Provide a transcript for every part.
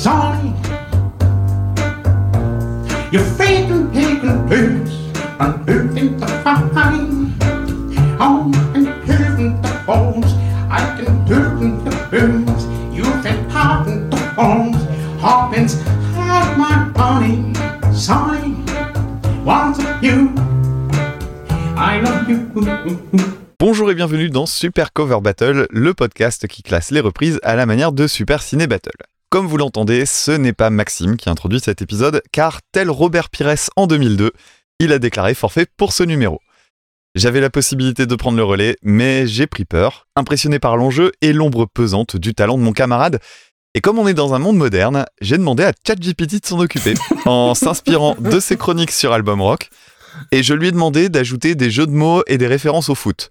sunny. You're faking, taking blues, and moving the fine. On and hearing the bones, I can do the blues. You've been popping the bones, Hawkins had my honey, sunny. Want you, I love you. Bonjour et bienvenue dans Super Cover Battle, le podcast qui classe les reprises à la manière de Super Ciné Battle. Comme vous l'entendez, ce n'est pas Maxime qui introduit cet épisode, car tel Robert Pires en 2002, il a déclaré forfait pour ce numéro. J'avais la possibilité de prendre le relais, mais j'ai pris peur, impressionné par l'enjeu et l'ombre pesante du talent de mon camarade. Et comme on est dans un monde moderne, j'ai demandé à ChatGPT de s'en occuper, en s'inspirant de ses chroniques sur Album Rock, et je lui ai demandé d'ajouter des jeux de mots et des références au foot.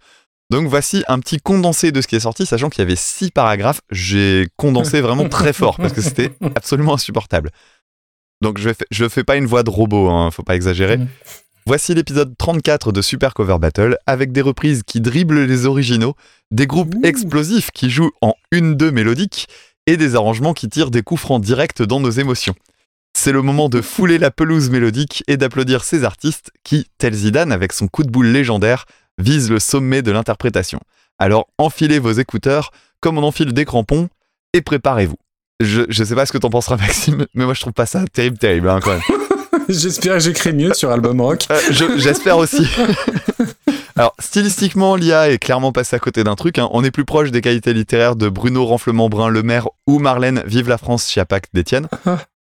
Donc voici un petit condensé de ce qui est sorti, sachant qu'il y avait six paragraphes. J'ai condensé vraiment très fort parce que c'était absolument insupportable. Donc je ne fais pas une voix de robot, hein, faut pas exagérer. Mm. Voici l'épisode 34 de Super Cover Battle avec des reprises qui dribblent les originaux, des groupes explosifs qui jouent en une-deux mélodique et des arrangements qui tirent des coups francs directs dans nos émotions. C'est le moment de fouler la pelouse mélodique et d'applaudir ces artistes qui, tel Zidane avec son coup de boule légendaire, visent le sommet de l'interprétation. Alors enfilez vos écouteurs comme on enfile des crampons et préparez-vous. Je, je sais pas ce que t'en penseras Maxime, mais moi je trouve pas ça terrible terrible hein, quand même. J'espère que j'écris mieux sur Album Rock. Euh, je- J'espère aussi. Alors, stylistiquement, l'IA est clairement passée à côté d'un truc. hein. On est plus proche des qualités littéraires de Bruno Renflement-Brun Le Maire ou Marlène Vive la France Chiapac d'Étienne.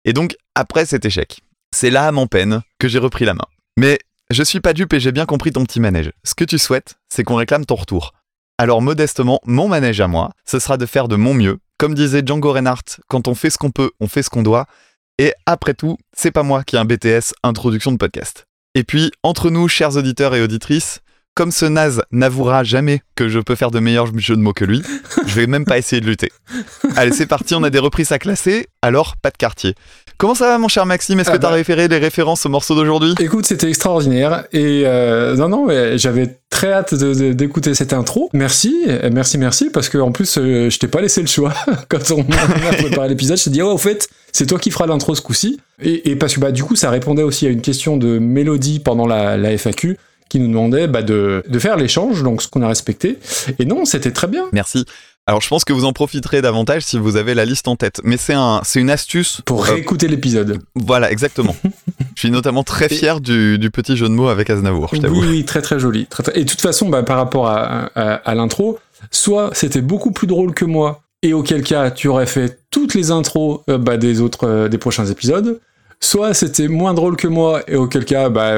Et donc, après cet échec, c'est là, à en peine, que j'ai repris la main. Mais je suis pas dupe et j'ai bien compris ton petit manège. Ce que tu souhaites, c'est qu'on réclame ton retour. Alors, modestement, mon manège à moi, ce sera de faire de mon mieux. Comme disait Django Reinhardt, quand on fait ce qu'on peut, on fait ce qu'on doit. Et après tout, c'est pas moi qui ai un BTS introduction de podcast. Et puis, entre nous, chers auditeurs et auditrices, comme ce naze n'avouera jamais que je peux faire de meilleurs jeux de mots que lui, je vais même pas essayer de lutter. Allez, c'est parti, on a des reprises à classer, alors pas de quartier. Comment ça va mon cher Maxime? Est-ce Ah que t'as bah. référé les références au morceau d'aujourd'hui? Écoute, c'était extraordinaire. Et euh, non, non, j'avais très hâte d'écouter cette intro. Merci, merci, merci, parce que en plus, euh, je t'ai pas laissé le choix. Quand on a préparé l'épisode, je t'ai dit, oh, au fait, c'est toi qui feras l'intro ce coup-ci. Et, et parce que bah, du coup, ça répondait aussi à une question de mélodie pendant la, la FAQ qui nous demandait bah, de, de faire l'échange, donc ce qu'on a respecté. Et non, c'était très bien. Merci. Alors je pense que vous en profiterez davantage si vous avez la liste en tête. Mais c'est un, c'est une astuce. Pour Euh, réécouter l'épisode. voilà, exactement. je suis notamment très fier du, du petit jeu de mots avec Aznavour, je t'avoue. Oui, oui, très très joli. Très, très- Et de toute façon, bah, par rapport à, à, à l'intro, soit c'était beaucoup plus drôle que moi, et auquel cas tu aurais fait toutes les intros euh, bah, des autres, euh, des prochains épisodes, soit c'était moins drôle que moi, et auquel cas, bah,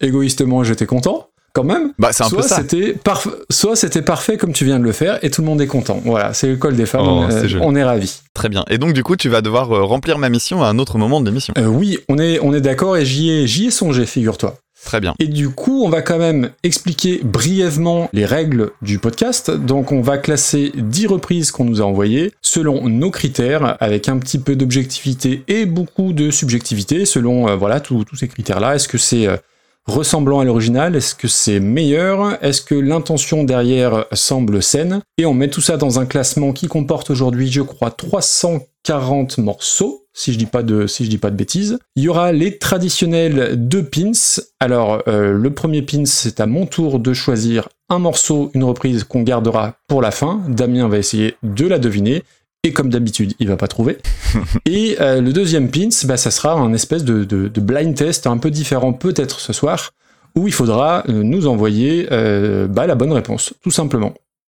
égoïstement, j'étais content. Quand même. Bah c'est un soit peu ça. c'était parf- soit c'était parfait comme tu viens de le faire et tout le monde est content. Voilà, c'est l'école des femmes. Oh, on, est ravis. Très bien. Et donc du coup tu vas devoir euh, remplir ma mission à un autre moment de l'émission. Euh, oui, on est, on est d'accord et j'y ai, j'y ai songé, figure-toi. Très bien. Et du coup, on va quand même expliquer brièvement les règles du podcast. Donc, on va classer 10 reprises qu'on nous a envoyées selon nos critères, avec un petit peu d'objectivité et beaucoup de subjectivité, selon euh, voilà tous tous ces critères-là. Est-ce que c'est euh, ressemblant à l'original Est-ce que c'est meilleur? Est-ce que l'intention derrière semble saine? Et on met tout ça dans un classement qui comporte aujourd'hui, je crois, 340 morceaux, si je dis pas de, si je dis pas de bêtises. Il y aura les traditionnels deux pins. Alors, euh, le premier pin, c'est à mon tour de choisir un morceau, une reprise qu'on gardera pour la fin. Damien va essayer de la deviner. Et comme d'habitude, il va pas trouver. Et euh, le deuxième pins, bah, ça sera un espèce de, de- de blind test un peu différent peut-être ce soir, où il faudra euh, nous envoyer euh, bah, la bonne réponse, tout simplement.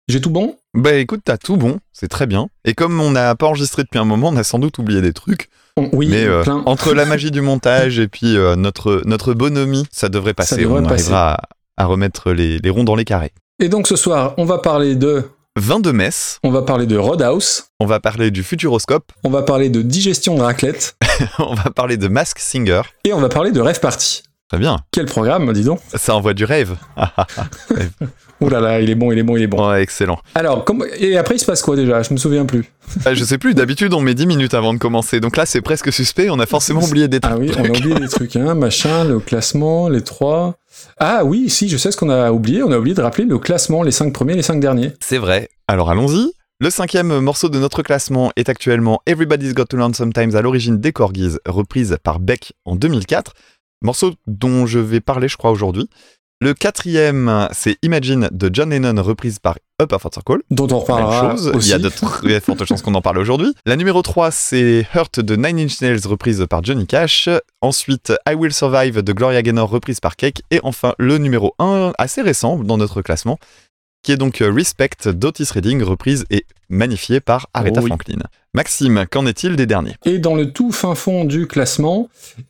J'ai tout bon? Bah écoute, t'as tout bon, c'est très bien. Et comme on n'a pas enregistré depuis un moment, on a sans doute oublié des trucs. On- Oui, mais euh, plein. entre la magie du montage et puis euh, notre, notre bonhomie, ça devrait passer. devrait on passer. arrivera à, à remettre les, les ronds dans les carrés. Et donc ce soir, on va parler de, Vin de messe, on va parler de Roadhouse, on va parler du futuroscope, on va parler de digestion de raclette, on va parler de Mask Singer. et on va parler de rêve party. Très bien, Quel programme, dis donc. Ça envoie du rêve. Ah, Ouh là là, il est bon, il est bon, il est bon. ouais, excellent. Alors, comme... et après il se passe quoi déjà? Je me souviens plus. Euh, je sais plus, d'habitude on met 10 minutes avant de commencer, donc là c'est presque suspect, on a forcément oublié des trucs. Ah oui, on a oublié des trucs, hein, machin, le classement, les trois. Ah oui, si, je sais ce qu'on a oublié. On a oublié de rappeler le classement, les cinq premiers, les cinq derniers. C'est vrai. Alors allons-y. Le cinquième morceau de notre classement est actuellement Everybody's Got to Learn Sometimes à l'origine des Corgis, reprise par Beck en 2004, morceau dont je vais parler je crois aujourd'hui. Le quatrième, c'est Imagine de John Lennon, reprise par Upper Circle. Dont on reparlera aussi. Il y a de très fortes chances qu'on en parle aujourd'hui. La numéro 3, c'est Hurt de Nine Inch Nails, reprise par Johnny Cash. Ensuite, I Will Survive de Gloria Gaynor, reprise par Cake. Et enfin, le numéro 1, assez récent dans notre classement, qui est donc Respect d'Otis Redding, reprise et magnifiée par Aretha Oh oui. Franklin. Maxime, qu'en est-il des derniers? Et dans le tout fin fond du classement,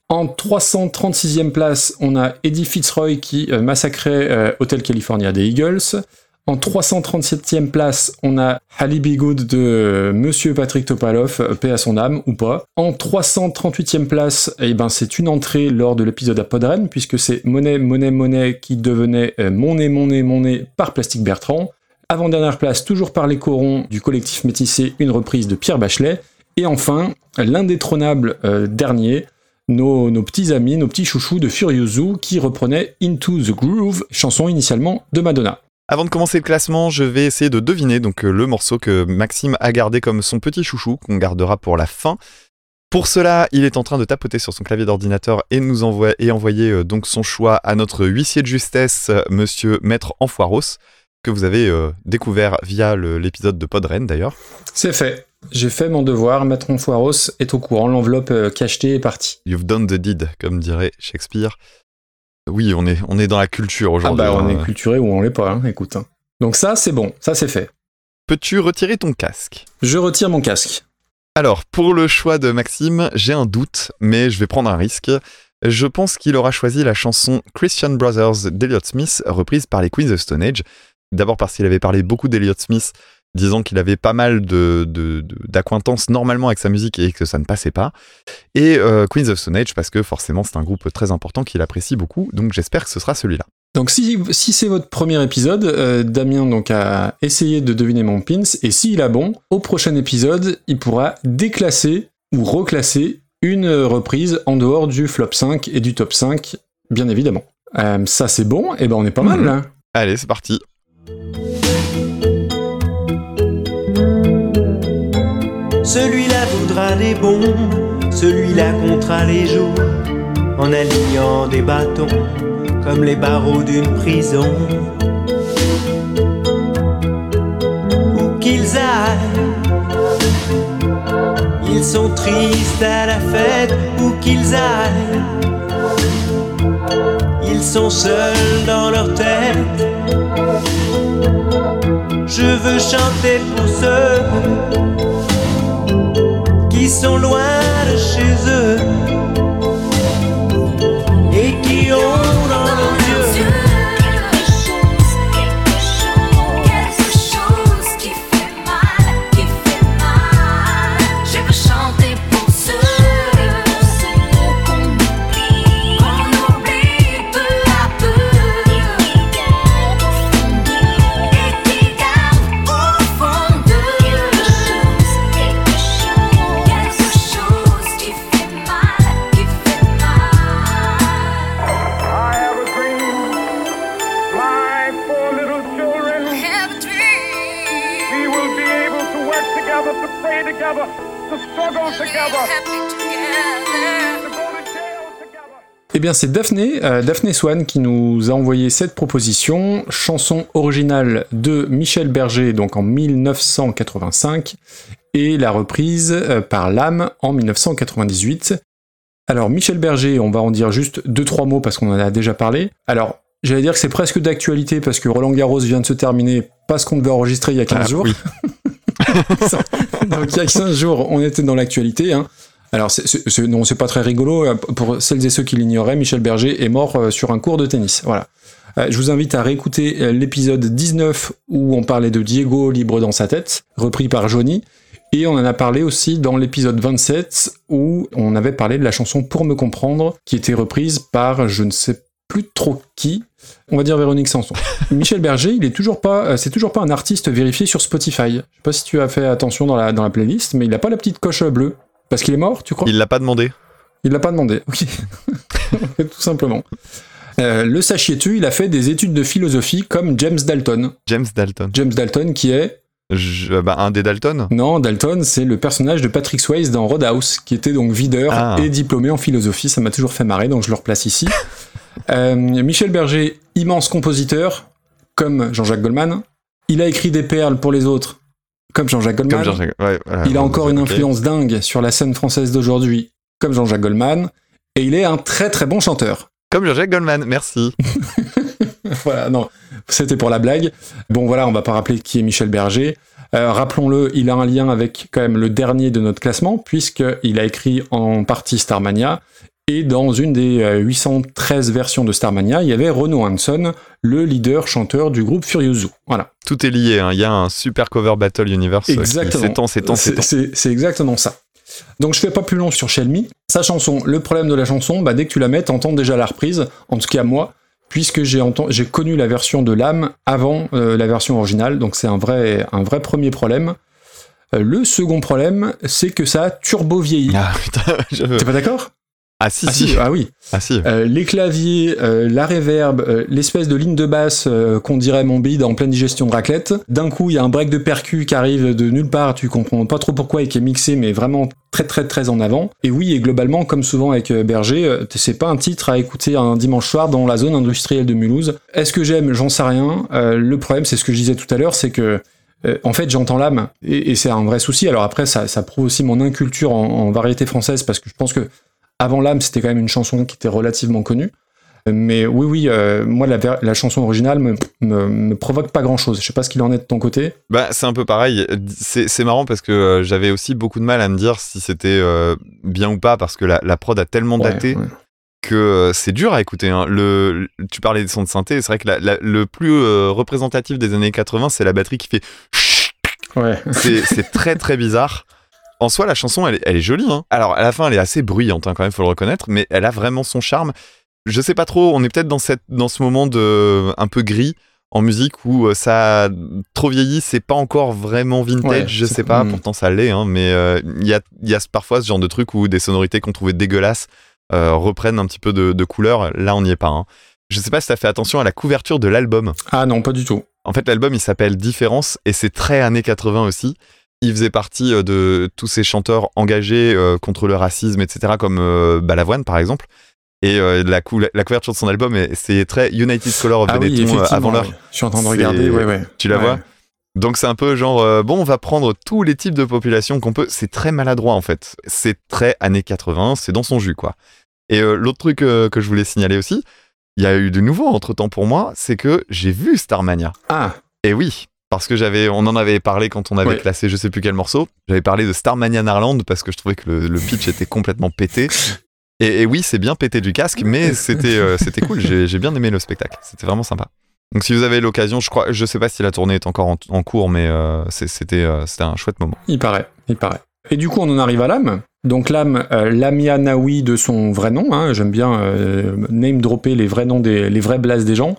en 336e place, on a Eddie Fitzroy qui euh, massacrait euh, Hotel California des Eagles. En 337e place, on a Halle Be Good de euh, Monsieur Patrick Topalov, euh, paix à son âme ou pas. En 338e place, eh ben, c'est une entrée lors de l'épisode à Podren, puisque c'est Monnaie, Monnaie, Monnaie qui devenait euh, Mon nez, mon nez, mon nez par Plastique Bertrand. Avant-dernière place, toujours par les corons du collectif métissé, une reprise de Pierre Bachelet. Et enfin, l'indétrônable dernier, nos, nos petits amis, nos petits chouchous de Furious Zoo qui reprenaient Into the Groove, chanson initialement de Madonna. Avant de commencer le classement, je vais essayer de deviner donc euh, le morceau que Maxime a gardé comme son petit chouchou, qu'on gardera pour la fin. Pour cela, il est en train de tapoter sur son clavier d'ordinateur et nous envoie et envoyer euh, donc son choix à notre huissier de justesse, euh, Monsieur Maître Enfoiros, que vous avez euh, découvert via l'épisode de Podren d'ailleurs. C'est fait. J'ai fait mon devoir, Maître Foiros est au courant, l'enveloppe cachetée est partie. You've done the deed, comme dirait Shakespeare. Oui, on est, on est dans la culture Ah aujourd'hui. bah on hein. est culturé ou on l'est pas, hein, écoute. hein. Donc ça c'est bon, ça c'est fait. Peux-tu retirer ton casque? Je retire mon casque. Alors, pour le choix de Maxime, j'ai un doute, mais je vais prendre un risque. Je pense qu'il aura choisi la chanson Christian Brothers d'Eliot Smith, reprise par les Queens of Stone Age. D'abord parce qu'il avait parlé beaucoup d'Eliot Smith, disant qu'il avait pas mal de, de- de- d'acquaintances normalement avec sa musique et que ça ne passait pas. Et euh, Queens of Stone Age parce que forcément c'est un groupe très important qu'il apprécie beaucoup, donc j'espère que ce sera celui-là. Donc si, si c'est votre premier épisode, euh, Damien donc a essayé de deviner mon pins, et s'il a bon, au prochain épisode, il pourra déclasser ou reclasser une reprise en dehors du flop 5 et du top 5, bien évidemment. Euh, ça c'est bon, et ben on est pas mal Mhm. là. Allez, c'est parti. Celui-là voudra des bons, celui-là comptera les jours, en alignant des bâtons comme les barreaux d'une prison. Où qu'ils aillent, ils sont tristes à la fête, où qu'ils aillent, ils sont seuls dans leur tête. Je veux chanter pour ceux qui sont loin de chez eux Eh bien, c'est Daphné, euh, Daphné Swan qui nous a envoyé cette proposition, chanson originale de Michel Berger, donc en 1985, et la reprise euh, par Lame en 1998. Alors, Michel Berger, on va en dire juste deux, trois mots parce qu'on en a déjà parlé. Alors, j'allais dire que c'est presque d'actualité parce que Roland Garros vient de se terminer parce qu'on devait enregistrer il y a 15 Ah, jours. oui. Donc il y a 15 jours, on était dans l'actualité. Hein. Alors c'est- non, c'est pas très rigolo. Euh, Pour celles et ceux qui l'ignoraient, Michel Berger est mort euh, sur un cours de tennis. Voilà. Euh, je vous invite à réécouter l'épisode 19 où on parlait de Diego libre dans sa tête, repris par Johnny. Et on en a parlé aussi dans l'épisode 27 où on avait parlé de la chanson Pour me comprendre, qui était reprise par je ne sais plus trop qui. On va dire Véronique Sanson. Michel Berger, il est toujours pas, c'est toujours pas un artiste vérifié sur Spotify. Je sais pas si tu as fait attention dans la, dans la playlist, mais il a pas la petite coche bleue. Parce qu'il est mort, tu crois? Il l'a pas demandé. Il l'a pas demandé. Ok. Tout simplement. Euh, le sachiez-tu, il a fait des études de philosophie comme James Dalton. James Dalton. James Dalton qui est Je- bah, un des Dalton? Non, Dalton, c'est le personnage de Patrick Swayze dans Roadhouse, qui était donc videur Ah. et diplômé en philosophie. Ça m'a toujours fait marrer, donc je le replace ici. Euh, Michel Berger, immense compositeur, comme Jean-Jacques Goldman. Il a écrit des perles pour les autres, comme Jean-Jacques Goldman. Ouais. Il a encore une influence dingue sur la scène française d'aujourd'hui, comme Jean-Jacques Goldman. Et il est un très très bon chanteur. Comme Jean-Jacques Goldman, merci. voilà, non, c'était pour la blague. Bon, voilà, on va pas rappeler qui est Michel Berger. Euh, Rappelons-le, il a un lien avec quand même le dernier de notre classement, puisqu'il a écrit en partie Starmania. Et dans une des euh, 813 versions de Starmania, il y avait Renaud Hanson, le leader chanteur du groupe Furious Zoo. Voilà. Tout est lié. hein. Il y a un super cover battle universe euh, qui Exactement. s'étend, s'étend, C'est- s'étend. C'est c'est exactement ça. Donc je fais pas plus long sur Shell Me. Sa chanson, le problème de la chanson, bah, dès que tu la mets, t'entends déjà la reprise, en tout cas moi, puisque j'ai connu la version de l'âme avant euh, la version originale, donc c'est un vrai, un vrai premier problème. Euh, le second problème, c'est que ça a turbo vieilli. Ah putain, je... T'es pas d'accord? Ah si, ah, si. si, ah oui. Ah si. Euh, les claviers, euh, la réverb, euh, l'espèce de ligne de basse qu'on dirait mon bide en pleine digestion de raclette. D'un coup, il y a un break de percu qui arrive de nulle part, tu comprends pas trop pourquoi et qui est mixé, mais vraiment très très très en avant. Et oui, et globalement, comme souvent avec Berger, c'est pas un titre à écouter un dimanche soir dans la zone industrielle de Mulhouse. Est-ce que j'aime? J'en sais rien. Le problème, c'est ce que je disais tout à l'heure, c'est que euh, en fait, j'entends l'âme, et, et c'est un vrai souci. Alors après, ça, ça prouve aussi mon inculture en, en variété française, parce que je pense que avant l'âme, c'était quand même une chanson qui était relativement connue. Mais oui, oui, euh, moi, la, chanson originale me, me, me provoque pas grand-chose. Je sais pas ce qu'il en est de ton côté. Bah, c'est un peu pareil. C'est marrant parce que euh, j'avais aussi beaucoup de mal à me dire si c'était euh, bien ou pas parce que la, la prod a tellement daté ouais. que c'est dur à écouter. hein. Le, tu parlais des sons de synthé, c'est vrai que la- le plus représentatif des années 80, c'est la batterie qui fait. Ouais. C'est très très bizarre. En soi, la chanson, elle, est- elle est jolie. hein. Alors, à la fin, elle est assez bruyante, hein, quand même, faut le reconnaître, mais elle a vraiment son charme. Je sais pas trop, on est peut-être dans, cette, dans ce moment de un peu gris en musique où euh, ça a trop vieilli, c'est pas encore vraiment vintage, Ouais, je sais pas, hmm. pourtant ça l'est, hein, mais euh, il y, a, il y a parfois ce genre de truc où des sonorités qu'on trouvait dégueulasses euh, reprennent un petit peu de, de couleur. Là, on n'y est pas. hein. Je sais pas si t'as fait attention à la couverture de l'album. Ah non, pas du tout. En fait, l'album, il s'appelle Différence et c'est très années 80 aussi. Il faisait partie euh, de tous ces chanteurs engagés euh, contre le racisme, etc., comme euh, Balavoine, par exemple. Et euh, la, cou- la couverture de son album, est- c'est très United Color of Ah Benetton avant l'heure. Je suis en train de regarder, ouais, ouais. Tu la Ouais. vois? Donc c'est un peu genre, euh, bon, on va prendre tous les types de populations qu'on peut. C'est très maladroit, en fait. C'est très années 80, c'est dans son jus, quoi. Et euh, l'autre truc que je voulais signaler aussi, il y a eu de nouveau entre-temps pour moi, c'est que j'ai vu Starmania. Ah, Et oui, parce que j'avais, on en avait parlé quand on avait Ouais. classé je sais plus quel morceau. J'avais parlé de Starmania Narland parce que je trouvais que le, le pitch était complètement pété. Et, et oui, c'est bien pété du casque, mais c'était euh, c'était cool. J'ai bien aimé le spectacle. C'était vraiment sympa. Donc si vous avez l'occasion, je crois, je sais pas si la tournée est encore en, en cours, mais euh, c'était euh, c'était un chouette moment. il paraît, il paraît. Et du coup, on en arrive à l'âme. Donc l'âme, euh, Lamia Naoui de son vrai nom. hein, J'aime bien name dropper les vrais noms des, les vrais blases des gens.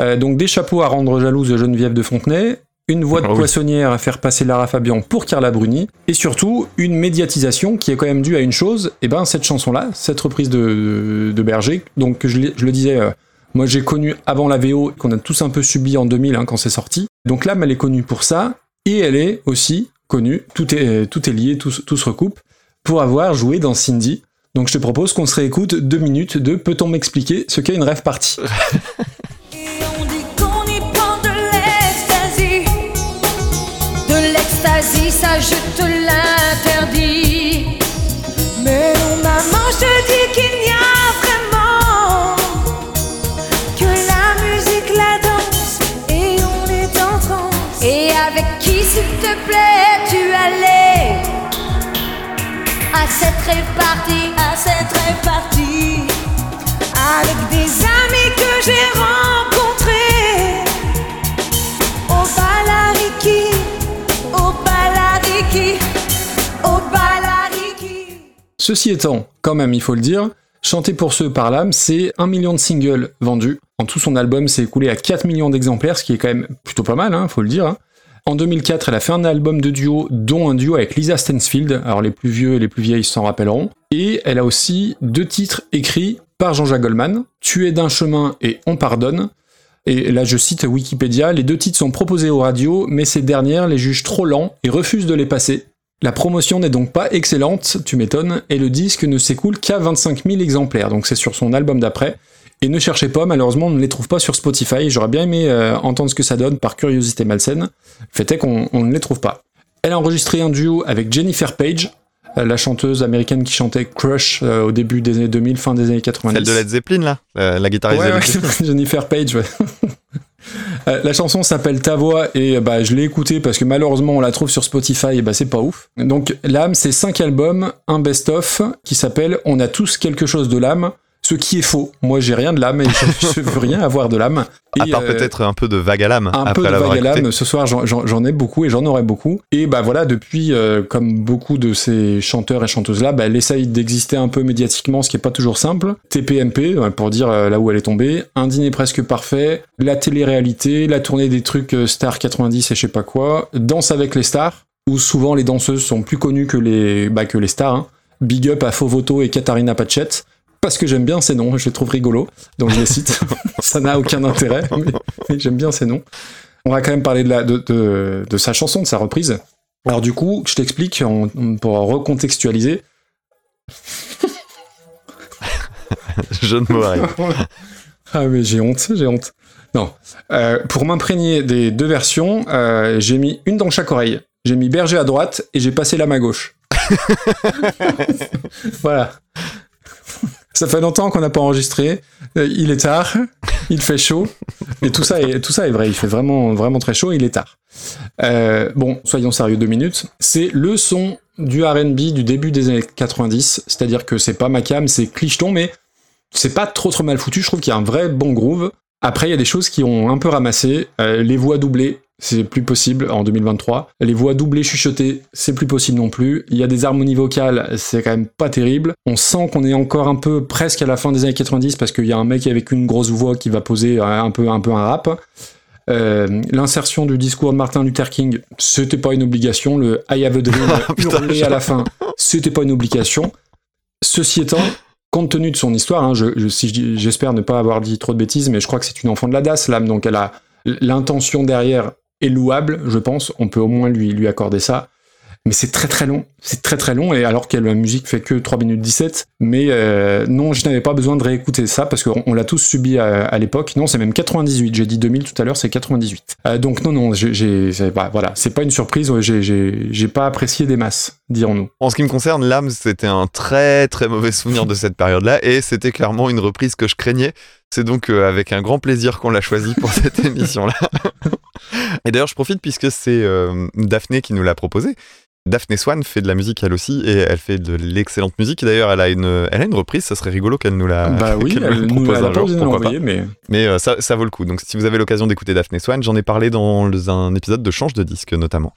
Euh, donc des chapeaux à rendre jalouse de Geneviève de Fontenay, une voix de Ah oui. poissonnière à faire passer Lara Fabian pour Carla Bruni, et surtout une médiatisation qui est quand même due à une chose, et ben cette chanson-là, cette reprise de, de Berger, donc je, le disais, euh, moi j'ai connu avant la VO, qu'on a tous un peu subi en 2000 hein, quand c'est sorti, donc l'âme elle est connue pour ça, et elle est aussi connue, tout est, tout est lié, tout, se- tout se recoupe, pour avoir joué dans Cindy. Donc je te propose qu'on se réécoute deux minutes de Peut-on m'expliquer ce qu'est une rêve partie? L'ecstasy, ça je te l'interdis. Mais non, maman, je te dis qu'il n'y a vraiment que la musique, la danse, et on est en transe. Et avec qui, s'il te plaît, tu allais à cette répartie, à cette répartie avec des amis que j'ai rencontrés Ceci étant, quand même, il faut le dire, Chanter pour ceux par l'âme, c'est un million de singles vendus. En tout, son album s'est écoulé à 4 millions d'exemplaires, ce qui est quand même plutôt pas mal, hein, faut le dire. hein. En 2004, elle a fait un album de duo, dont un duo avec Lisa Stansfield. Alors les plus vieux et les plus vieilles s'en rappelleront. Et elle a aussi deux titres écrits par Jean-Jacques Goldman, Tuer d'un chemin et On pardonne. Et là, je cite Wikipédia, les deux titres sont proposés aux radios, mais ces dernières les jugent trop lents et refusent de les passer. La promotion n'est donc pas excellente, tu m'étonnes, et le disque ne s'écoule qu'à 25 000 exemplaires, donc c'est sur son album d'après. Et ne cherchez pas, malheureusement, on ne les trouve pas sur Spotify. J'aurais bien aimé euh, entendre ce que ça donne par curiosité malsaine. Le fait est qu'on on ne les trouve pas. Elle a enregistré un duo avec Jennifer Page, euh, la chanteuse américaine qui chantait Crush euh, au début des années 2000, fin des années 90. Celle de Led Zeppelin, là euh, La guitariste Ouais, de ouais. Jennifer Page, ouais. Euh, la chanson s'appelle Ta voix et bah, je l'ai écoutée parce que malheureusement on la trouve sur Spotify et bah c'est pas ouf. Donc l'âme c'est cinq albums, un best-of qui s'appelle On a tous quelque chose de l'âme, ce qui est faux. Moi j'ai rien de l'âme et je, je veux rien avoir de l'âme. À part euh, peut-être un peu de vague à l'âme un après peu de vague à l'âme. Ce soir, j'en- ai beaucoup et j'en aurai beaucoup. Et bah voilà, depuis, euh, comme beaucoup de ces chanteurs et chanteuses-là, bah, elle essaye d'exister un peu médiatiquement, ce qui est pas toujours simple. TPMP, euh, pour dire là où elle est tombée. Un dîner presque parfait. La télé-réalité, la tournée des trucs Star 90 et je sais pas quoi. Danse avec les stars, où souvent les danseuses sont plus connues que les, bah, que les stars. hein. Big up à Fovoto et Katharina Pachette. Parce que j'aime bien ces noms, je les trouve rigolos, donc je les cite. Ça n'a aucun intérêt, mais, mais j'aime bien ces noms. On va quand même parler de, la, de, de, de sa chanson, de sa reprise. Alors du coup, je t'explique pour recontextualiser. Je ne mourrai. Ah mais j'ai honte, j'ai honte. Non. Euh, pour m'imprégner des deux versions, euh, j'ai mis une dans chaque oreille. J'ai mis berger à droite et j'ai passé l'âme à gauche. voilà. Ça fait longtemps qu'on n'a pas enregistré. Euh, il est tard, il fait chaud. Et tout ça est, tout ça est vrai. Il fait vraiment, vraiment très chaud. Il est tard. Euh, bon, soyons sérieux deux minutes. C'est le son du R&B du début des années 90. C'est-à-dire que c'est pas ma cam, c'est clicheton, mais c'est pas trop trop mal foutu. Je trouve qu'il y a un vrai bon groove. Après, il y a des choses qui ont un peu ramassé. Euh, les voix doublées, c'est plus possible en 2023. Les voix doublées chuchotées, c'est plus possible non plus. Il y a des harmonies vocales, c'est quand même pas terrible. On sent qu'on est encore un peu presque à la fin des années 90 parce qu'il y a un mec avec une grosse voix qui va poser un peu un, peu un rap. Euh, L'insertion du discours de Martin Luther King, c'était pas une obligation. Le I have a dream Putain, hurlé à la fin, c'était pas une obligation. Ceci étant, compte tenu de son histoire, hein, je, je- si je dis- j'espère ne pas avoir dit trop de bêtises, mais je crois que c'est une enfant de la DAS, l'âme, donc elle a l'intention derrière louable, je pense. On peut au moins lui, lui accorder ça. Mais c'est très très long. C'est très très long, et alors que la musique fait que 3 minutes 17. Mais euh, non, je n'avais pas besoin de réécouter ça parce qu'on on l'a tous subi à, l'époque. Non, c'est même 98. J'ai dit 2000 tout à l'heure, c'est 98. Euh, donc non, non, j'ai, voilà, c'est pas une surprise. j'ai pas apprécié des masses, dirons-nous. En ce qui me concerne, l'âme, c'était un très très mauvais souvenir de cette période-là et c'était clairement une reprise que je craignais. C'est donc euh, avec un grand plaisir qu'on l'a choisi pour cette émission-là. Et d'ailleurs, je profite puisque c'est euh, Daphné qui nous l'a proposé. Daphné Swan fait de la musique elle aussi et elle fait de l'excellente musique. D'ailleurs, elle a une, elle a une reprise. Ça serait rigolo qu'elle nous la, bah oui, elle nous nous propose elle un jour, pourquoi pas. mais Mais euh, ça, ça vaut le coup. Donc, si vous avez l'occasion d'écouter Daphné Swan, j'en ai parlé dans un épisode de Change de disque notamment.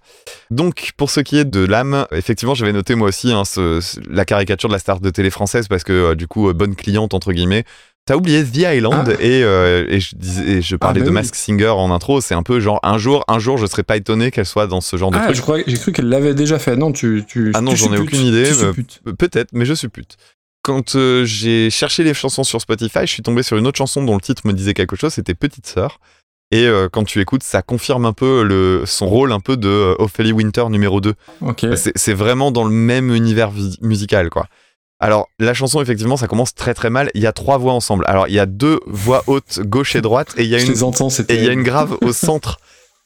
Donc, pour ce qui est de l'âme, effectivement, j'avais noté moi aussi hein, ce- la caricature de la star de télé française parce que euh, du coup, euh, bonne cliente entre guillemets. T'as oublié The Island Ah. et, euh, et je disais, et je parlais bah de oui. Mask Singer en intro. C'est un peu genre un jour, un jour, je serais pas étonné qu'elle soit dans ce genre de ah, truc. je crois, j'ai cru qu'elle l'avait déjà fait. Non, tu, tu. Ah non, j'en ai aucune idée, euh, Peut-être, mais je suis pute. Quand euh, j'ai cherché les chansons sur Spotify, je suis tombé sur une autre chanson dont le titre me disait quelque chose, c'était Petite Sœur. Et euh, quand tu écoutes, ça confirme un peu le, son rôle un peu de Ophélie Winter numéro 2. Ok. C'est c'est vraiment dans le même univers musical, quoi. Alors, la chanson, effectivement, ça commence très très mal. Il y a trois voix ensemble. Alors, il y a deux voix hautes, gauche et droite, et il y a Je une les entends, et c'était. il y a une grave au centre.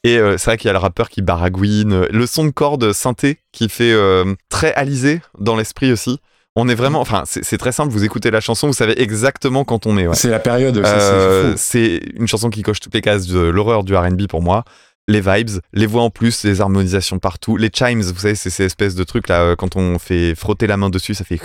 Et euh, c'est vrai qu'il y a le rappeur qui baragouine, le son de corde synthé qui fait euh, très alisé dans l'esprit aussi. On est vraiment, enfin, c'est très simple. Vous écoutez la chanson, vous savez exactement quand on est. ouais. C'est la période. Euh, c'est une chanson qui coche toutes les cases de l'horreur du R&B pour moi. Les vibes, les voix en plus, les harmonisations partout, les chimes, vous savez, c'est ces espèces de trucs là, euh, quand on fait frotter la main dessus, ça fait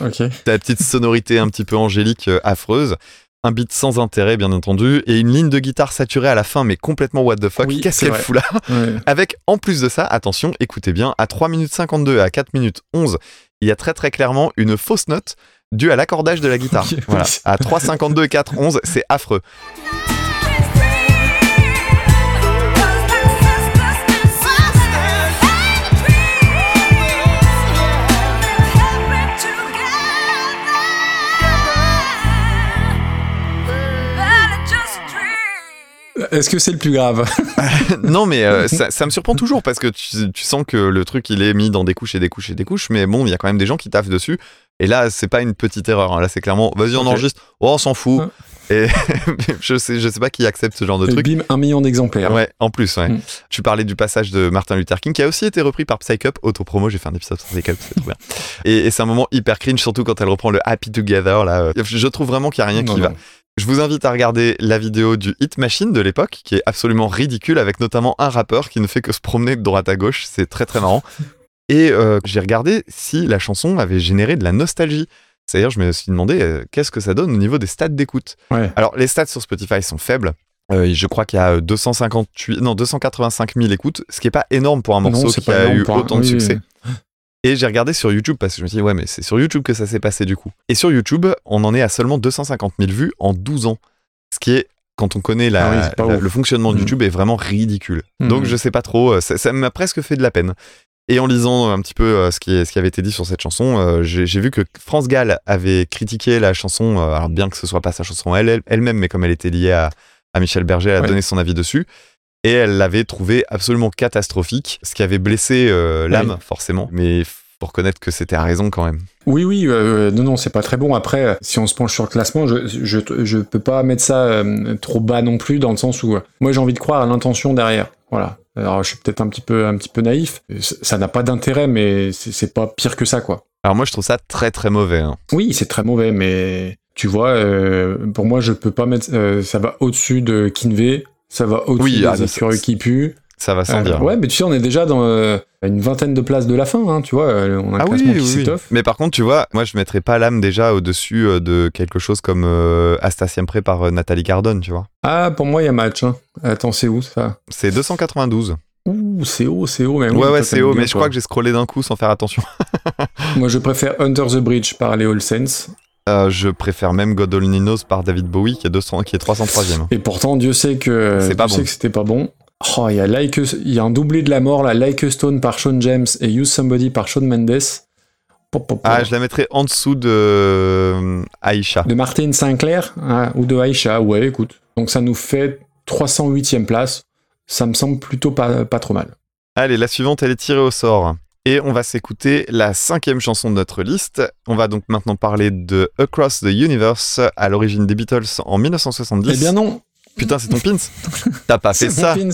Ok. la petite sonorité un petit peu angélique, euh, affreuse. Un beat sans intérêt, bien entendu, et une ligne de guitare saturée à la fin, mais complètement what the fuck. Oui, qu'elle vrai. fout là Ouais. Avec, en plus de ça, attention, écoutez bien, à 3 minutes 52 et à 4 minutes 11, il y a très très clairement une fausse note due à l'accordage de la guitare. Voilà. À 3,52 et 4,11, c'est affreux. Est-ce que c'est le plus grave non, mais euh, ça, ça me surprend toujours parce que tu, tu sens que le truc il est mis dans des couches et des couches et des couches, mais bon, il y a quand même des gens qui taffent dessus. Et là, c'est pas une petite erreur. hein. Là, c'est clairement, vas-y, on enregistre. Oh, on s'en fout. Ouais. Et je sais, je sais pas qui accepte ce genre de Et truc. bim, un million d'exemplaires. Ouais, en plus, ouais. Mm. Tu parlais du passage de Martin Luther King qui a aussi été repris par Psycup, autopromo, j'ai fait un épisode sur Psycup, c'est trop bien. Et, et c'est un moment hyper cringe, surtout quand elle reprend le Happy Together, là. Je trouve vraiment qu'il y a rien Non, qui non. va. Je vous invite à regarder la vidéo du Hit Machine de l'époque, qui est absolument ridicule, avec notamment un rappeur qui ne fait que se promener de droite à gauche, c'est très très marrant. Et euh, j'ai regardé si la chanson avait généré de la nostalgie. C'est-à-dire, je me suis demandé euh, qu'est-ce que ça donne au niveau des stats d'écoute? Ouais. Alors, les stats sur Spotify sont faibles. Euh, je crois qu'il y a euh, 258, non, 285 000 écoutes, ce qui est pas énorme pour un morceau qui a eu un- autant de succès. oui. Et j'ai regardé sur YouTube parce que je me suis dit, ouais, mais c'est sur YouTube que ça s'est passé du coup. Et sur YouTube, on en est à seulement 250 000 vues en 12 ans. Ce qui est, quand on connaît la- Ah oui, la- le fonctionnement de Mhm. YouTube, est vraiment ridicule. Donc je sais pas trop, euh, ça m'a presque fait de la peine. Et en lisant un petit peu euh, ce, qui est- ce qui avait été dit sur cette chanson, euh, j'ai vu que France Gall avait critiqué la chanson, alors bien que ce soit pas sa chanson elle- elle- elle-même, mais comme elle était liée à, à Michel Berger, elle a Ouais. donné son avis dessus. Et elle l'avait trouvé absolument catastrophique, ce qui avait blessé euh, l'âme, forcément. Mais faut reconnaître que c'était à raison quand même. Oui, oui, euh, non, non, c'est pas très bon. Après, euh, si on se penche sur le classement, je, je, je peux pas mettre ça euh, trop bas non plus, dans le sens où euh, moi j'ai envie de croire à l'intention derrière. Voilà. Alors je suis peut-être un petit peu, un petit peu naïf. Ça n'a pas d'intérêt, mais c'est pas pire que ça, quoi. Alors moi, je trouve ça très très mauvais. hein. Oui, c'est très mauvais, mais tu vois, euh, pour moi, je peux pas mettre. euh, ça va au-dessus de Kinvey, ça va au-dessus Oui, des ah, qui puent. Ça va sans Euh, dire. ouais, mais tu sais, on est déjà dans euh, une vingtaine de places de la fin, hein, tu vois. euh, On a un Ah oui, qui oui. Mais par contre, tu vois, moi je mettrais pas l'âme déjà au-dessus de quelque chose comme euh, Asta Siempre par Nathalie Cardone, tu vois. Ah, pour moi, il y a match. Hein. Attends, c'est où ça? C'est 292. Ouh, c'est haut, c'est haut. Mais oui, ouais, ouais, c'est haut, mais je crois que j'ai scrollé d'un coup sans faire attention. Moi, je préfère Under the Bridge par les All Saints. Euh, je préfère même God Only Knows par David Bowie qui est, 200, qui est 303ème. Et pourtant, Dieu sait que, C'est pas Dieu bon. sait que c'était pas bon. Oh, il y a Like il y a un doublé de la mort là, Like a Stone par Sean James et Use Somebody par Sean Mendes. Pop, pop, pop. Ah, je la mettrais en dessous de euh, Aïcha. De Martin Sinclair hein, ou de Aisha, ouais, écoute. Donc ça nous fait 308e place. Ça me semble plutôt pas, pas trop mal. Allez, la suivante, elle est tirée au sort. Et on va s'écouter la cinquième chanson de notre liste. On va donc maintenant parler de Across the Universe, à l'origine des Beatles en 1970. Eh bien non, Putain, c'est ton pins T'as pas fait ça pins.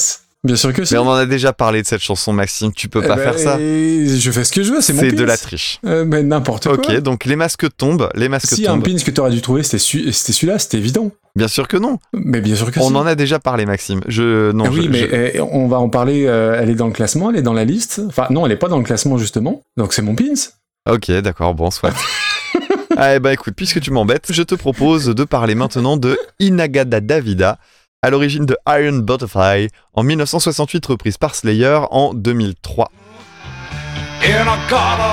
Bien sûr que c'est. Mais on en a déjà parlé de cette chanson, Maxime. Tu peux Eh pas ben, faire ça. Je fais ce que je veux, c'est mon C'est de la triche. Euh, mais n'importe quoi. Ok, donc les masques tombent. Les masques Si, un pins que t'aurais dû trouver, c'était celui- c'était celui-là, c'était évident. Bien sûr que non. Mais bien sûr que On si. en a déjà parlé, Maxime. Je non. Ah oui, je- mais je- eh, on va en parler. euh, elle est dans le classement, elle est dans la liste. Enfin, non, elle est pas dans le classement justement. Donc c'est mon pins. Ok, d'accord. Bon, soit. ah, bah écoute, puisque tu m'embêtes, je te propose de parler maintenant de Inagada Davida, à l'origine de Iron Butterfly, en 1968, reprise par Slayer en 2003. In a God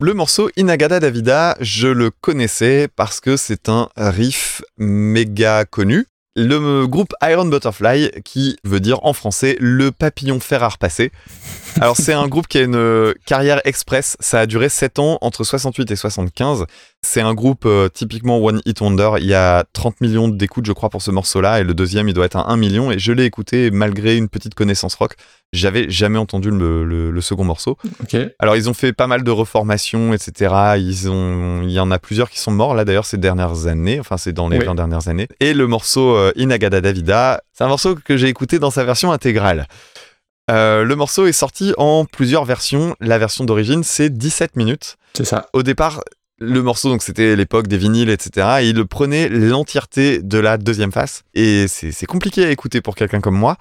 Le morceau Inagada Davida, je le connaissais parce que c'est un riff méga connu. le groupe Iron Butterfly, qui veut dire en français le papillon fer à repasser. Alors c'est un groupe qui a une euh, carrière express, ça a duré 7 ans entre 68 et 75. C'est un groupe euh, typiquement One Hit Wonder, il y a 30 millions d'écoutes je crois pour ce morceau-là et le deuxième il doit être à 1 million et je l'ai écouté malgré une petite connaissance rock. J'avais jamais entendu le, le- le second morceau. Alors ils ont fait pas mal de reformations, etc. Ils ont, il y en a plusieurs qui sont morts là d'ailleurs ces dernières années. Enfin c'est dans les Oui. 20 dernières années. Et le morceau euh, Inagada Davida, c'est un morceau que j'ai écouté dans sa version intégrale. Euh, le morceau est sorti en plusieurs versions. La version d'origine c'est 17 minutes. C'est ça. Au départ, le morceau, donc c'était l'époque des vinyles, etc. Et il prenait l'entièreté de la deuxième face. Et c'est compliqué à écouter pour quelqu'un comme moi.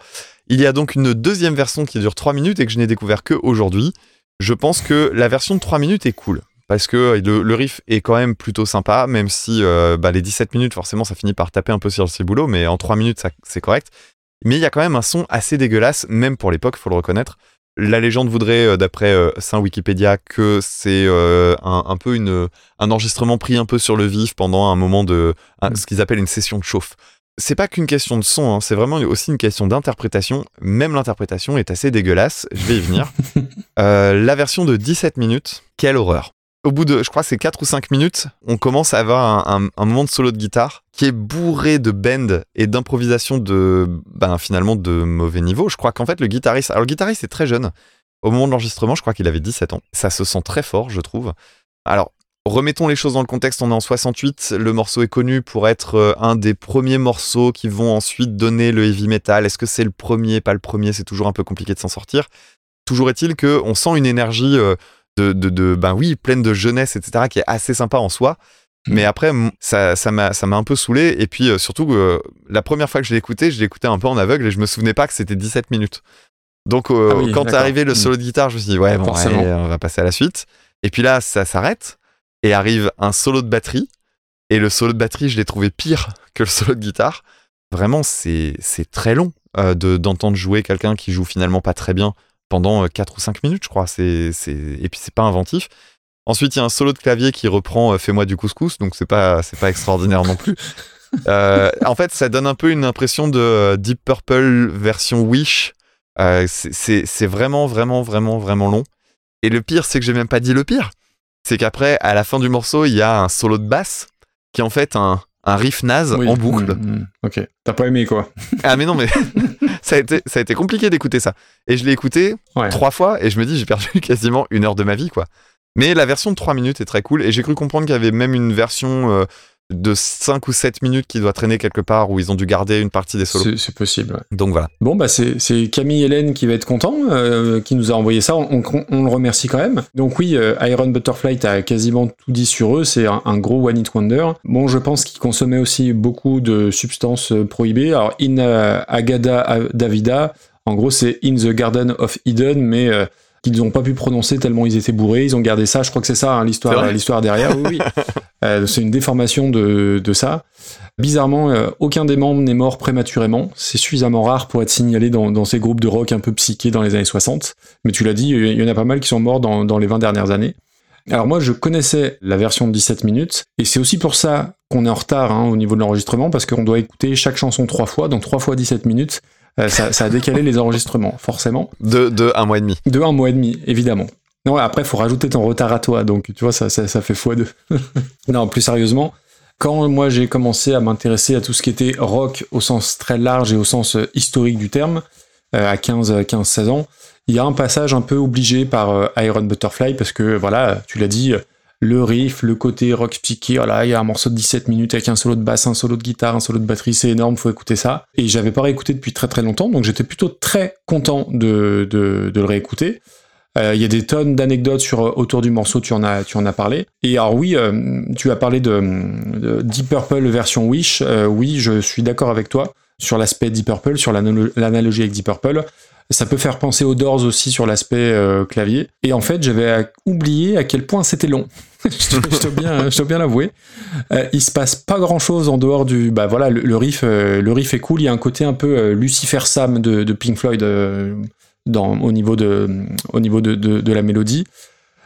Il y a donc une deuxième version qui dure 3 minutes et que je n'ai découvert que aujourd'hui. Je pense que la version de 3 minutes est cool. Parce que le, le riff est quand même plutôt sympa, même si euh, bah, les 17 minutes, forcément, ça finit par taper un peu sur le ciboulot, mais en 3 minutes, c'est correct. Mais il y a quand même un son assez dégueulasse, même pour l'époque, faut le reconnaître. La légende voudrait, euh, d'après euh, Saint Wikipédia, que c'est euh, un, un peu une, un enregistrement pris un peu sur le vif pendant un moment de un- ce qu'ils appellent une session de chauffe. C'est pas qu'une question de son, hein, c'est vraiment aussi une question d'interprétation. Même l'interprétation est assez dégueulasse. Je vais y venir. Euh, la version de 17 minutes, quelle horreur. Au bout de, je crois, c'est 4 ou 5 minutes, on commence à avoir un, un- moment de solo de guitare qui est bourré de bend et d'improvisation de, ben, finalement, de mauvais niveau. Je crois qu'en fait, le guitariste, alors le guitariste est très jeune. Au moment de l'enregistrement, je crois qu'il avait 17 ans. Ça se sent très fort, je trouve. Alors, remettons les choses dans le contexte. On est en 68. Le morceau est connu pour être euh, un des premiers morceaux qui vont ensuite donner le heavy metal. Est-ce que c'est le premier, pas le premier C'est toujours un peu compliqué de s'en sortir. Toujours est-il que on sent une énergie euh, de, de, de- ben oui, pleine de jeunesse, etc., qui est assez sympa en soi. Mais après, ça, ça m'a, ça m'a un peu saoulé. Et puis euh, surtout, euh, la première fois que je l'ai écouté, je l'ai écouté un peu en aveugle et je me souvenais pas que c'était 17 minutes. Donc euh, Ah oui, quand est arrivé le Mm. solo de guitare, je me suis dit ouais, bon, Forcément. allez, on va passer à la suite. Et puis là, ça s'arrête et arrive un solo de batterie. Et le solo de batterie, je l'ai trouvé pire que le solo de guitare. Vraiment, c'est, c'est très long de, d'entendre jouer quelqu'un qui joue finalement pas très bien pendant 4 ou 5 minutes, je crois. C'est, c'est... Et puis c'est pas inventif. Ensuite, il y a un solo de clavier qui reprend euh, Fais-moi du couscous, donc c'est pas, c'est pas extraordinaire non plus. Euh, en fait, ça donne un peu une impression de euh, Deep Purple version Wish. Euh, c'est- c'est c'est vraiment, vraiment, vraiment, vraiment long. Et le pire, c'est que j'ai même pas dit le pire. C'est qu'après, à la fin du morceau, il y a un solo de basse qui est en fait un, un riff naze Oui. en boucle. Mm, mm. Ok. T'as pas aimé quoi Ah mais non, mais ça, a été, ça a été compliqué d'écouter ça. Et je l'ai écouté Ouais. trois fois et je me dis j'ai perdu quasiment une heure de ma vie quoi. Mais la version de 3 minutes est très cool et j'ai cru comprendre qu'il y avait même une version euh, de 5 ou 7 minutes qui doit traîner quelque part où ils ont dû garder une partie des solos. C'est possible. ouais. Donc voilà. Bon, bah c'est Camille Hélène qui va être content, euh, qui nous a envoyé ça. On, on- on le remercie quand même. Donc oui, euh, Iron Butterfly, t'as quasiment tout dit sur eux. C'est un, un gros one hit wonder. Bon, je pense qu'ils consommaient aussi beaucoup de substances euh, prohibées. Alors In Agada A- Davida, en gros, c'est In the Garden of Eden, mais euh, qu'ils n'ont pas pu prononcer tellement ils étaient bourrés. Ils ont gardé ça. Je crois que c'est ça hein, l'histoire, l'histoire derrière. Oui, oui. Euh, c'est une déformation de, de ça. Bizarrement, euh, aucun des membres n'est mort prématurément. C'est suffisamment rare pour être signalé dans, dans ces groupes de rock un peu psychés dans les années 60. Mais tu l'as dit, il y en a pas mal qui sont morts dans, dans les 20 dernières années. Alors moi, je connaissais la version de 17 minutes, et c'est aussi pour ça qu'on est en retard hein, au niveau de l'enregistrement, parce qu'on doit écouter chaque chanson trois fois, donc trois fois 17 minutes. Euh, ça, ça a décalé les enregistrements, forcément. De, de un mois et demi. De un mois et demi, évidemment. Non, après, faut rajouter ton retard à toi, donc tu vois, ça, ça, ça fait x2. non, plus sérieusement, quand moi j'ai commencé à m'intéresser à tout ce qui était rock au sens très large et au sens euh, historique du terme, euh, à 15, 15-16 ans, il y a un passage un peu obligé par euh, Iron Butterfly, parce que voilà, tu l'as dit, le riff, le côté rock psyché, voilà, il y a un morceau de 17 minutes avec un solo de basse, un solo de guitare, un solo de batterie, c'est énorme, faut écouter ça. Et j'avais pas réécouté depuis très très longtemps, donc j'étais plutôt très content de, de, le réécouter. Euh, Il y a des tonnes d'anecdotes sur euh, autour du morceau, tu en as, tu en as parlé. Et alors oui, euh, tu as parlé de, de Deep Purple version Wish. Oui, je suis d'accord avec toi sur l'aspect Deep Purple, sur l'analo- l'analogie avec Deep Purple. Ça peut faire penser aux Doors aussi sur l'aspect euh, clavier. Et en fait, j'avais oublié à quel point c'était long. je dois- bien, l'avouer. Euh, il se passe pas grand chose en dehors du. Bah voilà, le, riff, euh, le riff est cool. Il y a un côté un peu Lucifer Sam de, Pink Floyd au niveau de, au niveau de, de, de la mélodie.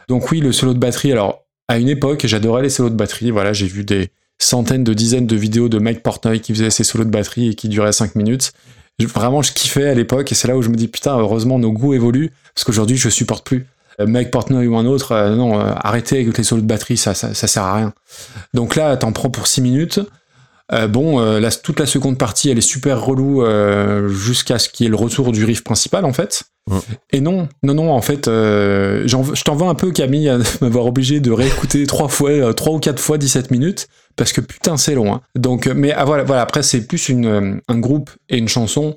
Donc oui, le solo de batterie. Alors à une époque, j'adorais les solos de batterie. Voilà, j'ai vu des centaines de dizaines de vidéos de Mike Portnoy qui faisait ses solos de batterie et qui duraient 5 minutes. Vraiment, je kiffais à l'époque et c'est là où je me dis putain, heureusement nos goûts évoluent parce qu'aujourd'hui je supporte plus. Euh, Mike Portnoy ou un autre, euh, non, euh, arrêtez avec les solos de batterie, ça, ça, ça sert à rien. Donc là, t'en prends pour 6 minutes. Euh, bon, euh, la- toute la seconde partie, elle est super relou euh, jusqu'à ce qu'il y ait le retour du riff principal, en fait. Ouais. Et non, non, non, en fait, je t'en veux un peu, Camille, à m'avoir obligé de réécouter trois fois, trois ou quatre fois 17 minutes, parce que putain, c'est long. hein. Donc, mais ah, voilà, voilà, après, c'est plus une, un groupe et une chanson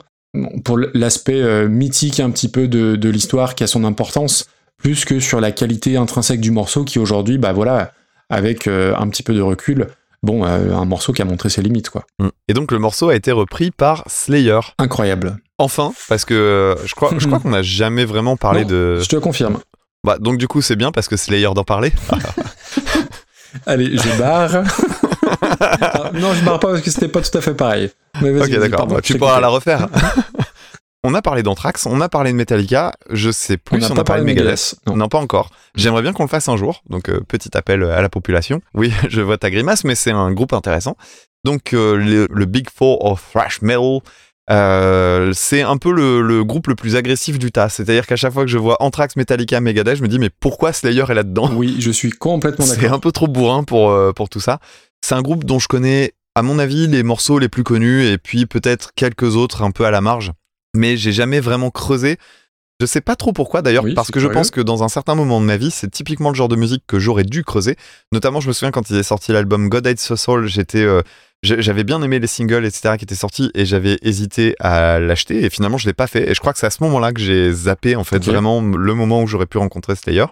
pour l'aspect mythique un petit peu de, de l'histoire qui a son importance, plus que sur la qualité intrinsèque du morceau qui aujourd'hui, bah voilà, avec un petit peu de recul, bon, euh, un morceau qui a montré ses limites, quoi. Mm. Et donc le morceau a été repris par Slayer. Incroyable. Enfin, parce que euh, je crois, je crois qu'on n'a jamais vraiment parlé Non, de. Je te confirme. Bah, donc du coup c'est bien parce que Slayer d'en parler. Allez, je barre. Ah, non, je barre pas parce que c'était pas tout à fait pareil. Mais ok d'accord, Bah, tu pourras la refaire. On a parlé d'Anthrax, on a parlé de Metallica, je sais plus On si on pas a parlé de Megadeth. Non. Non, pas encore. J'aimerais bien qu'on le fasse un jour. Donc, euh, petit appel à la population. Oui, je vois ta grimace, mais c'est un groupe intéressant. Donc, euh, le, le Big Four of Thrash Metal, euh, c'est un peu le, le groupe le plus agressif du tas. C'est-à-dire qu'à chaque fois que je vois Anthrax, Metallica, Megadeth, je me dis, mais pourquoi Slayer est là-dedans? Oui, je suis complètement C'est d'accord. un peu trop bourrin pour, pour tout ça. C'est un groupe dont je connais, à mon avis, les morceaux les plus connus et puis peut-être quelques autres un peu à la marge. Mais j'ai jamais vraiment creusé. Je sais pas trop pourquoi d'ailleurs, Oui, parce que je pense que dans un certain moment de ma vie, c'est typiquement le genre de musique que j'aurais dû creuser. Notamment, je me souviens quand ils avaient sorti l'album God Hates Us All, j'étais, euh, j'avais bien aimé les singles, etc., qui étaient sortis et j'avais hésité à l'acheter et finalement je l'ai pas fait. Et je crois que c'est à ce moment-là que j'ai zappé en fait vraiment le moment où j'aurais pu rencontrer Slayer.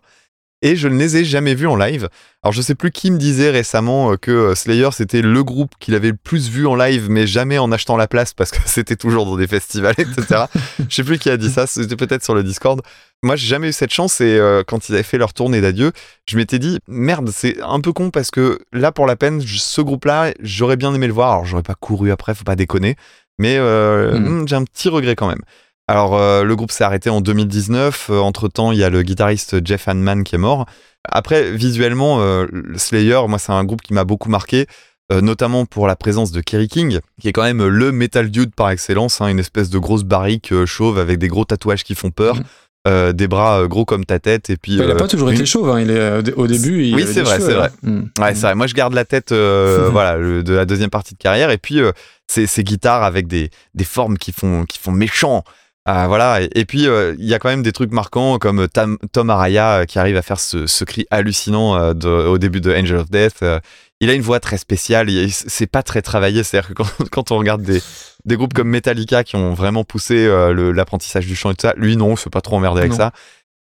Et je ne les ai jamais vus en live. Alors je sais plus qui me disait récemment euh, que euh, Slayer c'était le groupe qu'il avait le plus vu en live, mais jamais en achetant la place parce que c'était toujours dans des festivals, etc. je sais plus qui a dit ça, c'était peut-être sur le Discord. Moi j'ai jamais eu cette chance et euh, quand ils avaient fait leur tournée d'adieu, je m'étais dit merde c'est un peu con parce que là pour la peine ce groupe-là j'aurais bien aimé le voir. Alors j'aurais pas couru après, faut pas déconner, mais euh, Mhm. hmm, j'ai un petit regret quand même. Alors, euh, le groupe s'est arrêté en 2019. entre temps, il y a le guitariste Jeff Hanneman qui est mort. Après, visuellement, euh, Slayer, moi, c'est un groupe qui m'a beaucoup marqué, euh, notamment pour la présence de Kerry King, qui est quand même le metal dude par excellence, hein, une espèce de grosse barrique euh, chauve avec des gros tatouages qui font peur, Mhm. euh, des bras euh, gros comme ta tête, et puis. Bah, il a euh, pas toujours une- été chauve, hein. il est, euh, au début. il Oui, c'est vrai, c'est vrai. Ouais, c'est vrai. Moi, je garde la tête, euh, voilà, le- de la deuxième partie de carrière, et puis euh, ces, ces guitares avec des, des formes qui font, qui font méchant. Ah, voilà. Et, et puis, euh, il y a quand même des trucs marquants comme Tam- Tom Araya euh, qui arrive à faire ce, ce cri hallucinant euh, de- au début de Angel of Death. Euh, il a une voix très spéciale. C'est pas très travaillé. C'est-à-dire que quand, quand on regarde des, des groupes comme Metallica qui ont vraiment poussé euh, l'apprentissage du chant et tout ça, lui, non, il se fait pas trop emmerder avec Non. ça.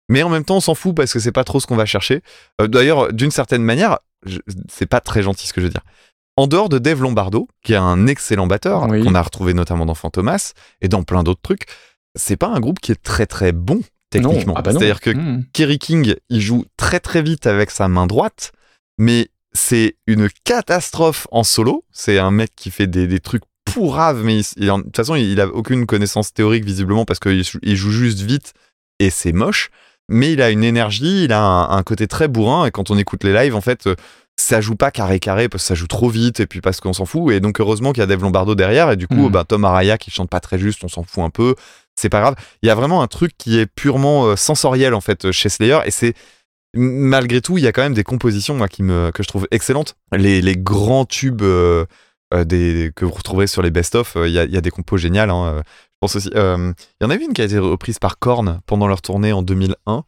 Mais en même temps, on s'en fout parce que c'est pas trop ce qu'on va chercher. Euh, D'ailleurs, d'une certaine manière, c'est pas très gentil ce que je veux dire. En dehors de Dave Lombardo, qui est un excellent batteur, Oui. qu'on a retrouvé notamment dans Fantomas et dans plein d'autres trucs, c'est pas un groupe qui est très très bon techniquement. Ah bah. C'est-à-dire que Mm. Kerry King, il joue très très vite avec sa main droite, mais c'est une catastrophe en solo. C'est un mec qui fait des, des trucs pourraves, mais il- il en- de toute façon, il a aucune connaissance théorique visiblement parce qu'il joue- il joue juste vite et c'est moche. Mais il a une énergie, il a un, un côté très bourrin et quand on écoute les lives, en fait, euh, ça joue pas carré carré parce que ça joue trop vite et puis parce qu'on s'en fout. Et donc heureusement qu'il y a Dave Lombardo derrière et du coup, bah, Tom Araya qui chante pas très juste, on s'en fout un peu. C'est pas grave. Il y a vraiment un truc qui est purement euh, sensoriel en fait chez Slayer et c'est malgré tout, il y a quand même des compositions moi, qui me, que je trouve excellentes. Les, les grands tubes euh, euh, des, que vous retrouverez sur les best-of, euh, il y, a, il y a des compos géniales. hein. Euh, Je pense aussi. euh, Il y en avait une qui a été reprise par Korn pendant leur tournée en 2001.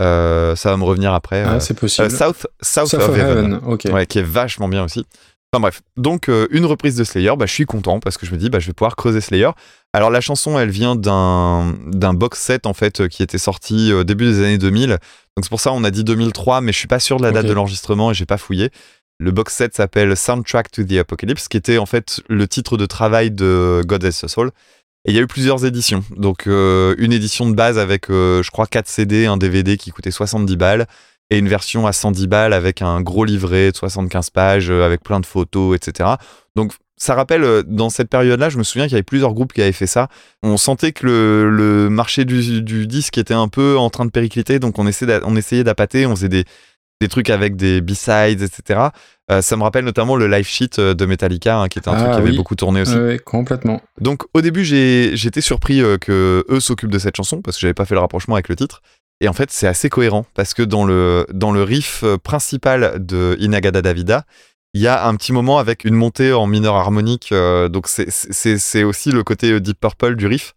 Euh, ça va me revenir après. Ah, euh, c'est possible. euh, South, South, South of, of Heaven. Heaven. Ouais, qui est vachement bien aussi. Enfin bref, donc euh, une reprise de Slayer, bah, je suis content parce que je me dis bah, je vais pouvoir creuser Slayer. Alors la chanson elle vient d'un d'un box set en fait euh, qui était sorti au début des années 2000. Donc c'est pour ça on a dit 2003 mais je suis pas sûr de la date de l'enregistrement et j'ai pas fouillé. Le box set s'appelle Soundtrack to the Apocalypse qui était en fait le titre de travail de God Has a Soul. Et il y a eu plusieurs éditions. Donc euh, une édition de base avec euh, je crois 4 CD, un DVD qui coûtait 70 balles et une version à 110 balles avec un gros livret de 75 pages euh, avec plein de photos, etc. Donc ça rappelle, euh, dans cette période-là, je me souviens qu'il y avait plusieurs groupes qui avaient fait ça. On sentait que le, le marché du, du disque était un peu en train de péricliter, donc on essayait on essayait d'appâter, on faisait des, des trucs avec des B-sides, etc. Euh, ça me rappelle notamment le live sheet de Metallica, hein, qui était un Ah, truc qui avait oui. beaucoup tourné aussi. Ouais, complètement. Donc au début, j'ai- j'étais surpris euh, que eux s'occupent de cette chanson parce que j'avais pas fait le rapprochement avec le titre. Et en fait, c'est assez cohérent parce que dans le dans le riff euh, principal de Inagada Davida, il y a un petit moment avec une montée en mineur harmonique. euh, donc c'est aussi le côté euh, Deep Purple du riff.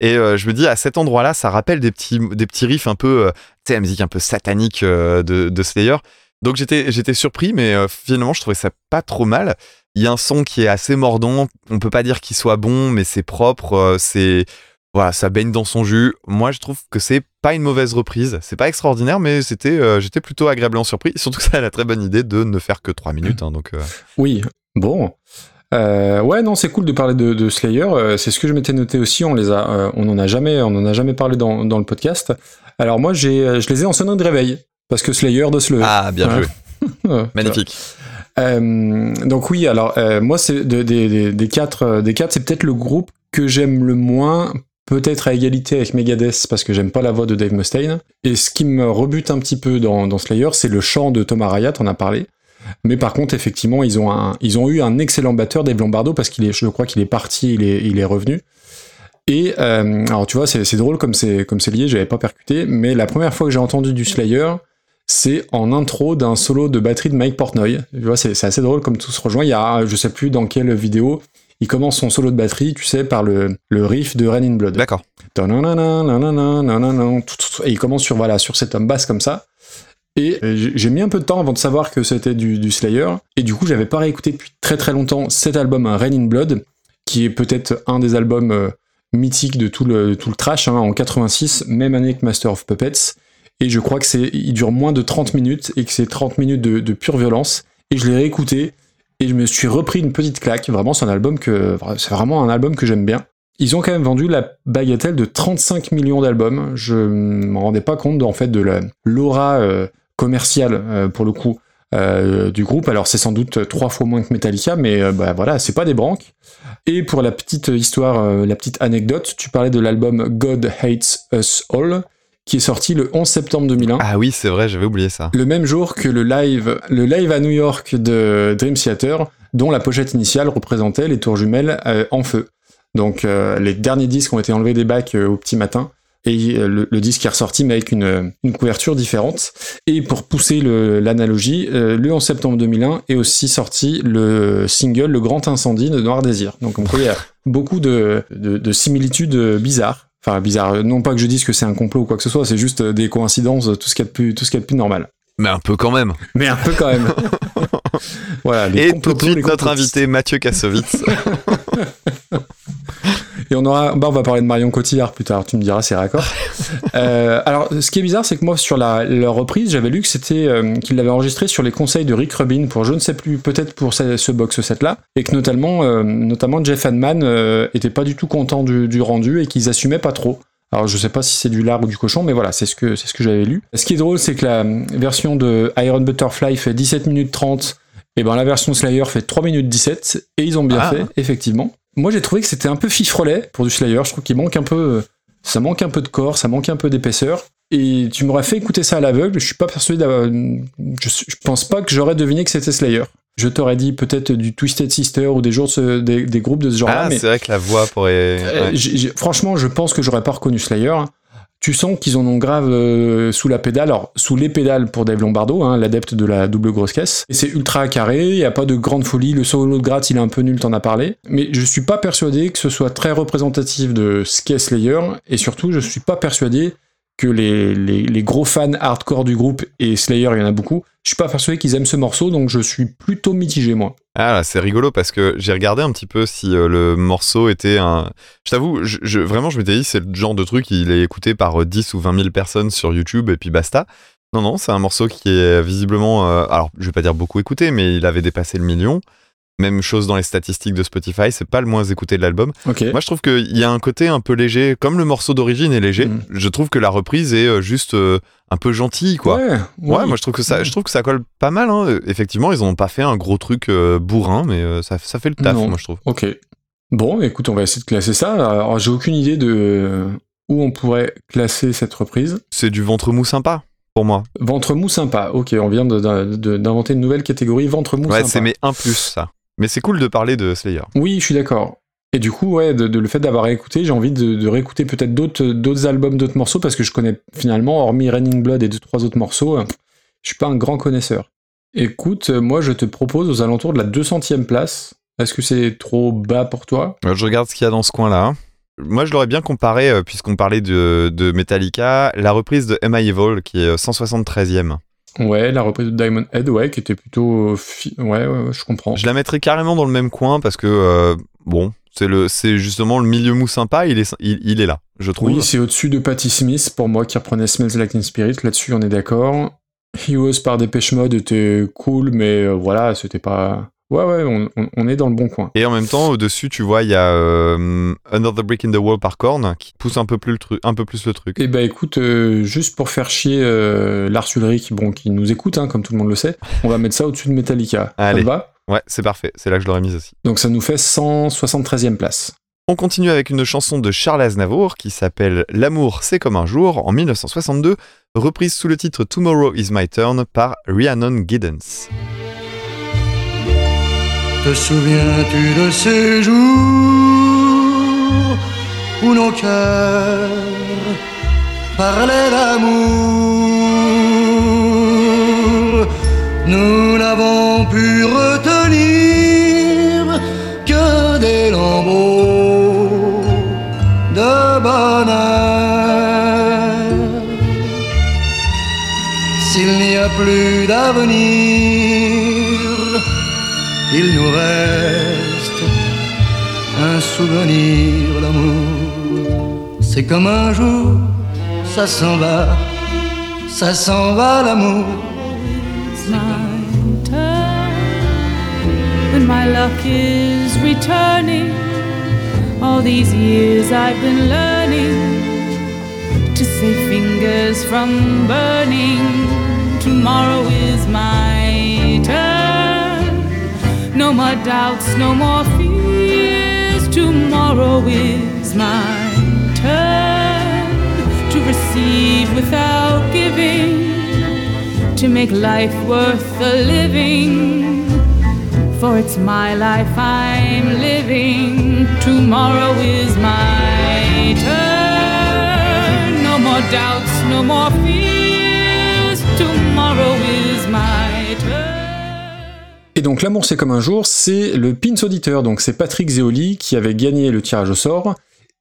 Et je me dis à cet endroit-là, ça rappelle des petits des petits riffs un peu, euh, tu sais, la musique un peu satanique de, Slayer. Donc j'étais surpris, mais finalement je trouvais ça pas trop mal. Il y a un son qui est assez mordant. On peut pas dire qu'il soit bon, mais c'est propre. c'est voilà, ça baigne dans son jus. Moi, je trouve que c'est pas une mauvaise reprise. C'est pas extraordinaire, mais c'était, euh, j'étais plutôt agréablement surpris. Surtout que ça a la très bonne idée de ne faire que 3 minutes. hein, donc, euh, Oui, bon. Euh, ouais, non, c'est cool de parler de, de Slayer. c'est ce que je m'étais noté aussi. On les a, on en a jamais, on en a jamais parlé dans, dans le podcast. Alors moi, j'ai, je les ai en sonnerie de réveil parce que Slayer de se lever. Ah, bien joué. Magnifique. Donc oui, alors moi c'est de- des, quatre, des quatre, c'est peut-être le groupe que j'aime le moins, peut-être à égalité avec Megadeth parce que j'aime pas la voix de Dave Mustaine. Et ce qui me rebute un petit peu dans, Slayer, c'est le chant de Thomas Rayat, on a parlé. Mais par contre, effectivement, ils ont, eu un excellent batteur, Dave Lombardo, parce qu'il je crois qu'il est parti, il est, revenu. Et euh, alors tu vois, c'est drôle comme c'est comme c'est lié, j'avais pas percuté, mais la première fois que j'ai entendu du Slayer, c'est en intro d'un solo de batterie de Mike Portnoy. Tu vois, c'est c'est assez drôle comme tout se rejoint. Il y a, je sais plus dans quelle vidéo, il commence son solo de batterie, tu sais, par le, le riff de Rain in Blood. D'accord. Et il commence sur, voilà, sur cette homme basse comme ça. Et j'ai mis un peu de temps avant de savoir que c'était du, du Slayer. Et du coup, j'avais pas réécouté depuis très très longtemps cet album Rain in Blood, qui est peut-être un des albums mythiques de tout le, tout le trash, hein, en 86, même année que Master of Puppets. Et je crois que c'est, il dure moins de 30 minutes et que c'est 30 minutes de, de pure violence. Et je l'ai réécouté et je me suis repris une petite claque. Vraiment, c'est un album que, c'est vraiment un album que j'aime bien. Ils ont quand même vendu la bagatelle de 35 millions d'albums. Je m'en rendais pas compte en fait de la- l'aura euh, commerciale euh, pour le coup euh, du groupe. Alors c'est sans doute trois fois moins que Metallica, mais euh, bah, voilà, c'est pas des branques. Et pour la petite histoire, la petite anecdote, tu parlais de l'album God Hates Us All, qui est sorti le 11 septembre 2001. Ah oui, c'est vrai, j'avais oublié ça. Le même jour que le live, le live à New York de Dream Theater, dont la pochette initiale représentait les tours jumelles euh, en feu. Donc euh, les derniers disques ont été enlevés des bacs euh, au petit matin. Et le, le disque est ressorti, mais avec une, une couverture différente. Et pour pousser le- l'analogie, euh, le 11 septembre 2001 est aussi sorti le single Le Grand Incendie de Noir Désir. Donc on il y a beaucoup de, de, de similitudes bizarres. Enfin bizarres, non pas que je dise que c'est un complot ou quoi que ce soit, c'est juste euh, des coïncidences, tout ce qu'il y a de plus, tout ce qu'il y a de plus normal. Mais un peu quand même. Mais un peu quand même. voilà, les Et tout de suite, notre invité Mathieu Kassovitz. Et on aura, bah on va parler de Marion Cotillard plus tard, tu me diras, c'est raccord. euh, alors, ce qui est bizarre, c'est que moi, sur la, leur reprise, j'avais lu que c'était, euh, qu'ils l'avaient enregistré sur les conseils de Rick Rubin pour je ne sais plus, peut-être pour ce, ce box set-là, et que notamment, euh, notamment Jeff Hanneman euh, était pas du tout content du, du rendu et qu'ils assumaient pas trop. Alors je sais pas si c'est du lard ou du cochon, mais voilà, c'est ce que c'est ce que j'avais lu. Ce qui est drôle, c'est que la version de Iron Butterfly fait 17 minutes 30, et ben la version Slayer fait 3 minutes 17, et ils ont bien Ah. fait, effectivement. Moi j'ai trouvé que c'était un peu fifrelet pour du Slayer, je trouve qu'il manque un peu, euh, ça manque un peu de corps, ça manque un peu d'épaisseur. Et tu m'aurais fait écouter ça à l'aveugle, je suis pas persuadé d'avoir, je, je pense pas que j'aurais deviné que c'était Slayer. Je t'aurais dit peut-être du Twisted Sister ou des, jours de des, des groupes de ce genre-là, ah, mais c'est vrai que la voix pourrait. euh, ouais. franchement, je pense que j'aurais pas reconnu Slayer. Tu sens qu'ils en ont grave euh, sous la pédale, alors sous les pédales pour Dave Lombardo, hein, l'adepte de la double grosse caisse. Et c'est ultra carré, il y a pas de grande folie, le solo de gratte il est un peu nul, t'en as parlé. Mais je suis pas persuadé que ce soit très représentatif de ce qu'est Slayer, et surtout je suis pas persuadé que les, les, gros fans hardcore du groupe, et Slayer il y en a beaucoup, je suis pas persuadé qu'ils aiment ce morceau, donc je suis plutôt mitigé moi. Ah, c'est rigolo parce que j'ai regardé un petit peu si euh, le morceau était un. Je t'avoue, je, vraiment, je m'étais dit, c'est le genre de truc, il est écouté par euh, 10 ou 20 000 personnes sur YouTube et puis basta. Non, non, c'est un morceau qui est visiblement. euh, alors, je vais pas dire beaucoup écouté, mais il avait dépassé le million. Même chose dans les statistiques de Spotify, c'est pas le moins écouté de l'album. Moi, je trouve qu'il y a un côté un peu léger, comme le morceau d'origine est léger. Mhm. Je trouve que la reprise est euh, juste euh, un peu gentille, quoi. Ouais, Ouais, moi je trouve que ça, je trouve que ça colle pas mal. Hein. Euh, Effectivement, ils ont pas fait un gros truc euh, bourrin, mais euh, ça, ça fait le taf, Non. moi je trouve. Ok. Bon, écoute, on va essayer de classer ça. Alors, j'ai aucune idée de où on pourrait classer cette reprise. C'est du ventre mou sympa. pour moi. Ventre mou sympa. Ok, on vient d'inventer une nouvelle catégorie. Ventre mou Ouais, sympa. c'est mes 1 plus ça. Mais c'est cool de parler de Slayer. Oui, je suis d'accord. Et du coup, ouais, de, de- le fait d'avoir écouté, j'ai envie de, de réécouter peut-être d'autres, d'autres albums, d'autres morceaux, parce que je connais finalement, hormis Raining Blood et deux, trois autres morceaux, euh, je suis pas un grand connaisseur. Écoute, euh, moi, je te propose aux alentours de la 200e place. Est-ce que c'est trop bas pour toi? Euh, Je regarde ce qu'il y a dans ce coin-là. Moi, je l'aurais bien comparé, puisqu'on parlait de, de Metallica, la reprise de Am I Evil, qui est euh, 173e. Ouais, la reprise de Diamond Head, ouais, qui était plutôt. euh, fi- Ouais, ouais, ouais, je comprends. Je la mettrais carrément dans le même coin, parce que, euh, bon, c'est le, c'est justement le milieu mou sympa, il est, il, il est là, je trouve. Oui, c'est au-dessus de Patti Smith pour moi qui reprenait Smells Like Teen Spirit. Là-dessus, on est d'accord. Heroes par Dépêche Mode était cool, mais euh, voilà, c'était pas. Ouais, ouais, on, on- on est dans le bon coin. Et en même temps, au-dessus, tu vois, il y a euh, Another Brick in the Wall par Korn, qui pousse un peu plus le, truc, un peu plus le truc. Eh ben écoute, euh, juste pour faire chier euh, Lars Ulrich, bon, qui nous écoute, hein, comme tout le monde le sait, on va mettre ça au-dessus de Metallica. Ça Allez. te va? Ouais, c'est parfait, c'est là que je l'aurais mise aussi. Donc ça nous fait 173e place. On continue avec une chanson de Charles Aznavour qui s'appelle L'amour c'est comme un jour en 1962, reprise sous le titre Tomorrow is my turn par Rhiannon Giddens. Te souviens-tu de ces jours où nos cœurs parlaient d'amour? Nous n'avons pu retenir que des lambeaux de bonheur. S'il n'y a plus d'avenir, reste un souvenir d'amour. C'est comme un jour, ça s'en va, ça s'en va l'amour. When my luck is returning. All these years I've been learning to save fingers from burning. Tomorrow is turn. No more doubts, no more fears. Tomorrow is my turn to receive without giving to make life worth the living. For it's my life I'm living. Tomorrow is my turn. No more doubts, no more fears. Et donc L'amour c'est comme un jour, c'est le Pins Auditeur, donc c'est Patrick Zéoli qui avait gagné le tirage au sort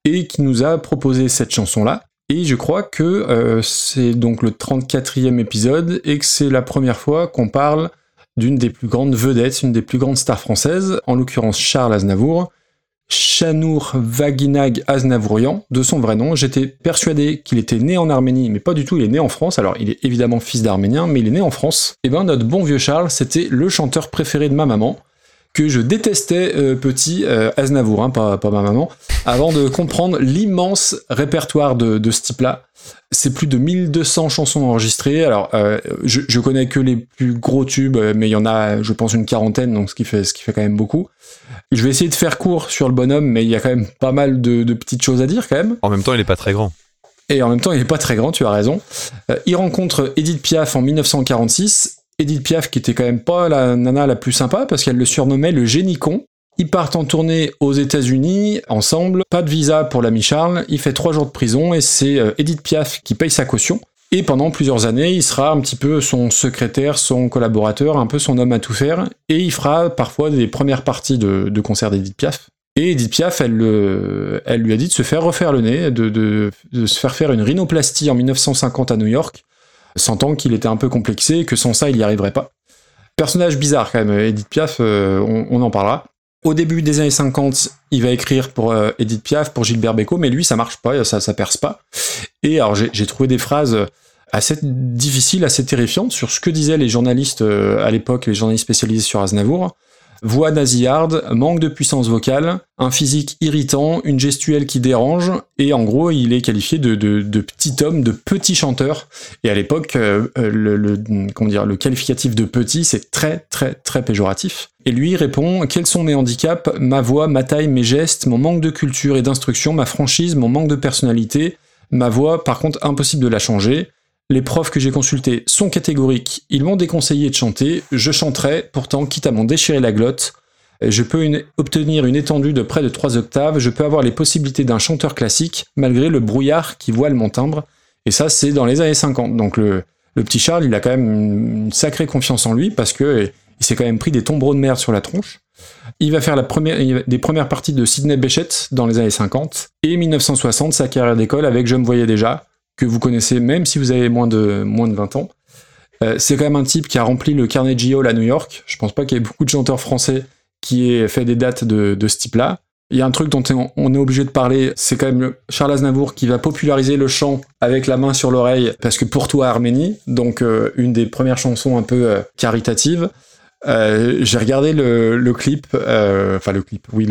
et qui nous a proposé cette chanson-là. Et je crois que euh, c'est donc le 34e épisode et que c'est la première fois qu'on parle d'une des plus grandes vedettes, une des plus grandes stars françaises, en l'occurrence Charles Aznavour, Chanour Vaginag Aznavourian, de son vrai nom. J'étais persuadé qu'il était né en Arménie, mais pas du tout, il est né en France. Alors, il est évidemment fils d'Arménien, mais il est né en France. Et ben, notre bon vieux Charles, c'était le chanteur préféré de ma maman, que je détestais euh, petit, euh, Aznavour, hein, pas, pas ma maman, avant de comprendre l'immense répertoire de, de ce type-là. C'est plus de 1200 chansons enregistrées. Alors, euh, je, je connais que les plus gros tubes, mais il y en a, je pense, une quarantaine, donc ce qui fait, ce qui fait quand même beaucoup. Je vais essayer de faire court sur le bonhomme, mais il y a quand même pas mal de, de petites choses à dire quand même. En même temps, il est pas très grand. Et en même temps, il est pas très grand, tu as raison. Il rencontre Edith Piaf en 1946. Edith Piaf qui était quand même pas la nana la plus sympa parce qu'elle le surnommait le génie con. Ils partent en tournée aux États-Unis ensemble, pas de visa pour l'ami Charles, il fait trois jours de prison et c'est euh, Edith Piaf qui paye sa caution. Et pendant plusieurs années, il sera un petit peu son secrétaire, son collaborateur, un peu son homme à tout faire, et il fera parfois des premières parties de, concerts d'Edith Piaf. Et Edith Piaf, elle, le- elle lui a dit de se faire refaire le nez, de- de se faire faire une rhinoplastie en 1950 à New York, sentant qu'il était un peu complexé et que sans ça, il n'y arriverait pas. Personnage bizarre quand même, Edith Piaf, euh, on, en parlera. Au début des années 50, il va écrire pour euh, Edith Piaf, pour Gilbert Bécaud, mais lui, ça marche pas, ça, ça perce pas. Et alors, j'ai j'ai trouvé des phrases assez difficiles, assez terrifiantes sur ce que disaient les journalistes euh, à l'époque, les journalistes spécialisés sur Aznavour. Voix nasillarde, manque de puissance vocale, un physique irritant, une gestuelle qui dérange, et en gros, il est qualifié de, petit homme, de petit chanteur. Et à l'époque, euh, euh, le, le qualificatif de petit, c'est très, très, très péjoratif. Et lui répond Quels sont mes handicaps Ma voix, ma taille, mes gestes, mon manque de culture et d'instruction, ma franchise, mon manque de personnalité? Ma voix, par contre, impossible de la changer. Les profs que j'ai consultés sont catégoriques. Ils m'ont déconseillé de chanter. Je chanterai, pourtant, quitte à m'en déchirer la glotte. Je peux obtenir une étendue de près de 3 octaves. Je peux avoir les possibilités d'un chanteur classique, malgré le brouillard qui voile mon timbre. Et ça, c'est dans les années 50. Donc le, petit Charles, il a quand même une, sacrée confiance en lui parce que il s'est quand même pris des tombereaux de merde sur la tronche. Il va faire des premières parties de Sidney Bechet dans les années 50 et 1960 sa carrière d'école avec Je me voyais déjà que vous connaissez même si vous avez moins de moins de 20 ans. Euh, c'est quand même un type qui a rempli le Carnegie Hall à New York. Je pense pas qu'il y ait beaucoup de chanteurs français qui aient fait des dates de, ce type-là. Il y a un truc dont on on est obligé de parler, c'est quand même Charles Aznavour qui va populariser le chant avec la main sur l'oreille, parce que pour toi Arménie, donc euh, une des premières chansons un peu euh, caritatives. Euh, J'ai regardé le, clip, euh, enfin le clip, oui,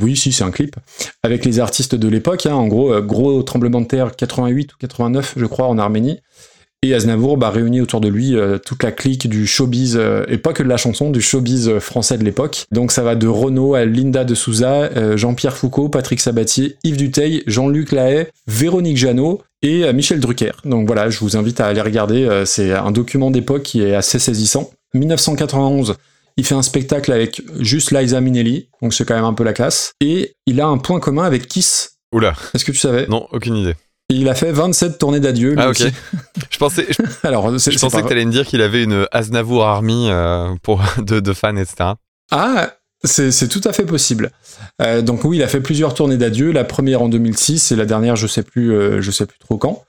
oui, si c'est un clip, avec les artistes de l'époque. hein, en gros, euh, gros tremblement de terre 88 ou 89, je crois, en Arménie. Et Aznavour bah, réunit autour de lui toute la clique du showbiz, et pas que de la chanson, du showbiz français de l'époque. Donc ça va de Renaud à Linda de Souza, Jean-Pierre Foucault, Patrick Sabatier, Yves Duteil, Jean-Luc Lahaye, Véronique Jeannot et Michel Drucker. Donc voilà, je vous invite à aller regarder, c'est un document d'époque qui est assez saisissant. 1991, il fait un spectacle avec juste Liza Minnelli, donc c'est quand même un peu la classe. Et il a un point commun avec Kiss. Oula, Est-ce que tu savais? Non, aucune idée. Il a fait 27 tournées d'adieu. Ah ok. je pensais, je, Alors, je pensais pas- que t'allais me dire qu'il avait une Aznavour Army euh, pour de, de fans, etc. Ah, c'est c'est tout à fait possible. Euh, donc oui, il a fait plusieurs tournées d'adieu. La première en 2006 et la dernière, je sais plus, euh, je sais plus trop quand.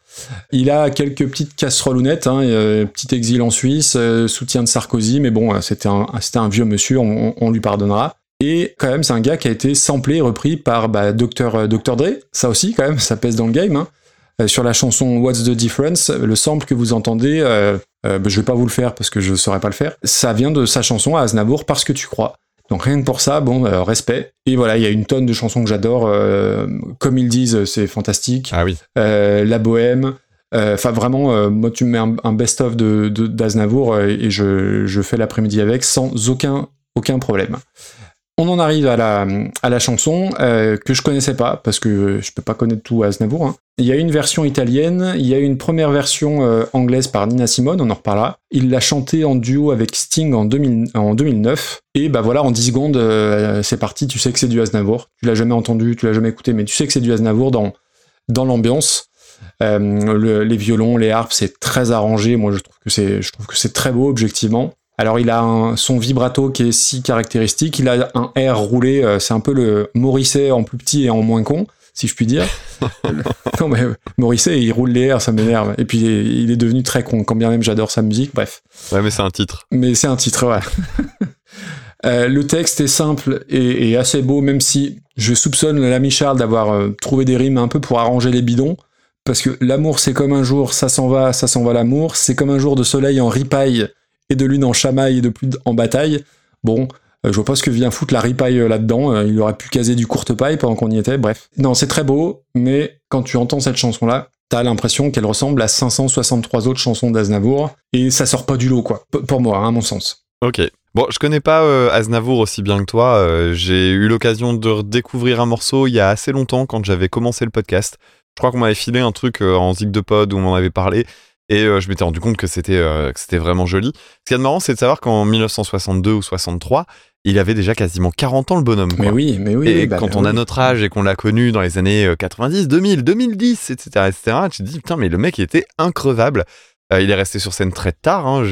Il a quelques petites casseroles honnêtes, hein, euh, petit exil en Suisse, euh, soutien de Sarkozy, mais bon, c'était un, vieux monsieur, on, lui pardonnera. Et quand même, c'est un gars qui a été samplé, et repris par bah, Dr, euh, Dr. Dre, ça aussi quand même, ça pèse dans le game. hein. Euh, sur la chanson What's the Difference, le sample que vous entendez, bah, je vais pas vous le faire parce que je saurais pas le faire, ça vient de sa chanson à Aznavour parce que tu crois. Donc rien que pour ça, bon, euh, respect. Et voilà, il y a une tonne de chansons que j'adore. euh, comme ils disent, c'est fantastique. Ah oui. Euh, La Bohème. Enfin vraiment, moi tu me mets un, un best-of de, de- d'Aznavour et je, je fais l'après-midi avec sans aucun, aucun problème. On en arrive à la, à la chanson euh, que je connaissais pas parce que je peux pas connaître tout à Aznavour. hein. Il y a une version italienne, il y a une première version euh, anglaise par Nina Simone, on en reparlera. Il l'a chanté en duo avec Sting en, 2000 en 2009. Et bah voilà, en 10 secondes, euh, c'est parti, tu sais que c'est du Aznavour. Tu l'as jamais entendu, tu l'as jamais écouté, mais tu sais que c'est du Aznavour dans, dans l'ambiance. Le- les violons, les harpes, c'est très arrangé. Moi, je trouve que c'est très beau objectivement. Alors, il a un, son vibrato qui est si caractéristique. Il a un R roulé. euh, c'est un peu le Morisset en plus petit et en moins con, si je puis dire. non, mais euh, Morisset, il roule les R, ça m'énerve. Et puis, il est, il est devenu très con, quand bien même j'adore sa musique. Bref. Ouais, mais c'est un titre. Mais c'est un titre, ouais. Euh, le texte est simple et, et assez beau, même si je soupçonne l'ami Charles d'avoir euh, trouvé des rimes un peu pour arranger les bidons. Parce que l'amour, c'est comme un jour, ça s'en va, ça s'en va l'amour. C'est comme un jour de soleil en ripaille de lune en chamaille et de pluie en bataille. Bon, euh, je vois pas ce que vient foutre la ripaille euh, là-dedans. Euh, il aurait pu caser du courte paille pendant qu'on y était. Bref. Non, c'est très beau, mais quand tu entends cette chanson-là, t'as l'impression qu'elle ressemble à 563 autres chansons d'Aznavour. Et ça sort pas du lot, quoi. Pour moi, hein, à mon sens. Ok. Bon, je connais pas Aznavour aussi bien que toi. J'ai eu l'occasion de redécouvrir un morceau il y a assez longtemps quand j'avais commencé le podcast. Je crois qu'on m'avait filé un truc en zig de pod où on m'en avait parlé et euh, je m'étais rendu compte que c'était euh, c'était vraiment joli. Ce qui est marrant, c'est de savoir qu'en 1962 ou 63, il avait déjà quasiment 40 ans le bonhomme. Mais oui, mais oui. et bah, quand on a oui. notre âge et qu'on l'a connu dans les années euh, 90, 2000, 2010, etc., etc., tu te dis putain, mais le mec il était increvable. Euh, il est resté sur scène très tard, hein,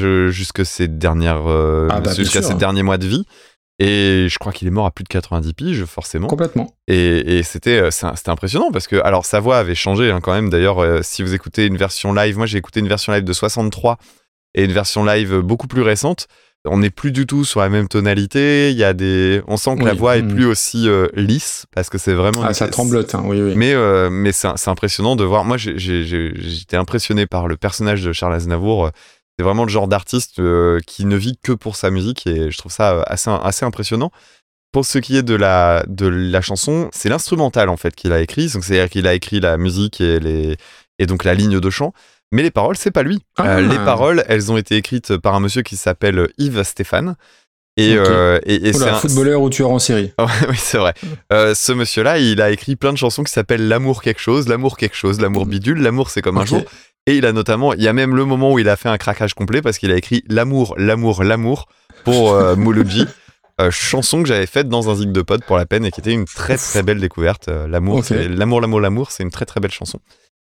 ses dernières, euh, Ah bah, jusqu'à ses derniers mois de vie. Et je crois qu'il est mort à plus de 90 piges, forcément. Complètement. Et, et c'était, euh, c'était impressionnant parce que, alors, sa voix avait changé hein, quand même. D'ailleurs, euh, si vous écoutez une version live, moi j'ai écouté une version live de 63 et une version live beaucoup plus récente. On n'est plus du tout sur la même tonalité. Il y a des, on sent que la voix est mm. plus aussi euh, lisse parce que c'est vraiment. Ah, ça tremblote, hein, oui, oui. Mais, euh, mais c'est impressionnant de voir. Moi, j'étais impressionné par le personnage de Charles Aznavour. C'est vraiment le genre d'artiste euh, qui ne vit que pour sa musique et je trouve ça euh, assez, assez impressionnant. Pour ce qui est de la, de la chanson, c'est l'instrumental en fait qu'il a écrit. Donc c'est-à-dire qu'il a écrit la musique et, les, et donc la ligne de chant. Mais les paroles, c'est pas lui. Ah. Euh, les paroles, elles ont été écrites par un monsieur qui s'appelle Yves Stéphane. Et, Ok. euh, et, et Oula, c'est un- footballeur ou tueur en série. Oui, c'est vrai. Euh, ce monsieur-là, il a écrit plein de chansons qui s'appellent L'amour quelque chose, L'amour quelque chose, L'amour bidule, L'amour c'est comme un jour. Et il a notamment, il y a même le moment où il a fait un craquage complet parce qu'il a écrit l'amour, l'amour, l'amour pour euh, Mouloudji. Euh, chanson que j'avais faite dans un zig de pod pour la peine et qui était une très très belle découverte. Euh, l'amour, l'amour, l'amour, c'est une très très belle chanson.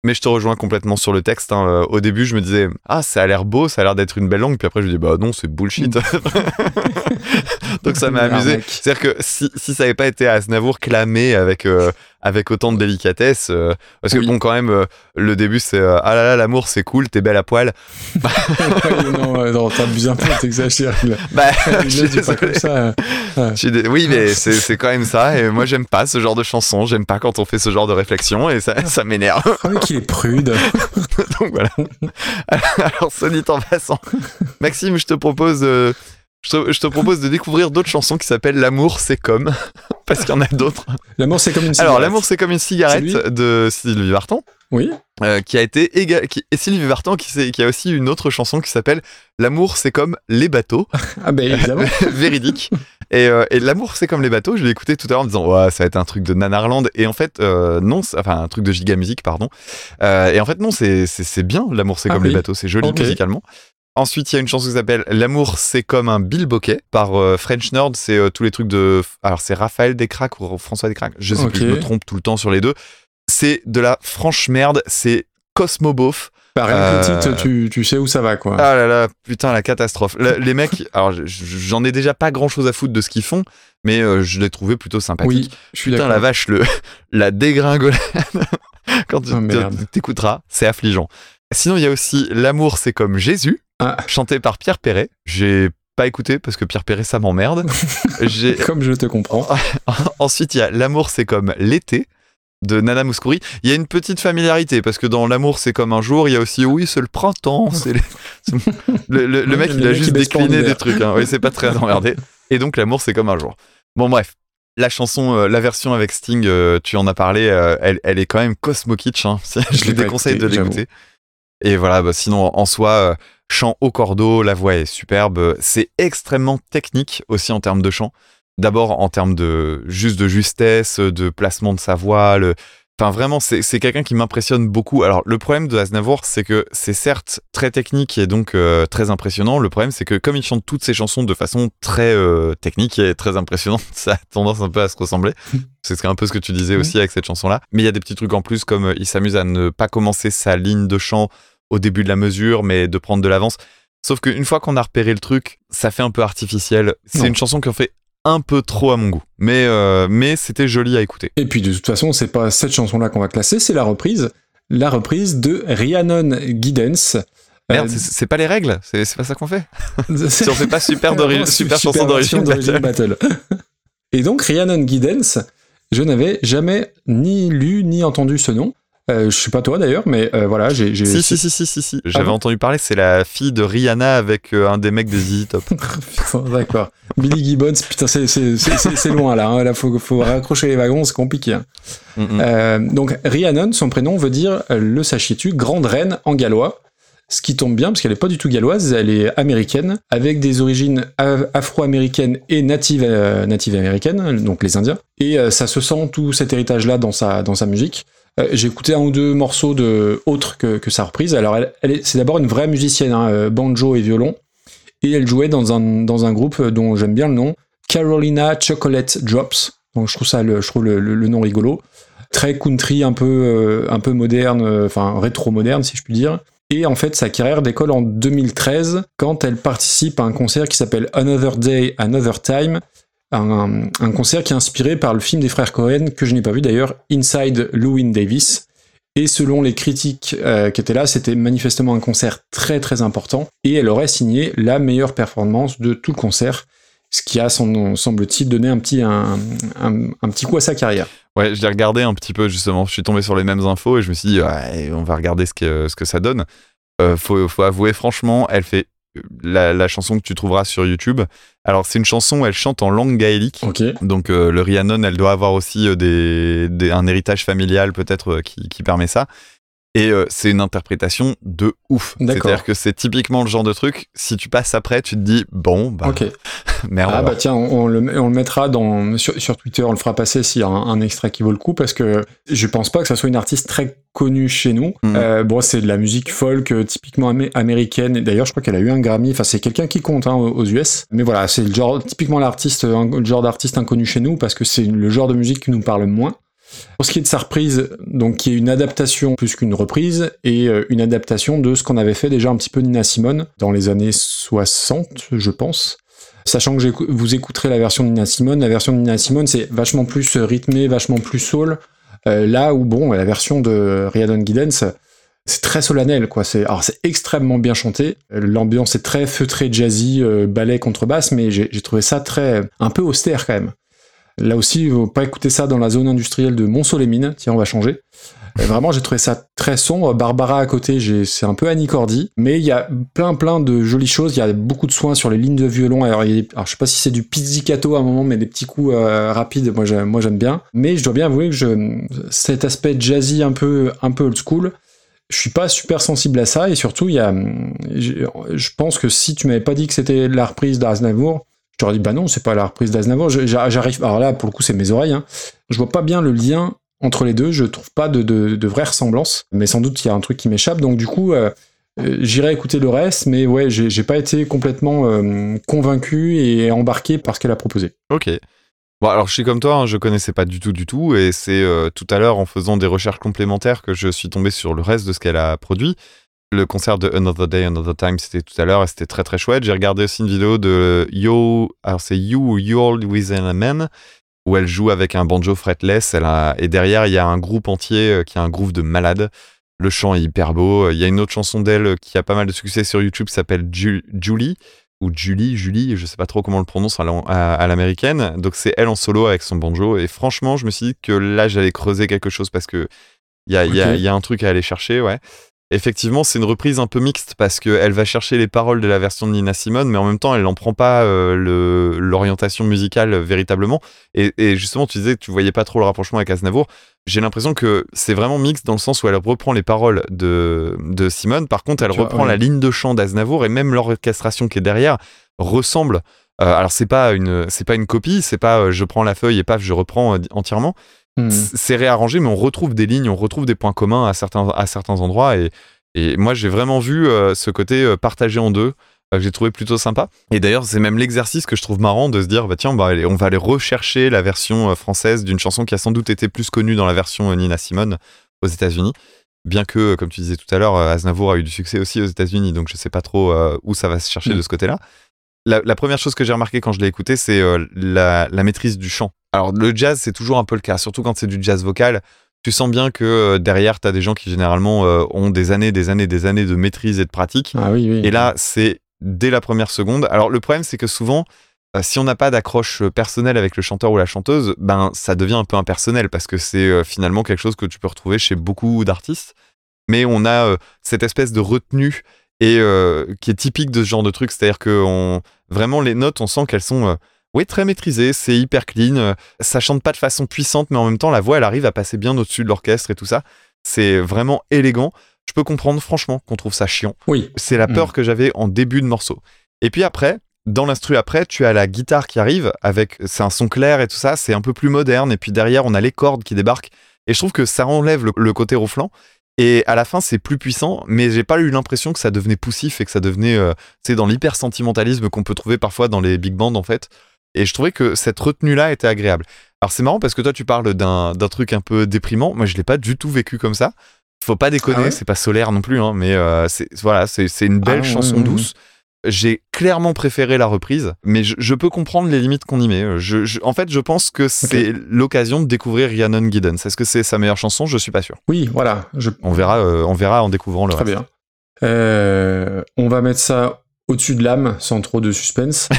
Mais je te rejoins complètement sur le texte. hein. Euh, Au début, je me disais, ah, ça a l'air beau, ça a l'air d'être une belle langue. Puis après, je me dis, bah non, c'est bullshit. Donc ça m'a amusé. Arnaque. C'est-à-dire que si, si ça n'avait pas été Aznavour clamé avec, euh, avec autant de délicatesse, euh, parce que Oui. bon, quand même, euh, le début, c'est euh, ah là là, l'amour, c'est cool, t'es belle à poil. Non, non, t'abuses un peu, t'exagères. Bah, je dit pas comme ça. Dé- Oui, mais c'est quand même ça. Et moi, j'aime pas ce genre de chanson. J'aime pas quand on fait ce genre de réflexion et ça, ça m'énerve. Oh, mais qu'il est prude. Donc voilà. Alors, dit en passant, Maxime, je te propose. Je te, je te propose de découvrir d'autres chansons qui s'appellent L'amour c'est comme, parce qu'il y en a d'autres. L'amour, c'est comme une Alors, cigarette. L'amour c'est comme une cigarette de Sylvie Vartan, Oui. euh, qui a été éga- qui, et Sylvie Vartan qui, a aussi une autre chanson qui s'appelle L'amour c'est comme les bateaux, Ah, ben évidemment. véridique. Et, euh, et L'amour c'est comme les bateaux, je l'ai écouté tout à l'heure en me disant, ouais, ça va être un truc de Nanarland. Et en fait, euh, non, enfin, un truc de Giga Music, pardon. Et en fait, non, c'est bien, L'amour c'est Ah comme oui. les bateaux, c'est joli musicalement. Ensuite, il y a une chanson qui s'appelle L'amour c'est comme un bilboquet par euh, French Nerd. C'est euh, tous les trucs de. Alors, c'est Raphaël Descraques ou François Descraques. Je sais Ok. plus, je me trompe tout le temps sur les deux. C'est de la franche merde. C'est Cosmo Beauf. Le Euh, titre, tu, tu sais où ça va, quoi. Ah là là, putain, la catastrophe. Le- les mecs, alors j'en ai déjà pas grand chose à foutre de ce qu'ils font, mais euh, je l'ai trouvé plutôt sympathique. oui, je suis Putain, la vache, le, la dégringolade. Quand tu Oh, t'écouteras, c'est affligeant. Sinon, il y a aussi L'amour, c'est comme Jésus, Ah. chanté par Pierre Perret. J'ai pas écouté parce que Pierre Perret, ça m'emmerde. Comme je te comprends. Ensuite, il y a L'amour, c'est comme l'été de Nana Mouskouri. Il y a une petite familiarité parce que dans L'amour, c'est comme un jour, il y a aussi Oui, c'est le printemps. C'est les- le, le- le mec, il a juste décliné des trucs. Hein. Oui, c'est pas très emmerdé. Et donc, L'amour, c'est comme un jour. Bon, bref. La chanson, euh, la version avec Sting, euh, tu en as parlé, euh, elle, elle est quand même Cosmo Kitsch. hein. Je Je pas déconseille de l'écouter. Et voilà, bah, sinon, en soi, chant au cordeau, la voix est superbe. C'est extrêmement technique aussi en termes de chant. D'abord en termes de juste de justesse, de placement de sa voix. Le... Enfin, vraiment, c'est quelqu'un qui m'impressionne beaucoup. Alors, le problème de Aznavour, c'est que c'est certes très technique et donc euh, très impressionnant. Le problème, c'est que comme il chante toutes ses chansons de façon très euh, technique et très impressionnante, ça a tendance un peu à se ressembler. C'est un peu ce que tu disais aussi avec cette chanson-là. Mais il y a des petits trucs en plus, comme euh, il s'amuse à ne pas commencer sa ligne de chant au début de la mesure, mais de prendre de l'avance. Sauf qu'une fois qu'on a repéré le truc, ça fait un peu artificiel. C'est une chanson qui en fait un peu trop à mon goût. Mais, euh, mais c'était joli à écouter. Et puis, de toute façon, c'est pas cette chanson-là qu'on va classer, c'est la reprise. La reprise de Rhiannon Giddens. Merde, Euh, c'est- pas les règles, c'est pas ça qu'on fait. Si on fait pas super, d'ori- super, chanson d'origine, battle. Et donc, Rhiannon Giddens, je n'avais jamais ni lu ni entendu ce nom. Euh, je sais pas toi d'ailleurs, mais euh, voilà, j'ai. j'ai- Si, si, si, si, si, si. J'avais bon entendu parler, c'est la fille de Rihanna avec euh, un des mecs des ZZ Top. Putain, D'accord. Billy Gibbons, putain, c'est- c'est c'est- c'est- c'est loin là. Hein. Là, faut, faut raccrocher les wagons, c'est compliqué. hein. Mm, mm. Euh, donc, Rhiannon, son prénom veut dire, euh, le sachiez-tu, grande reine en gallois. Ce qui tombe bien, parce qu'elle est pas du tout galloise, elle est américaine, avec des origines afro-américaines et natives, euh, natives américaines, donc les Indiens. Et euh, ça se sent tout cet héritage-là dans sa, dans sa musique. Euh, J'ai écouté un ou deux morceaux de autres que, que sa reprise. Alors, elle, elle est- c'est d'abord une vraie musicienne, hein, euh, banjo et violon. Et elle jouait dans un, dans un groupe dont j'aime bien le nom, Carolina Chocolate Drops. Donc je trouve ça, le, je trouve le, le- nom rigolo. Très country, un peu, euh, un peu moderne, euh, enfin rétro-moderne si je puis dire. Et en fait, sa carrière décolle en 2013 quand elle participe à un concert qui s'appelle Another Day, Another Time. Un, concert qui est inspiré par le film des frères Cohen, que je n'ai pas vu d'ailleurs, Inside Llewyn Davis. Et selon les critiques euh, qui étaient là, c'était manifestement un concert très très important. Et elle aurait signé la meilleure performance de tout le concert, ce qui a, semble-t-il, donné un petit, un, un- petit coup à sa carrière. Ouais, je l'ai regardé un petit peu justement. Je suis tombé sur les mêmes infos et je me suis dit, on va regarder ce que, ce que ça donne. Euh, faut, faut avouer, franchement, elle fait la, la chanson que tu trouveras sur YouTube. Alors, c'est une chanson où elle chante en langue gaélique. Donc, euh, le Rhiannon, elle doit avoir aussi euh, des, des- un héritage familial peut-être euh, qui, qui permet ça. Et euh, c'est une interprétation de ouf. C'est-à-dire que c'est typiquement le genre de truc, si tu passes après, tu te dis, bon, bah, Ok. merde. Ah bah tiens, on, on le, met- on le mettra dans, sur, sur Twitter, on le fera passer s'il y a un, un extrait qui vaut le coup, parce que je pense pas que ça soit une artiste très connue chez nous. Mhm. Euh, bon, c'est de la musique folk euh, typiquement amé- américaine, et d'ailleurs je crois qu'elle a eu un Grammy, enfin c'est quelqu'un qui compte hein, aux US, mais voilà, c'est le genre, typiquement l'artiste, le genre d'artiste inconnu chez nous, parce que c'est le genre de musique qui nous parle moins. Pour ce qui est de sa reprise, qui est une adaptation plus qu'une reprise, et euh, une adaptation de ce qu'on avait fait déjà un petit peu Nina Simone dans les années 60, je pense. Sachant que vous écouterez la version de Nina Simone, la version de Nina Simone c'est vachement plus euh, rythmé, vachement plus soul. Euh, là où bon, la version de Rhiannon Giddens, c'est très solennel quoi. C'est extrêmement bien chanté. L'ambiance est très feutrée, jazzy, ballet contrebasse, mais j'ai j'ai trouvé ça très un peu austère quand même. Là aussi, il faut pas écouter ça dans la zone industrielle de Mont-Soleil-Mines. Tiens, on va changer. Vraiment, j'ai trouvé ça très sombre. Barbara à côté, c'est un peu Annie Cordy. Mais il y a plein, plein de jolies choses. Il y a beaucoup de soins sur les lignes de violon. Alors, il sais pas si c'est du pizzicato à un moment, mais des petits coups euh, rapides. Moi, j'aime, bien. Mais je dois bien avouer que cet aspect jazzy un peu, un peu old school, je suis pas super sensible à ça. Et surtout, il y a, je je pense que si tu m'avais pas dit que c'était la reprise d'Aznavour, je t'aurais dit, bah non, c'est pas la reprise d'Aznavour. J'arrive, alors là, pour le coup, c'est mes oreilles. Hein. Je vois pas bien le lien entre les deux. Je trouve pas de, vraie ressemblance. Mais sans doute, il y a un truc qui m'échappe. Donc, du coup, euh, euh, j'irai écouter le reste. Mais ouais, j'ai pas été complètement euh, convaincu et embarqué par ce qu'elle a proposé. Ok. Bon, alors je suis comme toi, hein, je connaissais pas du tout, du tout, et c'est tout à l'heure en faisant des recherches complémentaires que je suis tombé sur le reste de ce qu'elle a produit. Le concert de Another Day, Another Time, c'était tout à l'heure et c'était très très chouette. J'ai regardé aussi une vidéo de Yo, alors c'est You ou You're with a Man, où elle joue avec un banjo fretless. Elle a, et derrière, il y a un groupe entier euh, qui est un groupe de malades. Le chant est hyper beau. Il y a une autre chanson d'elle qui a pas mal de succès sur YouTube qui s'appelle Ju- Julie ou Julie, Julie, je sais pas trop comment on le prononce à l'am- à à l'américaine. Donc c'est elle en solo avec son banjo. Et franchement, je me suis dit que là, j'allais creuser quelque chose parce que il y a, a- y a un truc à aller chercher, ouais. Effectivement, c'est une reprise un peu mixte parce qu'elle va chercher les paroles de la version de Nina Simone, mais en même temps, elle n'en prend pas euh, l'orientation musicale véritablement. Et, et justement, tu disais que tu voyais pas trop le rapprochement avec Aznavour. J'ai l'impression que c'est vraiment mixte dans le sens où elle reprend les paroles de, de Simone. Par contre, elle Tu vois, reprend ouais. la ligne de chant d'Aznavour et même l'orchestration qui est derrière ressemble. Euh, alors c'est pas une c'est pas une copie, c'est pas euh, je prends la feuille et paf je reprends euh, entièrement. Hmm. C'est réarrangé, mais on retrouve des lignes, on retrouve des points communs à certains à certains endroits et et moi j'ai vraiment vu euh, ce côté euh, partagé en deux euh, que j'ai trouvé plutôt sympa. Et d'ailleurs c'est même l'exercice que je trouve marrant de se dire bah tiens on va aller, on va aller rechercher la version française d'une chanson qui a sans doute été plus connue dans la version Nina Simone aux États-Unis. Bien que, comme tu disais tout à l'heure, Aznavour a eu du succès aussi aux États-Unis, donc je sais pas trop euh, où ça va se chercher Mm. de ce côté-là. La, la première chose que j'ai remarqué quand je l'ai écouté, c'est euh, la, la maîtrise du chant. Alors, le jazz, c'est toujours un peu le cas, surtout quand c'est du jazz vocal. Tu sens bien que euh, derrière, tu as des gens qui généralement euh, ont des années, des années, des années de maîtrise et de pratique. Ah oui, oui. Et là, c'est dès la première seconde. Alors, le problème, c'est que souvent, euh, si on n'a pas d'accroche personnelle avec le chanteur ou la chanteuse, ben, ça devient un peu impersonnel parce que c'est finalement quelque chose que tu peux retrouver chez beaucoup d'artistes. Mais on a euh, cette espèce de retenue et euh, qui est typique de ce genre de truc. C'est-à-dire que on, vraiment, les notes, on sent qu'elles sont euh, oui, très maîtrisées, c'est hyper clean. euh, ça chante pas de façon puissante, mais en même temps, la voix, elle arrive à passer bien au-dessus de l'orchestre et tout ça. C'est vraiment élégant. Je peux comprendre, franchement, qu'on trouve ça chiant. Oui. C'est la peur Mm. que j'avais en début de morceau. Et puis après, dans l'instru après, tu as la guitare qui arrive avec c'est un son clair et tout ça, c'est un peu plus moderne. Et puis derrière, on a les cordes qui débarquent. Et je trouve que ça enlève le, le côté ronflant. Et à la fin, c'est plus puissant, mais j'ai pas eu l'impression que ça devenait poussif et que ça devenait, euh, tu sais, dans l'hyper sentimentalisme qu'on peut trouver parfois dans les big bands en fait. Et je trouvais que cette retenue-là était agréable. Alors c'est marrant parce que toi, tu parles d'un truc un peu déprimant. Moi, je l'ai pas du tout vécu comme ça. Faut pas déconner, Ah ouais? c'est pas solaire non plus, hein, mais euh, c'est voilà, c'est une belle Ah chanson douce. J'ai clairement préféré la reprise, mais je, je peux comprendre les limites qu'on y met. Je, je- en fait, je pense que c'est l'occasion de découvrir Rhiannon Giddens. Est-ce que c'est sa meilleure chanson? Je suis pas sûr. Oui, voilà. On verra, euh, on verra en découvrant le Très reste. bien. Euh, on va mettre ça au-dessus de l'âme, sans trop de suspense.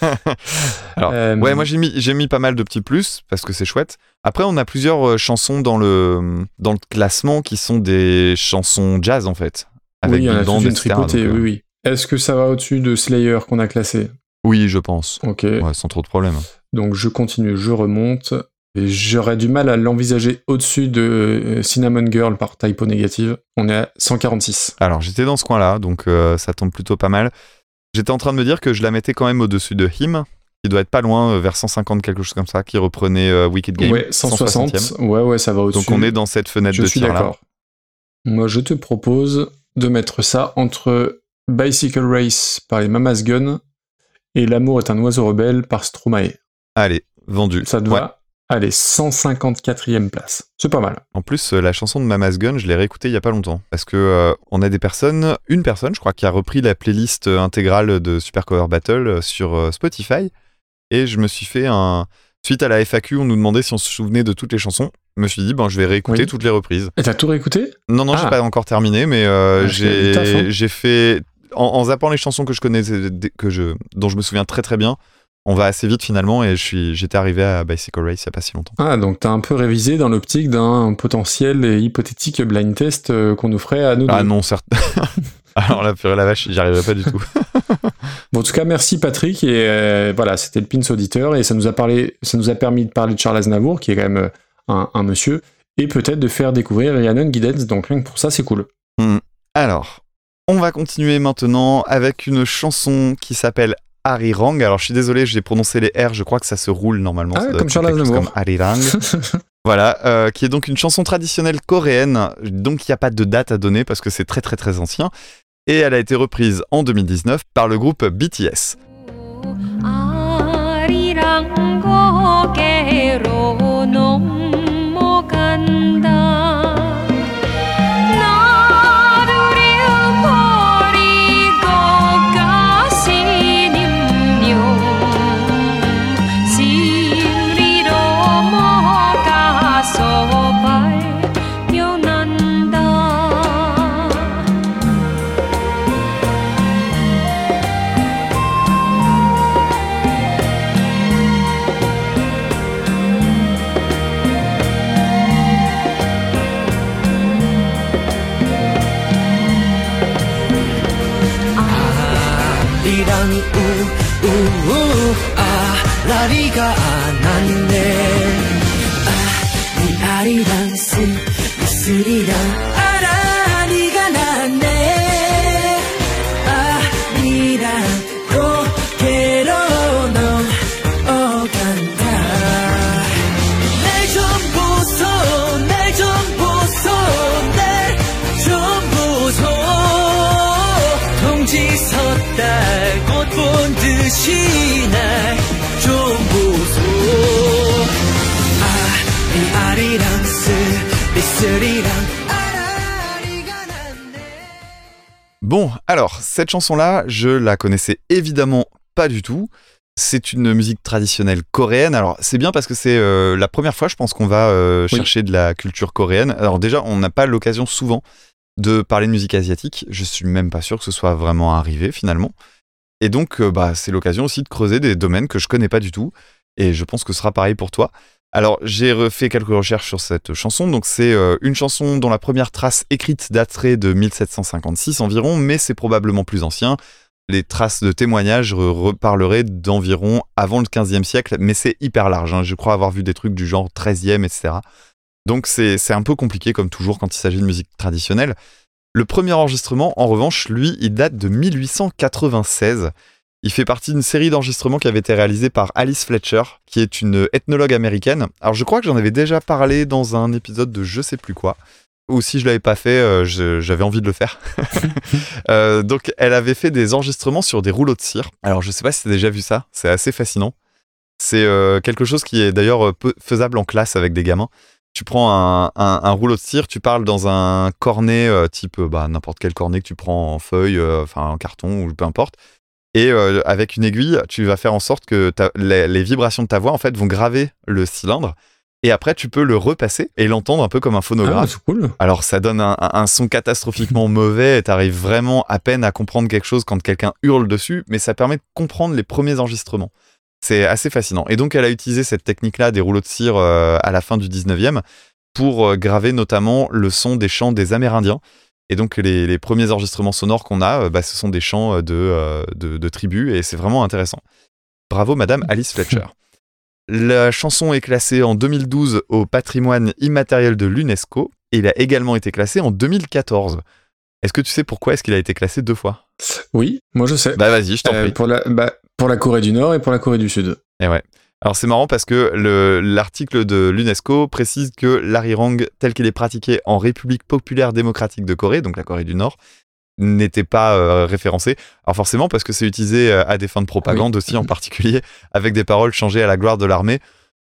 Alors, Euh, ouais, moi j'ai mis, j'ai mis pas mal de petits plus parce que c'est chouette. Après, on a plusieurs euh, chansons dans le, dans le classement qui sont des chansons jazz en fait. Avec oui, il y en a une etc. tripotée, Donc, euh, oui, oui. Est-ce que ça va au-dessus de Slayer qu'on a classé? Oui, je pense. Ok. Ouais, sans trop de problème. Donc je continue, je remonte. J'aurais du mal à l'envisager au-dessus de euh, Cinnamon Girl par Typo Négative. On est à 146. Alors j'étais dans ce coin-là, donc euh, ça tombe plutôt pas mal. J'étais en train de me dire que je la mettais quand même au-dessus de Him, qui doit être pas loin, euh, vers 150 quelque chose comme ça, qui reprenait euh, Wicked Game. ouais, 160. 160e. Ouais, ouais, ça va au-dessus. Donc on est dans cette fenêtre Je de suis tir là. Moi, je te propose de mettre ça entre Bicycle Race par les Mamas Gun et L'amour est un oiseau rebelle par Stromae. Allez, vendu. Ça te Ouais. va Allez, 154e place. C'est pas mal. En plus, euh, la chanson de Mama's Gun, je l'ai réécoutée il y a pas longtemps. Parce que euh, on a des personnes, une personne, je crois, qui a repris la playlist euh, intégrale de Super Cover Battle sur Spotify. Et je me suis fait un. Suite à la FAQ, on nous demandait si on se souvenait de toutes les chansons. Je me suis dit, ben, je vais réécouter Oui. toutes les reprises. Et t'as tout réécouté? Non, non, j'ai Ah. pas encore terminé, mais euh, Ah, hein. j'ai j'ai fait. En, en zappant les chansons que je connais, que je, dont je me souviens très très bien, on va assez vite finalement. Et je suis- j'étais arrivé à Bicycle Race il y a pas si longtemps. Ah, donc t'as un peu révisé dans l'optique d'un potentiel et hypothétique blind test euh, qu'on nous ferait à nous Ah deux. non, certes. Alors la purée la vache, j'y arriverai pas du tout. Bon, en tout cas, merci Patrick. Et euh, voilà, c'était le Pins auditeur et ça nous a parlé, ça nous a permis de parler de Charles Aznavour, qui est quand même euh, un, un monsieur, et peut-être de faire découvrir Rhiannon Giddens. Donc rien que pour ça, c'est cool. Alors, on va continuer maintenant avec une chanson qui s'appelle Arirang. Alors, je suis désolé, j'ai prononcé les R, je crois que ça se roule normalement. Ah, ça doit comme Charles Aznavour. Arirang. voilà, euh, qui est donc une chanson traditionnelle coréenne. Donc, il n'y a pas de date à donner parce que c'est très très très ancien. Et elle a été reprise en 2019 par le groupe BTS. Bon, alors, cette chanson-là, je la connaissais évidemment pas du tout. C'est une musique traditionnelle coréenne. Alors, c'est bien parce que c'est euh, la première fois, je pense, qu'on va euh, Oui. chercher de la culture coréenne. Alors, déjà, on n'a pas l'occasion souvent de parler de musique asiatique. Je suis même pas sûr que ce soit vraiment arrivé finalement. Et donc, euh, bah, c'est l'occasion aussi de creuser des domaines que je connais pas du tout. Et je pense que ce sera pareil pour toi. Alors, j'ai refait quelques recherches sur cette chanson. Donc, c'est euh, une chanson dont la première trace écrite daterait de 1756 environ, mais c'est probablement plus ancien. Les traces de témoignages re- reparleraient d'environ avant le 15e siècle, mais c'est hyper large. hein. Je crois avoir vu des trucs du genre 13e, etc. Donc, c'est un peu compliqué, comme toujours, quand il s'agit de musique traditionnelle. Le premier enregistrement, en revanche, lui, il date de 1896. Il fait partie d'une série d'enregistrements qui avait été réalisée par Alice Fletcher, qui est une ethnologue américaine. Alors je crois que j'en avais déjà parlé dans un épisode de je sais plus quoi. Ou si je l'avais pas fait, euh, j'avais envie de le faire. Euh, donc elle avait fait des enregistrements sur des rouleaux de cire. Alors je sais pas si t'as déjà vu ça, c'est assez fascinant. C'est euh, quelque chose qui est d'ailleurs faisable en classe avec des gamins. Tu prends un, un- un rouleau de cire, tu parles dans un cornet type bah, n'importe quel cornet que tu prends en feuille, enfin en carton ou peu importe. Et euh, avec une aiguille, tu vas faire en sorte que ta- les, les vibrations de ta voix en fait vont graver le cylindre. Et après, tu peux le repasser et l'entendre un peu comme un Ah, phonographe. c'est cool. Alors ça donne un, son catastrophiquement mauvais et t'arrives vraiment à peine à comprendre quelque chose quand quelqu'un hurle dessus, mais ça permet de comprendre les premiers enregistrements. C'est assez fascinant. Et donc elle a utilisé cette technique-là des rouleaux de cire euh, à la fin du 19e pour euh, graver notamment le son des chants des Amérindiens. Et donc les, les premiers enregistrements sonores qu'on a, euh, bah, ce sont des chants euh, de, euh, de, de tribus et c'est vraiment intéressant. Bravo Madame Alice Fletcher. la chanson est classée en 2012 au patrimoine immatériel de l'UNESCO et il a également été classé en 2014. Est-ce que tu sais pourquoi est-ce qu'il a été classé deux fois? Oui, moi je sais. Bah vas-y, je t'en Euh, prie. pour, la, bah, pour la Corée du Nord et pour la Corée du Sud. Et ouais. Alors c'est marrant parce que le- l'article de l'UNESCO précise que l'arirang tel qu'il est pratiqué en République populaire démocratique de Corée, donc la Corée du Nord, n'était pas euh, référencé. Alors forcément parce que c'est utilisé euh, à des fins de propagande aussi en particulier, avec des paroles changées à la gloire de l'armée.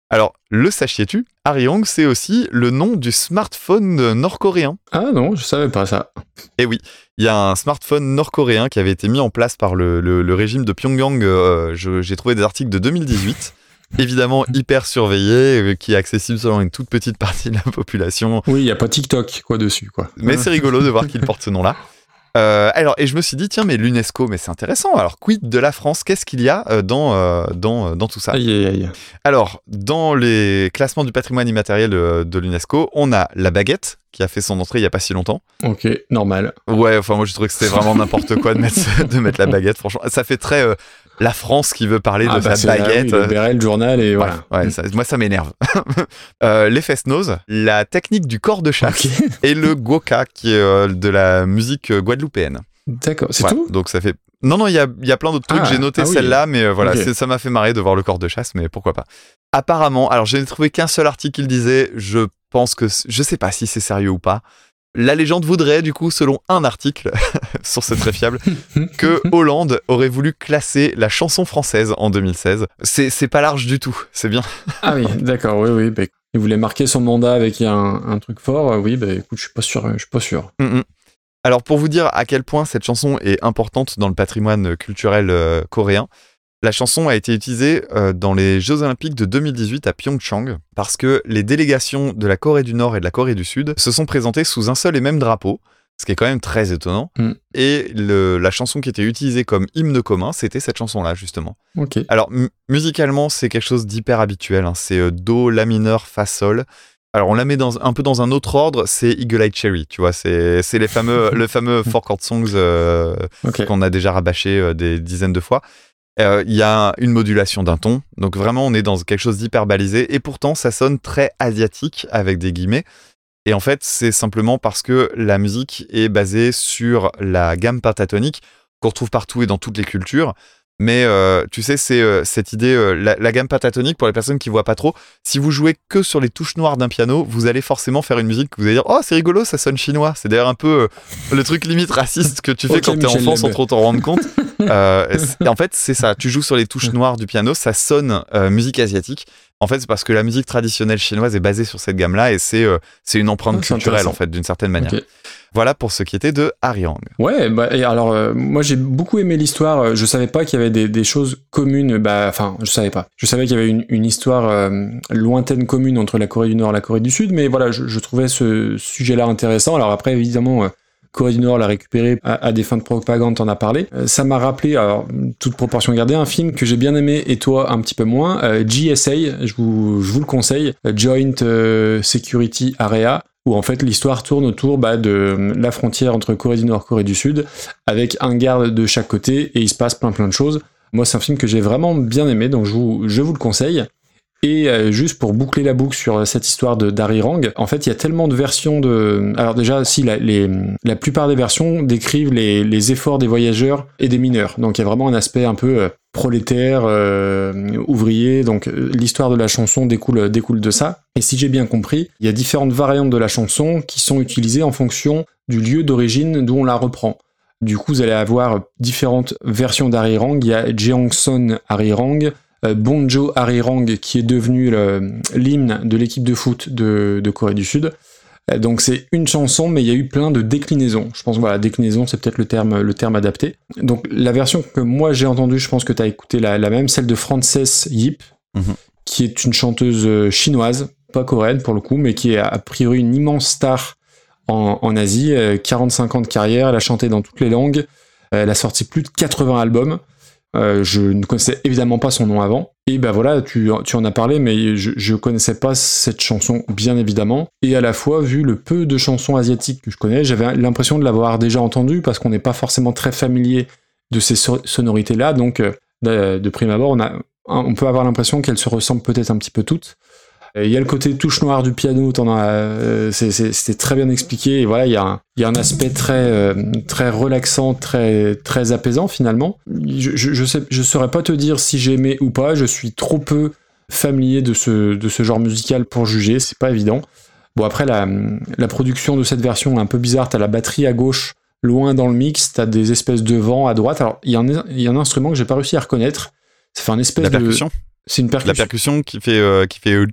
Alors le sachiez-tu, Arirang c'est aussi le nom du smartphone nord-coréen. Ah non, je savais pas ça. Et oui, il y a un smartphone nord-coréen qui avait été mis en place par le, le- le régime de Pyongyang. euh, J'ai trouvé des articles de 2018. Évidemment, hyper surveillé, euh, qui est accessible selon une toute petite partie de la population. Oui, il y a pas TikTok quoi dessus quoi. Mais c'est rigolo de voir qu'il porte ce nom-là. Euh, alors, et je me suis dit, tiens, mais l'UNESCO, mais c'est intéressant. Alors, quid de la France? Qu'est-ce qu'il y a euh, dans, dans, dans tout ça? Aïe aïe aïe. alors, dans les classements du patrimoine immatériel de l'UNESCO, on a la baguette, qui a fait son entrée il n'y a pas si longtemps. Ok, normal. Ouais, enfin, moi, je trouvais que c'était vraiment n'importe quoi de mettre, de mettre la baguette, franchement. Ça fait très euh, la France qui veut parler Ah de bah, sa là, baguette. oui, le le journal et voilà. ouais, ça- moi, ça m'énerve. Euh, les fest-nose, la technique du corps de chasse et le goka, qui est euh, de la musique euh, guadeloupéenne. D'accord, c'est Ouais, tout? Donc, ça fait. Non, non, il y a, y a plein d'autres trucs. Ah, J'ai noté ah oui. celle-là, mais euh, voilà, ça m'a fait marrer de voir le corps de chasse, mais pourquoi pas. Apparemment, alors j'ai trouvé qu'un seul article qui le disait. Je pense que. Je sais pas si c'est sérieux ou pas. La légende voudrait, du coup, selon un article, source très fiable, que Hollande aurait voulu classer la chanson française en 2016. C'est pas large du tout, c'est bien. Ah oui, d'accord, oui, oui. bah, il voulait marquer son mandat avec un, un truc fort. Oui, bah écoute, je suis pas sûr. Je suis pas sûr. Mm, mm. Alors pour vous dire à quel point cette chanson est importante dans le patrimoine culturel euh, coréen, la chanson a été utilisée euh, dans les Jeux Olympiques de 2018 à Pyeongchang parce que les délégations de la Corée du Nord et de la Corée du Sud se sont présentées sous un seul et même drapeau, ce qui est quand même très étonnant. Mm. Et le- la chanson qui était utilisée comme hymne commun, c'était cette chanson-là justement. Alors, mu- musicalement, c'est quelque chose d'hyper habituel. hein. C'est euh, Do, La mineur, Fa, Sol. Alors, on la met dans, un peu dans un autre ordre, c'est Eagle Eye Cherry, tu vois. C'est c'est les fameux, le fameux Four Chord Songs euh, qu'on a déjà rabâché euh, des dizaines de fois. Euh, Il y a une modulation d'un ton, donc vraiment, on est dans quelque chose d'hyper balisé. Et pourtant, ça sonne très asiatique, avec des guillemets. Et en fait, c'est simplement parce que la musique est basée sur la gamme pentatonique qu'on retrouve partout et dans toutes les cultures. Mais euh, tu sais, c'est euh, cette idée, euh, la, la gamme pentatonique, pour les personnes qui voient pas trop, si vous jouez que sur les touches noires d'un piano, vous allez forcément faire une musique que vous allez dire Oh, c'est rigolo, ça sonne chinois. C'est d'ailleurs un peu le truc limite raciste que tu fais Ok, quand t'es enfant sans trop t'en rendre compte. Et en fait, c'est ça. Tu joues sur les touches noires du piano, ça sonne musique asiatique. En fait, c'est parce que la musique traditionnelle chinoise est basée sur cette gamme-là et c'est euh, c'est une empreinte Ah, culturelle, en fait, d'une certaine manière. Voilà pour ce qui était de Arirang. Ouais, bah, et alors euh, moi j'ai beaucoup aimé l'histoire. euh, Je savais pas qu'il y avait des, des choses communes. Bah, enfin, je savais pas. Je savais qu'il y avait une, une histoire euh, lointaine commune entre la Corée du Nord et la Corée du Sud, mais voilà, je, je trouvais ce sujet-là intéressant. Alors après, évidemment. Corée du Nord l'a récupéré à, des fins de propagande, t'en as parlé. Euh, ça m'a rappelé, alors, toute proportion gardée, un film que j'ai bien aimé et toi un petit peu moins, euh, GSA, je vous, le conseille, euh, Joint Security Area, où en fait l'histoire tourne autour bah, de la frontière entre Corée du Nord et Corée du Sud, avec un garde de chaque côté, et il se passe plein plein de choses. Moi, c'est un film que j'ai vraiment bien aimé, donc je vous le conseille. Et euh, juste pour boucler la boucle sur euh, cette histoire de d'Arirang, en fait, il y a tellement de versions de. Alors déjà, si la, plupart des versions décrivent les, efforts des voyageurs et des mineurs, donc il y a vraiment un aspect un peu euh, prolétaire, ouvrier. Donc l'histoire de la chanson découle découle de ça. Et si j'ai bien compris, il y a différentes variantes de la chanson qui sont utilisées en fonction du lieu d'origine d'où on la reprend. Du coup, vous allez avoir différentes versions d'Arirang. Il y a Jeongson Arirang, Bonjo Arirang, qui est devenu l'hymne de l'équipe de foot de, de Corée du Sud. Euh, Donc c'est une chanson, mais il y a eu plein de déclinaisons. Je pense voilà, déclinaison, c'est peut-être le terme, le terme adapté. Donc la version que moi j'ai entendue, je pense que tu as écouté la, la même, celle de Frances Yip, Mhm. qui est une chanteuse euh, chinoise, pas coréenne pour le coup, mais qui est a priori une immense star en, en Asie. euh, 45 ans de carrière, elle a chanté dans toutes les langues, euh, elle a sorti plus de 80 albums. Euh, je ne connaissais évidemment pas son nom avant. Et ben voilà, tu, en as parlé, mais je, je connaissais pas cette chanson, bien évidemment. Et à la fois, vu le peu de chansons asiatiques que je connais, j'avais l'impression de l'avoir déjà entendue parce qu'on n'est pas forcément très familier de ces so- sonorités-là. Donc, euh, de, de prime abord, on a on peut avoir l'impression qu'elles se ressemblent peut-être un petit peu toutes. Euh, Il y a le côté touche noire du piano, euh, c'était très bien expliqué. Et voilà, il y a un, aspect très, euh, très relaxant, très, très apaisant finalement. Je, je saurais pas te dire si j'ai aimé ou pas. Je suis trop peu familier de ce, de ce genre musical pour juger. C'est pas évident. Bon après la, production de cette version est un peu bizarre. T'as la batterie à gauche, loin dans le mix. T'as des espèces de vents à droite. Alors il y a un, instrument que j'ai pas réussi à reconnaître. Ça fait un espèce La de. C'est une La percussion. percussion qui fait, euh, qui fait euh.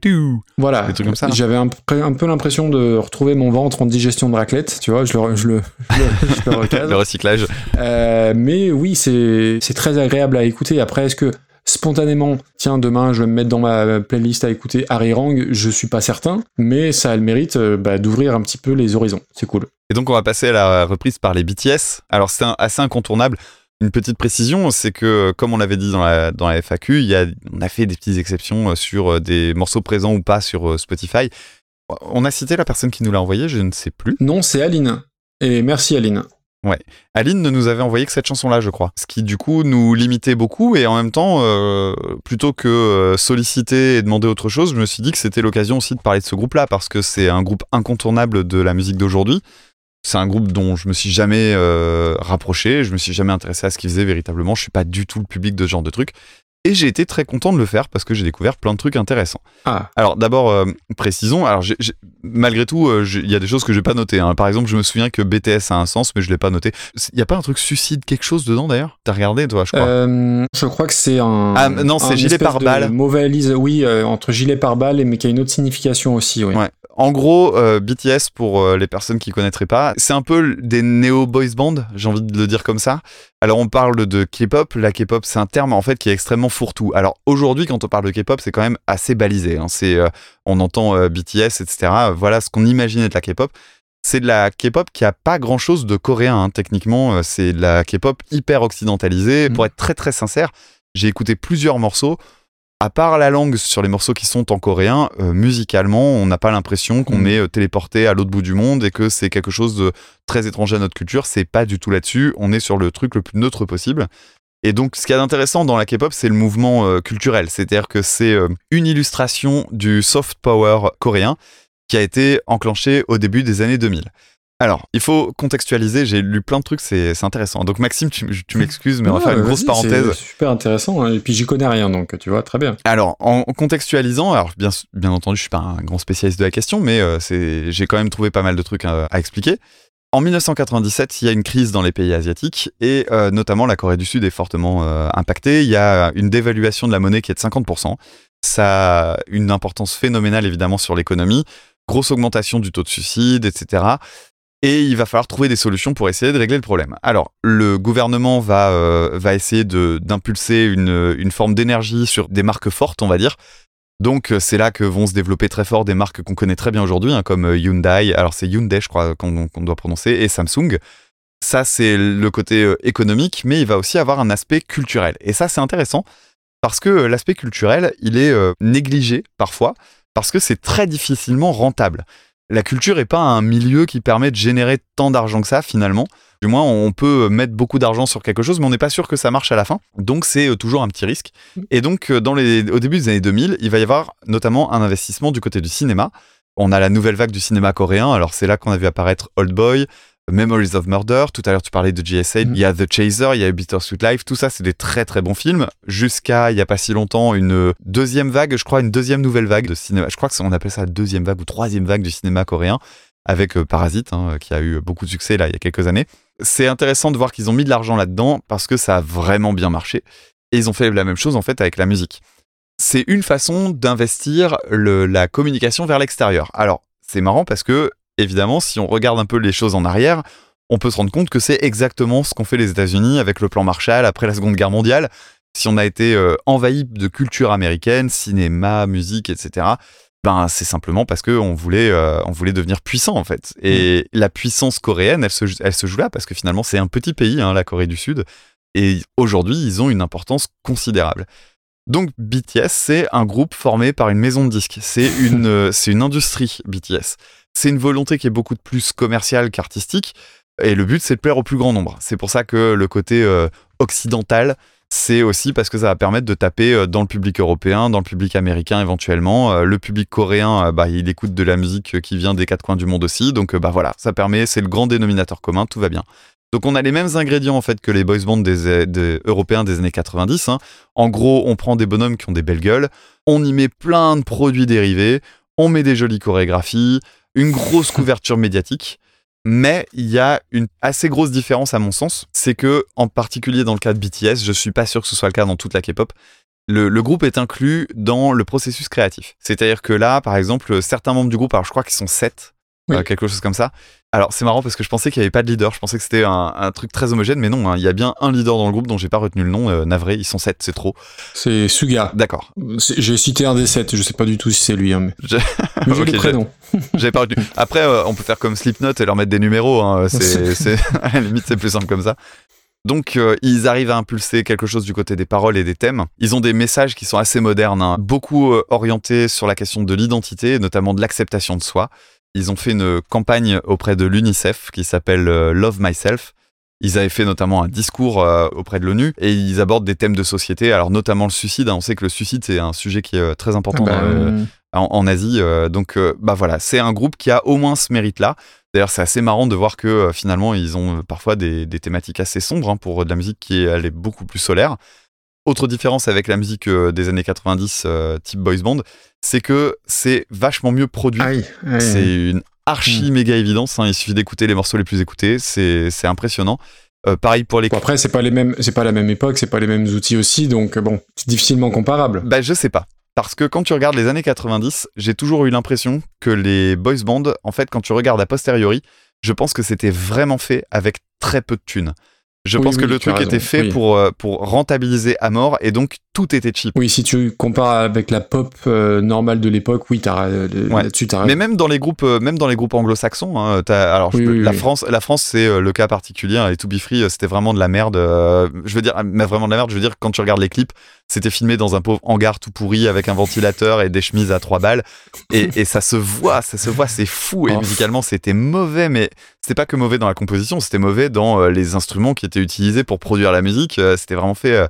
Voilà. Des trucs comme ça. J'avais un, peu- un peu l'impression de retrouver mon ventre en digestion de raclette, tu vois, je le, je le, je le, je le recyclage. Euh, mais oui, c'est c'est très agréable à écouter. Après, est-ce que spontanément, tiens, demain, je vais me mettre dans ma playlist à écouter Harry Rang Je suis pas certain, mais ça a le mérite bah, d'ouvrir un petit peu les horizons. C'est cool. Et donc on va passer à la reprise par les BTS. Alors c'est un- assez incontournable. Une petite précision, c'est que comme on l'avait dit dans la, dans la FAQ, il y a, on a fait des petites exceptions euh, sur euh, des morceaux présents ou pas sur euh, Spotify. On a cité la personne qui nous l'a envoyé, je ne sais plus. Non, c'est Aline. Et merci Aline. Aline ne nous avait envoyé que cette chanson-là, je crois. Ce qui, du coup, nous limitait beaucoup. Et en même temps, euh, plutôt que solliciter et demander autre chose, je me suis dit que c'était l'occasion aussi de parler de ce groupe-là, parce que c'est un groupe incontournable de la musique d'aujourd'hui. C'est un groupe dont je me suis jamais euh, rapproché, je me suis jamais intéressé à ce qu'ils faisaient véritablement. Je suis pas du tout le public de ce genre de trucs. Et j'ai été très content de le faire parce que j'ai découvert plein de trucs intéressants. Ah, Alors d'abord, euh, précisons, alors malgré tout, euh, il y a des choses que j'ai pas notées. hein. Par exemple, je me souviens que BTS a un sens, mais je l'ai pas noté. Il y a pas un truc suicide quelque chose dedans d'ailleurs? T'as regardé toi, je crois? Euh, je crois que c'est un. Ah, non, c'est gilet pare-balles. de Mauvais lise, oui, entre gilet pare-balles et mais qui a une autre signification aussi, oui. Ouais. En gros, BTS, pour les personnes qui connaîtraient pas, c'est un peu des néo-boys band, j'ai envie de le dire comme ça. Alors on parle de K-pop, la K-pop c'est un terme en fait qui est extrêmement fourre-tout. Alors aujourd'hui quand on parle de K-pop c'est quand même assez balisé. hein. C'est, euh, on entend euh, BTS, etc. Voilà ce qu'on imagine être la K-pop. C'est de la K-pop qui a pas grand-chose de coréen hein. techniquement. euh, C'est de la K-pop hyper occidentalisée. Mhm. Pour être très très sincère, j'ai écouté plusieurs morceaux. À part la langue sur les morceaux qui sont en coréen, euh, musicalement, on n'a pas l'impression qu'on Mhm. est téléporté à l'autre bout du monde et que c'est quelque chose de très étranger à notre culture. C'est pas du tout là-dessus. On est sur le truc le plus neutre possible. Et donc, ce qu'il y a d'intéressant dans la K-pop, c'est le mouvement euh, culturel. C'est-à-dire que c'est euh, une illustration du soft power coréen qui a été enclenché au début des années 2000. Alors, il faut contextualiser, j'ai lu plein de trucs, c'est intéressant. Donc Maxime, tu, tu m'excuses, mais on va faire une grosse parenthèse. C'est super intéressant. hein. Et puis j'y connais rien, donc tu vois, très bien. Alors, en contextualisant, alors bien, bien entendu, je suis pas un grand spécialiste de la question, mais euh, j'ai quand même trouvé pas mal de trucs à, à expliquer. En 1997, il y a une crise dans les pays asiatiques et euh, notamment la Corée du Sud est fortement euh, impactée. Il y a une dévaluation de la monnaie qui est de 50%. Ça a une importance phénoménale évidemment sur l'économie. Grosse augmentation du taux de suicide, etc. Et il va falloir trouver des solutions pour essayer de régler le problème. Alors, le gouvernement va, euh, va essayer d'impulser une forme d'énergie sur des marques fortes, on va dire. Donc, euh, c'est là que vont se développer très fort des marques qu'on connaît très bien aujourd'hui, hein, comme euh, Hyundai. Alors, c'est Hyundai, je crois, qu'on doit prononcer, et Samsung. Ça, c'est le côté euh, économique, mais il va aussi avoir un aspect culturel. Et ça, c'est intéressant, parce que l'aspect culturel, il est négligé parfois, parce que c'est très difficilement rentable la culture est pas un milieu qui permet de générer tant d'argent que ça finalement. Du moins, on peut mettre beaucoup d'argent sur quelque chose, mais on n'est pas sûr que ça marche à la fin. Donc, c'est euh, toujours un petit risque. Et donc, euh, dans les, au début des années 2000, il va y avoir notamment un investissement du côté du cinéma. On a la nouvelle vague du cinéma coréen. Alors, c'est là qu'on a vu apparaître Old Boy, Memories of Murder. Tout à l'heure, tu parlais de GSA. Mhm. Il y a The Chaser, il y a Bittersweet Life. Tout ça, c'est des très très bons films. Jusqu'à il y a pas si longtemps, une deuxième vague, je crois, une deuxième nouvelle vague de cinéma. Je crois que c'est- on appelle ça la deuxième vague ou troisième vague du cinéma coréen avec euh, Parasite, hein, qui a eu beaucoup de succès là il y a quelques années. C'est intéressant de voir qu'ils ont mis de l'argent là-dedans parce que ça a vraiment bien marché. Et ils ont fait la même chose en fait avec la musique. C'est une façon d'investir la communication vers l'extérieur. Alors, c'est marrant parce que, évidemment, si on regarde un peu les choses en arrière, on peut se rendre compte que c'est exactement ce qu'ont fait les États-Unis avec le plan Marshall après la Seconde Guerre mondiale. Si on a été euh, envahi de culture américaine, cinéma, musique, etc., ben c'est simplement parce que on voulait, euh, on voulait devenir puissant en fait. Et la puissance coréenne, elle se, elle se joue là parce que finalement c'est un petit pays, hein, la Corée du Sud, et aujourd'hui ils ont une importance considérable. Donc BTS, c'est un groupe formé par une maison de disques. C'est une, euh, c'est une industrie BTS. C'est une volonté qui est beaucoup plus commerciale qu'artistique. Et le but, c'est de plaire au plus grand nombre. C'est pour ça que le côté euh, occidental, c'est aussi parce que ça va permettre de taper euh, dans le public européen, dans le public américain éventuellement. Euh, Le public coréen, bah, il écoute de la musique qui vient des quatre coins du monde aussi. Donc bah voilà, ça permet, c'est le grand dénominateur commun, tout va bien. Donc on a les mêmes ingrédients en fait que les boys bands européens des années 90. hein. En gros, on prend des bonhommes qui ont des belles gueules, on y met plein de produits dérivés, on met des jolies chorégraphies, une grosse couverture médiatique. Mais il y a une assez grosse différence à mon sens, c'est que en particulier dans le cas de BTS, je suis pas sûr que ce soit le cas dans toute la K-pop. Le, le groupe est inclus dans le processus créatif. C'est-à-dire que là, par exemple, certains membres du groupe, alors je crois qu'ils sont sept, Oui. euh, quelque chose comme ça. Alors c'est marrant parce que je pensais qu'il n'y avait pas de leader, je pensais que c'était un, un truc très homogène, mais non, hein, il y a bien un leader dans le groupe dont j'ai pas retenu le nom, euh, navré, ils sont sept, c'est trop. C'est Suga. D'accord. J'ai cité un des sept, je sais pas du tout si c'est lui, hein, mais, Je- le prénom. J'avais pas retenu. Après, euh, on peut faire comme Slipknot et leur mettre des numéros. Hein. C'est, à la limite, c'est plus simple comme ça. Donc, euh, ils arrivent à impulser quelque chose du côté des paroles et des thèmes. Ils ont des messages qui sont assez modernes, hein, beaucoup euh, orientés sur la question de l'identité, notamment de l'acceptation de soi. Ils ont fait une campagne auprès de l'UNICEF qui s'appelle euh, Love Myself. Ils avaient fait notamment un discours euh, auprès de l'ONU et ils abordent des thèmes de société, alors notamment le suicide. hein. On sait que le suicide, c'est un sujet qui est euh, très important Bah, le- euh, en, en Asie. donc, bah voilà, c'est un groupe qui a au moins ce mérite-là. D'ailleurs, c'est assez marrant de voir que finalement, ils ont parfois des, des thématiques assez sombres hein, pour de la musique qui est, elle est beaucoup plus solaire. Autre différence avec la musique euh, des années 90, euh, type boys band, c'est que c'est vachement mieux produit. Aïe, aïe, aïe. C'est une archi méga évidence. hein, Il suffit d'écouter les morceaux les plus écoutés. C'est c'est impressionnant. Euh, pareil pour les Bon, après, c'est pas les mêmes, c'est pas la même époque, c'est pas les mêmes outils aussi, donc bon, c'est difficilement comparable. Bah, je sais pas. Parce que quand tu regardes les années 90, j'ai toujours eu l'impression que les boys bands, en fait, quand tu regardes a posteriori, je pense que c'était vraiment fait avec très peu de thunes. Je Oui, pense que le truc raison, était fait oui. pour, euh, pour rentabiliser à mort et donc tout était cheap. Oui, si tu compares avec la pop euh, normale de l'époque, oui, t'as, euh, Ouais. là-dessus, t'as Mais même dans les groupes, euh, même dans les groupes anglo-saxons, hein, t'as- alors je Oui, peux- oui, la oui. France, la France c'est euh, le cas particulier. hein, et To Be Free, c'était vraiment de la merde. euh, je veux dire, mais vraiment de la merde. Je veux dire, quand tu regardes les clips, c'était filmé dans un pauvre hangar tout pourri avec un ventilateur et des chemises à trois balles. Et, et ça se voit, ça se voit, c'est fou. Et Oh. musicalement, c'était mauvais, mais c'était pas que mauvais dans la composition, c'était mauvais dans euh, les instruments qui étaient utilisés pour produire la musique. euh, c'était vraiment fait.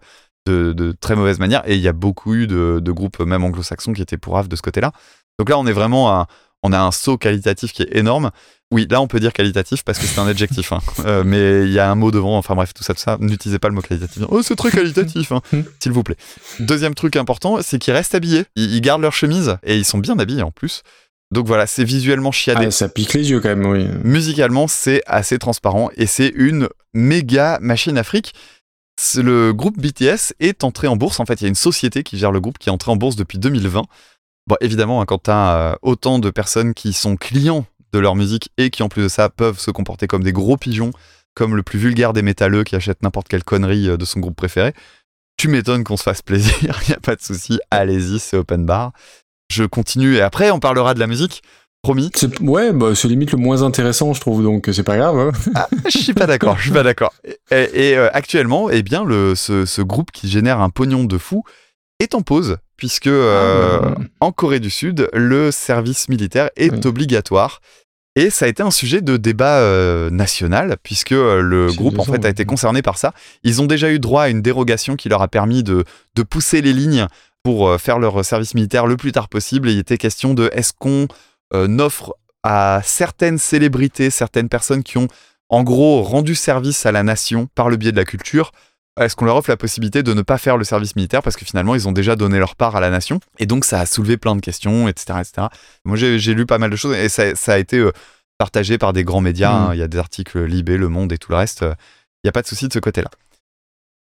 Euh, de, de très mauvaise manière et il y a beaucoup eu de, de groupes même anglo-saxons qui étaient pourraves de ce côté-là. Donc là on est vraiment à, on a un saut qualitatif qui est énorme. Oui, là on peut dire qualitatif parce que c'est un adjectif, hein. Euh, mais il y a un mot devant. Enfin bref, tout ça, tout ça. N'utilisez pas le mot qualitatif. Oh, c'est très qualitatif, hein, s'il vous plaît. Deuxième truc important, c'est qu'ils restent habillés. Ils, ils gardent leur chemise et ils sont bien habillés en plus. Donc voilà, c'est visuellement chiadé. Ah, ça pique les yeux quand même, oui. Musicalement, c'est assez transparent et c'est une méga machine. C'est- Le groupe BTS est entré en bourse. En fait, il y a une société qui gère le groupe qui est entrée en bourse depuis 2020. Bon, évidemment, hein, quand tu as autant de personnes qui sont clients de leur musique et qui, en plus de ça, peuvent se comporter comme des gros pigeons, comme le plus vulgaire des métalleux qui achète n'importe quelle connerie euh, de son groupe préféré, tu m'étonnes qu'on se fasse plaisir. Il n'y a pas de souci. Allez-y, c'est open bar. Je continue et après, on parlera de la musique. Promis. C'est, ouais, bah, c'est limite le moins intéressant, je trouve, donc c'est pas grave. hein. Ah, je suis pas d'accord, je suis pas d'accord. Et, et, euh, actuellement, eh bien, le, ce, ce groupe qui génère un pognon de fou est en pause, puisque euh, Ah. en Corée du Sud, le service militaire est Oui. obligatoire. Et ça a été un sujet de débat euh, national, puisque euh, le C'est groupe en fait a été concerné par ça. Ils ont déjà eu droit à une dérogation qui leur a permis de, de pousser les lignes pour euh, faire leur service militaire le plus tard possible. Et il était question de est-ce qu'on euh, offre à certaines célébrités, certaines personnes qui ont en gros rendu service à la nation par le biais de la culture, est-ce qu'on leur offre la possibilité de ne pas faire le service militaire parce que finalement ils ont déjà donné leur part à la nation? Et donc ça a soulevé plein de questions, etc. etc. Moi j'ai lu pas mal de choses et ça, ça a été euh, partagé par des grands médias, hein. il y a des articles Libé, Le Monde et tout le reste, il n'y a pas de souci de ce côté-là.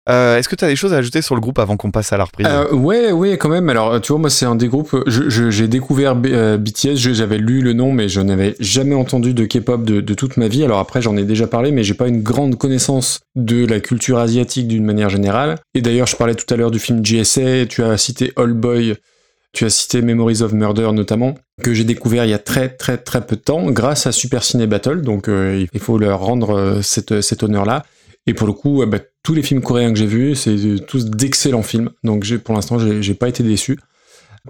Euh, Est-ce que tu as des choses à ajouter sur le groupe avant qu'on passe à la reprise? Euh, ouais, ouais, quand même. Alors, tu vois, moi, c'est un des groupes. J'ai découvert euh, BTS. J'avais lu le nom, mais je n'avais jamais entendu de K-pop de, toute ma vie. Alors après, j'en ai déjà parlé, mais j'ai pas une grande connaissance de la culture asiatique d'une manière générale. Et d'ailleurs, je parlais tout à l'heure du film GSA. Tu as cité All Boy. Tu as cité Memories of Murder notamment, que j'ai découvert il y a très très très peu de temps grâce à Super Ciné Battle. Donc il faut leur rendre cet honneur-là. Et pour le coup, euh, bah, tous les films coréens que j'ai vus, c'est tous d'excellents films. Donc pour l'instant, j'ai, pas été déçu.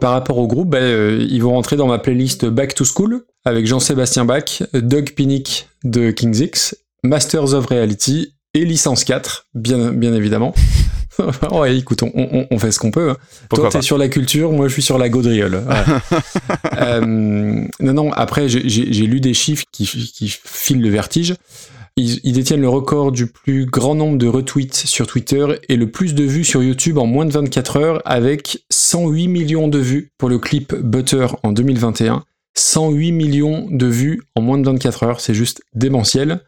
Par rapport au groupe, bah, euh, ils vont rentrer dans ma playlist Back to School avec Jean-Sébastien Bach, Doug Pinnick de King's X, Masters of Reality et Licence 4, bien, bien évidemment. ouais, écoute, on, on- on fait ce qu'on peut. hein. Toi, t'es sur la culture, moi, je suis sur la gaudriole. Ouais. Euh, non, non, après, j'ai- lu des chiffres qui, qui filent le vertige. Ils, détiennent le record du plus grand nombre de retweets sur Twitter et le plus de vues sur YouTube en moins de 24 heures avec 108 millions de vues pour le clip Butter en 2021. 108 millions de vues en moins de 24 heures, c'est juste démentiel.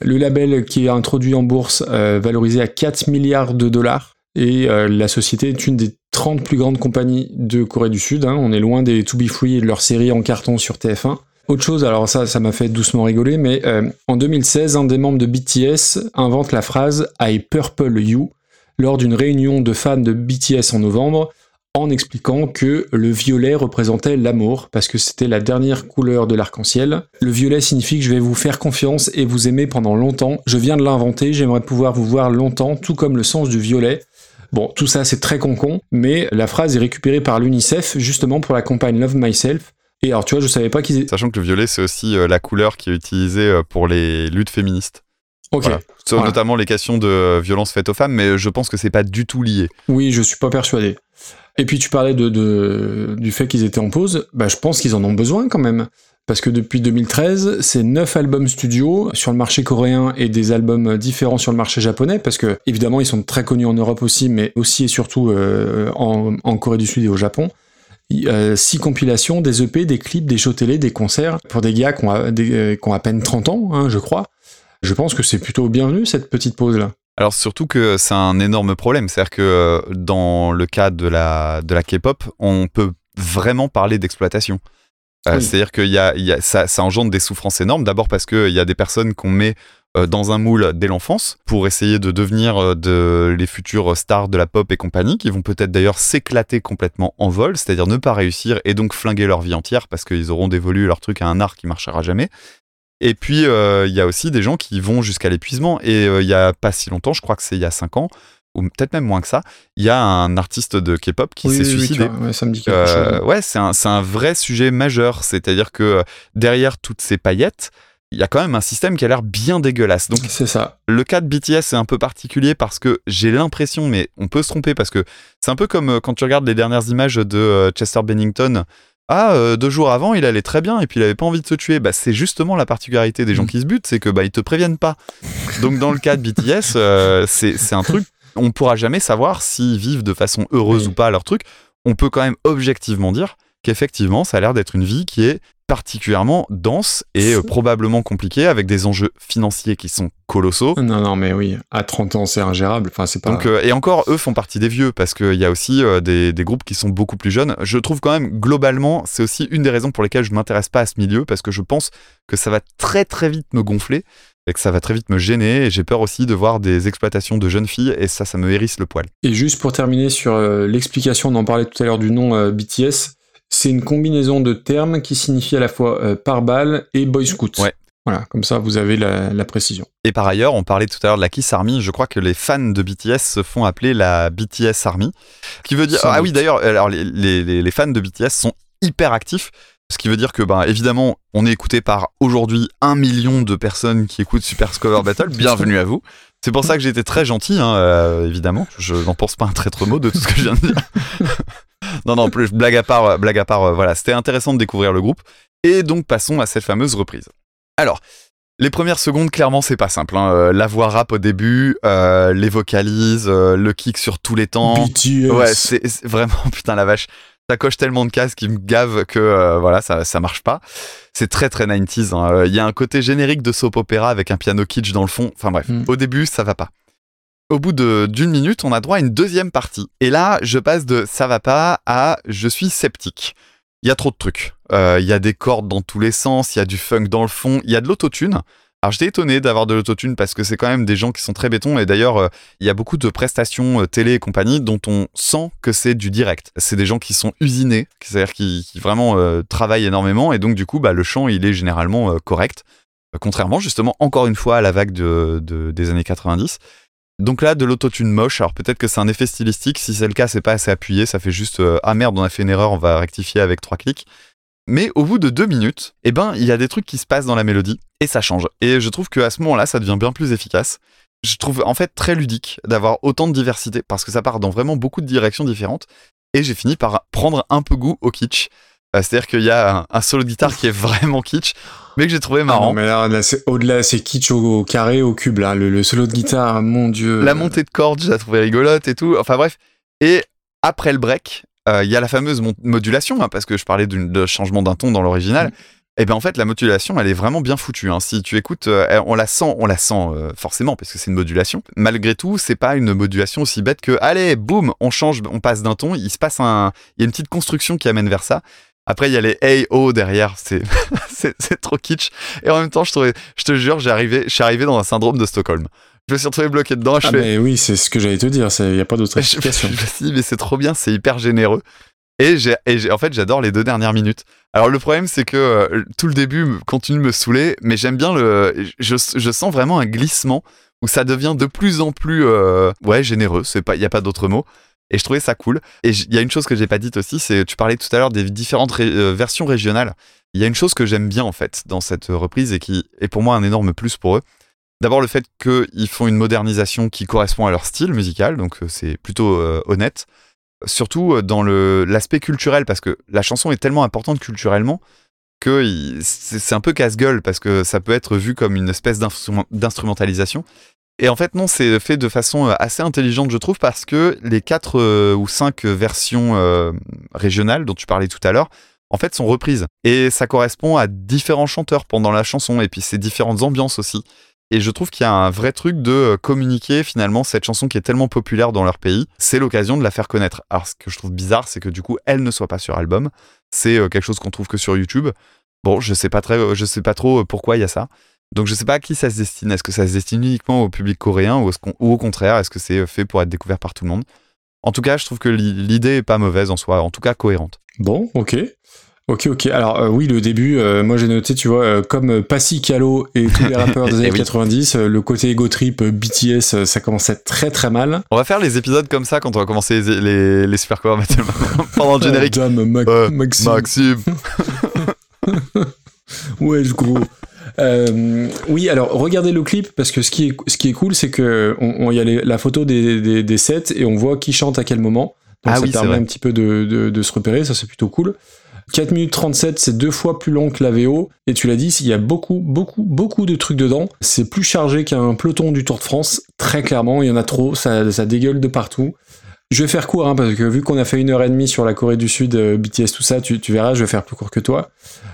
Le label qui est introduit en bourse, euh, valorisé à 4 milliards de dollars, et euh, la société est une des 30 plus grandes compagnies de Corée du Sud. hein. On est loin des To Be Free et de leur série en carton sur TF1. Autre chose, alors ça, ça m'a fait doucement rigoler, mais euh, en 2016, un des membres de BTS invente la phrase I purple you lors d'une réunion de fans de BTS en novembre, en expliquant que le violet représentait l'amour, parce que c'était la dernière couleur de l'arc-en-ciel. Le violet signifie que je vais vous faire confiance et vous aimer pendant longtemps. Je viens de l'inventer, j'aimerais pouvoir vous voir longtemps, tout comme le sens du violet. Bon, tout ça c'est très concon, mais la phrase est récupérée par l'UNICEF justement pour la campagne Love Myself. Et alors tu vois, je savais pas qu'ils... Sachant que le violet, c'est aussi euh, la couleur qui est utilisée euh, pour les luttes féministes. Ok. Voilà. Voilà. Notamment les questions de euh, violence faite aux femmes, mais je pense que c'est pas du tout lié. Oui, je suis pas persuadé. Et puis tu parlais de, de- du fait qu'ils étaient en pause, bah, je pense qu'ils en ont besoin quand même. Parce que depuis 2013, c'est 9 albums studio sur le marché coréen et des albums différents sur le marché japonais, parce que évidemment ils sont très connus en Europe aussi, mais aussi et surtout euh, en, en Corée du Sud et au Japon. Euh, six compilations, des EP, des clips, des shows télé, des concerts, pour des gars qui ont, à- des- euh, qui ont à peine 30 ans, hein, je crois. Je pense que c'est plutôt bienvenu cette petite pause-là. Alors surtout que c'est un énorme problème, c'est-à-dire que euh, dans le cas de la, de la K-pop, on peut vraiment parler d'exploitation. Euh. C'est-à-dire que y a, y a- ça, ça engendre des souffrances énormes, d'abord parce qu'il y a des personnes qu'on met dans un moule dès l'enfance pour essayer de devenir euh, de, les futures stars de la pop et compagnie, qui vont peut-être d'ailleurs s'éclater complètement en vol, c'est-à-dire ne pas réussir et donc flinguer leur vie entière parce qu'ils auront dévolu leur truc à un art qui marchera jamais. Et puis, euh, il y a aussi des gens qui vont jusqu'à l'épuisement. Et euh, il y a pas si longtemps, je crois que c'est il y a 5 ans, ou peut-être même moins que ça, il y a un artiste de K-pop qui Oui, s'est oui, oui, suicidé. ouais, ça me dit quelque Euh, chose. ouais, c'est un, vrai sujet majeur. C'est-à-dire que euh, derrière toutes ces paillettes, il y a quand même un système qui a l'air bien dégueulasse. Donc, C'est ça. le cas de BTS est un peu particulier parce que j'ai l'impression, mais on peut se tromper parce que c'est un peu comme euh, quand tu regardes les dernières images de euh, Chester Bennington. Ah, euh, deux jours avant, il allait très bien et puis il avait pas envie de se tuer. Bah, c'est justement la particularité des gens Mm. qui se butent, c'est que bah ils te préviennent pas. Donc dans le cas de BTS, euh, c'est c'est un truc, on pourra jamais savoir s'ils vivent de façon heureuse Oui. ou pas leur truc. On peut quand même objectivement dire qu'effectivement, ça a l'air d'être une vie qui est particulièrement dense et euh, probablement compliquée avec des enjeux financiers qui sont colossaux. Non, non, mais oui, à 30 ans, c'est ingérable. Enfin, c'est pas. Donc, euh, et encore, eux font partie des vieux parce qu'il y a aussi euh, des, des groupes qui sont beaucoup plus jeunes. Je trouve quand même, globalement, c'est aussi une des raisons pour lesquelles je m'intéresse pas à ce milieu parce que je pense que ça va très très vite me gonfler et que ça va très vite me gêner. Et j'ai peur aussi de voir des exploitations de jeunes filles et ça, ça me hérisse le poil. Et juste pour terminer sur euh, l'explication, on en parlait tout à l'heure du nom euh, BTS, c'est une combinaison de termes qui signifie à la fois euh, pare-balles et boy scout. Ouais. Voilà, comme ça vous avez la, la précision. Et par ailleurs, on parlait tout à l'heure de la Kiss Army. Je crois que les fans de BTS se font appeler la BTS Army, qui veut dire Sans ah doute. oui d'ailleurs, alors les, les- les- les fans de BTS sont hyper actifs. Ce qui veut dire que, ben, évidemment, on est écouté par aujourd'hui un million de personnes qui écoutent Super Cover Battle. Bienvenue à vous. C'est pour ça que j'ai été très gentil, hein, euh, évidemment. Je n'en pense pas un traître mot de tout ce que je viens de dire. non, non, plus blague à part, euh, blague à part. euh, voilà, c'était intéressant de découvrir le groupe. Et donc passons à cette fameuse reprise. Alors, les premières secondes, clairement, c'est pas simple. hein. Euh, La voix rap au début, euh, les vocalises, euh, le kick sur tous les temps. BTS. Ouais, c'est vraiment, putain la vache. Ça coche tellement de cases qui me gavent que voilà, ça, ça marche pas. C'est très très 90s. hein. Il y a un côté générique de soap opéra avec un piano kitsch dans le fond. Enfin bref, Mm. au début, ça va pas. Au bout d'une minute, on a droit à une deuxième partie. Et là, je passe de ça va pas à je suis sceptique. Il y a trop de trucs. Euh, Il y a des cordes dans tous les sens, il y a du funk dans le fond, il y a de l'autotune. Alors j'étais étonné d'avoir de l'autotune parce que c'est quand même des gens qui sont très béton et d'ailleurs euh, il y a beaucoup de prestations euh, télé et compagnie dont on sent que c'est du direct. C'est des gens qui sont usinés, c'est-à-dire qui, vraiment travaillent énormément et donc du coup bah, le chant il est généralement correct. Contrairement justement encore une fois à la vague de, de- des années 90. Donc là de l'autotune moche, alors peut-être que c'est un effet stylistique, si c'est le cas c'est pas assez appuyé, ça fait juste euh, ah merde on a fait une erreur, on va rectifier avec trois clics. Mais au bout de deux minutes, eh ben, il y a des trucs qui se passent dans la mélodie et ça change. Et je trouve qu'à ce moment-là, ça devient bien plus efficace. je trouve en fait très ludique d'avoir autant de diversité parce que ça part dans vraiment beaucoup de directions différentes. Et j'ai fini par prendre un peu goût au kitsch. Euh, C'est-à-dire qu'il y a un, un solo de guitare qui est vraiment kitsch, mais que j'ai trouvé Ah marrant. non, mais là, là, c'est au-delà, c'est kitsch au, au carré, au cube, là. Le, le solo de guitare, mon dieu. La montée de cordes, je la trouvais rigolote et tout. Enfin bref. Et après le break, euh, il y a la fameuse modulation, hein, parce que je parlais de changement d'un ton dans l'original. Et bien en fait, la modulation, elle est vraiment bien foutue. hein. Si tu écoutes, euh, on la sent, on la sent euh, forcément, parce que c'est une modulation. Malgré tout, c'est pas une modulation aussi bête que, allez, boum, on change, on passe d'un ton. Il se passe un, il y a une petite construction qui amène vers ça. Après, il y a les oh derrière, c'est trop kitsch. Et en même temps, je trouvais, je te jure, j'ai arrivé, je suis arrivé dans un syndrome de Stockholm. Je me suis retrouvé bloqué dedans. Je Ah, fais, mais oui, c'est ce que j'allais te dire, il n'y a pas d'autre je, explication. je me suis dit, mais c'est trop bien, c'est hyper généreux. Et, j'ai, en fait, j'adore les deux dernières minutes. Alors, le problème, c'est que euh, tout le début continue de me saouler, mais j'aime bien le. Je, je sens vraiment un glissement où ça devient de plus en plus. euh, ouais, généreux, il n'y a pas d'autre mot. Et je trouvais ça cool. Et il y a une chose que j'ai pas dite aussi, c'est tu parlais tout à l'heure des différentes euh, versions régionales. Il y a une chose que j'aime bien en fait dans cette reprise et qui est pour moi un énorme plus pour eux. D'abord le fait qu'ils font une modernisation qui correspond à leur style musical, donc euh, c'est plutôt euh, honnête. Surtout euh, dans l'aspect culturel, parce que la chanson est tellement importante culturellement que c'est un peu casse-gueule, parce que ça peut être vu comme une espèce d'instrument- d'instrumentalisation. Et en fait, non, c'est fait de façon euh, assez intelligente, je trouve, parce que les quatre euh, ou cinq versions euh, régionales dont tu parlais tout à l'heure, en fait, sont reprises. Et ça correspond à différents chanteurs pendant la chanson, et puis c'est différentes ambiances aussi. Et je trouve qu'il y a un vrai truc de communiquer finalement cette chanson qui est tellement populaire dans leur pays. C'est l'occasion de la faire connaître. Alors, ce que je trouve bizarre, c'est que du coup, elle ne soit pas sur album. C'est quelque chose qu'on trouve que sur YouTube. Bon, je sais pas très, je sais pas trop pourquoi il y a ça. Donc je sais pas à qui ça se destine. Est-ce que ça se destine uniquement au public coréen ou, est-ce qu'on- ou au contraire, est-ce que c'est euh, fait pour être découvert par tout le monde? En tout cas, je trouve que l'i- l'idée est pas mauvaise en soi, en tout cas cohérente. Bon, ok. Ok, ok. Alors, euh, oui, le début, euh, moi j'ai noté, tu vois, euh, comme Passy Calo et tous les rappeurs des Eh années oui. 90, euh, le côté ego trip, BTS, ça commençait très très mal. On va faire les épisodes comme ça quand on va commencer les, les, les super covers Metal pendant le générique. Dame, Mac- Maxime. Maxime. Ouais, je gros. Euh, oui, alors regardez le clip parce que ce qui est, ce qui est cool, c'est que on, y a les- la photo des, des, des sets et on voit qui chante à quel moment. Donc Ah ça oui, permet un petit peu de, de, de se repérer, ça c'est plutôt cool. 4 minutes 37, c'est deux fois plus long que la VO. Et tu l'as dit, il y a beaucoup, beaucoup, beaucoup de trucs dedans. C'est plus chargé qu'un peloton du Tour de France. Très clairement, il y en a trop, ça, ça dégueule de partout. Je vais faire court, hein, parce que vu qu'on a fait une heure et demie sur la Corée du Sud, euh, BTS, tout ça, tu, tu verras, je vais faire plus court que toi.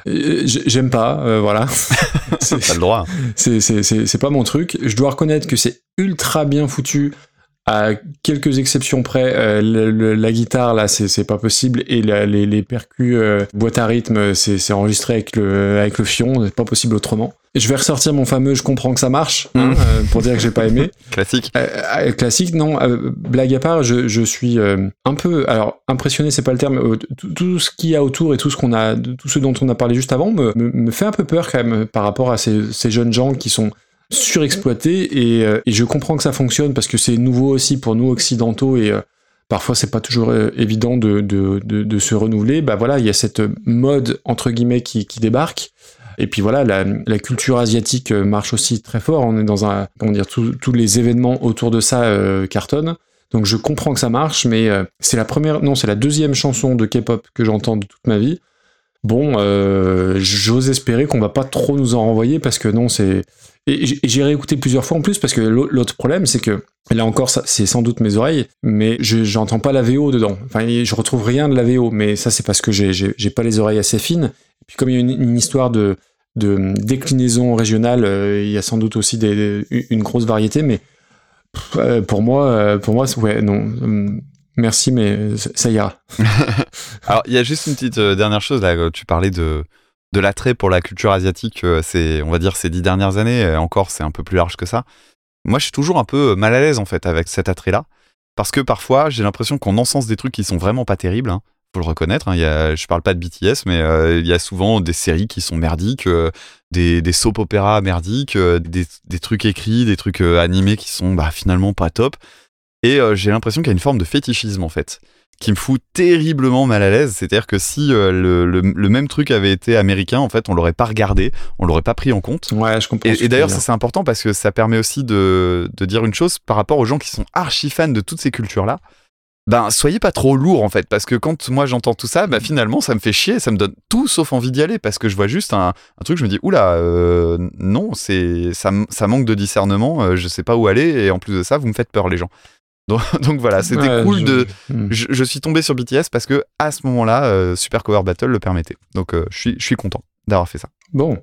Euh, J'aime pas, euh, voilà. C'est- T'as le droit. c'est c'est- c'est- c'est pas mon truc. Je dois reconnaître que c'est ultra bien foutu. À quelques exceptions près, euh, le- le- la guitare là, c'est pas possible, et la- les, les percus euh, boîte à rythme, c'est enregistré avec le avec le fion, c'est pas possible autrement. Je vais ressortir mon fameux "je comprends que ça marche" hein, Mm. euh, pour dire que j'ai pas aimé. Classique. Euh, classique, non. euh, blague à part, je, je suis un peu, alors impressionné, c'est pas le terme. tout, tout ce qu'il y a autour et tout ce qu'on a, tout ce dont on a parlé juste avant, me, me, me fait un peu peur quand même par rapport à ces, ces jeunes gens qui sont surexploités et, euh, et je comprends que ça fonctionne parce que c'est nouveau aussi pour nous occidentaux et euh, parfois c'est pas toujours euh, évident de, se renouveler. Bah voilà, il y a cette mode entre guillemets qui, débarque. Et puis voilà, la, culture asiatique marche aussi très fort. On est dans un, comment dire, tous les événements autour de ça cartonnent. Donc je comprends que ça marche, mais c'est la première, non, c'est la deuxième chanson de K-pop que j'entends de toute ma vie. Bon, j'ose espérer qu'on va pas trop nous en renvoyer parce que non, c'est et j'ai réécouté plusieurs fois en plus parce que l'au- l'autre problème c'est que là encore c'est sans doute mes oreilles, mais je j'entends pas la VO dedans. Enfin, je retrouve rien de la VO, mais ça c'est parce que j'ai pas les oreilles assez fines. Et puis comme il y a une, histoire de déclinaison régionale, euh, il y a sans doute aussi une grosse variété, mais euh, pour moi, euh, pour moi, ouais, non. hum, Merci, mais ça ira. Alors, il y a juste une petite dernière chose là. Tu parlais de de l'attrait pour la culture asiatique. euh, c'est, on va dire, ces dix dernières années. et encore, c'est un peu plus large que ça. Moi, je suis toujours un peu mal à l'aise en fait avec cet attrait-là, parce que parfois, j'ai l'impression qu'on encense des trucs qui sont vraiment pas terribles. Hein. Faut le reconnaître. Hein. Il y a, je parle pas de BTS, mais euh, il y a souvent des séries qui sont merdiques, euh, des, des soap opéras merdiques, euh, des, trucs écrits, des trucs euh, animés qui sont bah, finalement pas top. Et euh, j'ai l'impression qu'il y a une forme de fétichisme en fait qui me fout terriblement mal à l'aise. C'est-à-dire que si euh, le, le- le même truc avait été américain, en fait, on l'aurait pas regardé, on l'aurait pas pris en compte. Ouais, je comprends. Et, d'ailleurs, ça c'est important parce que ça permet aussi de, de dire une chose par rapport aux gens qui sont archi fans de toutes ces cultures-là. Ben, soyez pas trop lourd en fait, parce que quand moi j'entends tout ça, ben, finalement ça me fait chier, ça me donne tout sauf envie d'y aller, parce que je vois juste un, un truc, je me dis, oula, euh, non, c'est ça manque de discernement, euh, je sais pas où aller, et en plus de ça, vous me faites peur les gens. Donc, donc voilà, c'était Ouais, cool je- de. Hmm. Je, je suis tombé sur BTS parce que à ce moment-là, euh, Super Cover Battle le permettait. Donc euh, je suis, je suis content d'avoir fait ça. Bon.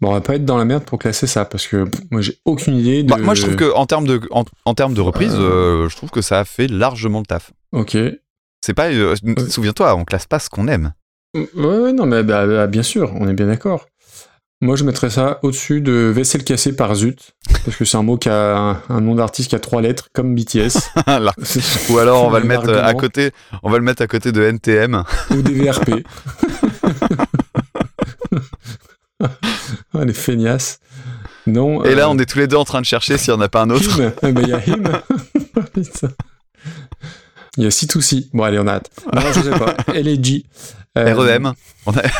Bon, on va pas être dans la merde pour classer ça, parce que pff, moi j'ai aucune idée de. Bah, moi je trouve que en termes de, en, en termes de reprise, euh, je trouve que ça a fait largement le taf. Ok. C'est pas. euh, Souviens-toi, on classe pas ce qu'on aime. Ouais, ouais, non, mais bah, bah, bien sûr, on est bien d'accord. Moi, je mettrais ça au-dessus de vaisselle cassée par Zut, parce que c'est un mot qui a un, un nom d'artiste qui a trois lettres, comme BTS. Ou alors on va le mettre à côté. On va le mettre à côté de NTM. Ou des VRP. Ah, les feignasses. Non. Et là, euh, on est tous les deux en train de chercher s'il y en a pas un autre. Him. Eh ben, il y a Him. Il y a C2C. Bon, allez, on a hâte. Non, je sais pas. LAG. Euh, REM. On a-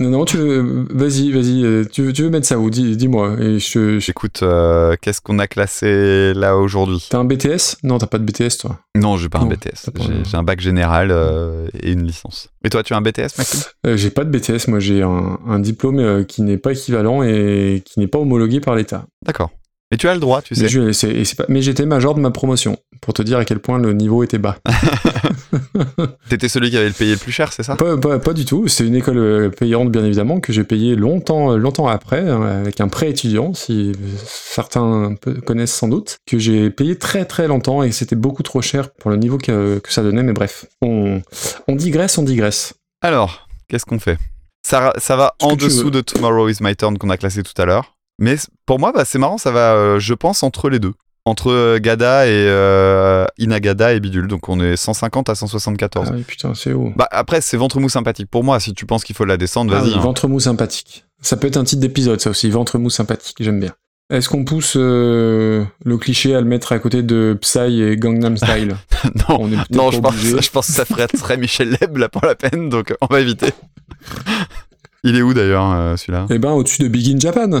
Non, non, tu veux. Vas-y, vas-y. euh, Tu veux, tu veux mettre ça où? Dis- Dis-moi. je, je- Écoute, euh, qu'est-ce qu'on a classé là aujourd'hui? T'as un BTS Non, t'as pas de BTS, toi. Non, j'ai pas un Non, BTS. t'as pas J'ai un- un bac général euh, et une licence. Et toi, tu as un BTS, Maxime? J'ai pas de BTS. Moi, j'ai un, un diplôme qui n'est pas équivalent et qui n'est pas homologué par l'État. D'accord. Mais tu as le droit, tu sais. Mais, je- c'est- et c'est pas- mais j'étais major de ma promotion, pour te dire à quel point le niveau était bas. T'étais celui qui avait le payé le plus cher, c'est ça? Pas, pas- pas du tout. C'est une école euh, payante, bien évidemment, que j'ai payé longtemps, euh, longtemps après, hein, avec un prêt étudiant, si certains connaissent sans doute, que j'ai payé très très longtemps et c'était beaucoup trop cher pour le niveau que, que ça donnait. Mais bref, on, on digresse, on digresse. Alors, qu'est-ce qu'on fait? Ça, ça va en dessous de Tomorrow is My Turn qu'on a classé tout à l'heure. Mais pour moi, bah, c'est marrant, ça va, euh, je pense, entre les deux. Entre euh, Gada et euh, Inagada et Bidule. Donc on est 150 à 174. Ah oui, putain, c'est haut. Bah après, c'est ventre mou sympathique pour moi. Si tu penses qu'il faut la descendre, Ah vas-y. oui, hein. ventre mou sympathique. Ça peut être un titre d'épisode, ça aussi. Ventre mou sympathique, j'aime bien. Est-ce qu'on pousse euh, le cliché à le mettre à côté de Psy et Gangnam Style non, On est peut-être non je, pense, obligé. je pense que ça ferait, serait Michel Leb là pour la peine, donc on va éviter. Il est où d'ailleurs euh, celui-là? Eh ben, au-dessus de Big in Japan.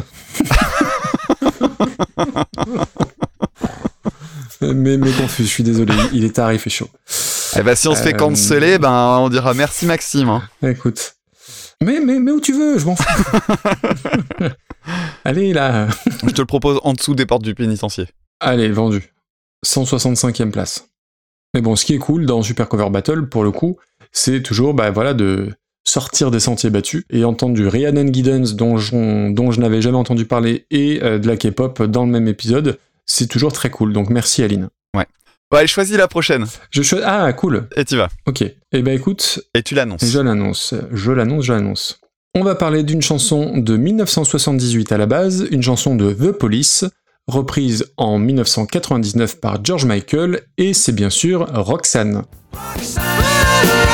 mais, mais confus, je suis désolé, il est tard, il fait chaud. Eh ben si on se fait Euh, canceller, ben on dira merci Maxime. hein. Écoute. Mais, mais, mais où tu veux, je m'en fous. Allez, là. Je te le propose en dessous des portes du pénitencier. Allez, vendu. 165e place. Mais bon, ce qui est cool dans Super Cover Battle, pour le coup, c'est toujours bah, voilà, de sortir des sentiers battus et entendre du Rhiannon Giddens dont, je n'avais jamais entendu parler et euh, de la K-pop dans le même épisode. C'est toujours très cool. Donc merci Aline. Bon, allez, choisis la prochaine. Je suis... Ah, cool. Et tu vas. Ok. Eh ben écoute, Et tu l'annonces. je l'annonce. Je l'annonce, je l'annonce. On va parler d'une chanson de 1978 à la base, une chanson de The Police, reprise en 1999 par George Michael, et c'est bien sûr Roxanne. Since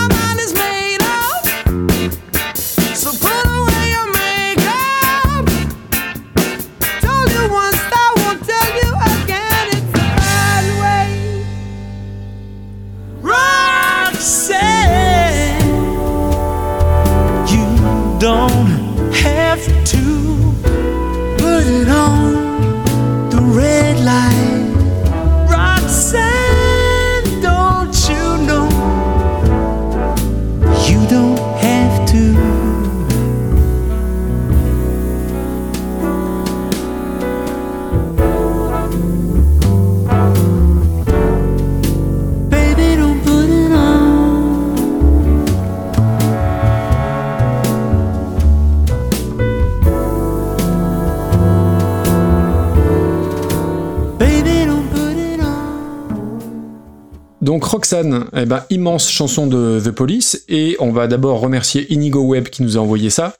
Donc Roxane, eh ben, immense chanson de The Police, et on va d'abord remercier Inigo Web qui nous a envoyé ça.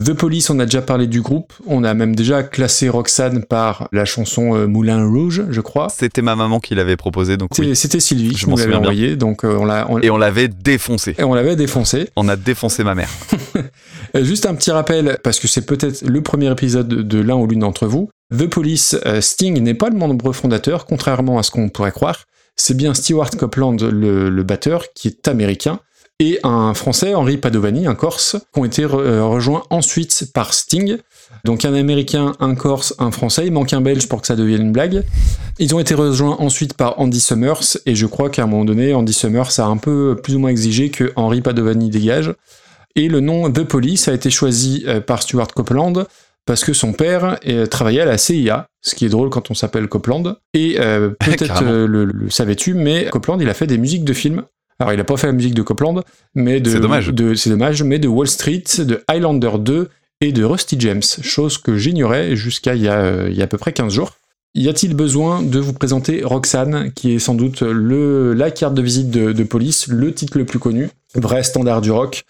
The Police, on a déjà parlé du groupe, on a même déjà classé Roxane par la chanson euh, Moulin Rouge, je crois. C'était ma maman qui l'avait proposé, donc C'était oui. c'était Sylvie Je qui m'en nous l'avait envoyé, donc euh, on l'a on- Et on l'avait défoncé. et on l'avait défoncé. On a défoncé ma mère. Euh, Juste un petit rappel, parce que c'est peut-être le premier épisode de l'un ou l'une d'entre vous. The Police, Sting n'est pas le membre fondateur, contrairement à ce qu'on pourrait croire. C'est bien Stewart Copeland, le, batteur, qui est américain, et un Français, Henri Padovani, un Corse, qui ont été euh, rejoints ensuite par Sting. Donc un Américain, un Corse, un Français. Il manque un Belge pour que ça devienne une blague. Ils ont été rejoints ensuite par Andy Summers, et je crois qu'à un moment donné, Andy Summers a un peu plus ou moins exigé que Henri Padovani dégage. Et le nom The Police a été choisi euh, par Stuart Copeland parce que son père euh, travaillait à la CIA, ce qui est drôle quand on s'appelle Copeland. Et euh, peut-être euh, le, le savais-tu, mais Copeland, il a fait des musiques de films. Alors, il a pas fait la musique de Copeland, mais de. C'est dommage. de- C'est dommage, mais de Wall Street, de Highlander 2 et de Rusty James, chose que j'ignorais jusqu'à il, y a, euh, il y a à peu près 15 jours. Y a-t-il besoin de vous présenter Roxane, qui est sans doute le, la carte de visite de, de police, le titre le plus connu, vrai standard du rock,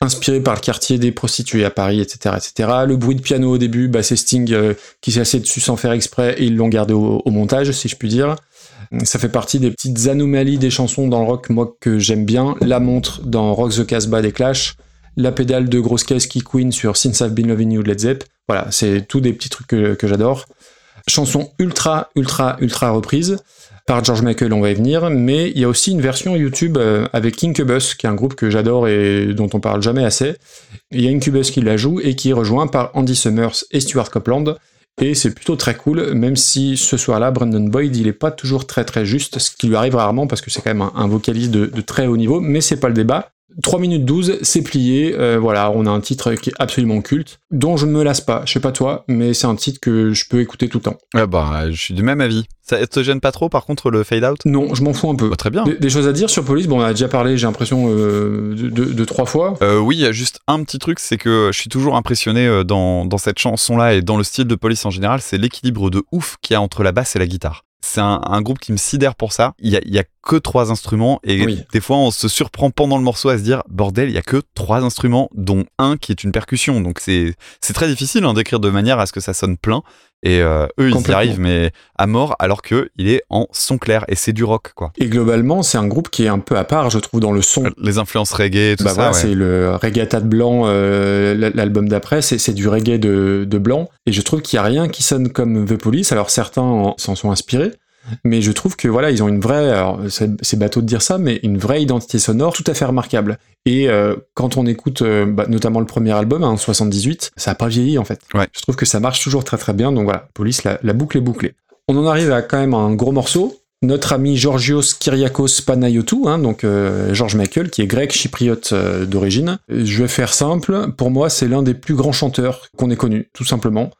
inspiré par le quartier des prostituées à Paris, etc., etc. Le bruit de piano au début, bah, c'est Sting euh, qui s'est assis dessus sans faire exprès et ils l'ont gardé au, montage, si je puis dire. Ça fait partie des petites anomalies des chansons dans le rock, moi que j'aime bien. La montre dans Rock the Casbah des Clash, la pédale de grosse caisse qui queen sur Since I've Been Loving You de Led Zepp. Voilà, c'est tous des petits trucs que j'adore. Chanson ultra, ultra, ultra reprise par George Michael, on va y venir, mais il y a aussi une version YouTube euh, avec Incubus, qui est un groupe que j'adore et dont on parle jamais assez. Il y a Incubus qui la joue et qui est rejoint par Andy Summers et Stuart Copeland. Et c'est plutôt très cool, même si ce soir-là, Brandon Boyd, il est pas toujours très très juste, ce qui lui arrive rarement parce que c'est quand même un, un vocaliste de, de très haut niveau, mais c'est pas le débat. 3 minutes 12, c'est plié, euh, voilà, on a un titre qui est absolument culte, dont je ne me lasse pas, je sais pas toi, mais c'est un titre que je peux écouter tout le temps. Ah bah, je suis du même avis. Ça te gêne pas trop, par contre, le fade out? Non, je m'en fous un peu. Bah, Très bien. Des, des choses à dire sur Police, bon, on a déjà parlé, j'ai l'impression, euh, de, de- de trois fois. Euh, oui, il y a juste un petit truc, c'est que je suis toujours impressionné dans, dans cette chanson-là et dans le style de police en général, c'est l'équilibre de ouf qu'il y a entre la basse et la guitare. C'est un, un groupe qui me sidère pour ça. Il y a, il y a que trois instruments et Oui. des fois on se surprend pendant le morceau à se dire bordel, il y a que trois instruments, dont un qui est une percussion. Donc c'est c'est très difficile hein, d'écrire de manière à ce que ça sonne plein. Et euh, eux ils y arrivent mais à mort alors que il est en son clair et c'est du rock quoi. Et globalement, c'est un groupe qui est un peu à part, je trouve, dans le son. Les influences reggae, tout Bah ça. voilà, ouais. c'est le Regatta de Blanc, euh, l'album d'après, c'est du reggae de, de Blanc. Et je trouve qu'il n'y a rien qui sonne comme The Police. Alors certains en- s'en sont inspirés, mais je trouve que voilà, ils ont une vraie, c'est c'est bateau de dire ça, mais une vraie identité sonore tout à fait remarquable. Et euh, quand on écoute euh, bah, notamment le premier album, hein, 78, ça n'a pas vieilli en fait. Ouais. Je trouve que ça marche toujours très très bien. Donc voilà, Police, la, la boucle est bouclée. On en arrive à quand même un gros morceau. Notre ami Georgios Kyriakos Panayotou, hein, donc euh, George Michael, qui est grec chypriote euh, d'origine. Je vais faire simple. Pour moi, c'est l'un des plus grands chanteurs qu'on ait connu, tout simplement.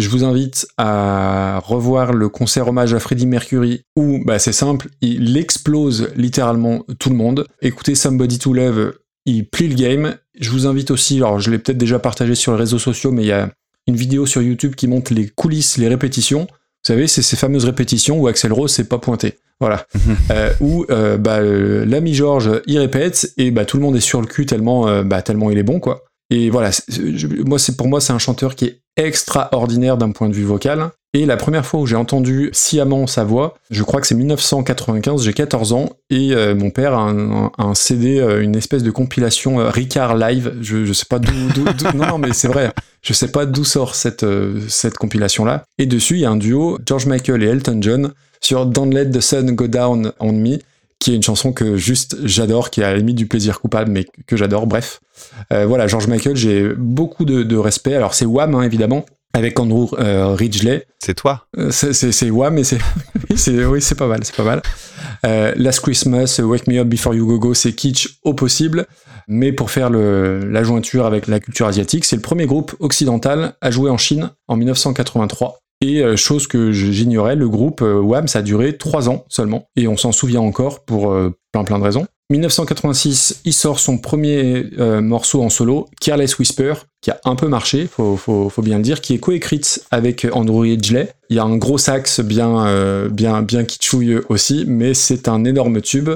Je vous invite à revoir le concert hommage à Freddie Mercury où, bah, c'est simple, il explose littéralement tout le monde. Écoutez Somebody to Love, il plie le game. Je vous invite aussi, alors je l'ai peut-être déjà partagé sur les réseaux sociaux, mais il y a une vidéo sur YouTube qui montre les coulisses, les répétitions. Vous savez, c'est ces fameuses répétitions où Axel Rose s'est pas pointé. Voilà. Euh, où euh, bah, l'ami Georges il répète et bah, tout le monde est sur le cul tellement, euh, bah, tellement il est bon, quoi. Et voilà, moi, c'est pour moi, c'est un chanteur qui est extraordinaire d'un point de vue vocal. Et la première fois où j'ai entendu sciemment sa voix, je crois que c'est 1995, j'ai 14 ans, et euh, mon père a un, CD, euh, une espèce de compilation euh, Ricard Live, je, je sais pas d'où... non, mais c'est vrai, je sais pas d'où sort cette, cette compilation-là. Et dessus, il y a un duo, George Michael et Elton John, sur Don't Let the Sun Go Down on Me, qui est une chanson que juste j'adore, qui est à la limite du plaisir coupable, mais que j'adore, bref. Euh, voilà, George Michael, j'ai beaucoup de, de respect. Alors c'est Wham, hein, évidemment, avec Andrew euh, Ridgeley. C'est toi. Euh, c'est- Wham, mais c'est oui, c'est oui, c'est pas mal, c'est pas mal. Euh, Last Christmas, Wake Me Up Before You Go Go, c'est kitsch au possible. Mais pour faire le, la jointure avec la culture asiatique, c'est le premier groupe occidental à jouer en Chine en 1983. Et euh, chose que j'ignorais, le groupe euh, Wham, ça a duré trois ans seulement. Et on s'en souvient encore pour euh, plein plein de raisons. 1986, il sort son premier morceau en solo, Careless Whisper, qui a un peu marché, faut, faut, bien le dire, qui est coécrite avec Andrew Ridgeley. Il y a un gros sax bien, euh, bien, bien kitschouilleux aussi, mais c'est un énorme tube.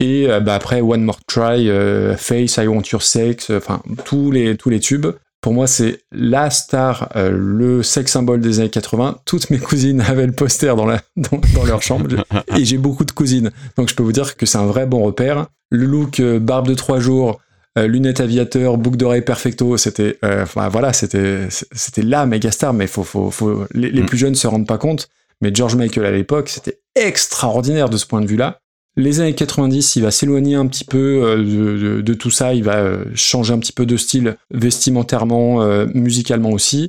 Et bah, après, One More Try, Face, I Want Your Sex, enfin, tous les, tous les tubes. Pour moi, c'est la star, euh, le sex symbole des années 80. Toutes mes cousines avaient le poster dans, la, dans, dans leur chambre. et j'ai beaucoup de cousines. Donc je peux vous dire que c'est un vrai bon repère. Le look euh, barbe de trois jours, euh, lunettes aviateur, boucle d'oreille perfecto, c'était, enfin voilà, c'était, c'était la méga star. Mais faut, faut, faut, les, les Mm. plus jeunes se rendent pas compte. Mais George Michael à l'époque, c'était extraordinaire de ce point de vue-là. Les années 90, il va s'éloigner un petit peu euh, de, tout ça, il va euh, changer un petit peu de style vestimentairement, euh, musicalement aussi.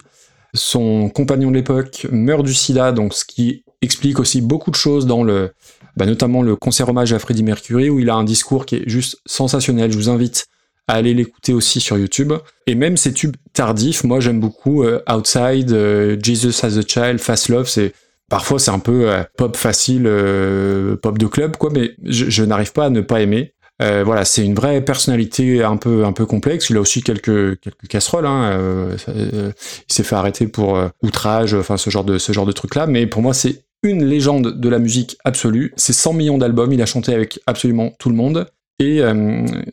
Son compagnon de l'époque meurt du sida, donc ce qui explique aussi beaucoup de choses dans le, bah, notamment le concert hommage à Freddie Mercury, où il a un discours qui est juste sensationnel. Je vous invite à aller l'écouter aussi sur YouTube. Et même ces tubes tardifs, moi j'aime beaucoup Outside, Jesus as a Child, Fast Love, c'est parfois c'est un peu euh, pop facile, euh, pop de club quoi, mais je, n'arrive pas à ne pas aimer. Euh, voilà, c'est une vraie personnalité un peu un peu complexe. Il a aussi quelques quelques casseroles. Hein, il s'est fait arrêter pour outrage, enfin ce genre de ce genre de truc là. Mais pour moi, c'est une légende de la musique absolue. C'est 100 millions d'albums. Il a chanté avec absolument tout le monde. Et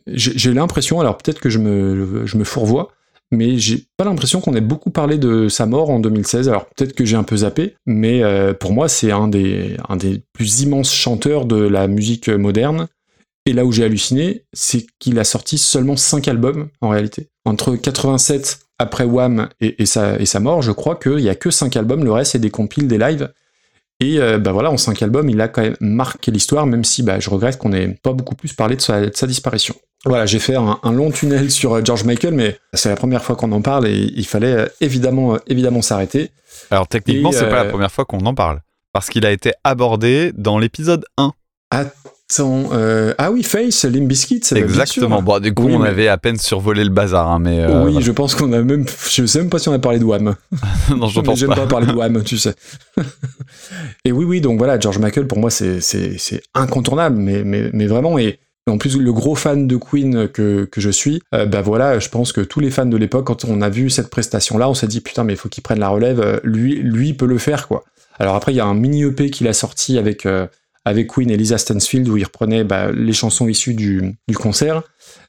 j'ai j'ai l'impression, alors peut-être que je me je me fourvoie, mais j'ai pas l'impression qu'on ait beaucoup parlé de sa mort en 2016. Alors peut-être que j'ai un peu zappé, mais euh, pour moi c'est un des, plus immenses chanteurs de la musique moderne. Et là où j'ai halluciné, c'est qu'il a sorti seulement 5 albums en réalité. Entre 87 après Wham et, sa, mort, je crois qu'il y a que 5 albums, le reste c'est des compiles, des lives. Et euh, bah voilà, en 5 albums, il a quand même marqué l'histoire, même si bah, je regrette qu'on n'ait pas beaucoup plus parlé de sa disparition. Voilà, j'ai fait un, un long tunnel sur euh, George Michael, mais c'est la première fois qu'on en parle et il fallait euh, évidemment, euh, évidemment s'arrêter. Alors techniquement, c'est pas euh, la première fois qu'on en parle. Parce qu'il a été abordé dans l'épisode 1. Attends, euh, ah oui, Face, Limp Bizkit, c'est Exactement. Bon, du coup, Oui, on mais- avait à peine survolé le bazar, hein, mais. euh, oui, voilà. je pense qu'on a même. Je sais même pas si on a parlé de Wham. non, je pense J'aime pas. pas parler de Wham, tu sais. et oui, oui, donc voilà, George Michael, pour moi, c'est incontournable, mais, mais, mais vraiment. Et en plus, le gros fan de Queen que, je suis, euh, bah voilà, je pense que tous les fans de l'époque, quand on a vu cette prestation-là, on s'est dit, putain, mais il faut qu'il prenne la relève, euh, lui, lui peut le faire, quoi. Alors après, il y a un mini EP qu'il a sorti avec, euh, avec Queen et Lisa Stansfield, où il reprenait bah, les chansons issues du, du concert.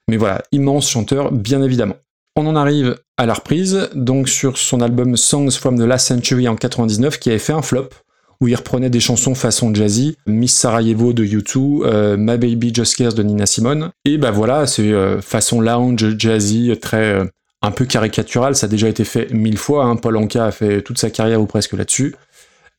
Mais voilà, immense chanteur, bien évidemment. On en arrive à la reprise, donc sur son album Songs from the Last Century en 99, qui avait fait un flop, où il reprenait des chansons façon jazzy, Miss Sarajevo de U2, euh, My Baby Just Cares de Nina Simone. Et bah voilà, c'est euh, façon lounge, jazzy, très euh, un peu caricatural, ça a déjà été fait mille fois, hein. Paul Anka a fait toute sa carrière ou presque là-dessus.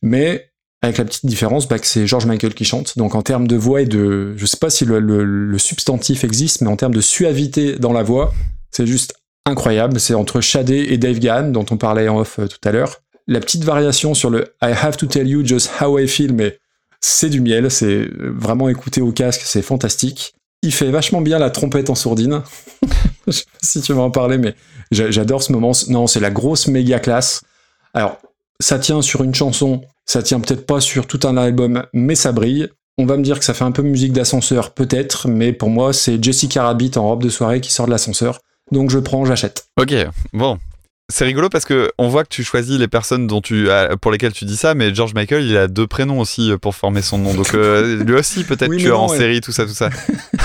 Mais avec la petite différence bah, que c'est George Michael qui chante. Donc en termes de voix et de... Je sais pas si le, substantif existe, mais en termes de suavité dans la voix, c'est juste incroyable. C'est entre Shadé et Dave Gahan, dont on parlait en off tout à l'heure. La petite variation sur le I have to tell you just how I feel, mais c'est du miel, c'est euh, vraiment écouter au casque, c'est fantastique. Il fait vachement bien la trompette en sourdine. Je sais pas si tu vas en parler, mais j'a- j'adore ce moment. Non, c'est la grosse méga classe. Alors, ça tient sur une chanson, ça tient peut-être pas sur tout un album, mais ça brille. On va me dire que ça fait un peu musique d'ascenseur, peut-être, mais pour moi, c'est Jessica Rabbit en robe de soirée qui sort de l'ascenseur. Donc je prends, j'achète. Ok, bon. C'est rigolo parce que on voit que tu choisis les personnes dont tu, ah, pour lesquelles tu dis ça, mais George Michael, il a deux prénoms aussi pour former son nom. Donc euh, lui aussi, peut-être Oui, tueur non, en ouais. série, tout ça, tout ça.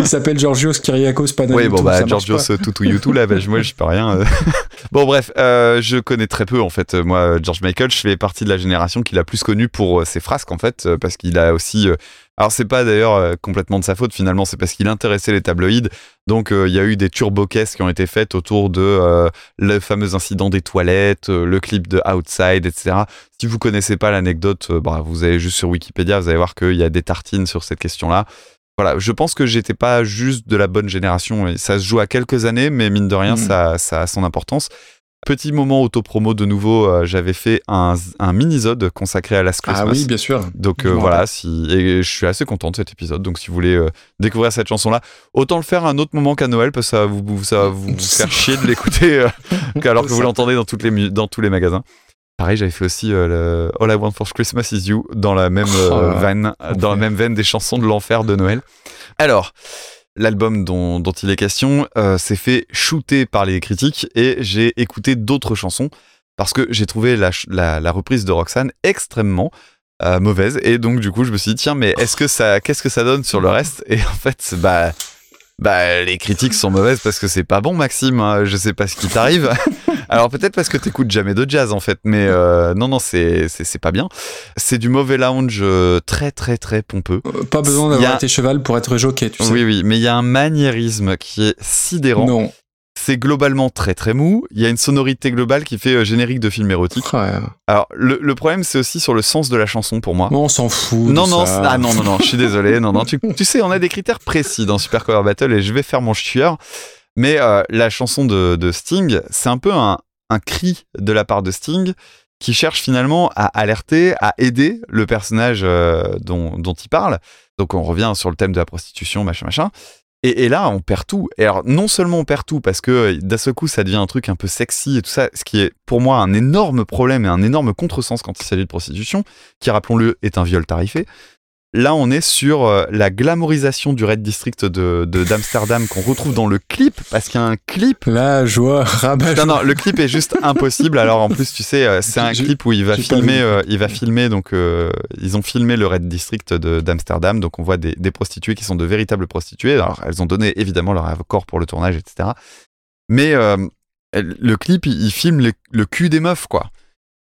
Il s'appelle Georgios Kyriakos Panagiotou. Oui, bon, bah, Georgios pas. Toutou YouTube, là, bah, moi, je peux rien. euh. bon, bref, euh, je connais très peu, en fait. Moi, George Michael, je fais partie de la génération qu'il a plus connu pour euh, ses frasques, en fait, parce qu'il a aussi. Alors, c'est pas d'ailleurs complètement de sa faute, finalement, c'est parce qu'il intéressait les tabloïds. Donc, euh, il y a eu des turbo-caisses qui ont été faites autour de euh, le fameux incident des toilettes, euh, le clip de Outside, etc. Si vous connaissez pas l'anecdote, bah, vous allez juste sur Wikipédia, vous allez voir qu'il y a des tartines sur cette question-là. Voilà, je pense que j'étais pas juste de la bonne génération. Et ça se joue à quelques années, mais mine de rien, Mhm. ça, ça a son importance. Petit moment autopromo de nouveau, euh, j'avais fait un, un mini-zode consacré à Last Christmas. Ah oui, bien sûr. Donc euh, voilà, si, et je suis assez content de cet épisode. Donc si vous voulez euh, découvrir cette chanson-là, autant le faire à un autre moment qu'à Noël, parce que ça va vous, ça va vous faire chier de l'écouter alors que vous l'entendez dans, toutes les mu- dans tous les magasins. Pareil, j'avais fait aussi euh, le All I Want for Christmas Is You dans la même euh, Oh là. veine, dans la même veine des chansons de l'enfer de Noël. Alors, l'album dont, dont il est question euh, s'est fait shooter par les critiques et j'ai écouté d'autres chansons parce que j'ai trouvé la, ch- la, la reprise de Roxane extrêmement euh, mauvaise et donc du coup je me suis dit tiens mais est-ce que ça qu'est-ce que ça donne sur le reste? Et en fait bah bah les critiques sont mauvaises parce que c'est pas bon Maxime hein, je sais pas ce qui t'arrive. Alors peut-être parce que t'écoutes jamais de jazz en fait mais euh, non non c'est c'est c'est pas bien. C'est du mauvais lounge euh, très très très pompeux. Euh, Pas besoin d'avoir a- été cheval pour être jockey, tu sais. oui oui mais il y a un maniérisme qui est sidérant. Non. C'est globalement très très mou il y a une sonorité globale qui fait euh, générique de film érotique Ouais. alors le, le problème c'est aussi sur le sens de la chanson pour moi Non, on s'en fout. non, non, ça. ah non, non, non, je suis désolé. Non, non, tu, tu sais, on a des critères précis dans Super Cover Battle et je vais faire mon chieur. Mais euh, la chanson de, de Sting, c'est un peu un, un cri de la part de Sting qui cherche finalement à alerter, à aider le personnage euh, dont, dont il parle. Donc on revient sur le thème de la prostitution, machin, machin. Et, là, on perd tout. Et alors, non seulement on perd tout parce que euh, d'un seul coup, ça devient un truc un peu sexy et tout ça, ce qui est pour moi un énorme problème et un énorme contresens quand il s'agit de prostitution, qui, rappelons-le, est un viol tarifé. Là, on est sur euh, la glamorisation du Red District de d'Amsterdam qu'on retrouve dans le clip, parce qu'il y a un clip. La joie, rabat. Non, non, le clip est juste impossible. Alors en plus, tu sais, euh, c'est un clip où il va filmer, euh, il va filmer. Donc, euh, ils ont filmé le Red District de- d'Amsterdam. Donc, on voit des, des prostituées qui sont de véritables prostituées. Alors, elles ont donné évidemment leur accord pour le tournage, etc. Mais euh, le clip, il, il filme le, le cul des meufs, quoi.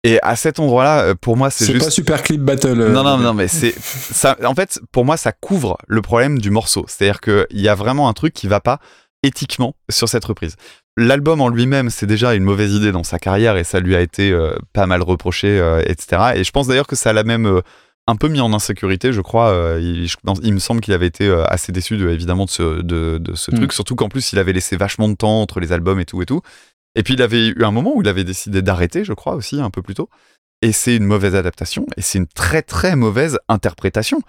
Et à cet endroit-là, euh, pour moi, c'est C'est juste. pas super clip battle. euh, Non, non, non, mais c'est ça. En fait, pour moi, ça couvre le problème du morceau. C'est-à-dire qu'il y a vraiment un truc qui va pas éthiquement sur cette reprise. L'album en lui-même, c'est déjà une mauvaise idée dans sa carrière et ça lui a été euh, pas mal reproché, euh, etc. Et je pense d'ailleurs que ça l'a même un peu mis en insécurité, je crois. Il, je pense- il me semble qu'il avait été assez déçu, de, évidemment, de ce, de, de ce Mm. truc. Surtout qu'en plus, il avait laissé vachement de temps entre les albums et tout et tout. Et puis, il avait eu un moment où il avait décidé d'arrêter, je crois, aussi, un peu plus tôt. Et c'est une mauvaise adaptation et c'est une très très mauvaise interprétation.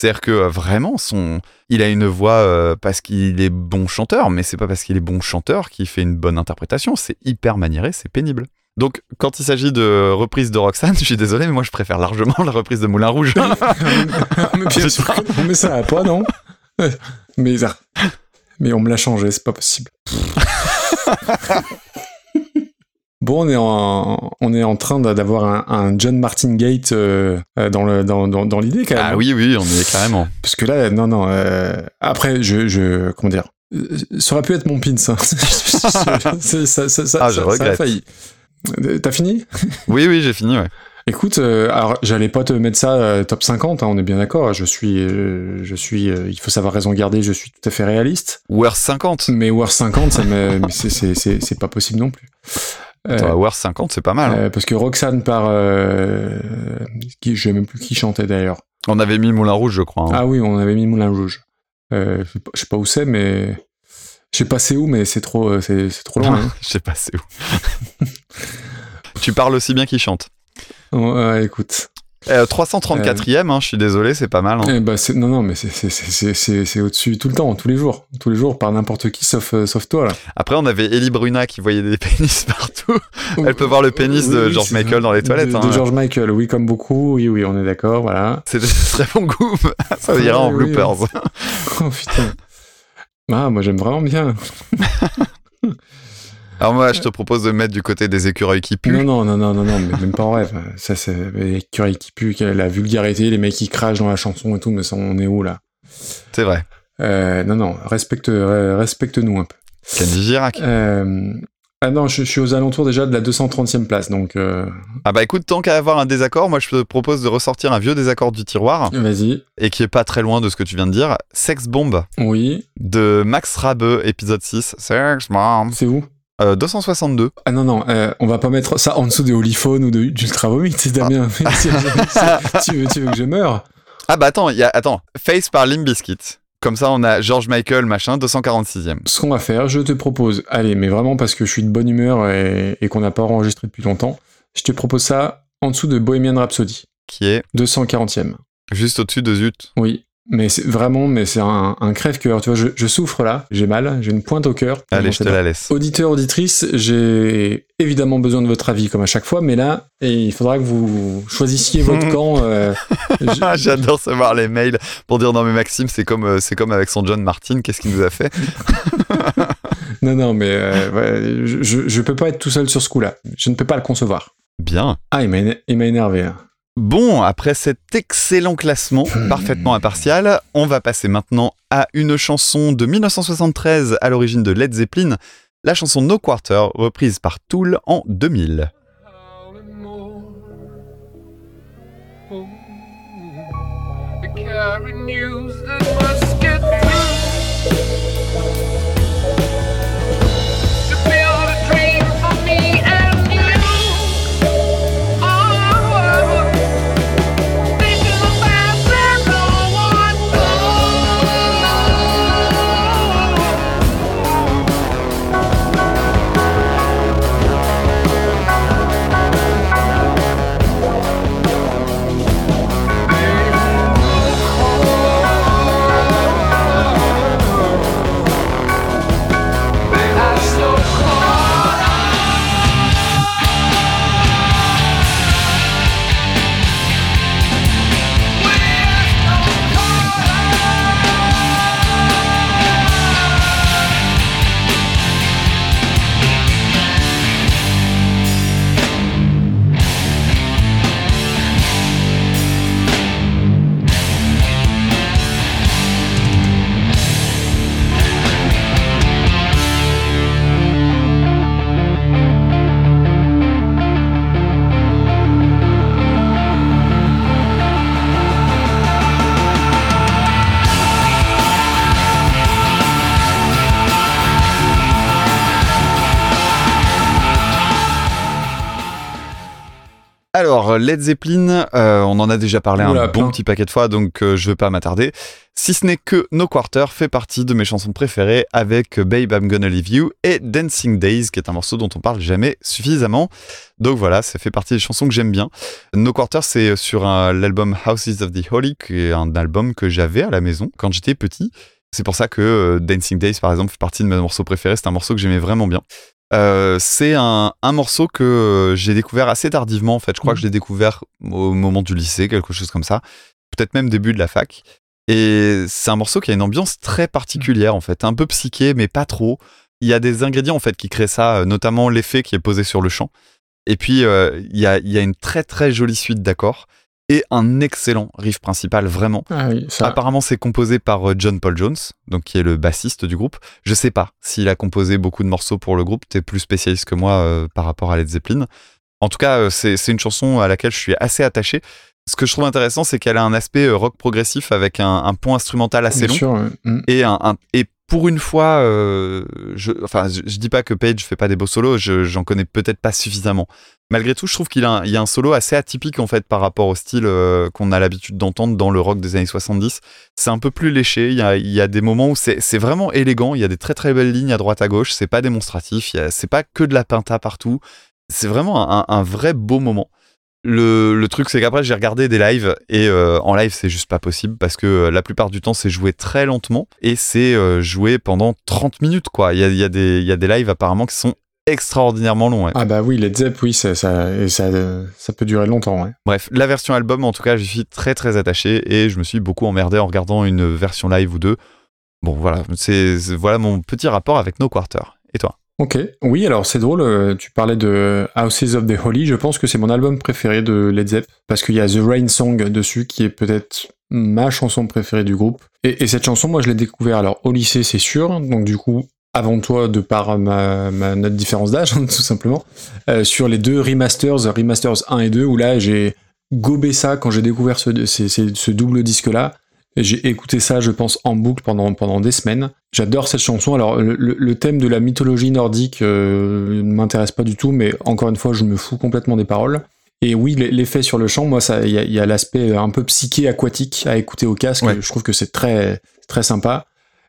C'est-à-dire que euh, vraiment, son, il a une voix euh, parce qu'il est bon chanteur, mais c'est pas parce qu'il est bon chanteur qu'il fait une bonne interprétation. C'est hyper maniéré, c'est pénible. Donc, quand il s'agit de reprise de Roxane, je suis désolé, mais moi je préfère largement la reprise de Moulin Rouge. mais bien sûr mais ça va pas, non? Mais, mais on me l'a changé, c'est pas possible. Bon, on est en, on est en train d'a- d'avoir un, un John Martin Gate euh, euh, dans le dans, dans, dans l'idée quand même. ah oui, oui, on y est carrément. Parce que là, non, non. euh, après, je, je, comment dire, euh, ça aurait pu être mon pins. hein. C'est- ça, ça, ça, Ah, je ça- regrette. failli. T'as fini? Oui, oui, j'ai fini, ouais. Écoute, euh, alors j'allais pas te mettre ça euh, top 50, hein, on est bien d'accord. Je suis, euh, je suis, il faut savoir raison garder. Je suis tout à fait réaliste. Worth 50. Mais War 50, ça me, mais c'est- pas possible non plus. Attends, Worth 50, c'est pas mal. hein. parce que Roxane par, qui, je sais même plus qui chantait d'ailleurs. On avait mis Moulin Rouge, je crois. hein. Ah oui, on avait mis Moulin Rouge. Je sais pas- où c'est, mais je sais pas c'est où, mais c'est trop, c'est trop loin. je sais pas, c'est où. tu parles aussi bien qu'il chante. Euh, écoute. Euh, 334e, hein, je suis désolé, c'est pas mal. hein. Eh c'est- non, non, mais c'est- au-dessus tout le temps, tous les jours. Tous les jours, par n'importe qui, sauf, euh, sauf toi, là. Après, on avait Ellie Bruna qui voyait des pénis partout. Elle peut voir le pénis de Oui, George Michael dans les toilettes. De, hein. de George Michael, oui, comme beaucoup. Oui, oui, on est d'accord, voilà. C'est de très bon goût. Ça ira en oui, bloopers. Oh putain. Ah, moi, j'aime vraiment bien. Alors moi, je te propose de mettre du côté des écureuils qui puent. Non, non, non, non, non, non, mais même pas en rêve. Ça, c'est les curés qui puent, la vulgarité, les mecs qui crachent dans la chanson et tout, mais ça, on est où, là? C'est vrai. Euh, non, non, respecte, euh, respecte-nous un peu. Kenji Girac. Euh, ah non, je, je suis aux alentours déjà de la 230e place, donc euh, Ah bah écoute, tant qu'à avoir un désaccord, moi je te propose de ressortir un vieux désaccord du tiroir vas-y. et qui est pas très loin de ce que tu viens de dire. Sex Bomb Oui, de Max Rabeux, épisode 6. Sex Bomb. c'est où? Euh, 262. Ah non, non, euh, on va pas mettre ça en dessous de Holyphone ou de- d'Ultra Vomit, c'est Damien. tu, veux, tu veux que je meure Ah bah attends, il y a, attends. Face par Limp Bizkit. Comme ça, on a George Michael, machin, 246e. Ce qu'on va faire, je te propose, allez, mais vraiment parce que je suis de bonne humeur et, et qu'on n'a pas enregistré depuis longtemps, je te propose ça en dessous de Bohemian Rhapsody, Qui est 240e. juste au-dessus de Zut. Oui, Mais c'est vraiment, mais c'est un, un crève-cœur. Tu vois, je, je souffre là, j'ai mal, j'ai une pointe au cœur. Allez, je te la laisse. Auditeur, auditrice, j'ai évidemment besoin de votre avis comme à chaque fois, mais là, et il faudra que vous choisissiez votre camp. euh, J'adore recevoir les mails pour dire non mais Maxime c'est comme euh, c'est comme avec son John Martin qu'est-ce qu'il nous a fait Non, non, mais euh, ouais, je, je, peux pas être tout seul sur ce coup-là. Je ne peux pas le concevoir. Bien. Ah, il m'a énervé. là. Bon, après cet excellent classement parfaitement impartial, on va passer maintenant à une chanson de 1973 à l'origine de Led Zeppelin, la chanson No Quarter, reprise par Tool en 2000. Alors, Led Zeppelin, euh, on en a déjà parlé Oula, un bon plein. petit paquet de fois, donc euh, je vais pas m'attarder. Si ce n'est que No Quarter fait partie de mes chansons préférées avec Babe I'm Gonna Leave You et Dancing Days, qui est un morceau dont on parle jamais suffisamment. Donc voilà, ça fait partie des chansons que j'aime bien. No Quarter, c'est sur l'album Houses of the Holy, qui est un album que j'avais à la maison quand j'étais petit. C'est pour ça que euh, Dancing Days, par exemple, fait partie de mes morceaux préférés. C'est un morceau que j'aimais vraiment bien. Euh, c'est un, un morceau que euh, j'ai découvert assez tardivement en fait. Je crois que je l'ai découvert au moment du lycée, quelque chose comme ça. Peut-être même début de la fac. Et c'est un morceau qui a une ambiance très particulière en fait, un peu psyché mais pas trop. Il y a des ingrédients en fait qui créent ça, euh, notamment l'effet qui est posé sur le chant. Et puis euh, il y, a, il y a une très très jolie suite d'accords et un excellent riff principal vraiment. Ah oui, ça. Apparemment, c'est composé par euh, John Paul Jones, donc qui est le bassiste du groupe. Je sais pas s'il a composé beaucoup de morceaux pour le groupe. T'es plus spécialiste que moi euh, par rapport à Led Zeppelin. En tout cas, euh, c'est une chanson à laquelle je suis assez attaché. Ce que je trouve intéressant, c'est qu'elle a un aspect rock progressif avec un, un point instrumental assez Bien long sûr, ouais. Mm. et un, un- et pour une fois, euh, je, enfin, dis pas que Page fait pas des beaux solos, je- j'en connais peut-être pas suffisamment. Malgré tout, je trouve qu'il a, a un solo assez atypique en fait par rapport au style euh, qu'on a l'habitude d'entendre dans le rock des années 70. C'est un peu plus léché. Il y a, des moments où c'est vraiment élégant. Il y a des très très belles lignes à droite à gauche. C'est pas démonstratif. C'est pas que de la pinta partout. C'est vraiment un vrai beau moment. Le, le truc, c'est qu'après, j'ai regardé des lives et euh, en live, c'est juste pas possible parce que euh, la plupart du temps, c'est joué très lentement et c'est euh, joué pendant 30 minutes, quoi. Il y a, il y, a des- il y a des lives apparemment qui sont extraordinairement longs. ouais. Ah bah oui, Led Zepp, oui, ça, ça, et ça, ça peut durer longtemps. Ouais. Bref, la version album, en tout cas, j'y suis très très attaché et je me suis beaucoup emmerdé en regardant une version live ou deux. Bon, voilà, c'est c'est- voilà mon petit rapport avec No Quarter. Et toi? Ok, oui, alors c'est drôle, euh, tu parlais de Houses of the Holy, je pense que c'est mon album préféré de Led Zepp, parce qu'il y a The Rain Song dessus, qui est peut-être ma chanson préférée du groupe. Et, et cette chanson, moi je l'ai découvert alors au lycée, c'est sûr, donc du coup, avant toi, de par ma, notre différence d'âge, tout simplement, euh, sur les deux remasters, remasters 1 et 2, où là j'ai gobé ça quand j'ai découvert ce, double disque-là. J'ai écouté ça, je pense, en boucle pendant, pendant des semaines. J'adore cette chanson. Alors, le, thème de la mythologie nordique euh, ne m'intéresse pas du tout, mais encore une fois, je me fous complètement des paroles. Et oui, l'effet sur le chant, moi, ça, il y a, l'aspect un peu psyché, aquatique à écouter au casque. Ouais. Je trouve que c'est très, très sympa.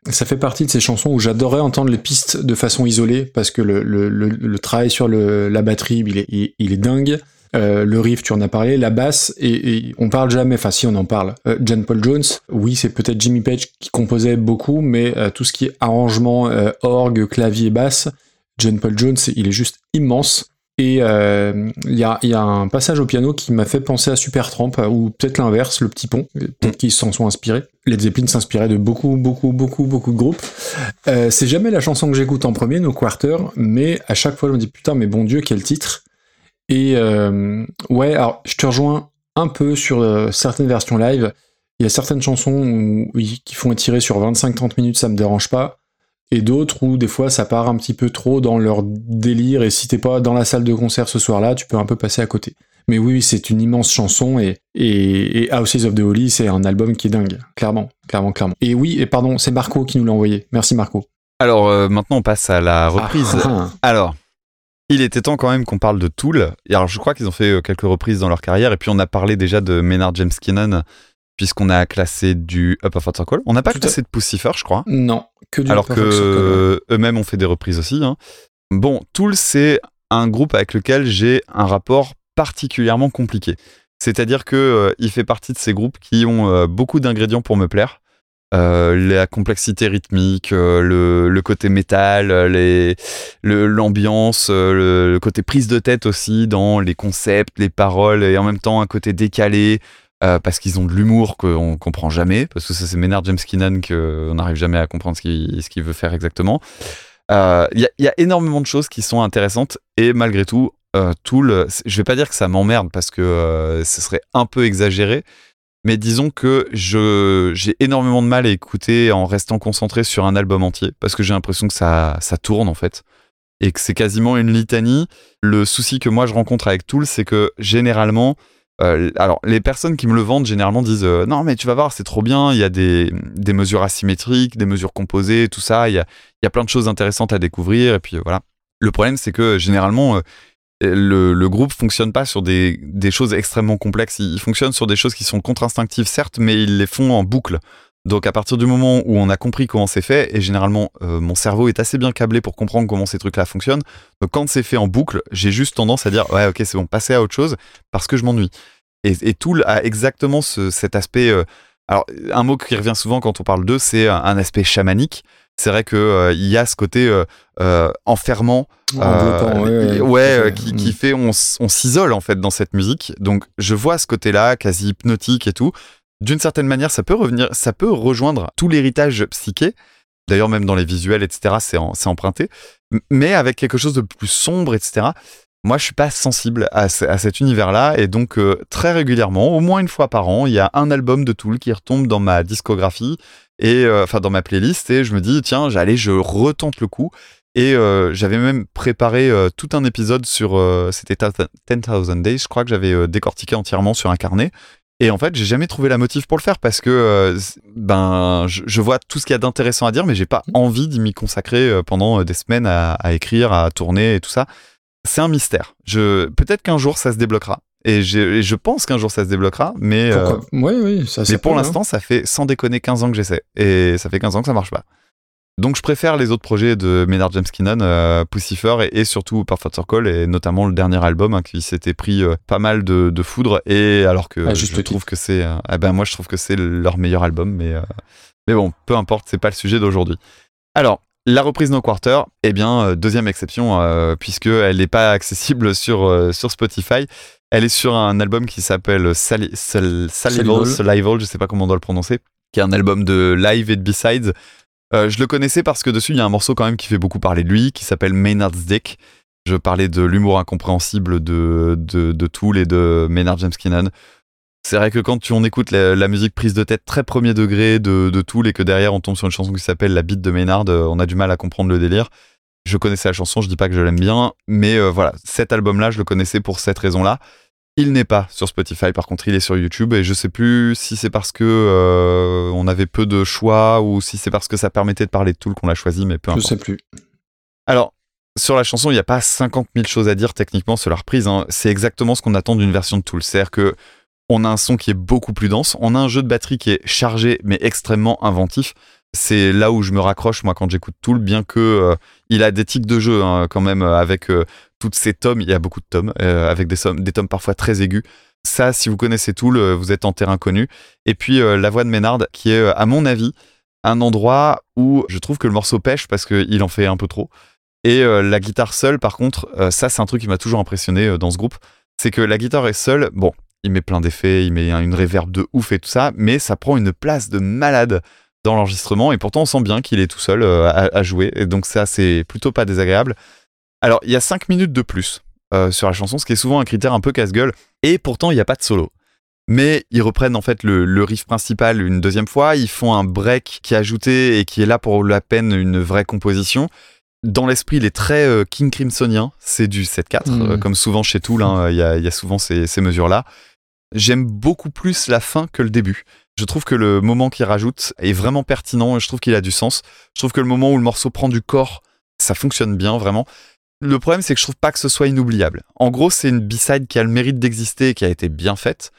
Ça fait partie de ces chansons où j'adorais entendre les pistes de façon isolée parce que le, le, le- le travail sur la batterie, il est, il, il est dingue. Euh, le riff, tu en as parlé, la basse, et, on parle jamais, enfin si on en parle. Euh, John Paul Jones, oui, c'est peut-être Jimmy Page qui composait beaucoup, mais euh, tout ce qui est arrangement, orgue, clavier, basse, John Paul Jones, il est juste immense. Et il y, a, un passage au piano qui m'a fait penser à Supertramp, ou peut-être l'inverse, le petit pont. Peut-être qu'ils s'en sont inspirés. Led Zeppelin s'inspirait de beaucoup, beaucoup, beaucoup, beaucoup de groupes. C'est jamais la chanson que j'écoute en premier, No Quarter, mais à chaque fois je me dis putain, mais bon Dieu, quel titre. Et euh, ouais, alors je te rejoins un peu sur euh, certaines versions live. Il y a certaines chansons où- où- qui font étirer sur 25-30 minutes, ça me dérange pas. Et d'autres où des fois ça part un petit peu trop dans leur délire et si t'es pas dans la salle de concert ce soir-là, tu peux un peu passer à côté. Mais oui, c'est une immense chanson et, et, et Houses of the Holy, c'est un album qui est dingue, clairement, clairement, clairement. Et oui, et pardon, c'est Marco qui nous l'a envoyé. Merci Marco. Alors euh, maintenant, on passe à la reprise. Ah, Alors, il était temps quand même qu'on parle de Tool. Et alors, je crois qu'ils ont fait euh, quelques reprises dans leur carrière. Et puis, on a parlé déjà de Maynard James Keenan, puisqu'on a classé du Up of Circle. On n'a pas Tout à- classé de Pussifer, je crois. non, que du alors Perfect que eux-mêmes ont fait des reprises aussi. hein. Bon, Tool, c'est un groupe avec lequel j'ai un rapport particulièrement compliqué. C'est-à-dire que euh, il fait partie de ces groupes qui ont euh, beaucoup d'ingrédients pour me plaire. Euh, la complexité rythmique, euh, le, le côté métal, euh, le- l'ambiance, le, le côté prise de tête aussi dans les concepts, les paroles, et en même temps un côté décalé, parce qu'ils ont de l'humour qu'on comprend jamais, parce que ça c'est Maynard James Keenan qu'on n'arrive jamais à comprendre ce qu'il ce veut faire exactement. Il y, y a énormément de choses qui sont intéressantes, et malgré tout, Tool, c'est- je vais pas dire que ça m'emmerde, parce que ce serait un peu exagéré, mais disons que je j'ai énormément de mal à écouter en restant concentré sur un album entier parce que j'ai l'impression que ça ça tourne en fait et que c'est quasiment une litanie. Le souci que moi je rencontre avec Tool, c'est que généralement euh, alors, les personnes qui me le vendent généralement disent euh, non, mais tu vas voir, c'est trop bien. Il y a des, des mesures asymétriques, des mesures composées, tout ça. Il y a, il y a plein de choses intéressantes à découvrir. Et puis euh, voilà. Le problème, c'est que généralement, le, groupe fonctionne pas sur des, choses extrêmement complexes. Il, fonctionne sur des choses qui sont contre-instinctives, certes, mais ils les font en boucle. Donc à partir du moment où on a compris comment c'est fait, et généralement euh, mon cerveau est assez bien câblé pour comprendre comment ces trucs-là fonctionnent, donc quand c'est fait en boucle, j'ai juste tendance à dire ouais ok c'est bon, passez à autre chose parce que je m'ennuie. Et, Tool a exactement ce- cet aspect. euh, alors un mot qui revient souvent quand on parle d'eux, c'est un, un aspect chamanique. C'est vrai que euh, il y a ce côté euh, euh, enfermant, ouais, qui, Mm. qui fait on, on s'isole en fait dans cette musique. Donc je vois ce côté-là, quasi hypnotique et tout. D'une certaine manière, ça peut revenir, ça peut rejoindre tout l'héritage psyché. D'ailleurs, même dans les visuels, etc., c'est emprunté. Mais avec quelque chose de plus sombre, etc. Moi, je suis pas sensible à, ce- à cet univers-là, et donc euh, très régulièrement, au moins une fois par an, il y a un album de Tool qui retombe dans ma discographie et euh, enfin dans ma playlist, et je me dis tiens, j'allais, je retente le coup. Et euh, j'avais même préparé tout un épisode sur, c'était 10,000 Days, je crois que j'avais décortiqué entièrement sur un carnet. Et en fait, j'ai jamais trouvé la motive pour le faire parce que ben je, je vois tout ce qu'il y a d'intéressant à dire, mais j'ai pas envie d'y m'y consacrer pendant des semaines à, à écrire, à tourner et tout ça. C'est un mystère. Je peut-être qu'un jour ça se débloquera. Et, je pense qu'un jour ça se débloquera, mais euh, Oui, oui, ça mais pour hein. l'instant, ça fait sans déconner 15 ans que j'essaie. Et ça fait 15 ans que ça marche pas. Donc je préfère les autres projets de Maynard James Keenan, euh, Pussifer et, et surtout Perfect Circle, et notamment le dernier album hein, qui s'était pris euh, pas mal de, de foudre. Et alors que Ah, juste je trouve que c'est. eh ben moi, je trouve que c'est leur meilleur album, mais, mais bon, peu importe, c'est pas le sujet d'aujourd'hui. Alors. La reprise No Quarter, eh bien, euh, deuxième exception, euh, puisqu'elle n'est pas accessible sur, euh, sur Spotify. Elle est sur un album qui s'appelle Sali- Sal- Salival, je sais pas comment on doit le prononcer, qui est un album de live et de B-sides. Euh, je le connaissais parce que dessus, il y a un morceau quand même qui fait beaucoup parler de lui, qui s'appelle Maynard's Dick. Je parlais de l'humour incompréhensible de, de, de Tool et de Maynard James Keenan. C'est vrai que quand tu, on écoute la, la musique prise de tête très premier degré de, de Tool et que derrière on tombe sur une chanson qui s'appelle La bite de Maynard, euh, on a du mal à comprendre le délire. Je connaissais la chanson, je dis pas que je l'aime bien, mais euh, voilà, cet album-là, je le connaissais pour cette raison-là. Il n'est pas sur Spotify, par contre, il est sur YouTube et je sais plus si c'est parce que euh, on avait peu de choix ou si c'est parce que ça permettait de parler de Tool qu'on l'a choisi, mais peu Je importe. sais plus. Alors, sur la chanson, il n'y a pas 50 000 choses à dire techniquement sur la reprise. hein. C'est exactement ce qu'on attend d'une version de Tool. C'est-à-dire que on a un son qui est beaucoup plus dense, on a un jeu de batterie qui est chargé mais extrêmement inventif. C'est là où je me raccroche moi quand j'écoute Tool, bien que euh, il a des tics de jeu hein, quand même euh, avec euh, toutes ces tomes. Il y a beaucoup de tomes euh, avec des, tomes parfois très aigus. Ça, si vous connaissez Tool, vous êtes en terrain connu. Et puis la voix de Ménard, qui est à mon avis un endroit où je trouve que le morceau pêche parce qu'il en fait un peu trop. Et la guitare seule, par contre, ça c'est un truc qui m'a toujours impressionné dans ce groupe, c'est que la guitare est seule. Bon, il met plein d'effets, il met un- une réverb de ouf et tout ça, mais ça prend une place de malade dans l'enregistrement et pourtant on sent bien qu'il est tout seul euh, à, à jouer. Et donc ça c'est plutôt pas désagréable. Alors il y a 5 minutes de plus euh, sur la chanson, ce qui est souvent un critère un peu casse-gueule, et pourtant il n'y a pas de solo. Mais ils reprennent en fait le, le riff principal une deuxième fois, ils font un break qui est ajouté et qui est là pour la peine une vraie composition. Dans l'esprit, il est très euh, King Crimsonien, c'est du 7-4, Mhm. euh, comme souvent chez Tool, hein, il y, a, il y a souvent ces, ces mesures-là. J'aime beaucoup plus la fin que le début. Je trouve que le moment qu'il rajoute est vraiment pertinent et je trouve qu'il a du sens. Je trouve que le moment où le morceau prend du corps, ça fonctionne bien, vraiment. Le problème, c'est que je trouve pas que ce soit inoubliable. En gros, c'est une B-side qui a le mérite d'exister et qui a été bien faite.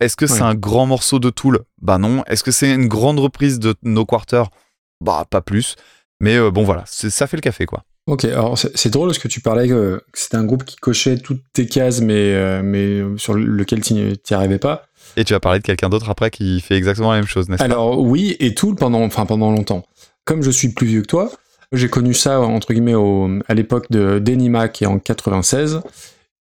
Est-ce que c'est un grand morceau de Tool? Bah non. Est-ce que c'est une grande reprise de No Quarter Bah pas plus. Mais euh, bon voilà, ça fait le café quoi. Ok, alors c'est drôle parce que tu parlais que, que c'était un groupe qui cochait toutes tes cases, mais, euh, mais sur lequel tu n'y arrivais pas. Et tu vas parler de quelqu'un d'autre après qui fait exactement la même chose, n'est-ce pas? Alors oui, et tout pendant, enfin, pendant longtemps. Comme je suis plus vieux que toi, j'ai connu ça entre guillemets au- à l'époque de Denima qui est en 96.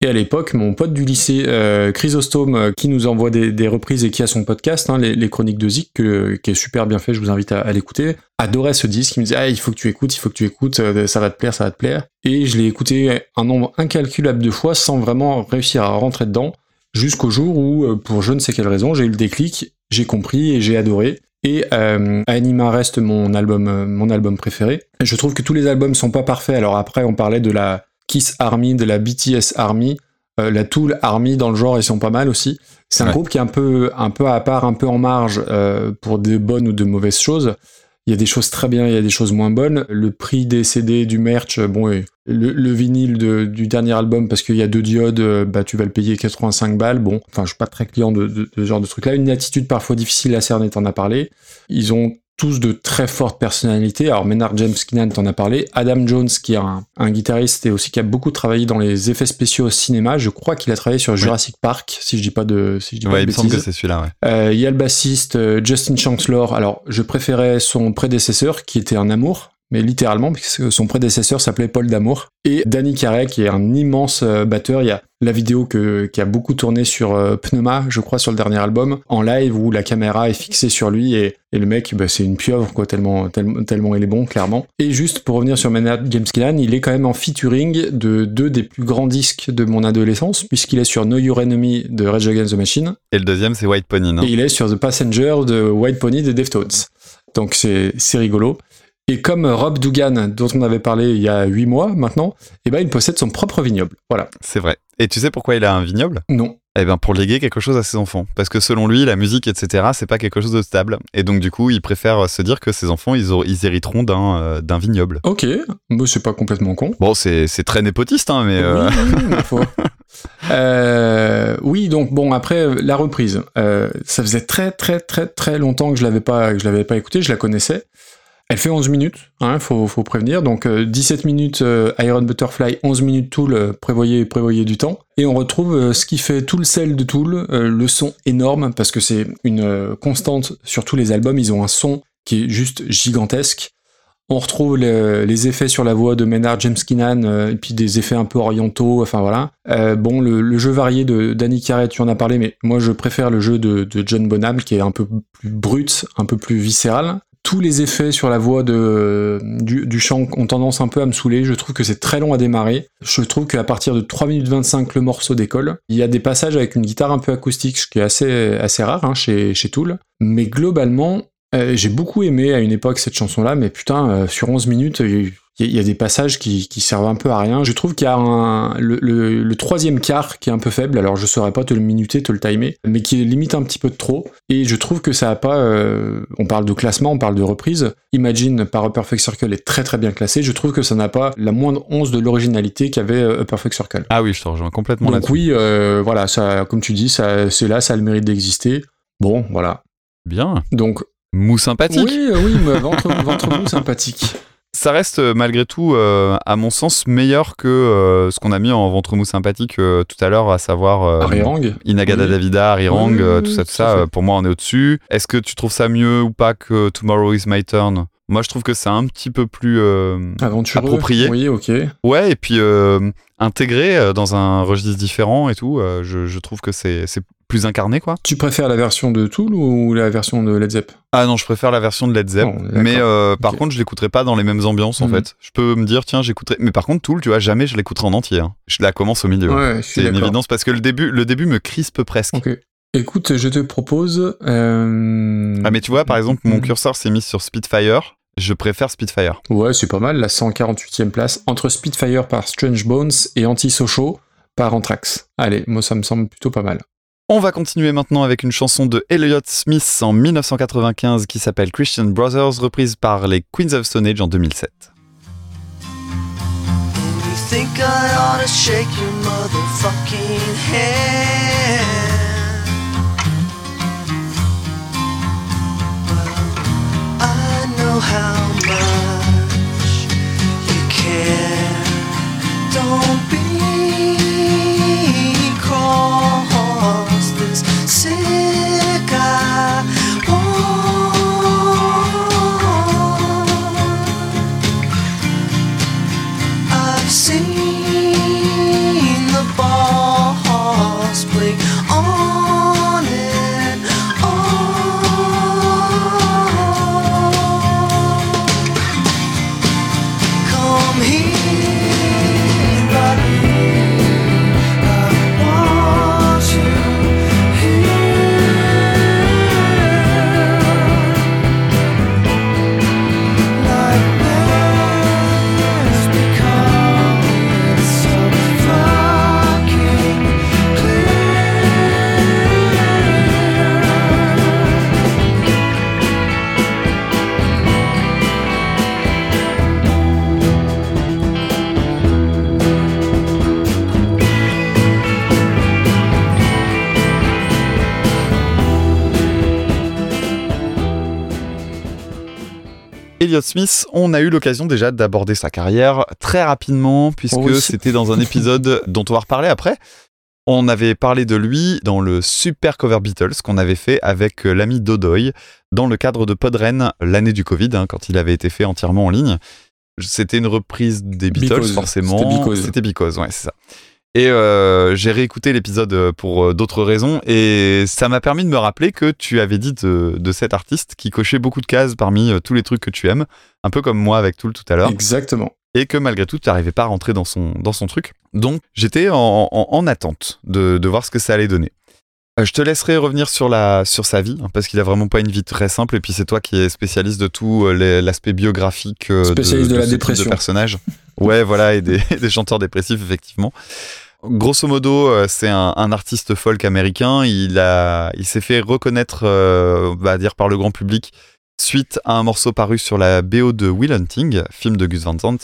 Et à l'époque, mon pote du lycée, euh, Chrysostome, euh, qui nous envoie des, reprises et qui a son podcast, hein, les, Chroniques de Zik, qui est super bien fait, je vous invite à, l'écouter, adorait ce disque. Il me disait, ah, il faut que tu écoutes, il faut que tu écoutes, euh, ça va te plaire, ça va te plaire. Et je l'ai écouté un nombre incalculable de fois sans vraiment réussir à rentrer dedans, jusqu'au jour où, pour je ne sais quelle raison, j'ai eu le déclic, j'ai compris et j'ai adoré. Et Anima reste mon album, mon album préféré. Je trouve que tous les albums sont pas parfaits. Alors après, on parlait de la Kiss Army, de la BTS Army, euh, la Tool Army dans le genre, ils sont pas mal aussi. C'est un Ouais. groupe qui est un peu, un peu à part, un peu en marge euh, pour de bonnes ou de mauvaises choses. Il y a des choses très bien, il y a des choses moins bonnes. Le prix des CD, du merch, euh, bon, et le, le vinyle de- du dernier album, parce qu'il y a deux diodes, bah, tu vas le payer 85 balles. Bon, enfin, je suis pas très client de, de- de ce genre de truc-là. Une attitude parfois difficile à cerner, t'en as parlé. Ils ont tous de très fortes personnalités. Alors, Maynard James Keenan, t'en as parlé. Adam Jones, qui est un, un guitariste et aussi qui a beaucoup travaillé dans les effets spéciaux au cinéma. Je crois qu'il a travaillé sur Jurassic Park, si je dis pas de, si je dis pas Ouais, de il me semble que c'est celui-là, ouais. Euh, Il y a le bassiste euh, Justin Chancellor. Alors, je préférais son prédécesseur, qui était un amour, mais littéralement, puisque son prédécesseur s'appelait Paul Damour. Et Danny Carey, qui est un immense euh, batteur. Il y a la vidéo que, qui a beaucoup tourné sur euh, Pneuma, je crois, sur le dernier album, en live, où la caméra est fixée sur lui, et, et le mec, bah, c'est une pieuvre, quoi, tellement, tellement, tellement il est bon, clairement. Et juste pour revenir sur Maynard James il est quand même en featuring de deux des plus grands disques de mon adolescence, puisqu'il est sur Know Your Enemy de Rage Against the Machine, Et le deuxième, c'est White Pony, non? Et il est sur The Passenger de White Pony de Deftones. Donc c'est rigolo. Et comme Rob Dugan, dont on avait parlé il y a 8 mois maintenant, eh ben il possède son propre vignoble. Voilà. C'est vrai. Et tu sais pourquoi il a un vignoble? Non. Eh ben pour léguer quelque chose à ses enfants. Parce que selon lui, la musique, etc., c'est pas quelque chose de stable. Et donc du coup, il préfère se dire que ses enfants, ils, auront- ils hériteront d'un euh, d'un vignoble. Ok, mais c'est pas complètement con. Bon, c'est c'est très népotiste, hein, mais... euh, Oui, foi. Euh, oui, donc bon après euh, la reprise, euh, ça faisait très très très très longtemps que je l'avais pas que je l'avais pas écoutée, je la connaissais. Elle fait 11 minutes, hein, faut, prévenir. Donc euh, 17 minutes euh, Iron Butterfly, 11 minutes Tool, euh, prévoyez, du temps. Et on retrouve euh, ce qui fait tout le sel de Tool, euh, le son énorme, parce que c'est une euh, constante sur tous les albums, ils ont un son qui est juste gigantesque. On retrouve le- les effets sur la voix de Maynard James Keenan, euh, et puis des effets un peu orientaux, enfin voilà. Euh, bon, le, jeu varié de Danny Carey, tu en as parlé, mais moi je préfère le jeu de, de John Bonham, qui est un peu plus brut, un peu plus viscéral. Tous les effets sur la voix du, chant ont tendance un peu à me saouler. Je trouve que c'est très long à démarrer. Je trouve qu'à partir de 3 minutes 25, le morceau décolle. Il y a des passages avec une guitare un peu acoustique, ce qui est assez, rare hein, chez, chez Tool. Mais globalement, euh, j'ai beaucoup aimé à une époque cette chanson-là, mais putain, euh, sur 11 minutes, il y, a- il y a des passages qui, qui servent un peu à rien. Je trouve qu'il y a un, le, le- le troisième quart qui est un peu faible, alors je saurais pas te le minuter, te le timer, mais qui est limite un petit peu de trop. Et je trouve que ça a pas. euh, on parle de classement, on parle de reprise. Imagine par A Perfect Circle est très très bien classé. Je trouve que ça n'a pas la moindre once de l'originalité qu'avait euh, A Perfect Circle. Ah oui, je te rejoins complètement Donc oui, euh, voilà, ça, comme tu dis, ça, c'est là, ça a le mérite d'exister. Bon, voilà. Bien. Donc mou sympathique. Oui, euh, oui, ventre, ventre mou sympathique. Ça reste euh, malgré tout, euh, à mon sens, meilleur que euh, ce qu'on a mis en ventre mou sympathique euh, tout à l'heure, à savoir euh, Inagada Oui. Davida, Arirang, Oui, euh, oui, tout ça, tout ça. pour moi, on est au-dessus. Est-ce que tu trouves ça mieux ou pas que Tomorrow is My Turn? Moi, je trouve que c'est un petit peu plus euh, approprié. Oui, ok. Ouais, et puis euh, intégré euh, dans un registre différent et tout. euh, je, je trouve que c'est c'est plus incarné, quoi. Tu préfères la version de Tool ou la version de Led Zepp? Ah non, je préfère la version de Led Zepp. D'accord. mais par contre, je l'écouterai pas dans les mêmes ambiances, en Mhm. fait. Je peux me dire, tiens, j'écouterai. Mais par contre, Tool, tu vois, jamais je l'écouterai en entier. hein. Je la commence au milieu. Ouais, c'est une évidence parce que le début, le début me crispe presque. Ok. Écoute, je te propose. euh, Ah, mais tu vois, par exemple, mon Mhm. curseur s'est mis sur Spitfire. Je préfère Spitfire. Ouais, c'est pas mal, la 148e place entre Spitfire par Strange Bones et Antisocial par Anthrax. Allez, moi ça me semble plutôt pas mal. On va continuer maintenant avec une chanson de Elliott Smith en 1995 qui s'appelle Christian Brothers, reprise par les Queens of Stone Age en 2007. You think I ought to shake your motherfucking hand? Know how much you care. Don't be cross this sick I want. I've seen the boss Elliott Smith, on a eu l'occasion déjà d'aborder sa carrière très rapidement, puisque Oui. c'était dans un épisode dont on va reparler après. On avait parlé de lui dans le Super Cover Beatles qu'on avait fait avec l'ami Dodoy dans le cadre de Podren l'année du Covid, hein, quand il avait été fait entièrement en ligne. C'était une reprise des Beatles, Because. forcément. C'était Because. C'était Because, ouais, c'est ça. Et euh, j'ai réécouté l'épisode euh, pour euh, d'autres raisons et ça m'a permis de me rappeler que tu avais dit de, de cet artiste qui cochait beaucoup de cases parmi tous les trucs que tu aimes, un peu comme moi avec Tool tout à l'heure, Exactement. et que malgré tout tu n'arrivais pas à rentrer dans son, dans son truc. Donc j'étais en, en- en attente de, de voir ce que ça allait donner. Je te laisserai revenir sur, la, sur sa vie, hein, parce qu'il a vraiment pas une vie très simple, et puis c'est toi qui es spécialiste de tout l'aspect biographique Spécialiste de la dépression. de personnage. Ouais, voilà, et des, des chanteurs dépressifs, effectivement. Grosso modo, euh, c'est un, un artiste folk américain. Il, a, il s'est fait reconnaître, euh, on va dire, par le grand public suite à un morceau paru sur la BO de Will Hunting, film de Gus Van Sant.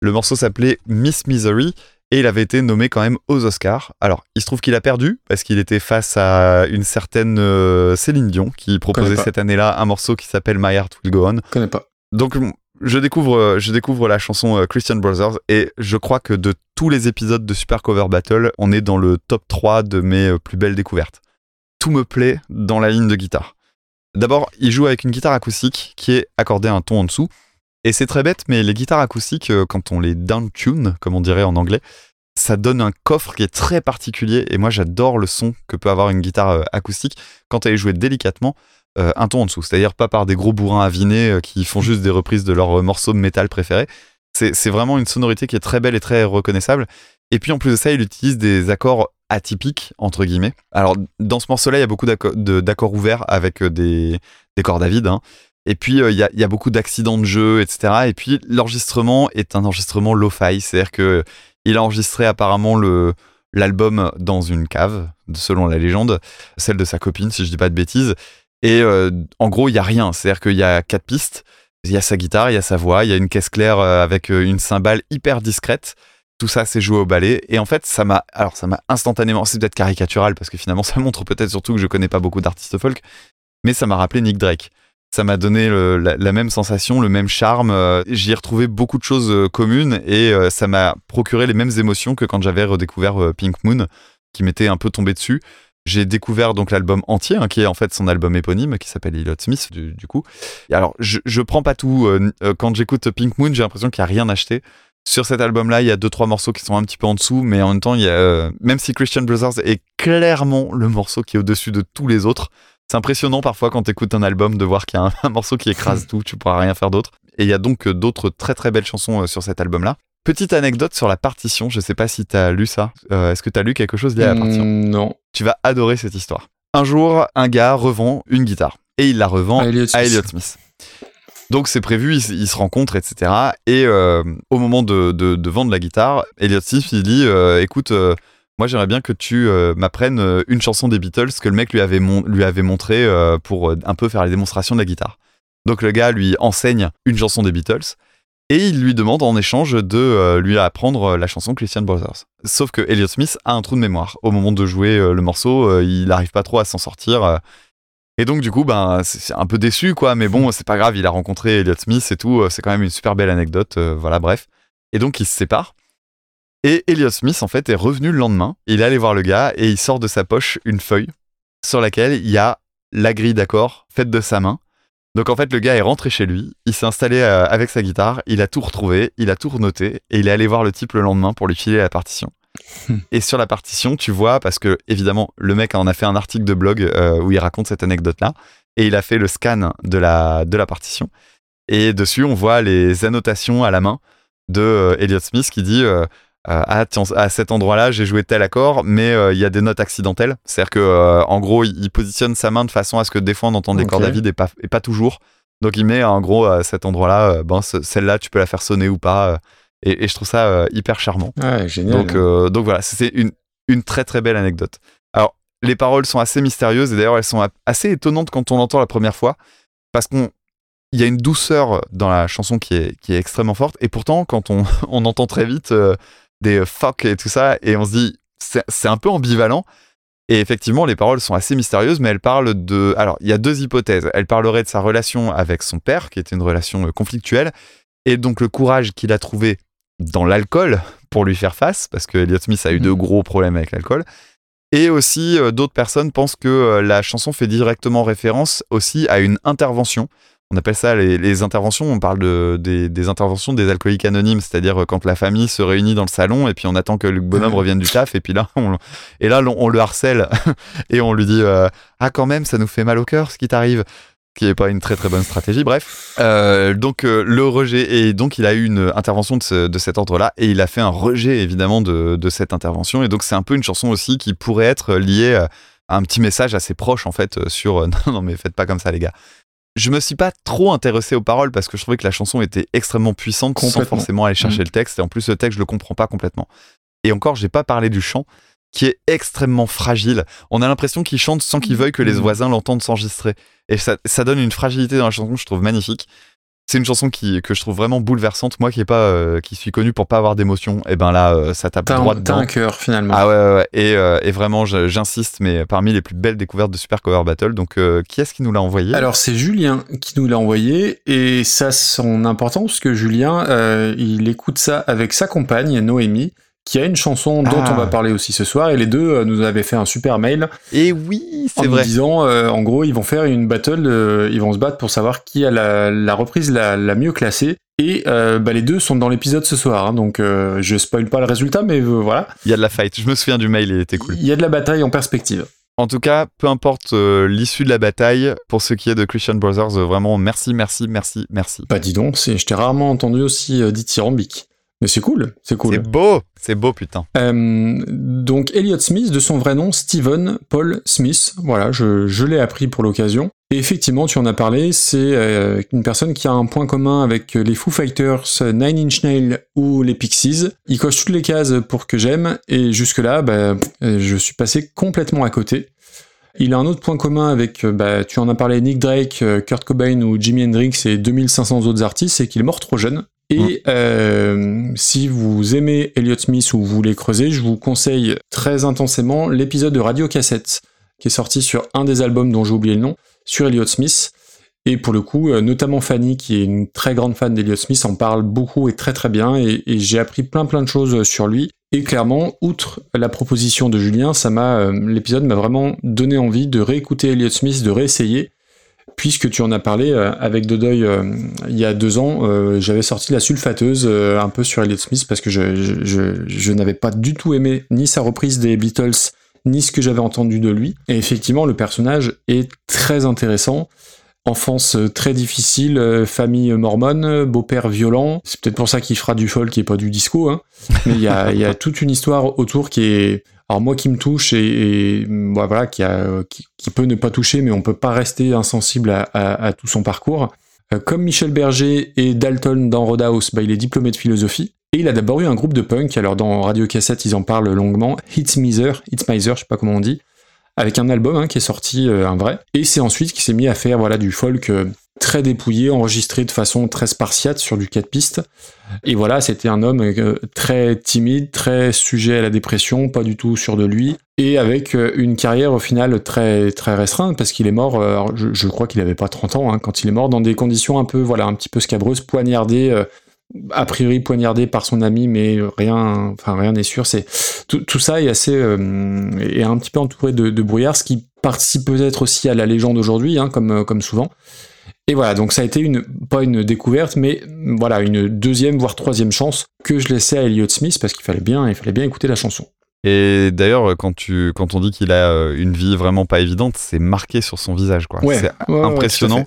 Le morceau s'appelait Miss Misery et il avait été nommé quand même aux Oscars. Alors, il se trouve qu'il a perdu parce qu'il était face à une certaine euh, Céline Dion qui proposait cette année-là un morceau qui s'appelle My Heart Will Go On. Je connais pas. Donc je découvre, euh, je découvre la chanson euh, Christian Brothers et je crois que de tous les épisodes de Super Cover Battle, on est dans le top 3 de mes euh, plus belles découvertes. Tout me plaît dans la ligne de guitare. D'abord, il joue avec une guitare acoustique qui est accordée un ton en dessous. Et c'est très bête, mais les guitares acoustiques, quand on les down-tune, comme on dirait en anglais, ça donne un coffre qui est très particulier. Et moi, j'adore le son que peut avoir une guitare acoustique quand elle est jouée délicatement euh, un ton en dessous. C'est-à-dire pas par des gros bourrins avinés euh, qui font juste des reprises de leurs euh, morceaux de métal préférés. C'est vraiment une sonorité qui est très belle et très reconnaissable. Et puis en plus de ça, il utilise des accords atypiques, entre guillemets. Alors dans ce morceau-là, il y a beaucoup d'accords ouverts avec des, des cordes à vide. hein. Et puis il y, a, beaucoup d'accidents de jeu, etc. Et puis l'enregistrement est un enregistrement lo-fi. C'est-à-dire que il a enregistré apparemment l'album dans une cave, selon la légende, celle de sa copine, si je dis pas de bêtises. Et euh, en gros, il y a rien. C'est-à-dire qu'il y a quatre pistes. Il y a sa guitare, il y a sa voix, il y a une caisse claire euh, avec euh, une cymbale hyper discrète. Tout ça, c'est joué au ballet. Et en fait, ça m'a, alors ça m'a instantanément, c'est peut-être caricatural parce que finalement, ça montre peut-être surtout que je connais pas beaucoup d'artistes folk, mais ça m'a rappelé Nick Drake. ça m'a donné la, la même sensation, le même charme. J'y ai retrouvé beaucoup de choses communes et ça m'a procuré les mêmes émotions que quand j'avais redécouvert Pink Moon, qui m'était un peu tombé dessus. J'ai découvert donc l'album entier, hein, qui est en fait son album éponyme, qui s'appelle Elliott Smith, du, du coup. Et alors, je, je prends pas tout. euh, euh, quand j'écoute Pink Moon, j'ai l'impression qu'il n'y a rien acheté. Sur cet album-là, il y a deux trois morceaux qui sont un petit peu en dessous, mais en même temps, il y a, euh, même si Christian Brothers est clairement le morceau qui est au-dessus de tous les autres, c'est impressionnant parfois quand tu écoutes un album de voir qu'il y a un, un morceau qui écrase tout, tu pourras rien faire d'autre. Et il y a donc euh, d'autres très très belles chansons euh, sur cet album-là. Petite anecdote sur la partition, je sais pas si tu as lu ça. Euh, Est-ce que tu as lu quelque chose lié à la partition? Mm, Non. Tu vas adorer cette histoire. Un jour, un gars revend une guitare et il la revend À Elliott à Smith. Elliott Smith. Donc c'est prévu, ils, ils se rencontrent, etc. Et euh, au moment de, de- de vendre la guitare, Elliott Smith il dit euh, écoute, moi j'aimerais bien que tu m'apprennes une chanson des Beatles que le mec lui avait, mon- lui avait montré pour un peu faire les démonstrations de la guitare. Donc le gars lui enseigne une chanson des Beatles et il lui demande en échange de euh, lui apprendre euh, la chanson Christian Brothers. Sauf que Elliott Smith a un trou de mémoire. Au moment de jouer euh, le morceau, il n'arrive pas trop à s'en sortir. et donc du coup, ben, c'est un peu déçu, quoi. Mais bon, c'est pas grave, il a rencontré Elliott Smith et tout. C'est quand même une super belle anecdote. voilà, bref. Et donc ils se séparent. Et Elliott Smith, en fait, est revenu le lendemain. Il est allé voir le gars et il sort de sa poche une feuille sur laquelle il y a la grille d'accords faite de sa main. Donc en fait, le gars est rentré chez lui, il s'est installé euh, avec sa guitare, il a tout retrouvé, il a tout renoté et il est allé voir le type le lendemain pour lui filer la partition. et sur la partition, tu vois, parce que évidemment, le mec en a fait un article de blog euh, où il raconte cette anecdote-là et il a fait le scan de la, de la partition. Et dessus, on voit les annotations à la main de euh, Elliott Smith qui dit euh, ah tiens, à cet endroit-là j'ai joué tel accord mais euh, il y a des notes accidentelles c'est à dire que euh, en gros il, positionne sa main de façon à ce que des fois on entend des Ok. cordes à vide et pas, et pas toujours donc il met en gros à cet endroit-là euh, ben, ce- celle-là tu peux la faire sonner ou pas euh, et, et je trouve ça euh, hyper charmant Ouais, génial. donc, euh, donc voilà, c'est une, une très très belle anecdote. Alors, les paroles sont assez mystérieuses et d'ailleurs elles sont assez étonnantes quand on l'entend la première fois parce qu'on il y a une douceur dans la chanson qui est, qui est extrêmement forte et pourtant quand on, on entend très vite euh, des fuck et tout ça et on se dit c'est un peu ambivalent et effectivement les paroles sont assez mystérieuses mais elles parlent de alors il y a deux hypothèses elle parlerait de sa relation avec son père qui était une relation euh, conflictuelle et donc le courage qu'il a trouvé dans l'alcool pour lui faire face, parce que Elliott Smith a eu de gros problèmes avec l'alcool. Et aussi, euh, d'autres personnes pensent que euh, la chanson fait directement référence aussi à une intervention. On appelle ça les, les interventions, on parle de, des, des interventions des alcooliques anonymes, c'est-à-dire euh, quand la famille se réunit dans le salon et puis on attend que Luc Bonhomme revienne du taf et puis là, on, et là, on, on le harcèle et on lui dit euh, Ah, quand même, ça nous fait mal au cœur ce qui t'arrive qui n'est pas une très très bonne stratégie. Bref, Euh, donc euh, le rejet et donc il a eu une intervention de, ce- de cet ordre-là et il a fait un rejet évidemment de, de cette intervention et donc c'est un peu une chanson aussi qui pourrait être liée à un petit message assez proche en fait sur non non mais faites pas comme ça les gars. Je me suis pas trop intéressé aux paroles parce que je trouvais que la chanson était extrêmement puissante sans forcément aller chercher Mhm. le texte et en plus le texte je le comprends pas complètement. Et encore j'ai pas parlé du chant qui est extrêmement fragile. On a l'impression qu'il chante sans qu'il veuille que les Mhm. voisins l'entendent s'enregistrer. Et ça, ça donne une fragilité dans la chanson que je trouve magnifique. C'est une chanson qui, que je trouve vraiment bouleversante. Moi qui, est pas, euh, qui suis connu pour pas avoir d'émotion, et ben là, euh, ça tape droit un, t'as dedans. un cœur finalement. Ah ouais, ouais, ouais. Et, euh, et vraiment, j'insiste, mais parmi les plus belles découvertes de Super Cover Battle. Donc, euh, qui est-ce qui nous l'a envoyé? Alors c'est Julien qui nous l'a envoyé et ça son importance parce que Julien euh, il écoute ça avec sa compagne Noémie qui a une chanson dont Ah. on va parler aussi ce soir et les deux euh, nous avaient fait un super mail Et oui, en c'est vrai. disant euh, en gros ils vont faire une battle, euh, ils vont se battre pour savoir qui a la, la reprise la, la mieux classée et euh, bah, les deux sont dans l'épisode ce soir hein, donc je spoil pas le résultat mais voilà Il y a de la fight. Je me souviens du mail, il était cool. il y a de la bataille en perspective. En tout cas, peu importe euh, l'issue de la bataille, pour ce qui est de Christian Brothers, euh, vraiment merci, merci, merci, merci. Bah dis donc, je t'ai rarement entendu aussi euh, dithyrambique. Mais c'est cool, c'est cool. C'est beau, c'est beau, putain. Euh, donc Elliot Smith, de son vrai nom, Stephen Paul Smith. Voilà, je, je l'ai appris pour l'occasion. Et effectivement, tu en as parlé, c'est euh, une personne qui a un point commun avec les Foo Fighters, Nine Inch Nails ou les Pixies. Il coche toutes les cases pour que j'aime, et jusque-là, bah, euh, je suis passé complètement à côté. Il a un autre point commun avec, bah, tu en as parlé, Nick Drake, Kurt Cobain ou Jimi Hendrix et 2500 autres artistes, c'est qu'il est mort trop jeune. Et euh, si vous aimez Elliott Smith ou vous voulez creuser, je vous conseille très intensément l'épisode de Radio Cassette qui est sorti sur un des albums dont j'ai oublié le nom, sur Elliott Smith. Et pour le coup, euh, notamment Fanny, qui est une très grande fan d'Eliot Smith, en parle beaucoup et très très bien. Et, et j'ai appris plein plein de choses sur lui. Et clairement, outre la proposition de Julien, ça m'a, euh, l'épisode m'a vraiment donné envie de réécouter Elliott Smith, de réessayer, puisque tu en as parlé euh, avec Dodoy euh, il y a deux ans, euh, j'avais sorti la sulfateuse euh, un peu sur Elliott Smith parce que je, n'avais pas du tout aimé ni sa reprise des Beatles, ni ce que j'avais entendu de lui. Et effectivement, le personnage est très intéressant. Enfance très difficile, famille mormone, beau-père violent. C'est peut-être pour ça qu'il fera du folk et pas du disco. Hein. Mais il y a toute une histoire autour qui est, alors moi qui me touche et, bah, voilà, qui, a, qui, peut ne pas toucher, mais on peut pas rester insensible à tout son parcours. Euh, comme Michel Berger et Dalton dans Roadhouse, bah, il est diplômé de philosophie. Et il a d'abord eu un groupe de punk, alors dans Radio Cassette ils en parlent longuement, Hits Miser, Hits Miser, je sais pas comment on dit, avec un album hein, qui est sorti, euh, un vrai. Et c'est ensuite qu'il s'est mis à faire voilà du folk euh, très dépouillé, enregistré de façon très spartiate sur du 4 pistes. Et voilà, c'était un homme euh, très timide, très sujet à la dépression, pas du tout sûr de lui, et avec une carrière au final très très restreinte parce qu'il est mort. je, crois qu'il avait pas 30 ans hein, quand il est mort, dans des conditions un peu voilà un petit peu scabreuses, poignardé. A priori poignardé par son ami, mais rien, enfin rien n'est sûr. C'est tout, tout ça est assez euh, est un petit peu entouré de, de brouillard, ce qui participe peut-être aussi à la légende aujourd'hui, hein, comme euh, comme souvent. Et voilà, donc ça a été une pas une découverte, mais voilà une deuxième voire troisième chance que je laissais à Elliott Smith parce qu'il fallait bien, il fallait bien écouter la chanson. Et d'ailleurs, quand, tu, quand on dit qu'il a euh, une vie vraiment pas évidente, c'est marqué sur son visage. quoi. Ouais, c'est ouais, impressionnant.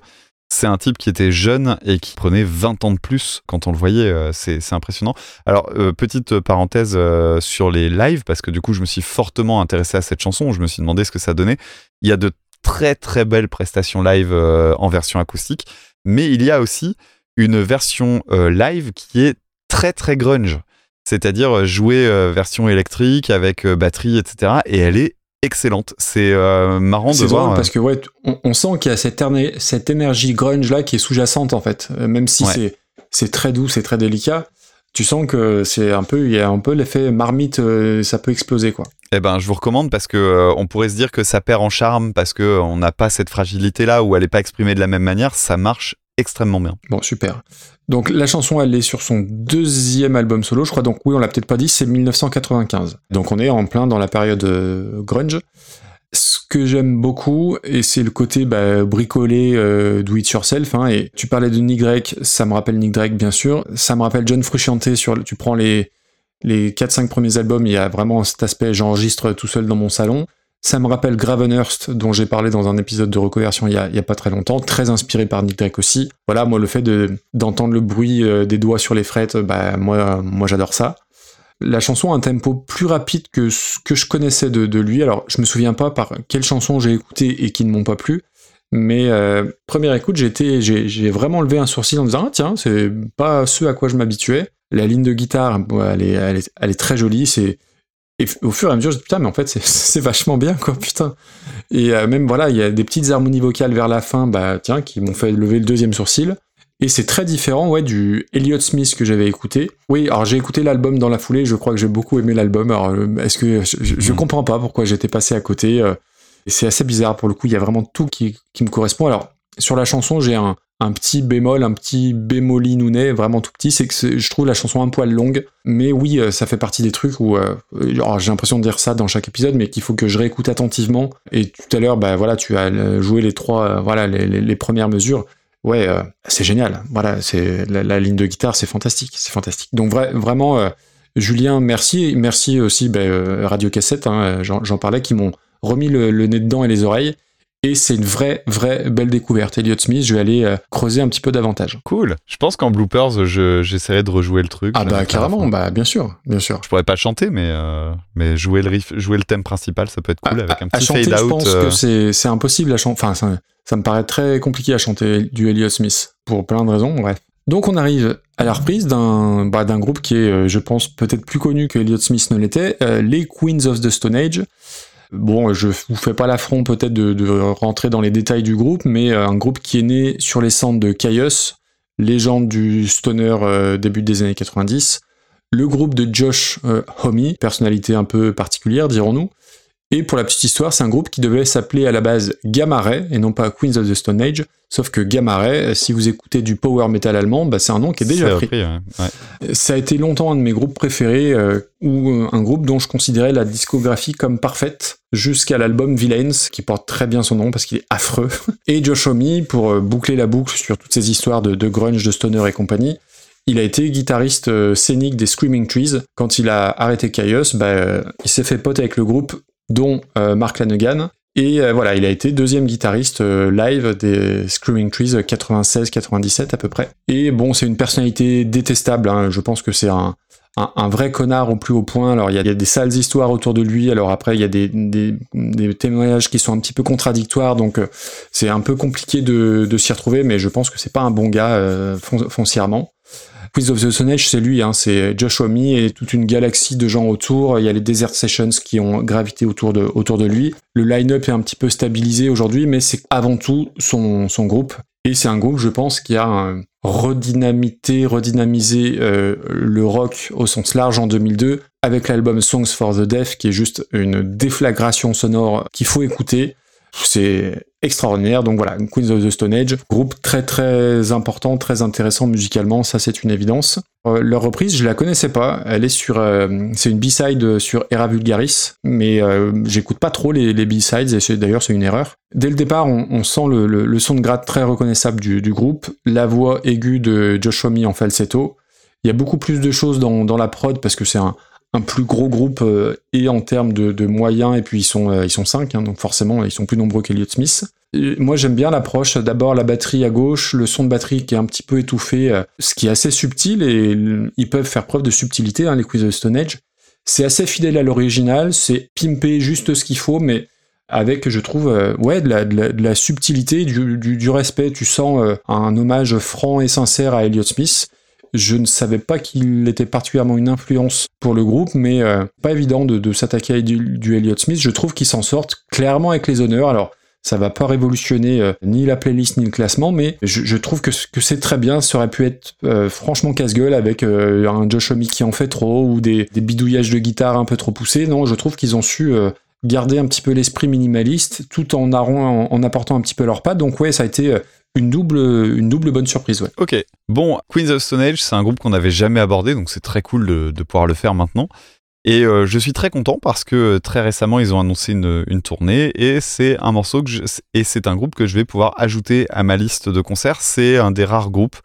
C'est un type qui était jeune et qui prenait 20 ans de plus quand on le voyait. euh, c'est impressionnant. Alors, euh, petite parenthèse euh, sur les lives, parce que du coup, je me suis fortement intéressé à cette chanson. Je me suis demandé ce que ça donnait. Il y a de très très belles prestations live en version acoustique, mais il y a aussi une version live qui est très très grunge. C'est-à-dire jouer version électrique avec batterie, etc. Et elle est excellente. C'est euh, marrant de voir. euh, parce que ouais, on, on sent qu'il y a cette, éner- cette énergie grunge là qui est sous-jacente en fait, Euh, même si Ouais. c'est très doux, c'est très délicat. Tu sens que c'est un peu, il y a un peu l'effet marmite, ça peut exploser quoi. Eh ben, je vous recommande parce que euh, on pourrait se dire que ça perd en charme parce que euh, on n'a pas cette fragilité là où elle n'est pas exprimée de la même manière. Ça marche extrêmement bien. Bon, super. Donc la chanson, elle est sur son deuxième album solo, je crois. Donc oui, on l'a peut-être pas dit, c'est 1995. Donc on est en plein dans la période euh, grunge. Ce que j'aime beaucoup, et c'est le côté bah, bricolé, euh, do it yourself. Hein, et tu parlais de Nick Drake, ça me rappelle Nick Drake bien sûr. Ça me rappelle John Frusciante. Tu prends les les 4-5 premiers albums, il y a vraiment cet aspect j'enregistre tout seul dans mon salon. Ça me rappelle Gravenhurst, dont j'ai parlé dans un épisode de reconversion il y, a, il a pas très longtemps, très inspiré par Nick Drake aussi. Voilà, moi, le fait de, d'entendre le bruit euh, des doigts sur les frettes, bah, moi, j'adore ça. La chanson a un tempo plus rapide que ce que je connaissais de, lui. Alors, je me souviens pas par quelle chanson j'ai écouté et qui ne m'ont pas plu. Mais euh, première écoute, j'ai, vraiment levé un sourcil en disant Ah, tiens, c'est pas ce à quoi je m'habituais. La ligne de guitare, elle, est, elle, est, elle est très jolie. C'est, et au fur et à mesure, je dis putain, mais en fait, c'est, vachement bien, quoi, putain. Et euh, même, voilà, il y a des petites harmonies vocales vers la fin, bah, tiens, qui m'ont fait lever le deuxième sourcil. Et c'est très différent, ouais, du Elliott Smith que j'avais écouté. Oui, alors j'ai écouté l'album dans la foulée, je crois que j'ai beaucoup aimé l'album. Alors, euh, est-ce que, je, je- je Mhm. comprends pas pourquoi j'étais passé à côté. euh, et c'est assez bizarre, pour le coup, il y a vraiment tout qui, qui me correspond. Alors, sur la chanson, j'ai un, un petit bémol, un petit bémolinounet, vraiment tout petit, c'est que je trouve la chanson un poil longue, mais oui, euh, ça fait partie des trucs où, euh, j'ai l'impression de dire ça dans chaque épisode, mais qu'il faut que je réécoute attentivement. Et tout à l'heure, bah voilà, tu as euh, joué les trois, voilà, les, premières mesures. Ouais, c'est génial. Voilà, c'est la, ligne de guitare, c'est fantastique, c'est fantastique. Donc vra- vraiment, Julien, merci, merci aussi bah, Radio Cassette, hein, j'en parlais, qui m'ont remis le nez dedans et les oreilles. Et c'est une vraie, vraie belle découverte. Elliott Smith, je vais aller euh, creuser un petit peu davantage. Cool. Je pense qu'en bloopers, je- j'essaierai de rejouer le truc. Ah Je bah carrément, bah bien sûr, bien sûr. Je pourrais pas chanter, mais, euh, mais jouer, le riff, jouer le thème principal, ça peut être cool avec un à petit chanter, fade je out. pense euh, que c'est impossible à chanter. Enfin, ça, ça me paraît très compliqué à chanter du Elliott Smith pour plein de raisons. Bref. Donc on arrive à la reprise d'un bah, d'un groupe qui est, je pense, peut-être plus connu que Elliott Smith ne l'était, les Queens of the Stone Age. Bon, je vous fais pas l'affront peut-être de, rentrer dans les détails du groupe, mais euh, un groupe qui est né sur les cendres de Caius, légende du stoner euh, début des années 90, le groupe de Josh euh, personnalité un peu particulière, dirons-nous, Et pour la petite histoire, c'est un groupe qui devait s'appeler à la base Gamma Ray et non pas Queens of the Stone Age. Sauf que Gamma Ray, si vous écoutez du power metal allemand, bah, c'est un nom qui est déjà pris. ouais. Ouais. Ça a été longtemps un de mes groupes préférés, euh, ou euh, un groupe dont je considérais la discographie comme parfaite, jusqu'à l'album Villains, qui porte très bien son nom parce qu'il est affreux, et Josh Homme, pour euh, boucler la boucle sur toutes ces histoires de, de grunge, de stoner et compagnie. Il a été guitariste euh, scénique des Screaming Trees. Quand il a arrêté Chaos, bah, euh, il s'est fait pote avec le groupe, dont euh, Mark Lanegan. Et euh, voilà, il a été deuxième guitariste euh, live des Screaming Trees 96-97 à peu près. Et bon, c'est une personnalité détestable. hein. Je pense que c'est un, un, un vrai connard au plus haut point. Alors, il y, a- des sales histoires autour de lui. Alors après, il y a des, des, des témoignages qui sont un petit peu contradictoires. Donc, c'est un peu compliqué de, de s'y retrouver. Mais je pense que c'est pas un bon gars euh, fon- foncièrement. Quiz of the Stone c'est lui, hein, c'est Josh Homme et toute une galaxie de gens autour. Il y a les Desert Sessions qui ont gravité autour de, autour de lui. Le line-up est un petit peu stabilisé aujourd'hui, mais c'est avant tout son, son groupe. Et c'est un groupe, je pense, qui a redynamité, redynamisé euh, le rock au sens large en 2002 avec l'album Songs for the Deaf qui est juste une déflagration sonore qu'il faut écouter. C'est extraordinaire. Donc voilà, Queens of the Stone Age, groupe très très important, très intéressant musicalement, ça c'est une évidence. Euh, leur reprise, je la connaissais pas. Elle est sur, euh, c'est une B-side sur Era Vulgaris, mais euh, j'écoute pas trop les, les B-sides et d'ailleurs c'est une erreur. Dès le départ, on, sent le, le- son de gratte très reconnaissable du, du groupe, la voix aiguë de Josh Homme en falsetto. Il y a beaucoup plus de choses dans, dans la prod parce que c'est un, un plus gros groupe euh, et en termes de, moyens et puis ils sont euh, ils sont cinq hein, donc forcément ils sont plus nombreux qu'Elliott Smith. Moi j'aime bien l'approche d'abord la batterie à gauche, le son de batterie qui est un petit peu étouffé, euh, ce qui est assez subtil et ils peuvent faire preuve de subtilité hein, les Quiz of Stone Age. C'est assez fidèle à l'original, c'est pimper juste ce qu'il faut mais avec, je trouve, ouais, de la, subtilité, du, respect. Tu sens un hommage franc et sincère à Elliott Smith. Je ne savais pas qu'il était particulièrement une influence pour le groupe, mais euh, pas évident de, s'attaquer à du, Elliott Smith. Je trouve qu'ils s'en sortent clairement avec les honneurs. Alors, ça va pas révolutionner euh, ni la playlist ni le classement, mais je, trouve que, que c'est très bien. Ça aurait pu être euh, franchement casse-gueule avec un Josh Homme qui en fait trop ou des, bidouillages de guitare un peu trop poussés. Non, je trouve qu'ils ont su garder un petit peu l'esprit minimaliste tout en, apportant un petit peu leur patte. Donc ouais, ça a été une double, une double bonne surprise. Ouais. Ok. Bon, Queens of Stone Age, c'est un groupe qu'on n'avait jamais abordé, donc c'est très cool de, de pouvoir le faire maintenant. Et euh, je suis très content parce que euh, très récemment, ils ont annoncé une, une tournée et c'est un morceau que je- et c'est un groupe que je vais pouvoir ajouter à ma liste de concerts. C'est un des rares groupes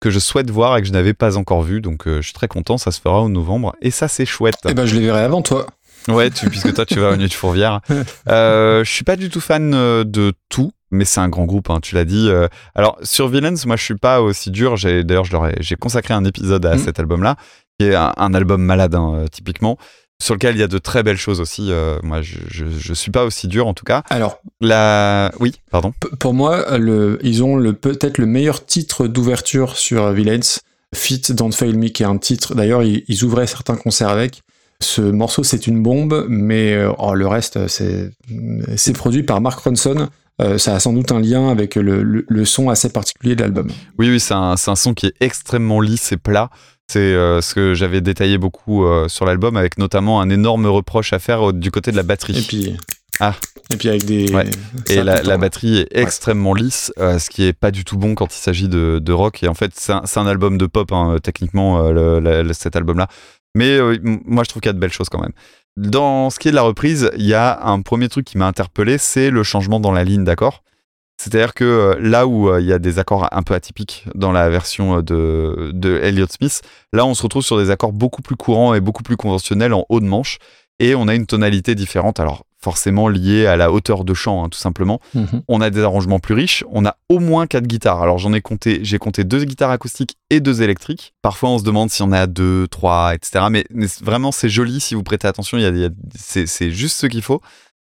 que je souhaite voir et que je n'avais pas encore vu, donc euh, je suis très content. Ça se fera au novembre et ça, c'est chouette. Eh ben, je les verrai avant toi. Ouais, tu, puisque toi tu vas au Nuit de Fourvière. Euh, je suis pas du tout fan euh, de tout, mais c'est un grand groupe, hein, tu l'as dit. Euh, alors sur Villains, moi je suis pas aussi dur. J'ai d'ailleurs j'ai consacré un épisode à Mm. cet album-là, qui est un, un album malade hein, euh, typiquement, sur lequel il y a de très belles choses aussi. Euh, moi je, je je suis pas aussi dur en tout cas. Alors, La, oui, pardon. Pour moi, le, ils ont le, peut-être le meilleur titre d'ouverture sur Villains. Fit Don't Fail Me, qui est un titre. D'ailleurs, ils, ils ouvraient certains concerts avec. Ce morceau, c'est une bombe, mais euh, oh, le reste, c'est, c'est produit par Mark Ronson. Euh, ça a sans doute un lien avec le, le- le son assez particulier de l'album. Oui, oui, c'est un, son qui est extrêmement lisse et plat. C'est euh, ce que j'avais détaillé beaucoup euh, sur l'album, avec notamment un énorme reproche à faire euh, du côté de la batterie. Et puis, Ah. et puis avec des. Ouais. Et la, batterie est extrêmement lisse, euh, ce qui est pas du tout bon quand il s'agit de, de rock. Et en fait, c'est un, album de pop, hein, techniquement, euh, le- cet album-là. Mais euh, moi, je trouve qu'il y a de belles choses quand même. Dans ce qui est de la reprise, il y a un premier truc qui m'a interpellé, c'est le changement dans la ligne d'accords. C'est-à-dire que euh, là où euh, il y a des accords un peu atypiques dans la version de, de Elliott Smith, là on se retrouve sur des accords beaucoup plus courants et beaucoup plus conventionnels en haut de manche. Et on a une tonalité différente, alors forcément liée à la hauteur de chant, hein, tout simplement. Mhm. On a des arrangements plus riches. On a au moins quatre guitares. Alors j'en ai compté, j'ai compté deux guitares acoustiques et deux électriques. Parfois on se demande si on a deux, trois, etc. Mais, vraiment c'est joli si vous prêtez attention. Il y a, y a- c'est, juste ce qu'il faut.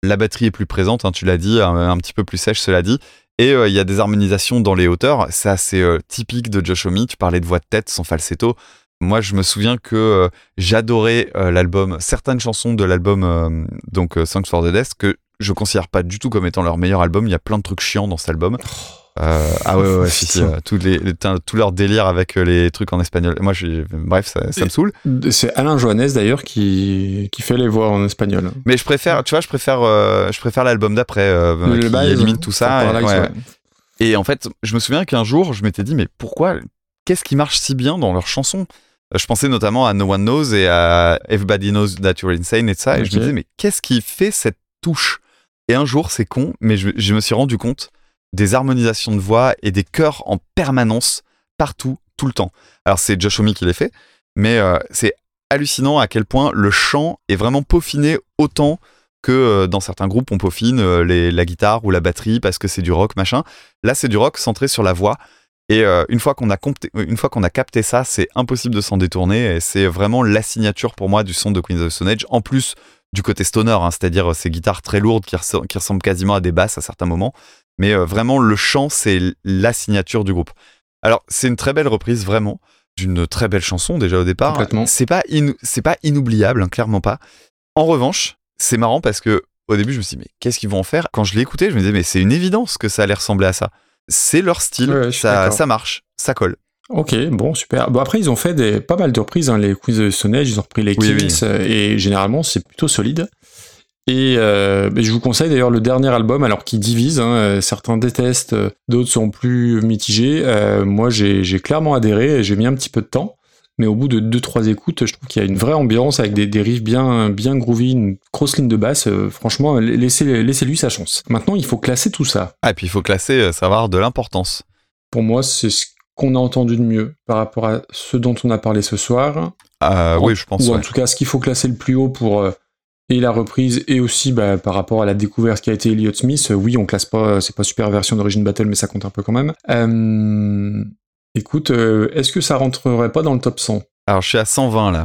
La batterie est plus présente, hein, tu l'as dit, un, un petit peu plus sèche, cela dit. Et euh, il y a des harmonisations dans les hauteurs. Ça c'est euh, typique de Josh Homme. Tu parlais de voix de tête, son falsetto. Moi, je me souviens que euh, j'adorais euh, l'album, certaines chansons de l'album euh, donc euh, Songs for the Death que je considère pas du tout comme étant leur meilleur album. Il y a plein de trucs chiants dans cet album. Euh, ah ouais, ouais, ouais, si, si, tous les, les- t'as- tout leur délire avec les trucs en espagnol. Moi, je, bref, ça, ça me saoule. C'est Alain Johannes d'ailleurs qui, qui fait les voix en espagnol. Mais je préfère, tu vois, je préfère, je préfère l'album d'après, qui Base, élimine tout ça. et, ouais. en fait, je me souviens qu'un jour, je m'étais dit, mais pourquoi, qu'est-ce qui marche si bien dans leurs chansons? Je pensais notamment à No One Knows et à Everybody Knows That You're Insane et de ça. Et je me disais, mais qu'est-ce qui fait cette touche? Et un jour, c'est con, mais je, je me suis rendu compte des harmonisations de voix et des chœurs en permanence, partout, tout le temps. Alors, c'est Josh Homme qui les fait, mais euh, c'est hallucinant à quel point le chant est vraiment peaufiné autant que euh, dans certains groupes on peaufine euh, les- la guitare ou la batterie parce que c'est du rock machin. Là c'est du rock centré sur la voix et euh, une fois qu'on a compté- une fois qu'on a capté ça, c'est impossible de s'en détourner et c'est vraiment la signature pour moi du son de Queens of the Stone Age en plus du côté stoner, hein, c'est-à-dire euh, ces guitares très lourdes qui, res- qui ressemblent quasiment à des basses à certains moments, mais euh, vraiment le chant c'est la signature du groupe. Alors c'est une très belle reprise vraiment d'une très belle chanson déjà au départ. Complètement. C'est pas c'est pas inoubliable, hein, clairement pas. En revanche, c'est marrant parce que au début je me suis dit mais qu'est-ce qu'ils vont en faire? Quand je l'ai écouté, je me disais mais c'est une évidence que ça allait ressembler à ça. C'est leur style, Ouais, ça, marche, ça colle. Ok, bon, super. Bon, après, ils ont fait des, pas mal de reprises, hein, les Quiz de ils ont repris les Oui, euh, et généralement, c'est plutôt solide. Et euh, je vous conseille d'ailleurs le dernier album, alors qui divise, hein, euh, certains détestent, d'autres sont plus mitigés. Euh, moi, j'ai clairement adhéré, j'ai mis un petit peu de temps, mais au bout de 2-3 écoutes, je trouve qu'il y a une vraie ambiance avec des, des riffs bien, bien groovy, une grosse ligne de basse. euh, franchement, laissez- laissez-lui sa chance. Maintenant, il faut classer tout ça. Ah et puis il faut classer, euh, ça va avoir de l'importance. Pour moi, c'est ce qu'on a entendu de mieux par rapport à ce dont on a parlé ce soir. Euh, En- oui, je pense. Ou en ouais. tout cas, ce qu'il faut classer le plus haut pour euh, et la reprise et aussi bah, par rapport à la découverte qui a été Elliott Smith. euh, oui, on classe pas, c'est pas super version d'origine battle, mais ça compte un peu quand même. Écoute, euh, est-ce que ça rentrerait pas dans le top 100 Alors je suis à 120 là.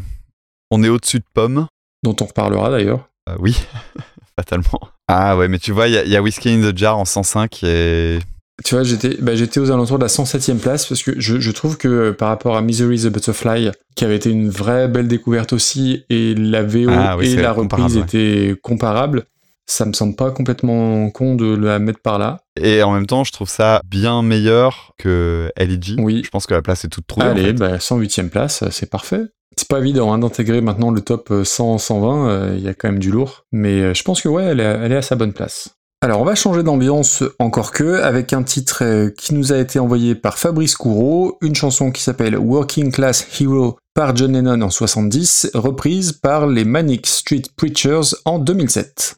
On est au-dessus de Pomme. dont on reparlera d'ailleurs Euh, oui, fatalement. Ah ouais, mais tu vois, il y, a- il y a Whiskey in the Jar en 105 et Tu vois, j'étais bah, j'étais aux alentours de la 107e place parce que je, je trouve que euh, par rapport à Misery the Butterfly, qui avait été une vraie belle découverte aussi, et la VO Ah oui, et la reprise ouais. étaient comparables, ça me semble pas complètement con de la mettre par là. Et en même temps, je trouve ça bien meilleur que LEG. Oui. Je pense que la place est toute trouvée. en Allez, fait. bah, 108e place, c'est parfait. C'est pas évident hein, d'intégrer maintenant le top 100-120, euh, il y a quand même du lourd. Mais euh, je pense que ouais, elle est, elle est à sa bonne place. Alors on va changer d'ambiance encore que avec un titre euh, qui nous a été envoyé par Fabrice Courreau, une chanson qui s'appelle Working Class Hero par John Lennon en 70, reprise par les Manic Street Preachers en 2007.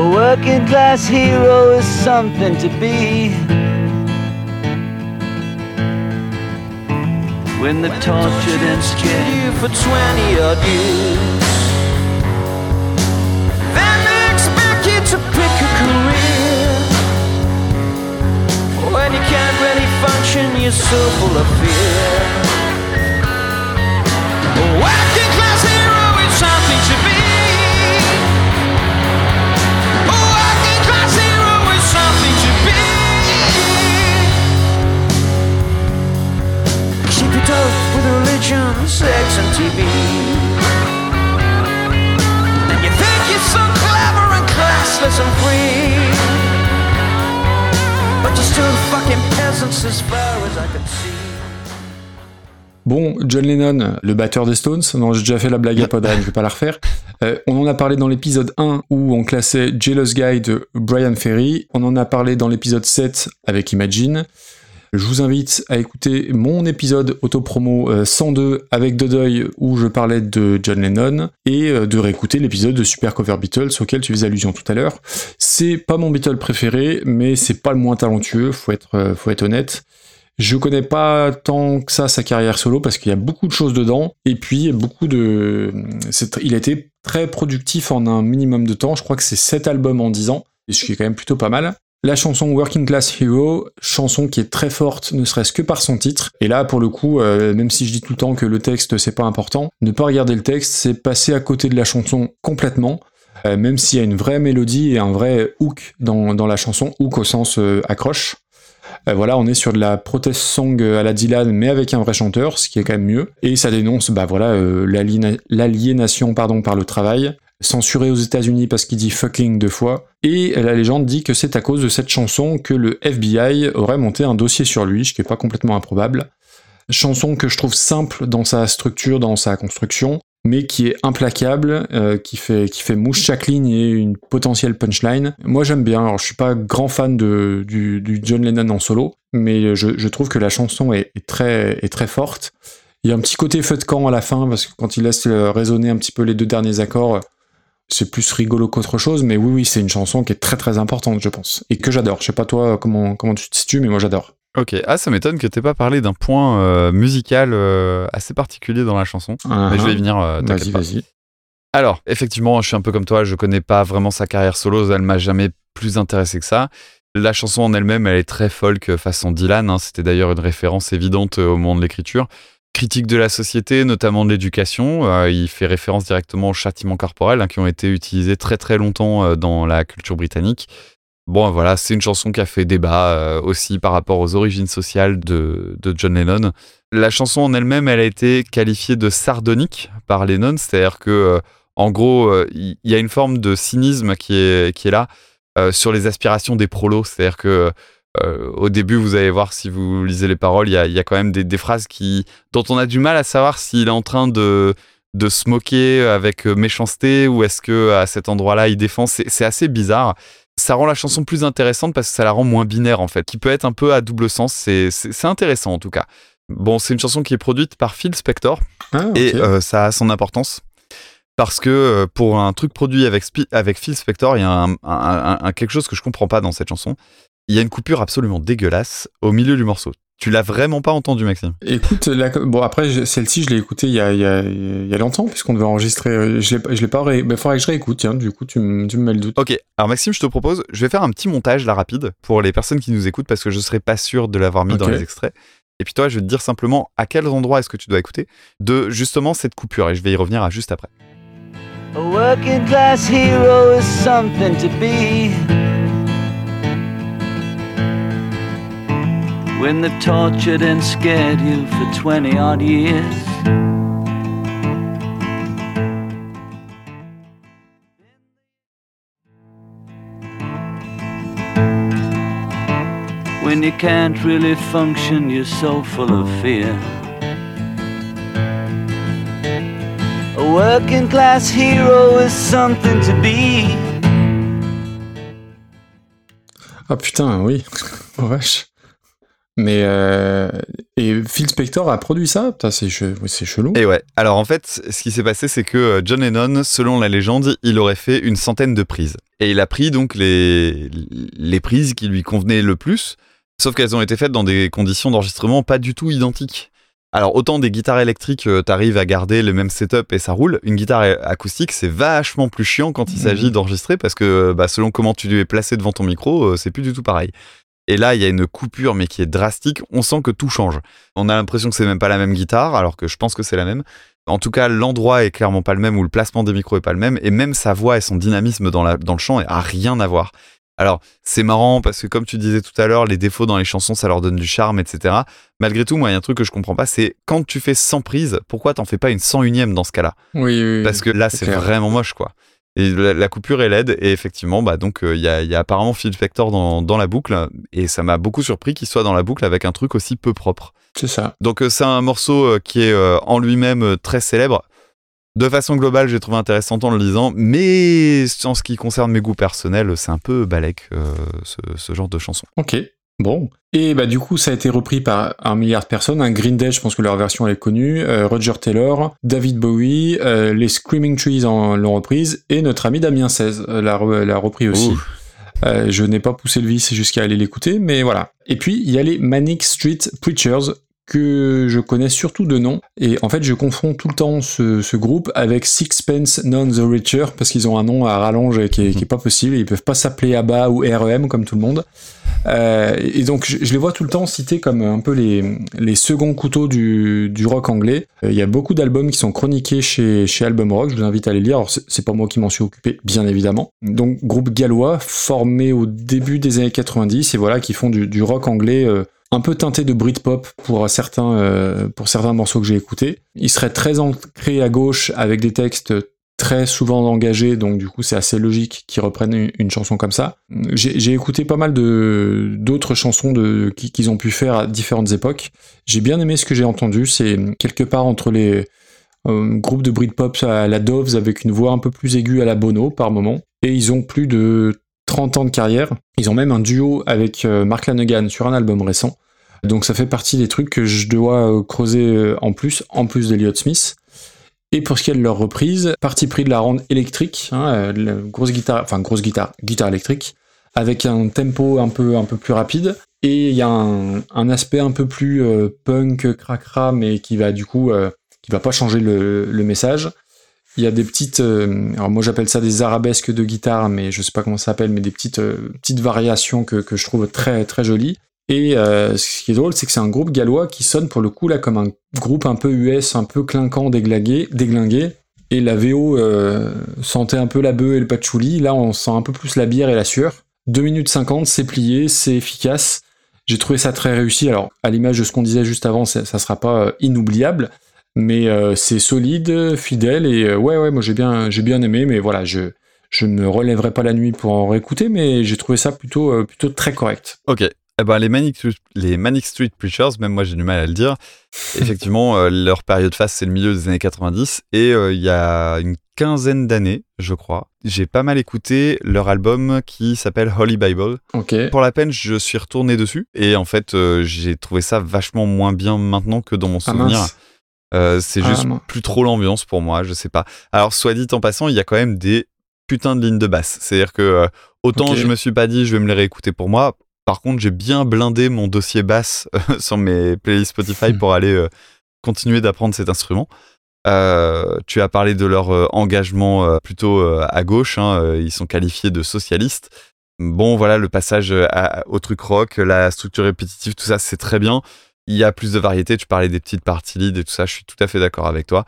A working class hero is something to be. When they've tortured and you for 20 odd years. Then they expect you to pick a career. When you can't really function, you're so full of fear. A Keep it up with religion, sex, and TV. And you think you're so clever and classless and free. But you're still fucking peasants as far as I can see. Bon, John Lennon, le batteur des Stones, non, j'ai déjà fait la blague à Podren, je vais pas la refaire. Euh, on en a parlé dans l'épisode 1 où on classait Jealous Guy de Brian Ferry. On en a parlé dans l'épisode 7 avec Imagine. Je vous invite à écouter mon épisode autopromo euh, 102 avec Dodoy où je parlais de John Lennon et euh, de réécouter l'épisode de Super Cover Beatles auquel tu faisais allusion tout à l'heure. C'est pas mon Beatle préféré, mais c'est pas le moins talentueux, faut être, euh, faut être honnête. Je connais pas tant que ça sa carrière solo parce qu'il y a beaucoup de choses dedans et puis beaucoup de. Il a été très productif en un minimum de temps. Je crois que c'est 7 albums en 10 ans, ce qui est quand même plutôt pas mal. La chanson Working Class Hero, chanson qui est très forte, ne serait-ce que par son titre. Et là, pour le coup, euh, même si je dis tout le temps que le texte c'est pas important, ne pas regarder le texte, c'est passer à côté de la chanson complètement. Euh, même s'il y a une vraie mélodie et un vrai hook dans, la chanson, hook au sens euh, accroche. Voilà, on est sur de la protest song à la Dylan, mais avec un vrai chanteur, ce qui est quand même mieux. Et ça dénonce, bah voilà, l'aliéna- l'aliénation pardon par le travail, censuré aux États-Unis parce qu'il dit fucking deux fois. Et la légende dit que c'est à cause de cette chanson que le FBI aurait monté un dossier sur lui, ce qui est pas complètement improbable. Chanson que je trouve simple dans sa structure, dans sa construction, mais qui est implacable, euh, qui fait qui fait mouche chaque ligne et une potentielle punchline. Moi j'aime bien. Alors je suis pas grand fan de du, John Lennon en solo, mais je, je trouve que la chanson est, est très est très forte. Il y a un petit côté feu de camp à la fin parce que quand il laisse euh, résonner un petit peu les deux derniers accords, c'est plus rigolo qu'autre chose. Mais oui oui c'est une chanson qui est très très importante je pense et que j'adore. Je sais pas toi comment comment tu te situes, mais moi j'adore. Ok, ah ça m'étonne que t'aies pas parlé d'un point euh, musical euh, assez particulier dans la chanson. Mais je vais y venir, euh, Vas-y vas-y. Alors, effectivement, je suis un peu comme toi, je connais pas vraiment sa carrière solo, elle m'a jamais plus intéressé que ça. La chanson en elle-même, elle est très folk euh, façon Dylan, hein, c'était d'ailleurs une référence évidente euh, au moment de l'écriture. Critique de la société, notamment de l'éducation, euh, il fait référence directement aux châtiments corporels hein, qui ont été utilisés très très longtemps euh, dans la culture britannique. Bon, voilà, c'est une chanson qui a fait débat euh, aussi par rapport aux origines sociales de, John Lennon. La chanson en elle-même, elle a été qualifiée de sardonique par Lennon, c'est-à-dire que, en gros, il y, a une forme de cynisme qui est, qui est là sur les aspirations des prolos, c'est-à-dire que euh, au début, vous allez voir si vous lisez les paroles, il y a, il y a quand même des, des phrases qui, dont on a du mal à savoir s'il est en train de, de se moquer avec euh, méchanceté ou est-ce que à cet endroit-là il défend. C'est assez bizarre ça rend la chanson plus intéressante parce que ça la rend moins binaire en fait, qui peut être un peu à double sens. C'est intéressant en tout cas. Bon, c'est une chanson qui est produite par Phil Spector Ah, et euh, ça a son importance parce que pour un truc produit avec, Phil Spector, il y a un, un- un- un- quelque chose que je comprends pas dans cette chanson. Il y a une coupure absolument dégueulasse au milieu du morceau. Tu l'as vraiment pas entendu, Maxime Écoute, la- bon après celle-ci je l'ai écoutée il y a, il y a, il y a longtemps puisqu'on devait enregistrer. euh, Je l'ai, je l'ai pas. Ré... Il faudrait que je réécoute. Tiens, du coup tu, me- tu me mets le doute. Ok, alors Maxime, je te propose, je vais faire un petit montage là rapide pour les personnes qui nous écoutent parce que je serais pas sûr de l'avoir mis dans les extraits. Et puis toi, je vais te dire simplement à quels endroits est-ce que tu dois écouter de justement cette coupure et je vais y revenir à juste après. A working class hero is something to be. When they've tortured and scared you for 20 odd years. When you can't really function, you're so full of fear. A working class hero is something to be. Ah putain, oui. Oh, vache. Mais euh, et Phil Spector a produit ça? C'est, chelou. Et ouais, alors en fait, ce qui s'est passé, c'est que euh, John Lennon, selon la légende, il aurait fait une centaine de prises. Et il a pris donc les, les prises qui lui convenaient le plus, sauf qu'elles ont été faites dans des conditions d'enregistrement pas du tout identiques. Alors autant des guitares électriques, euh, t'arrives à garder le même setup et ça roule. Une guitare acoustique, c'est vachement plus chiant quand il s'agit d'enregistrer parce que bah, selon comment tu es placé devant ton micro, c'est plus du tout pareil. Et là, il y a une coupure, mais qui est drastique. On sent que tout change. On a l'impression que c'est même pas la même guitare, alors que je pense que c'est la même. En tout cas, l'endroit est clairement pas le même, ou le placement des micros est pas le même, et même sa voix et son dynamisme dans, la, dans le chant a rien à voir. Alors, c'est marrant parce que comme tu disais tout à l'heure, les défauts dans les chansons, ça leur donne du charme, etc. Malgré tout, moi, il y a un truc que je comprends pas, c'est quand tu fais 100 prises, pourquoi t'en fais pas une 101ème dans ce cas-là? Oui, oui. Parce que là, c'est vraiment moche, quoi. Et la, la coupure est laide, et effectivement, bah, donc, euh, il y, a, il y a apparemment Phil Spector dans, dans la boucle, et ça m'a beaucoup surpris qu'il soit dans la boucle avec un truc aussi peu propre. C'est ça. Donc, euh, c'est un morceau euh, qui est en lui-même très célèbre. De façon globale, j'ai trouvé intéressant en le lisant, mais en ce qui concerne mes goûts personnels, c'est un peu balèque, euh, ce, ce genre de chanson. Ok. Bon. Et bah du coup, ça a été repris par un milliard de personnes. Un Green Day, je pense que leur version elle est connue. euh, Roger Taylor, David Bowie, euh, les Screaming Trees en l'ont reprise, et notre ami Damien 16 l'a, re- l'a repris aussi. Euh, je n'ai pas poussé le vice jusqu'à aller l'écouter, mais voilà. Et puis, il y a les Manic Street Preachers, que je connais surtout de nom. Et en fait, je confonds tout le temps ce, ce groupe avec Sixpence None the Richer, parce qu'ils ont un nom à rallonge qui est, qui est pas possible. Ils peuvent pas s'appeler ABBA ou REM comme tout le monde. Euh, et donc, je, les vois tout le temps cités comme un peu les, les seconds couteaux du, du rock anglais. Euh, Il y a beaucoup d'albums qui sont chroniqués chez, chez Album Rock. Je vous invite à les lire. Alors, c'est pas moi qui m'en suis occupé, bien évidemment. Donc, groupe gallois formé au début des années 90 et voilà, qui font du, du rock anglais. euh, un peu teinté de Britpop pour certains, pour certains morceaux que j'ai écoutés. Il serait très ancré à gauche avec des textes très souvent engagés, donc du coup c'est assez logique qu'ils reprennent une, chanson comme ça. J'ai écouté pas mal de d'autres chansons qu'ils ont pu faire à différentes époques. J'ai bien aimé ce que j'ai entendu, c'est quelque part entre les euh, groupes de Britpop à la Doves avec une voix un peu plus aiguë à la Bono par moment. Et ils ont plus de 30 ans de carrière. Ils ont même un duo avec euh, Mark Lanegan sur un album récent. Donc ça fait partie des trucs que je dois euh, creuser en plus, en plus d'Eliott Smith. Et pour ce qui est de leur reprise, parti pris de la rendre électrique, hein, euh, grosse guitare, enfin grosse guitare, guitare électrique, avec un tempo un peu, un peu plus rapide. Et il y a un, aspect un peu plus euh, punk, cracra, mais qui va du coup, euh, qui va pas changer le, le message. Il y a des petites, euh, alors moi j'appelle ça des arabesques de guitare, mais je sais pas comment ça s'appelle, mais des petites, petites variations que, que je trouve très, très jolies. Et euh, ce qui est drôle, c'est que c'est un groupe gallois qui sonne pour le coup là comme un groupe un peu US, un peu clinquant, déglingué, déglingué. Et la VO euh, sentait un peu la bœuf et le patchouli. Là, on sent un peu plus la bière et la sueur. 2 minutes 50, c'est plié, c'est efficace. J'ai trouvé ça très réussi. Alors, à l'image de ce qu'on disait juste avant, ça, ça sera pas euh, inoubliable, mais c'est solide, fidèle et ouais, ouais, moi j'ai bien, j'ai bien aimé. Mais voilà, je je ne me relèverai pas la nuit pour en réécouter, mais j'ai trouvé ça plutôt plutôt très correct. Ok. Eh ben, les, Manic, les Manic Street Preachers, même moi j'ai du mal à le dire. Effectivement, euh, leur période phase, c'est le milieu des années 90. Et euh, il y a une quinzaine d'années, je crois, j'ai pas mal écouté leur album qui s'appelle Holy Bible. Pour la peine, je suis retourné dessus. Et en fait, euh, j'ai trouvé ça vachement moins bien maintenant que dans mon Ah, souvenir. c'est Ah, juste plus trop l'ambiance pour moi, je sais pas. Alors, soit dit en passant, il y a quand même des putains de lignes de basse. C'est-à-dire que autant je me suis pas dit je vais me les réécouter pour moi. Par contre, j'ai bien blindé mon dossier basse euh, sur mes playlists Spotify Hmm. pour aller euh, continuer d'apprendre cet instrument. Euh, tu as parlé de leur euh, engagement euh, plutôt à gauche. hein, ils sont qualifiés de socialistes. Bon, voilà, le passage à- au truc rock, la structure répétitive, tout ça, c'est très bien. Il y a plus de variété. Tu parlais des petites parties lead et tout ça. Je suis tout à fait d'accord avec toi.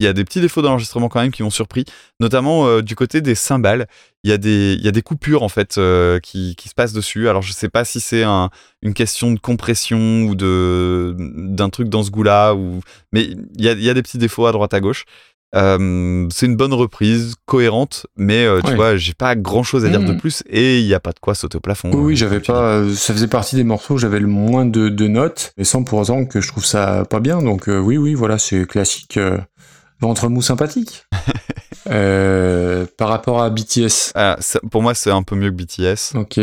Il y a des petits défauts d'enregistrement quand même qui m'ont surpris, notamment euh, du côté des cymbales. Il y a des, il y a des coupures en fait euh, qui, qui se passent dessus. Alors je sais pas si c'est un, une question de compression ou de d'un truc dans ce goût-là, ou mais il y a, il y a des petits défauts à droite à gauche. Euh, c'est une bonne reprise, cohérente, mais euh, tu Ouais. vois, j'ai pas grand-chose à dire de Mhm. plus et il y a pas de quoi sauter au plafond. Oui, oui, euh, j'avais pas. Ça faisait partie des morceaux où j'avais le moins de, de notes, mais sans pour autant que je trouve ça pas bien. Donc oui, oui, voilà, c'est classique ventre mou sympathique. Euh, par rapport à BTS, Ah, ça- pour moi, c'est un peu mieux que BTS. ok.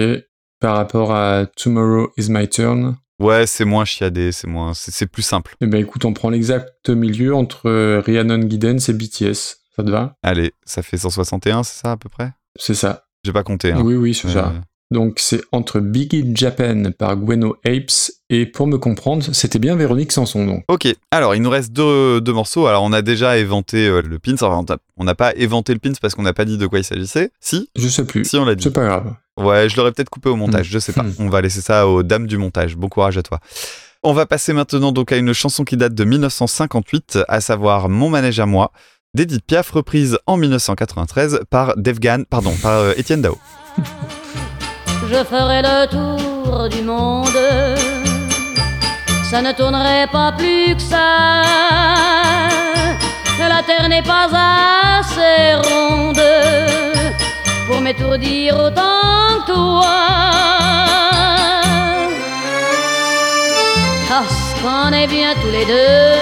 Par rapport à Tomorrow is my turn, Ouais, c'est moins chiadé, c'est moins, c'est c'est plus simple. eh ben écoute, on prend l'exact milieu entre euh, Rhiannon Giddens et BTS. Ça te va? Allez, ça fait 161, c'est ça à peu près? C'est ça. J'ai pas compté. Hein. Oui, oui, c'est ça. Donc c'est entre Big in Japan par Gweno Apes et pour me comprendre, c'était bien Véronique Sanson donc. Ok, alors il nous reste deux, deux morceaux. Alors on a déjà éventé euh, le pins. Enfin, on t'a- on n'a pas éventé le pins parce qu'on n'a pas dit de quoi il s'agissait. Si? Je sais plus. Si on l'a dit. C'est pas grave. Ouais, je l'aurais peut-être coupé au montage, Hmm. je sais pas. Hmm. On va laisser ça aux dames du montage. Bon courage à toi. On va passer maintenant donc à une chanson qui date de 1958, à savoir Mon manège à moi, d'Edith Piaf, reprise en 1993 par Devgan, pardon, par euh, Étienne Dao. Je ferai le tour du monde. Ça ne tournerait pas plus que ça. La terre n'est pas assez ronde pour m'étourdir autant que toi. Parce qu'on est bien tous les deux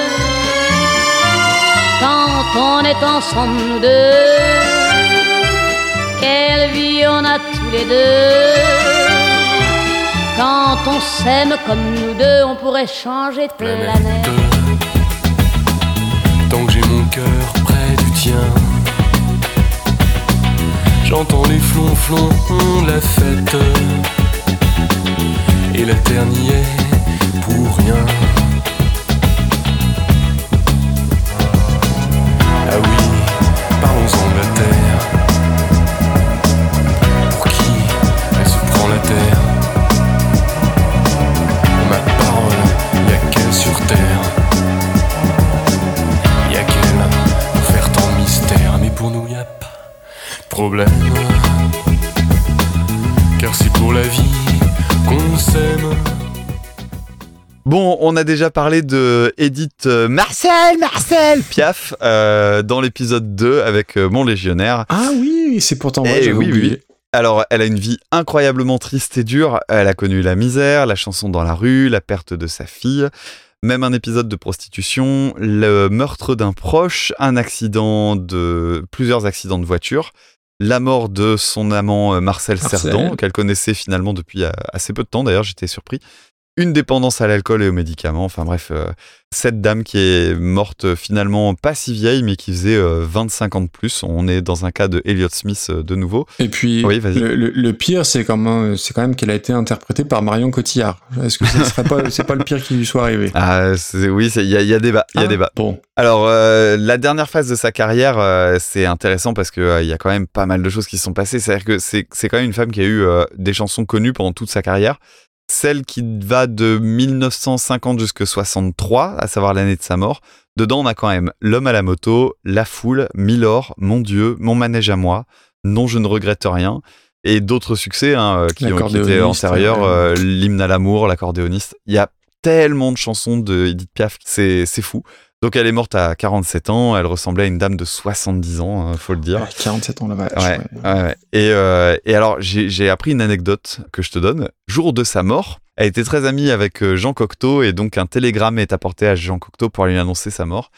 quand on est ensemble deux. Quelle vie on a tous les deux. Quand on s'aime comme nous deux, on pourrait changer de planète. Tant que j'ai mon cœur près du tien, j'entends les flonflons de la fête. Et la terre n'y est pour rien. Problème. Car c'est pour la vie qu'on s'aime. Bon, on a déjà parlé de Edith euh, Marcel, Marcel Piaf euh, dans l'épisode 2 avec euh, Mon Légionnaire. Ah oui, c'est pourtant vrai, Eh j'avais oui, oublié. oui. Alors, elle a une vie incroyablement triste et dure. Elle a connu la misère, la chanson dans la rue, la perte de sa fille, même un épisode de prostitution, le meurtre d'un proche, un accident de plusieurs accidents de voiture, la mort de son amant euh, Marcel, Marcel. Cerdan, qu'elle connaissait finalement depuis euh, assez peu de temps. D'ailleurs, j'étais surpris. Une dépendance à l'alcool et aux médicaments. Enfin bref, euh, cette dame qui est morte euh, finalement pas si vieille, mais qui faisait euh, 25 ans de plus. On est dans un cas de Elliot Smith euh, de nouveau. Et puis, Oui, le, le- le pire, c'est quand, même- c'est quand même qu'elle a été interprétée par Marion Cotillard. Est-ce que ce serait pas, c'est pas le pire qui lui soit arrivé? Ah, oui, il y a, y a débat. Il y a Ah, débat. Bon, Alors, euh, la dernière phase de sa carrière, euh, c'est intéressant parce que euh, il y a quand même pas mal de choses qui se sont passées. C'est-à-dire que c'est c'est quand même une femme qui a eu euh, des chansons connues pendant toute sa carrière. Celle qui va de 1950 jusqu'à 63, à savoir l'année de sa mort. Dedans, on a quand même L'homme à la moto, La foule, Milord, Mon Dieu, Mon manège à moi, Non, je ne regrette rien. Et d'autres succès hein, euh, qui, ont, qui étaient antérieurs, ouais. euh, L'hymne à l'amour, L'accordéoniste. Il y a tellement de chansons de Edith Piaf, c'est fou. Donc elle est morte à 47 ans, elle ressemblait à une dame de 70 ans, euh, faut le dire. Ouais, 47 ans la vache. Ouais, ouais. ouais, ouais. Et, euh, et alors, j'ai appris une anecdote que je te donne. Jour de sa mort, elle était très amie avec euh, Jean Cocteau et donc un télégramme est apporté à Jean Cocteau pour lui annoncer sa mort.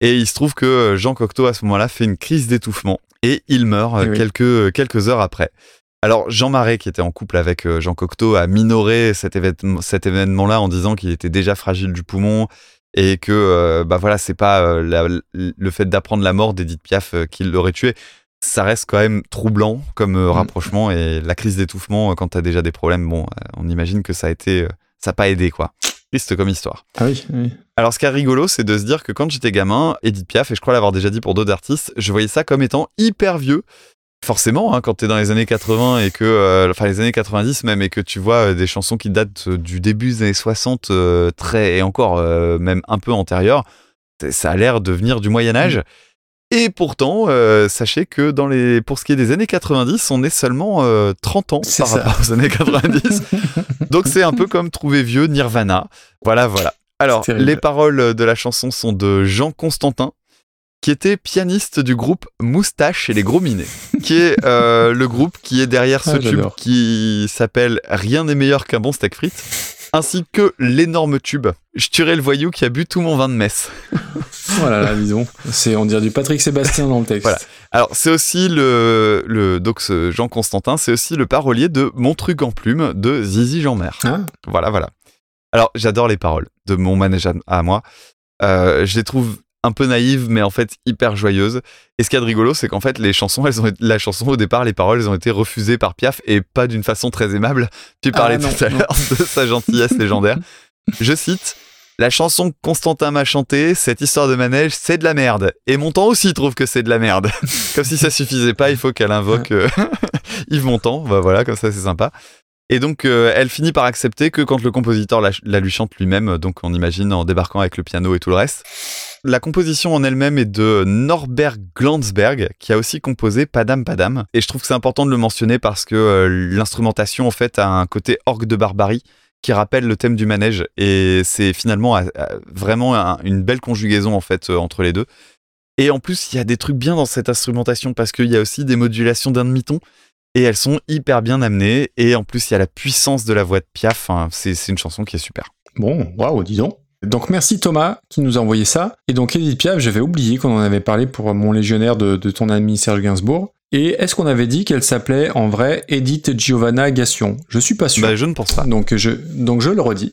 Et il se trouve que euh, Jean Cocteau, à ce moment-là, fait une crise d'étouffement et il meurt Eh oui. quelques, heures après. Alors, Jean Marais, qui était en couple avec Jean Cocteau, a minoré cet, événement, cet événement-là en disant qu'il était déjà fragile du poumon et que, euh, bah voilà, c'est pas euh, la- le fait d'apprendre la mort d'Edith Piaf euh, qui l'aurait tué ça reste quand même troublant comme euh, rapprochement et la crise d'étouffement quand t'as déjà des problèmes bon on imagine que ça a été ça a pas aidé quoi. Triste comme histoire. Ah oui, oui. alors ce qui est rigolo c'est de se dire que quand j'étais gamin Edith Piaf et je crois l'avoir déjà dit pour d'autres artistes je voyais ça comme étant hyper vieux forcément hein, quand t'es dans les années 80 et que euh, enfin les années 90 même et que tu vois euh, des chansons qui datent euh, du début des années 60 euh, très et encore euh, même un peu antérieures ça a l'air de venir du Moyen Âge et pourtant, sachez que dans les, pour ce qui est des années 90, on est seulement euh, 30 ans par ça. rapport aux années 90. Donc c'est un peu comme trouver vieux Nirvana. Voilà, voilà. Alors, les paroles de la chanson sont de Jean Constantin, qui était pianiste du groupe Moustache et les Gros Minets, qui est euh, le groupe qui est derrière ce Ah, tube qui s'appelle Rien n'est meilleur qu'un bon steak frites, ainsi que l'énorme tube Je tuerai le voyou qui a bu tout mon vin de messe. Voilà, là, disons. C'est, on dirait du Patrick Sébastien dans le texte. Voilà. Alors, c'est aussi le, le donc ce Jean Constantin, c'est aussi le parolier de Mon truc en plume de Zizi Jean-Mer. Ah, Voilà, voilà. Alors, j'adore les paroles de Mon manège à, à moi. Euh, je les trouve un peu naïves, mais en fait hyper joyeuses. Et ce qu'il y a de rigolo, c'est qu'en fait, les chansons, elles ont la chanson au départ, les paroles, elles ont été refusées par Piaf et pas d'une façon très aimable. Tu parlais non, tout à l'heure de sa gentillesse légendaire. Je cite. La chanson que Constantin m'a chantée, cette histoire de manège, c'est de la merde. Et Montand aussi trouve que c'est de la merde. comme si ça suffisait pas, il faut qu'elle invoque euh, Yves Montand. Bah voilà, comme ça c'est sympa. Et donc, euh, elle finit par accepter que quand le compositeur la, lui chante lui-même, donc on imagine en débarquant avec le piano et tout le reste. La composition en elle-même est de Norbert Glanzberg, qui a aussi composé Padam Padam. Et je trouve que c'est important de le mentionner parce que euh, l'instrumentation, en fait, a un côté orgue de barbarie qui rappelle le thème du manège. Et c'est finalement euh, euh, vraiment un- une belle conjugaison, en fait, euh, entre les deux. Et en plus, il y a des trucs bien dans cette instrumentation parce qu'il y a aussi des modulations d'un demi-ton. Et elles sont hyper bien amenées. Et en plus, il y a la puissance de la voix de Piaf. C'est une chanson qui est super. Bon, waouh, dis donc. Donc merci Thomas qui nous a envoyé ça. Et donc Edith Piaf, j'avais oublié qu'on en avait parlé pour mon légionnaire de, de ton ami Serge Gainsbourg. Et est-ce qu'on avait dit qu'elle s'appelait en vrai Edith Giovanna Gassion? Je suis pas sûr. Bah, je ne pense pas. Donc je, donc je le redis.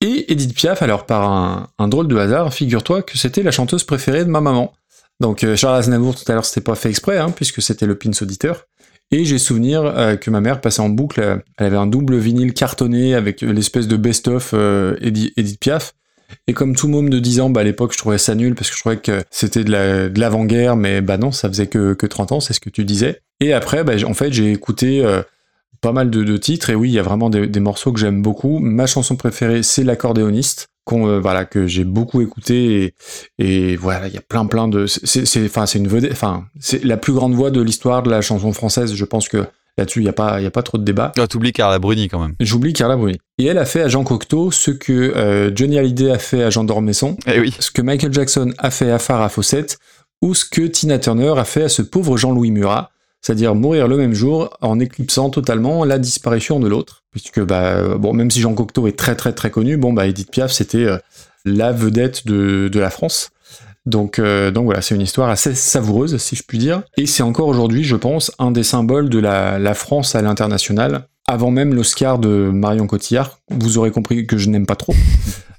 Et Edith Piaf, alors par un, un drôle de hasard, figure-toi que c'était la chanteuse préférée de ma maman. Donc euh, Charles Aznavour tout à l'heure c'était pas fait exprès, hein, puisque c'était le pins auditeur. Et j'ai souvenir euh, que ma mère passait en boucle, euh, elle avait un double vinyle cartonné avec l'espèce de best-of euh, Edi- Edith Piaf. Et comme tout môme de 10 ans, bah, à l'époque, je trouvais ça nul parce que je trouvais que c'était de la- de l'avant-guerre, mais bah non, ça faisait que, que 30 ans, c'est ce que tu disais. Et après, bah, en fait, j'ai écouté pas mal de, titres, et oui, il y a vraiment des morceaux que j'aime beaucoup. Ma chanson préférée, c'est L'accordéoniste, qu'on, euh, voilà, que j'ai beaucoup écouté, et, et voilà, il y a plein plein de... C'est c'est- enfin, c'est une vedette, enfin, c'est la plus grande voix de l'histoire de la chanson française, je pense que là-dessus, il n'y a, pas- il y a pas trop de débat. Ah, T'oublies Carla Bruni quand même. J'oublie Carla Bruni. Et elle a fait à Jean Cocteau ce que euh, Johnny Hallyday a fait à Jean Dormesson, Eh oui. ce que Michael Jackson a fait à Farrah Fawcett, ou ce que Tina Turner a fait à ce pauvre Jean-Louis Murat, c'est-à-dire mourir le même jour en éclipsant totalement la disparition de l'autre. Puisque, bah, euh, bon, même si Jean Cocteau est très très très connu, bon, bah, Edith Piaf, c'était euh, la vedette de, de la France. Donc, euh, donc voilà, c'est une histoire assez savoureuse, si je puis dire. Et c'est encore aujourd'hui, je pense, un des symboles de la, France à l'international. Avant même l'Oscar de Marion Cotillard, vous aurez compris que je n'aime pas trop.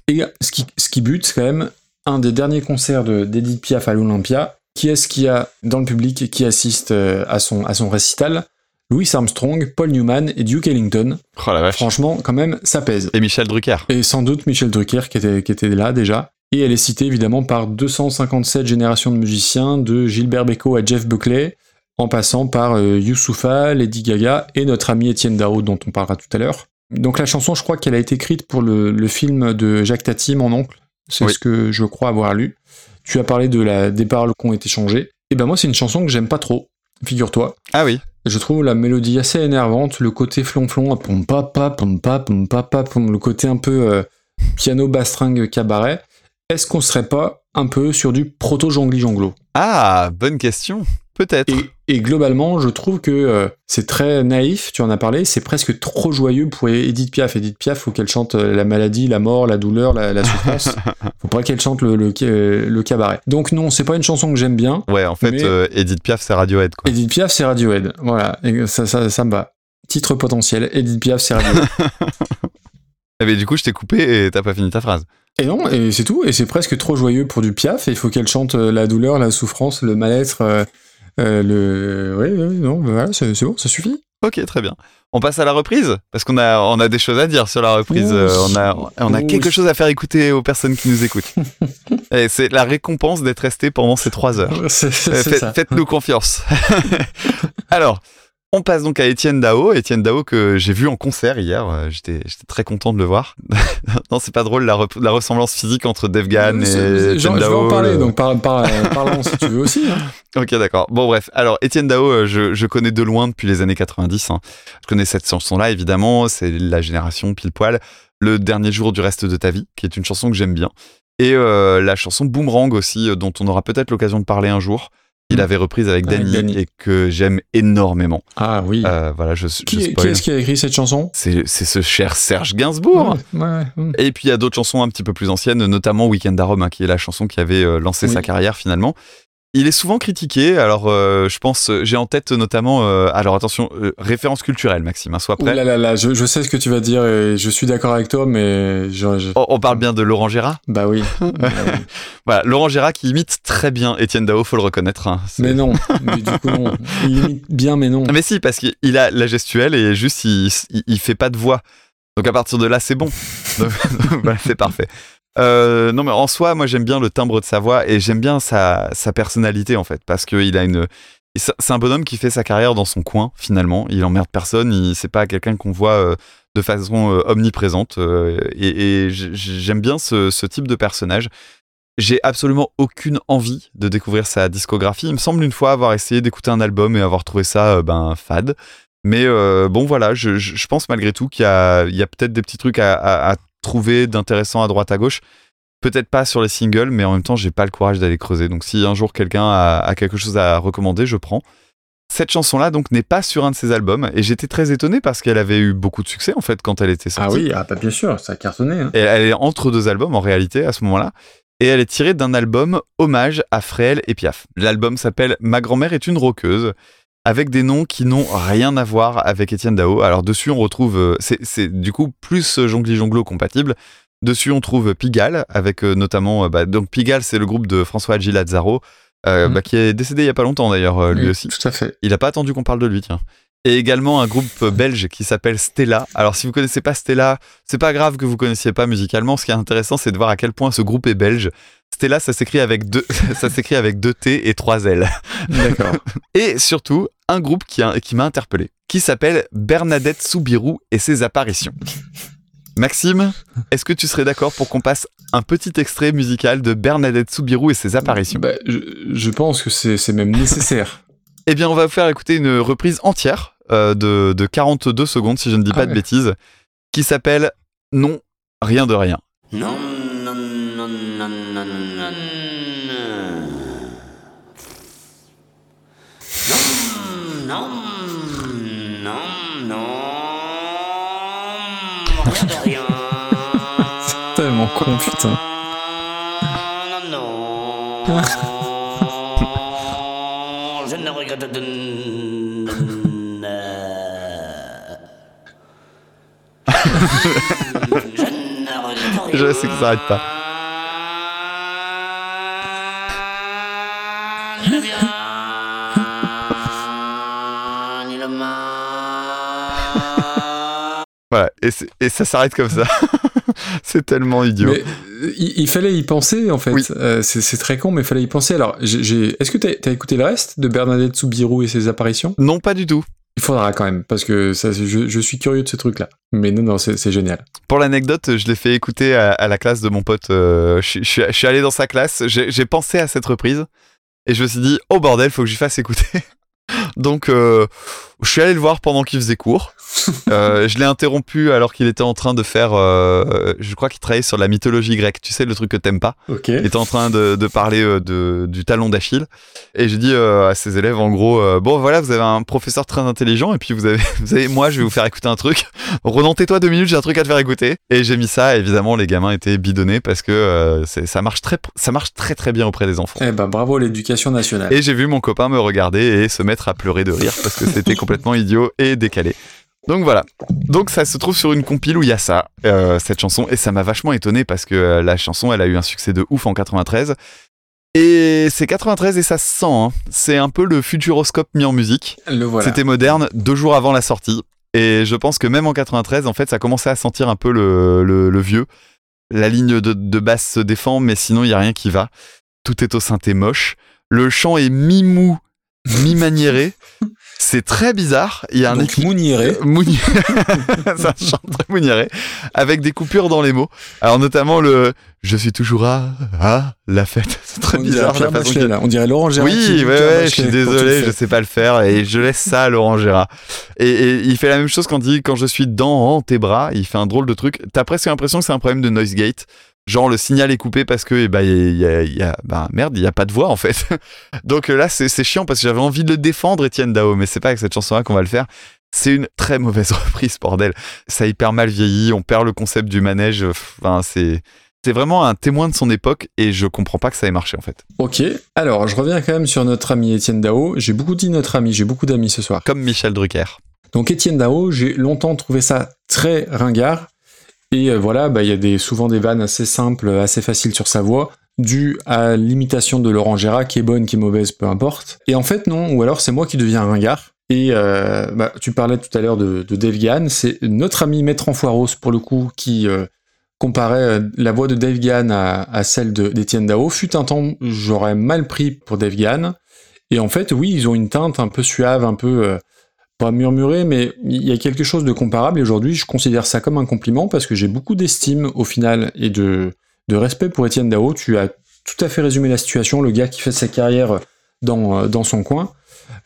Et ce qui, ce qui bute, c'est quand même un des derniers concerts de- d'Edith Piaf à l'Olympia. Qui est-ce qu'il y a dans le public qui assiste euh, à son, à son récital? Louis Armstrong, Paul Newman et Duke Ellington. Oh la vache. Franchement, quand même, ça pèse. Et Michel Drucker. Et sans doute Michel Drucker qui était, qui était là déjà. Et elle est citée évidemment par 257 générations de musiciens, de Gilbert Bécaud à Jeff Buckley, en passant par euh, Youssoufa, Lady Gaga et notre ami Étienne Dao dont on parlera tout à l'heure. Donc la chanson, je crois qu'elle a été écrite pour le, le film de Jacques Tati, mon oncle. C'est Oui. ce que je crois avoir lu. Tu as parlé de la, des paroles qui ont été changées. Et ben moi, c'est une chanson que j'aime pas trop, figure-toi. Ah oui. Je trouve la mélodie assez énervante, le côté flonflon, pom pom pa, pom pom, le côté un peu euh, piano bastringue cabaret. Est-ce qu'on serait pas un peu sur du proto jongli jonglo Ah, bonne question. Peut-être. et, et globalement, je trouve que euh, c'est très naïf, tu en as parlé, c'est presque trop joyeux pour Edith Piaf. Edith Piaf, faut qu'elle chante euh, la maladie, la mort, la douleur, la, la souffrance. faut pas qu'elle chante le, le, euh, le cabaret. Donc non, c'est pas une chanson que j'aime bien. Ouais, en fait, Mais- euh, Edith Piaf, c'est Radiohead, quoi. Edith Piaf, c'est Radiohead. Voilà, et ça, ça, ça me va. Titre potentiel, Edith Piaf, c'est Radiohead. Eh ben, du coup, je t'ai coupé et t'as pas fini ta phrase. et non, et c'est tout, et c'est presque trop joyeux pour du Piaf, et il faut qu'elle chante la douleur, la souffrance, le mal-être, le... Oui, oui, non, voilà, c'est bon, ça suffit. Ok, très bien. On passe à la reprise parce qu'on a, on a des choses à dire sur la reprise. Euh, on a, on a quelque chose à faire écouter aux personnes qui nous écoutent. Et c'est la récompense d'être resté pendant ces trois heures. Euh. Faites-nous confiance. Alors, on passe donc à Étienne Dao. Étienne Dao que j'ai vu en concert hier. Euh, J'étais, j'étais très content de le voir. non, c'est pas drôle la, ressemblance physique entre Dave Gann et Étienne j'en- Je vais Dao. en parler, le- donc par, par, parlons si tu veux aussi. hein. Ok, d'accord. Bon, bref. Alors, Étienne Dao, euh, je, je connais de loin depuis les années 90. hein. Je connais cette chanson-là, évidemment. C'est la génération pile poil. Le dernier jour du reste de ta vie, qui est une chanson que j'aime bien. Et euh, la chanson Boomerang aussi, euh, dont on aura peut-être l'occasion de parler un jour. Il Mm. avait reprise avec Avec Danny, et que j'aime énormément. Ah oui. Euh, voilà, je, qui, qui est-ce qui a écrit cette chanson? C'est ce cher Serge Gainsbourg. Ouais, ouais, ouais. Et puis il y a d'autres chansons un petit peu plus anciennes, notamment Weekend à Rome, hein, qui est la chanson qui avait euh, lancé Oui. sa carrière finalement. Il est souvent critiqué, alors euh, je pense, euh, j'ai en tête notamment, euh, alors attention, euh, référence culturelle, Maxime, hein, sois Ouh prêt. là là là, je, je sais ce que tu vas dire et je suis d'accord avec toi, mais je, je- On, on parle bien de Laurent Gérard? bah oui. Voilà, Laurent Gérard qui imite très bien Étienne Dao, faut le reconnaître. hein. Mais non, mais du coup non. Il imite bien, mais non. Mais si, parce qu'il a la gestuelle et juste il, il, il fait pas de voix. Donc à partir de là, c'est bon. Voilà, c'est parfait. Euh, non mais en soi, moi j'aime bien le timbre de sa voix et j'aime bien sa, personnalité en fait, parce qu'il a une. C'est un bonhomme qui fait sa carrière dans son coin finalement. Il emmerde personne. Il c'est pas quelqu'un qu'on voit euh, de façon euh, omniprésente. et j'aime bien ce, type de personnage. J'ai absolument aucune envie de découvrir sa discographie. Il me semble une fois avoir essayé d'écouter un album et avoir trouvé ça ben fade. Mais bon voilà, je, pense malgré tout qu'il y a, peut-être des petits trucs à trouver d'intéressant à droite à gauche. Peut-être pas sur les singles, mais en même temps j'ai pas le courage d'aller creuser. Donc si un jour quelqu'un a, a quelque chose à recommander, je prends. Cette chanson-là donc n'est pas sur un de ses albums et j'étais très étonné parce qu'elle avait eu beaucoup de succès en fait quand elle était sortie. Ah oui, ah bah bien sûr, ça a cartonné. hein. Et elle est entre deux albums en réalité à ce moment-là. Et elle est tirée d'un album hommage à Fréhel et Piaf. L'album s'appelle Ma grand-mère est une roqueuse, avec des noms qui n'ont rien à voir avec Étienne Dao. Alors dessus on retrouve, euh, c'est c'est du coup plus euh, Jongli Jonglo compatible. Dessus on trouve Pigalle, avec euh, notamment, bah, donc Pigalle c'est le groupe de François Hadji Lazzaro, euh, Mhm. bah, qui est décédé il y a pas longtemps d'ailleurs lui Oui, aussi. Tout à fait. Il a pas attendu qu'on parle de lui, tiens. et également un groupe belge qui s'appelle Stella. Alors si vous connaissez pas Stella, c'est pas grave que vous connaissiez pas musicalement. Ce qui est intéressant, c'est de voir à quel point ce groupe est belge. Stella, ça s'écrit avec deux, ça s'écrit avec deux T et trois L. D'accord. Et surtout, un groupe qui, a- qui m'a interpellé, qui s'appelle Bernadette Soubirou et ses apparitions. Maxime, est-ce que tu serais d'accord pour qu'on passe un petit extrait musical de Bernadette Soubirou et ses apparitions Bah, je, je pense que c'est c'est même nécessaire. Eh bien, on va vous faire écouter une reprise entière euh, de, de 42 secondes, si je ne dis Ah pas de bêtises, qui s'appelle Non, rien de rien. Non, non, non, non, non, non, non, non, non, non, rien de rien. Tellement con, putain. Non, non, je ne regrette de... Je ne regrette rien. Je sais que ça s'arrête pas. Voilà, et, ça s'arrête comme ça. c'est tellement idiot. Mais euh, il, il fallait y penser en fait. Euh, c'est très con, mais il fallait y penser. Alors, j'ai- est-ce que t'as as écouté le reste de Bernadette Soubirou et ses apparitions? Non, pas du tout. Il faudra quand même, parce que ça, je, je suis curieux de ce truc-là. Mais non, non, c'est génial. Pour l'anecdote, je l'ai fait écouter à, à la classe de mon pote. euh, je, suis- je suis- je suis allé dans sa classe, j'ai j'ai pensé à cette reprise et je me suis dit, oh bordel, faut que j'y fasse écouter. Donc, euh, je suis allé le voir pendant qu'il faisait cours. Euh, je l'ai interrompu alors qu'il était en train de faire, euh, je crois qu'il travaillait sur la mythologie grecque. Tu sais, le truc que t'aimes pas. Ok. Il était en train de, de parler euh, de, du talon d'Achille. Et j'ai dit à ses élèves, en gros, bon voilà, vous avez un professeur très intelligent et puis vous avez, vous avez, moi, je vais vous faire écouter un truc. Renan, tais-toi deux minutes, j'ai un truc à te faire écouter. Et j'ai mis ça. Évidemment, les gamins étaient bidonnés parce que ça marche très, ça marche très très bien auprès des enfants. Eh ben, bravo l'éducation nationale. Et j'ai vu mon copain me regarder et se mettre à pleurer de rire parce que c'était complètement idiot et décalé. Donc voilà. Donc ça se trouve sur une compile où il y a ça, euh, cette chanson, et ça m'a vachement étonné parce que euh, la chanson, elle a eu un succès de ouf en 93. Et c'est 93 et ça se sent. hein. C'est un peu le futuroscope mis en musique. Le voilà. C'était moderne deux jours avant la sortie. Et je pense que même en 93, en fait, ça commençait à sentir un peu le, le- le vieux. La ligne de, de basse se défend, mais sinon, il n'y a rien qui va. Tout est au synthé moche. Le chant est mi-mou, mi-maniéré. C'est très bizarre. Il y a un Donc, Mouniré. Mouni- c'est un chant très mouniré, avec des coupures dans les mots. Alors notamment le « je suis toujours à, à la fête ». C'est très On dirait bizarre Pierre la Bachelet, là. On dirait Laurent Gérard. oui, ouais, je suis désolé, je sais pas le faire et je laisse ça à Laurent Gérard. Et, et il fait la même chose quand il dit quand je suis dans tes bras, il fait un drôle de truc. T'as presque l'impression que c'est un problème de noise gate. Genre le signal est coupé parce que eh ben, il y a, il y a- bah, merde, il y a pas de voix en fait. Donc euh, là c'est c'est chiant parce que j'avais envie de le défendre Étienne Dao, mais c'est pas avec cette chanson-là qu'on va le faire. C'est une très mauvaise reprise, bordel. Ça a hyper mal vieilli, on perd le concept du manège. Enfin, c'est c'est vraiment un témoin de son époque et je comprends pas que ça ait marché en fait. Ok, alors je reviens quand même sur notre ami Étienne Dao. J'ai beaucoup dit notre ami, j'ai beaucoup d'amis ce soir. Comme Michel Drucker. Donc Étienne Dao, j'ai longtemps trouvé ça très ringard. Et euh, voilà, bah, il y a souvent des vannes assez simples, assez faciles sur sa voix, dues à l'imitation de Laurent Gérard, qui est bonne, qui est mauvaise, peu importe. Et en fait, non, ou alors c'est moi qui deviens ringard. Et euh, bah, tu parlais tout à l'heure de, de Dave c'est notre ami Maître Enfoiros, pour le coup, qui euh, comparait la voix de Dave Gahan à, celle d'Étienne Dao. Fut un temps, j'aurais mal pris pour Dave Gahan. Et en fait, oui, ils ont une teinte un peu suave, un peu... pas murmuré, mais il y a quelque chose de comparable et aujourd'hui je considère ça comme un compliment parce que j'ai beaucoup d'estime au final et de, de respect pour Étienne Dao. Tu as tout à fait résumé la situation, le gars qui fait sa carrière dans, euh, dans son coin.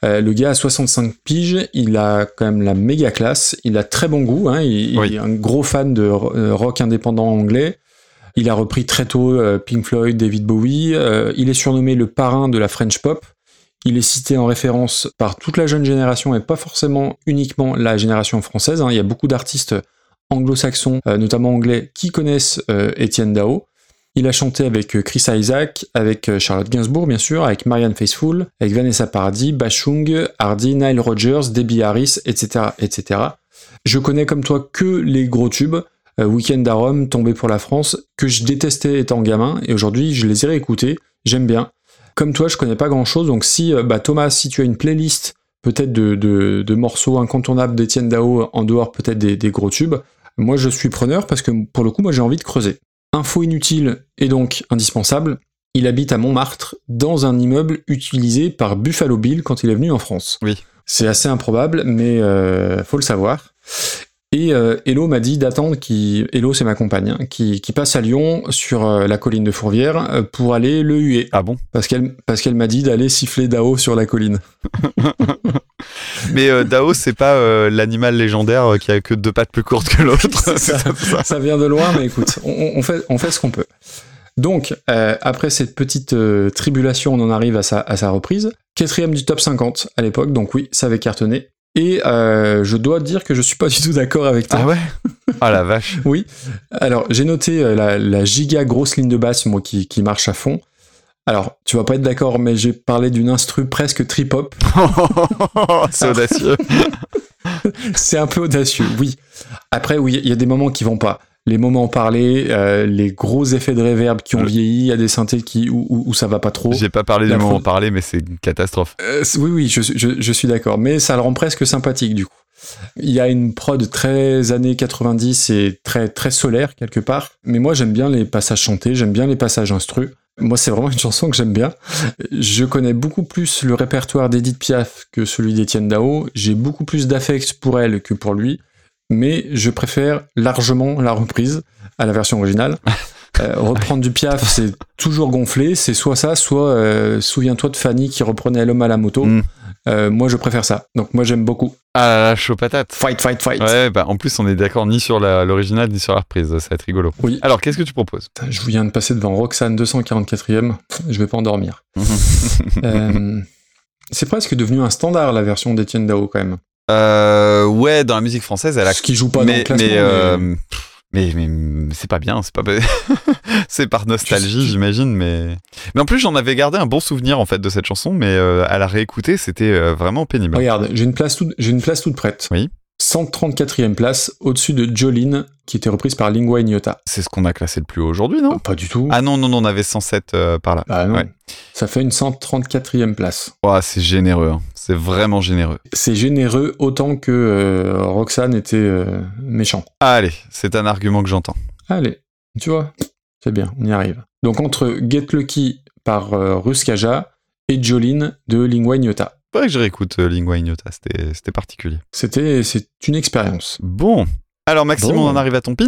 Euh, le gars a 65 piges, il a quand même la méga classe, il a très bon goût, hein, il, il est un gros fan de euh, rock indépendant anglais. Il a repris très tôt Pink Floyd, David Bowie. euh, il est surnommé le parrain de la French pop. Il est cité en référence par toute la jeune génération et pas forcément uniquement la génération française. hein. Il y a beaucoup d'artistes anglo-saxons, euh, notamment anglais, qui connaissent euh, Étienne Dao. Il a chanté avec euh, Chris Isaac, avec Charlotte Gainsbourg bien sûr, avec Marianne Faithfull, avec Vanessa Paradis, Bashung, Hardy, Nile Rodgers, Debbie Harris, etc., etc. Je connais comme toi que les gros tubes. Weekend à Rome, Tombé pour la France, que je détestais étant gamin, et aujourd'hui je les ai réécoutés, j'aime bien. Comme toi, je connais pas grand chose, donc si, euh, bah, Thomas, si tu as une playlist peut-être de, de- de morceaux incontournables d'Étienne Dao, en dehors peut-être des, des gros tubes. Moi, je suis preneur parce que pour le coup, moi, j'ai envie de creuser. Info inutile et donc indispensable. Il habite à Montmartre, dans un immeuble utilisé par Buffalo Bill quand il est venu en France. Oui. C'est assez improbable, mais euh, faut le savoir. Et euh, Hello m'a dit d'attendre qui Hello c'est ma compagne hein, qui, qui passe à Lyon sur euh, la colline de Fourvière euh, pour aller le huer Ah bon? Parce qu'elle parce qu'elle m'a dit d'aller siffler Dao sur la colline. Mais euh, Dao, c'est pas l'animal légendaire qui a que deux pattes plus courtes que l'autre. ça, ça vient de loin, mais écoute, on, on- on fait, on fait ce qu'on peut. Donc, euh, après cette petite euh, tribulation, on en arrive à sa, à sa reprise. Quatrième du top 50 à l'époque, donc oui, ça avait cartonné. Et euh, je dois dire que je suis pas du tout d'accord avec toi. Ah ouais? Ah la vache. Oui. Alors, j'ai noté euh, la, la giga grosse ligne de basse, moi, qui, qui marche à fond. Alors, tu vas pas être d'accord, mais j'ai parlé d'une instru presque trip-hop. c'est audacieux. c'est un peu audacieux, oui. Après, oui, il y a des moments qui vont pas. Les moments parlés, euh, les gros effets de réverb qui ont vieilli, il y a des synthés qui, où, où- où ça va pas trop. J'ai pas parlé La du moment pro- parler, mais c'est une catastrophe. Euh, oui, oui, je, je- je suis d'accord, mais ça le rend presque sympathique du coup. Il y a une prod très années 90 et très, très solaire quelque part, mais moi j'aime bien les passages chantés, j'aime bien les passages instru. Moi, c'est vraiment une chanson que j'aime bien. Je connais beaucoup plus le répertoire d'Edith Piaf que celui d'Étienne Dao. J'ai beaucoup plus d'affect pour elle que pour lui, mais je préfère largement la reprise à la version originale. Euh, reprendre du Piaf, c'est toujours gonflé. C'est soit ça, soit euh, souviens-toi de Fanny qui reprenait l'homme à la moto. Mm. Euh, moi, je préfère ça. Donc moi, j'aime beaucoup. Ah chaud patate. Fight, fight, fight. Ouais, bah en plus, on est d'accord ni sur l'original ni sur la reprise. Ça va être rigolo. Oui. Alors, qu'est-ce que tu proposes? Je viens de passer devant Roxane 244e. Je vais pas endormir. C'est presque devenu un standard la version d'Étienne Dao quand même. Euh, ouais, dans la musique française, elle a. Ce qui joue pas dans mais, le classement, mais, mais- euh, mais, mais c'est pas bien, c'est pas. c'est par nostalgie, j'imagine, mais. Mais en plus, j'en avais gardé un bon souvenir en fait de cette chanson, mais euh, à la réécouter, c'était euh, vraiment pénible. Regarde, j'ai une place toute, j'ai une place toute prête. Oui. 134e place, au-dessus de Jolene, qui était reprise par Lingua Ignota. C'est ce qu'on a classé le plus haut aujourd'hui, non? Pas du tout. Ah non, non, non, on avait 107 euh, par là. Ah non. Ouais. Ça fait une 134e place. Ouah, c'est généreux, hein. c'est vraiment généreux. C'est généreux autant que euh, Roxane était euh, méchant. Allez, c'est un argument que j'entends. Allez, tu vois, c'est bien, on y arrive. Donc entre Get Lucky par euh, Ruskaja et Jolene de Lingua Ignota. Faudrait que je réécoute euh, Lingua Ignota, c'était particulier. C'était, une expérience. Bon. Alors Maxime, Bon. on en arrive à ton pins.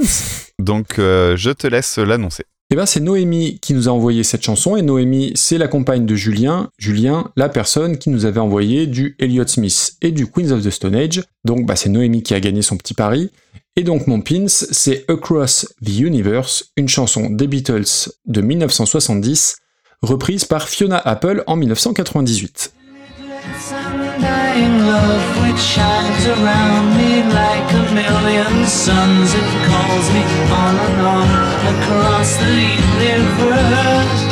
Donc euh, je te laisse l'annoncer. Eh ben, c'est Noémie qui nous a envoyé cette chanson, et Noémie, c'est la compagne de Julien. Julien, la personne qui nous avait envoyé du Elliott Smith et du Queens of the Stone Age. Donc, bah, c'est Noémie qui a gagné son petit pari. Et donc, mon pins, c'est Across the Universe, une chanson des Beatles de 1970, reprise par Fiona Apple en 1998. Undying love which shines around me like a million suns. It calls me on and on across the universe.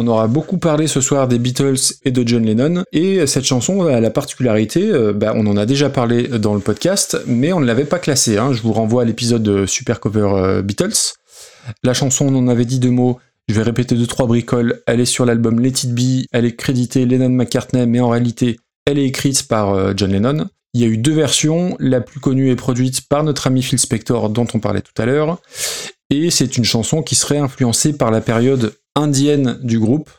On aura beaucoup parlé ce soir des Beatles et de John Lennon, et cette chanson a la particularité, euh, bah, on en a déjà parlé dans le podcast, mais on ne l'avait pas classée. hein. Je vous renvoie à l'épisode de Super Cover euh, Beatles. La chanson, on en avait dit deux mots, Je vais répéter deux trois bricoles. Elle est sur l'album Let It Be. Elle est créditée Lennon McCartney, mais en réalité, elle est écrite par euh, John Lennon. Il y a eu deux versions. La plus connue est produite par notre ami Phil Spector, dont on parlait tout à l'heure. Et c'est une chanson qui serait influencée par la période indienne du groupe.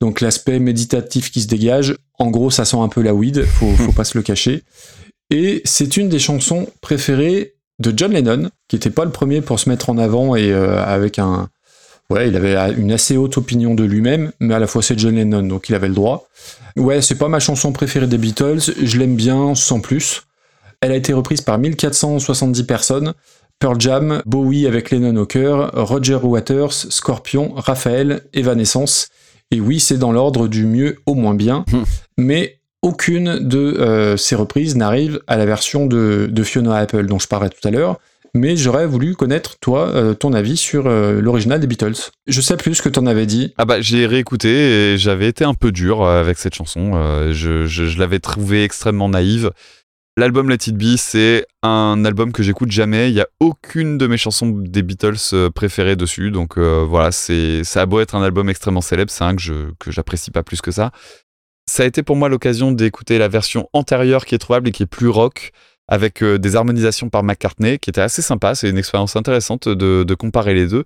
Donc l'aspect méditatif qui se dégage. En gros, ça sent un peu la weed, faut, faut pas se le cacher. Et c'est une des chansons préférées de John Lennon, qui n'était pas le premier pour se mettre en avant et euh, avec un. Ouais, il avait une assez haute opinion de lui-même, mais à la fois c'est John Lennon, donc il avait le droit. Ouais, c'est pas ma chanson préférée des Beatles, je l'aime bien sans plus. Elle a été reprise par 1470 personnes. Pearl Jam, Bowie avec Lennon au cœur, Roger Waters, Scorpion, Raphaël, Evanescence. Et oui, c'est dans l'ordre du mieux au moins bien, mais aucune de euh, ces reprises n'arrive à la version de, de Fiona Apple dont je parlais tout à l'heure. Mais j'aurais voulu connaître, toi, euh, ton avis sur euh, l'original des Beatles. Je sais plus ce que t'en avais dit. Ah bah j'ai réécouté et j'avais été un peu dur avec cette chanson. Je je, je l'avais trouvée extrêmement naïve. L'album Let It Be, c'est un album que j'écoute jamais. Il y a aucune de mes chansons des Beatles euh, préférées dessus. Donc euh, voilà, c'est ça a beau être un album extrêmement célèbre, c'est un que j'apprécie pas plus que ça. Ça a été pour moi l'occasion d'écouter la version antérieure qui est trouvable et qui est plus rock, avec euh, des harmonisations par McCartney, qui était assez sympa. C'est une expérience intéressante de, de comparer les deux.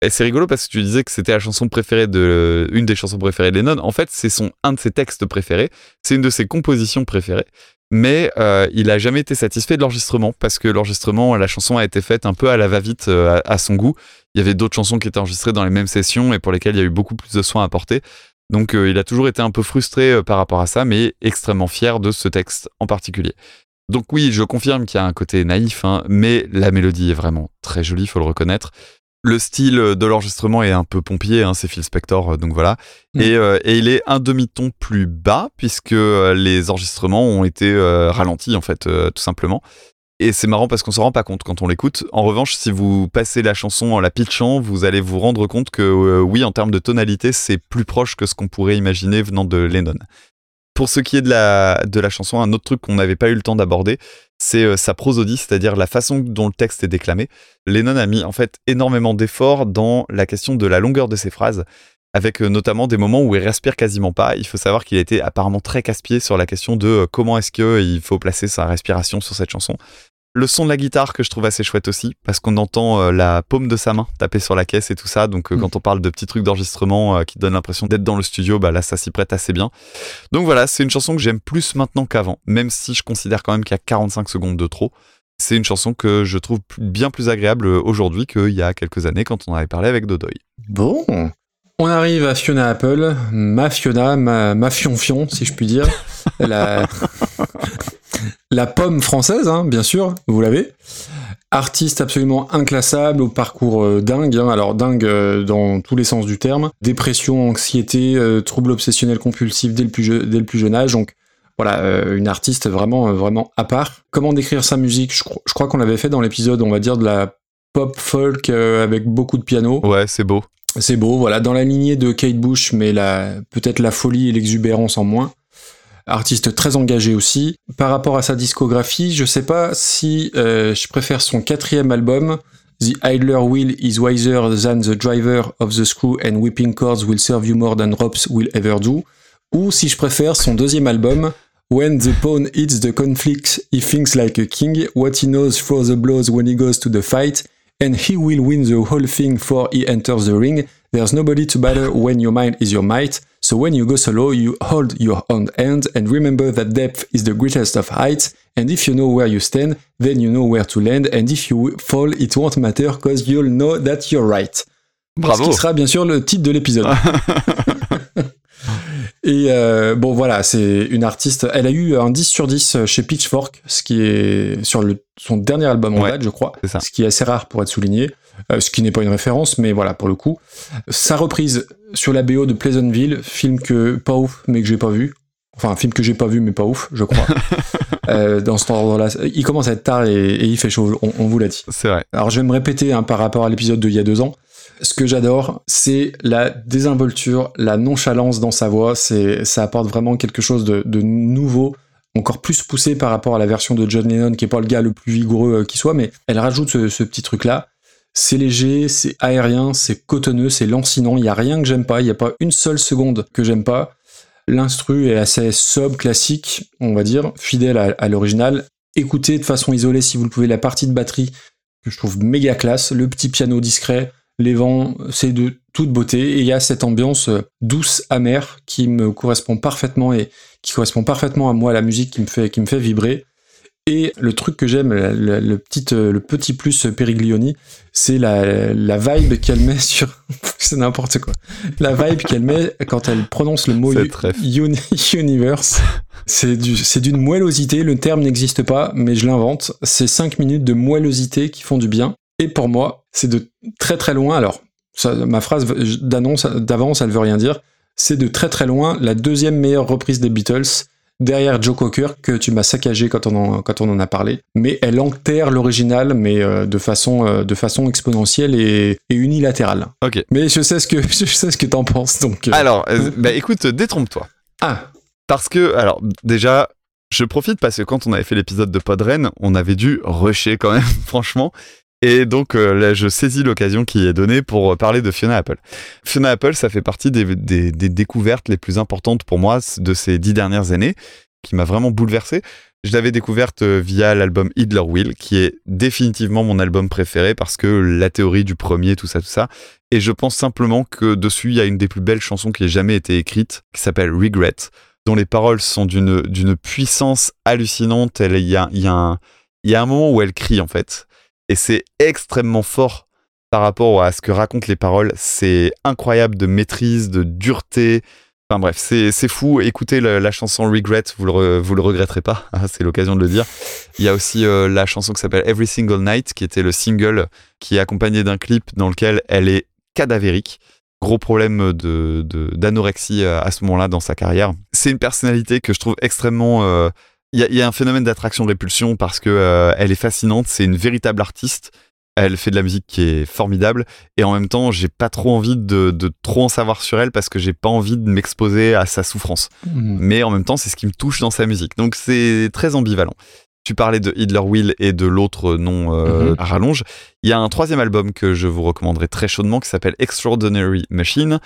Et c'est rigolo parce que tu disais que c'était la chanson préférée de une des chansons préférées de Lennon. En fait, c'est son un de ses textes préférés. C'est une de ses compositions préférées. Mais euh, il a jamais été satisfait de l'enregistrement parce que l'enregistrement, la chanson a été faite un peu à la va-vite euh, à, à son goût. Il y avait d'autres chansons qui étaient enregistrées dans les mêmes sessions et pour lesquelles il y a eu beaucoup plus de soins apportés. Donc euh, il a toujours été un peu frustré par rapport à ça, mais extrêmement fier de ce texte en particulier. Donc oui, je confirme qu'il y a un côté naïf, hein, mais la mélodie est vraiment très jolie, faut le reconnaître. Le style de l'enregistrement est un peu pompier, hein, c'est Phil Spector, euh, donc voilà. Mm. Et, euh, et il est un demi-ton plus bas, puisque euh, les enregistrements ont été euh, ralentis, en fait, euh, tout simplement. Et c'est marrant parce qu'on s'en rend pas compte quand on l'écoute. En revanche, si vous passez la chanson en la pitchant, vous allez vous rendre compte que oui, en termes de tonalité, c'est plus proche que ce qu'on pourrait imaginer venant de Lennon. Pour ce qui est de la, de la chanson, un autre truc qu'on n'avait pas eu le temps d'aborder, c'est euh, sa prosodie, c'est-à-dire la façon dont le texte est déclamé. Lennon a mis en fait énormément d'efforts dans la question de la longueur de ses phrases, avec euh, notamment des moments où il respire quasiment pas. Il faut savoir qu'il été apparemment très casse-pied sur la question de euh, comment est-ce qu'il faut placer sa respiration sur cette chanson. Le son de la guitare que je trouve assez chouette aussi, parce qu'on entend euh, la paume de sa main taper sur la caisse et tout ça. Donc euh, Mm. quand on parle de petits trucs d'enregistrement euh, qui donnent l'impression d'être dans le studio, bah là ça s'y prête assez bien. Donc voilà, c'est une chanson que j'aime plus maintenant qu'avant, même si je considère quand même qu'il y a 45 secondes de trop. C'est une chanson que je trouve bien plus agréable aujourd'hui qu'il y a quelques années quand on avait parlé avec Dodoy. Bon. On arrive à Fiona Apple, ma Fiona, ma, ma fionfion, si je puis dire. la, la pomme française, hein, bien sûr, vous l'avez. Artiste absolument inclassable, au parcours euh, dingue, hein, alors dingue euh, dans tous les sens du terme. Dépression, anxiété, euh, troubles obsessionnels compulsifs dès le plus, je- dès le plus jeune âge, donc voilà, euh, une artiste vraiment, vraiment à part. Comment décrire sa musique? Je, je crois qu'on l'avait fait dans l'épisode, on va dire, de la pop folk avec beaucoup de piano. Ouais, c'est beau. C'est beau, voilà, dans la lignée de Kate Bush, mais peut-être la folie et l'exubérance en moins. Artiste très engagé aussi. Par rapport à sa discographie, je sais pas si euh, je préfère son quatrième album, The Idler Wheel is wiser than the driver of the screw and whipping cords will serve you more than ropes will ever do, ou si je préfère son deuxième album, When the pawn hits the conflict, he thinks like a king, what he knows for the blows when he goes to the fight, and he will win the whole thing for he enters the ring. There's nobody to batter when your mind is your might. So when you go solo, you hold your own hand and remember that depth is the greatest of heights. And if you know where you stand, then you know where to land. And if you fall, it won't matter cause you'll know that you're right. Bravo. Ce qui sera bien sûr le titre de l'épisode. Et euh, bon voilà, c'est une artiste. Elle a eu un 10 sur 10 chez Pitchfork, ce qui est sur le, son dernier album en Ouais, date, je crois. c'est ça. Ce qui est assez rare pour être souligné. Euh, ce qui n'est pas une référence, mais voilà pour le coup. Sa reprise sur la BO de Pleasantville, film que pas ouf, mais que j'ai pas vu. Enfin, un film que j'ai pas vu, mais pas ouf, je crois. Euh, dans cet ordre-là, il commence à être tard et, et il fait chaud. On, on vous l'a dit. C'est vrai. Alors je vais me répéter hein, par rapport à l'épisode d'il y a deux ans. Ce que j'adore, c'est la désinvolture, la nonchalance dans sa voix. Ça apporte vraiment quelque chose de, nouveau, encore plus poussé par rapport à la version de John Lennon, qui est pas le gars le plus vigoureux euh, qui soit, mais elle rajoute ce, petit truc-là. C'est léger, c'est aérien, c'est cotonneux, c'est lancinant. Il y a rien que j'aime pas. Il y a pas une seule seconde que j'aime pas. L'instru est assez sobre, classique, on va dire, fidèle à, à l'original. Écoutez de façon isolée si vous le pouvez la partie de batterie que je trouve méga classe, le petit piano discret, les vents, c'est de toute beauté et il y a cette ambiance euh, douce, amère qui me correspond parfaitement et qui correspond parfaitement à moi, la musique qui me fait, qui me fait vibrer. Et le truc que j'aime, le, petit, euh, le petit plus Periglioni, c'est la, la vibe qu'elle met sur. c'est n'importe quoi. La vibe qu'elle met quand elle prononce le mot uni- universe. C'est du- c'est d'une moellosité, le terme n'existe pas, mais je l'invente. C'est 5 minutes de moellosité qui font du bien. Et pour moi, c'est de très très loin. Alors, ça, ma phrase d'annonce d'avance, elle veut rien dire. C'est de très très loin la deuxième meilleure reprise des Beatles, derrière Joe Cocker, que tu m'as saccagé quand on, en, quand on en a parlé. Mais elle enterre l'original, mais euh, de, façon, euh, de façon exponentielle et, et unilatérale. Ok. Mais je sais ce que, je sais ce que t'en penses, donc. euh, Alors, bah écoute, détrompe-toi. Ah. Parce que, alors, déjà, je profite parce que quand on avait fait l'épisode de Podren, on avait dû rusher quand même, franchement. Et donc euh, là, je saisis l'occasion qui est donnée pour parler de Fiona Apple. Fiona Apple, ça fait partie des, découvertes les plus importantes pour moi de ces dix dernières années, qui m'a vraiment bouleversé. Je l'avais découverte euh, via l'album Idler Will, qui est définitivement mon album préféré parce que la théorie du premier, tout ça, tout ça. Et je pense simplement que dessus, il y a une des plus belles chansons qui ait jamais été écrite, qui s'appelle Regret, dont les paroles sont d'une puissance hallucinante. Il y a un moment où elle crie, en fait. Et c'est extrêmement fort par rapport à ce que racontent les paroles. C'est incroyable de maîtrise, de dureté. Enfin bref, c'est fou. Écoutez la chanson Regret, vous le, vous le regretterez pas. Ah, c'est l'occasion de le dire. Il y a aussi euh, la chanson qui s'appelle Every Single Night, qui était le single qui est accompagné d'un clip dans lequel elle est cadavérique. Gros problème de de- d'anorexie euh, à ce moment-là dans sa carrière. C'est une personnalité que je trouve extrêmement. euh, Il y, a, il y a un phénomène d'attraction-répulsion parce que euh, elle est fascinante. C'est une véritable artiste. Elle fait de la musique qui est formidable et en même temps, j'ai pas trop envie de, de trop en savoir sur elle parce que j'ai pas envie de m'exposer à sa souffrance. Mhm. Mais en même temps, c'est ce qui me touche dans sa musique. Donc c'est très ambivalent. Tu parlais de Hitler Will et de l'autre nom euh, Mhm. à rallonge. Il y a un troisième album que je vous recommanderais très chaudement qui s'appelle Extraordinary Machine,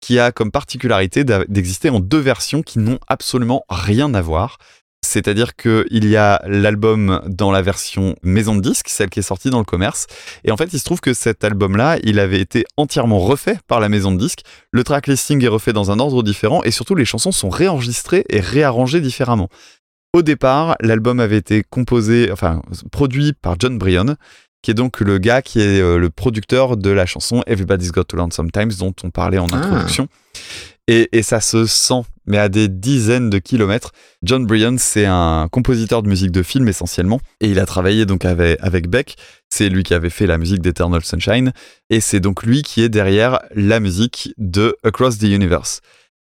qui a comme particularité d'exister en deux versions qui n'ont absolument rien à voir. C'est-à-dire qu'il y a l'album dans la version maison de disque, celle qui est sortie dans le commerce. Et en fait, il se trouve que cet album-là, il avait été entièrement refait par la maison de disque. Le track listing est refait dans un ordre différent et surtout les chansons sont réenregistrées et réarrangées différemment. Au départ, l'album avait été composé, enfin, produit par John Bryan, qui est donc le gars qui est euh, le producteur de la chanson Everybody's Got to Learn Sometimes dont on parlait en Ah. introduction. Et, et ça se sent, mais à des dizaines de kilomètres. John Bryan, c'est un compositeur de musique de film essentiellement, et il a travaillé donc avec, avec Beck. C'est lui qui avait fait la musique d'Eternal Sunshine, et c'est donc lui qui est derrière la musique de Across the Universe.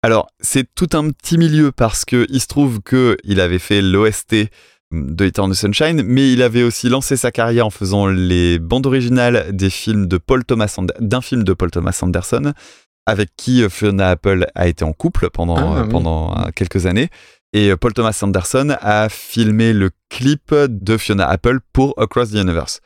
Alors, c'est tout un petit milieu parce que il se trouve que il avait fait l'OST de Eternal Sunshine, mais il avait aussi lancé sa carrière en faisant les bandes originales des films d'un film de Paul Thomas Anderson, avec qui euh, Fiona Apple a été en couple pendant, Ah, euh, oui. pendant euh, quelques années. Et Paul Thomas Anderson a filmé le clip de Fiona Apple pour Across the Universe.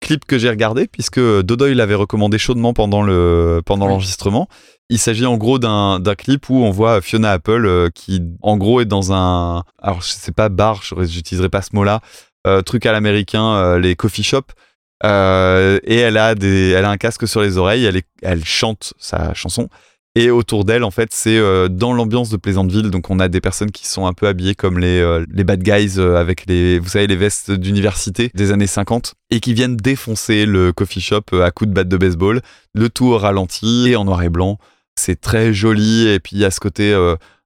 Clip que j'ai regardé puisque Dodoy l'avait recommandé chaudement pendant le pendant Oui. l'enregistrement. Il s'agit en gros d'un d'un clip où on voit Fiona Apple qui en gros est dans un alors je sais pas bar, je- j'utiliserai pas ce mot-là, euh, truc à l'américain, euh, les coffee shops. Euh, et elle a des elle a un casque sur les oreilles, elle elle chante sa chanson. Et autour d'elle en fait c'est euh, dans l'ambiance de Pleasantville donc on a des personnes qui sont un peu habillées comme les euh, les bad guys avec les vous savez les vestes d'université des années 50 et qui viennent défoncer le coffee shop à coups de batte de baseball. Le tout au ralenti et en noir et blanc. C'est très joli et puis il y a ce côté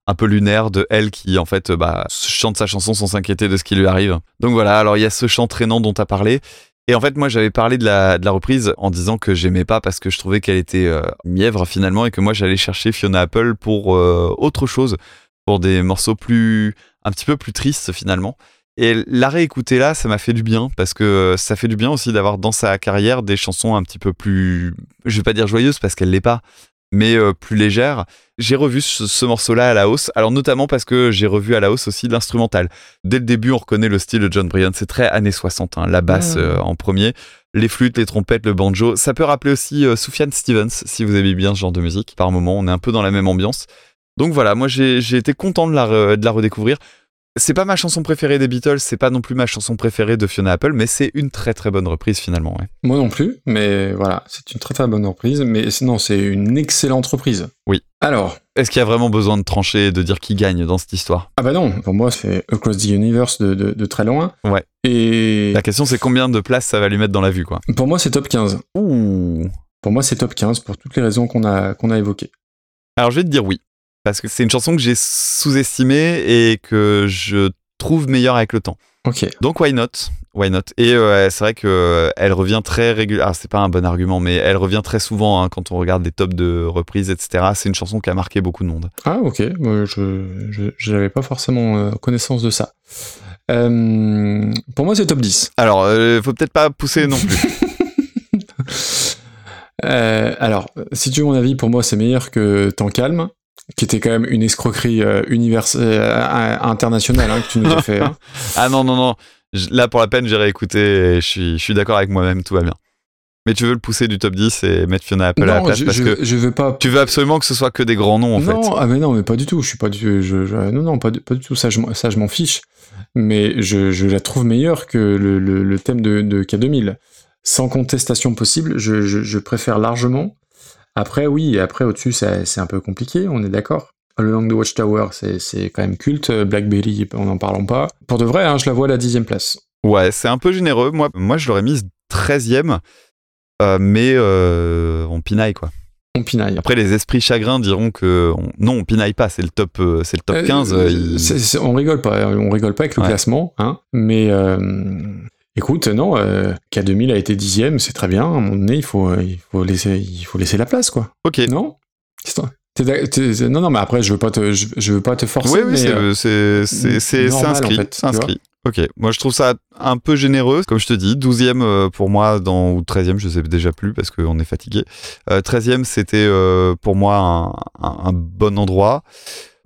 un peu lunaire de elle qui en fait bah, chante sa chanson sans s'inquiéter de ce qui lui arrive. Donc voilà alors il y a ce chant traînant dont tu as parlé et en fait, moi, j'avais parlé de la, de la reprise en disant que j'aimais pas parce que je trouvais qu'elle était euh, mièvre finalement et que moi, j'allais chercher Fiona Apple pour euh, autre chose, pour des morceaux plus, un petit peu plus tristes finalement. Et la réécouter là, ça m'a fait du bien parce que euh, ça fait du bien aussi d'avoir dans sa carrière des chansons un petit peu plus, je vais pas dire joyeuses parce qu'elle l'est pas, mais euh, plus légère. J'ai revu ce, ce morceau-là à la hausse, alors notamment parce que j'ai revu à la hausse aussi l'instrumental. Dès le début, on reconnaît le style de John Bryan, c'est très années 60, hein, la basse euh, en premier, les flûtes, les trompettes, le banjo. Ça peut rappeler aussi euh, Sufjan Stevens, si vous aimez bien ce genre de musique. Par moment, on est un peu dans la même ambiance. Donc voilà, moi j'ai été content de la, re- de la redécouvrir. C'est pas ma chanson préférée des Beatles, c'est pas non plus ma chanson préférée de Fiona Apple, mais c'est une très très bonne reprise finalement. ouais. Moi non plus, mais voilà, c'est une très très bonne reprise. Mais non, c'est une excellente reprise. Oui. Alors, Est-ce qu'il y a vraiment besoin de trancher et de dire qui gagne dans cette histoire? Ah bah non, pour moi c'est Across the Universe de, de- de très loin. Ouais. Et La question c'est combien de place ça va lui mettre dans la vue quoi? pour moi c'est top 15. Ouh. Pour moi c'est top 15 pour toutes les raisons qu'on a, qu'on a évoquées. Alors je vais te dire oui, parce que c'est une chanson que j'ai sous-estimée et que je trouve meilleure avec le temps. Ok. Donc why not? Why not? Et euh, c'est vrai que euh, elle revient très régulièrement. c'est pas un bon argument, mais elle revient très souvent hein, quand on regarde des tops de reprises, etc. C'est une chanson qui a marqué beaucoup de monde. Ah ok, je n'avais pas forcément euh, connaissance de ça. Pour moi c'est top 10. Alors, faut peut-être pas pousser non plus. Alors, si tu veux mon avis, pour moi c'est meilleur que Temps calme, qui était quand même une escroquerie euh, univers- euh, internationale hein, que tu nous as fait. hein. ah non, non, non. Je- Là, pour la peine, j'ai réécouté et je suis, je suis d'accord avec moi-même, tout va bien. Mais tu veux le pousser du top 10 et mettre Fiona Apple à la Non, place je, parce que je veux pas. tu veux absolument que ce soit que des grands noms en non, fait. ah mais non, mais pas du tout. Je suis pas du. Non, non, pas du, pas du tout. Ça, je, m'en- ça, je m'en fiche. Mais je, je la trouve meilleure que le, le, le thème de, de K2000. Sans contestation possible, je préfère largement. Après, oui, après au-dessus, c'est un peu compliqué. On est d'accord. Le Long de Watchtower, c'est quand même culte. Blackberry, on n'en parlons pas. Pour de vrai, hein, je la vois à la dixième place. Ouais, c'est un peu généreux. Moi, moi je l'aurais mise 13ème, euh, mais euh, on pinaille quoi. On pinaille. Après, les esprits chagrins diront que on- non, on pinaille pas, c'est le top, euh, c'est le top Euh, 15. euh, il- c'est- c'est- on rigole pas, on rigole pas avec le Ouais. classement, hein. Mais euh, écoute, non, euh, K2000 a été dixième, c'est très bien. À un moment donné, il faut, euh, il faut laisser, il faut laisser la place, quoi. Ok. Non? T'es d'ac- t'es- Non, non, mais après, je veux pas te, je, je veux pas te forcer. Oui, oui, mais, c'est euh, c'est- c'est- c'est- normal, inscrit. en fait, c'est inscrit. Ok, moi je trouve ça un peu généreux, comme je te dis. 12e euh, pour moi, dans, ou 13e, je sais déjà plus parce qu'on est fatigué. Euh, 13e, c'était euh, pour moi un, un- un bon endroit,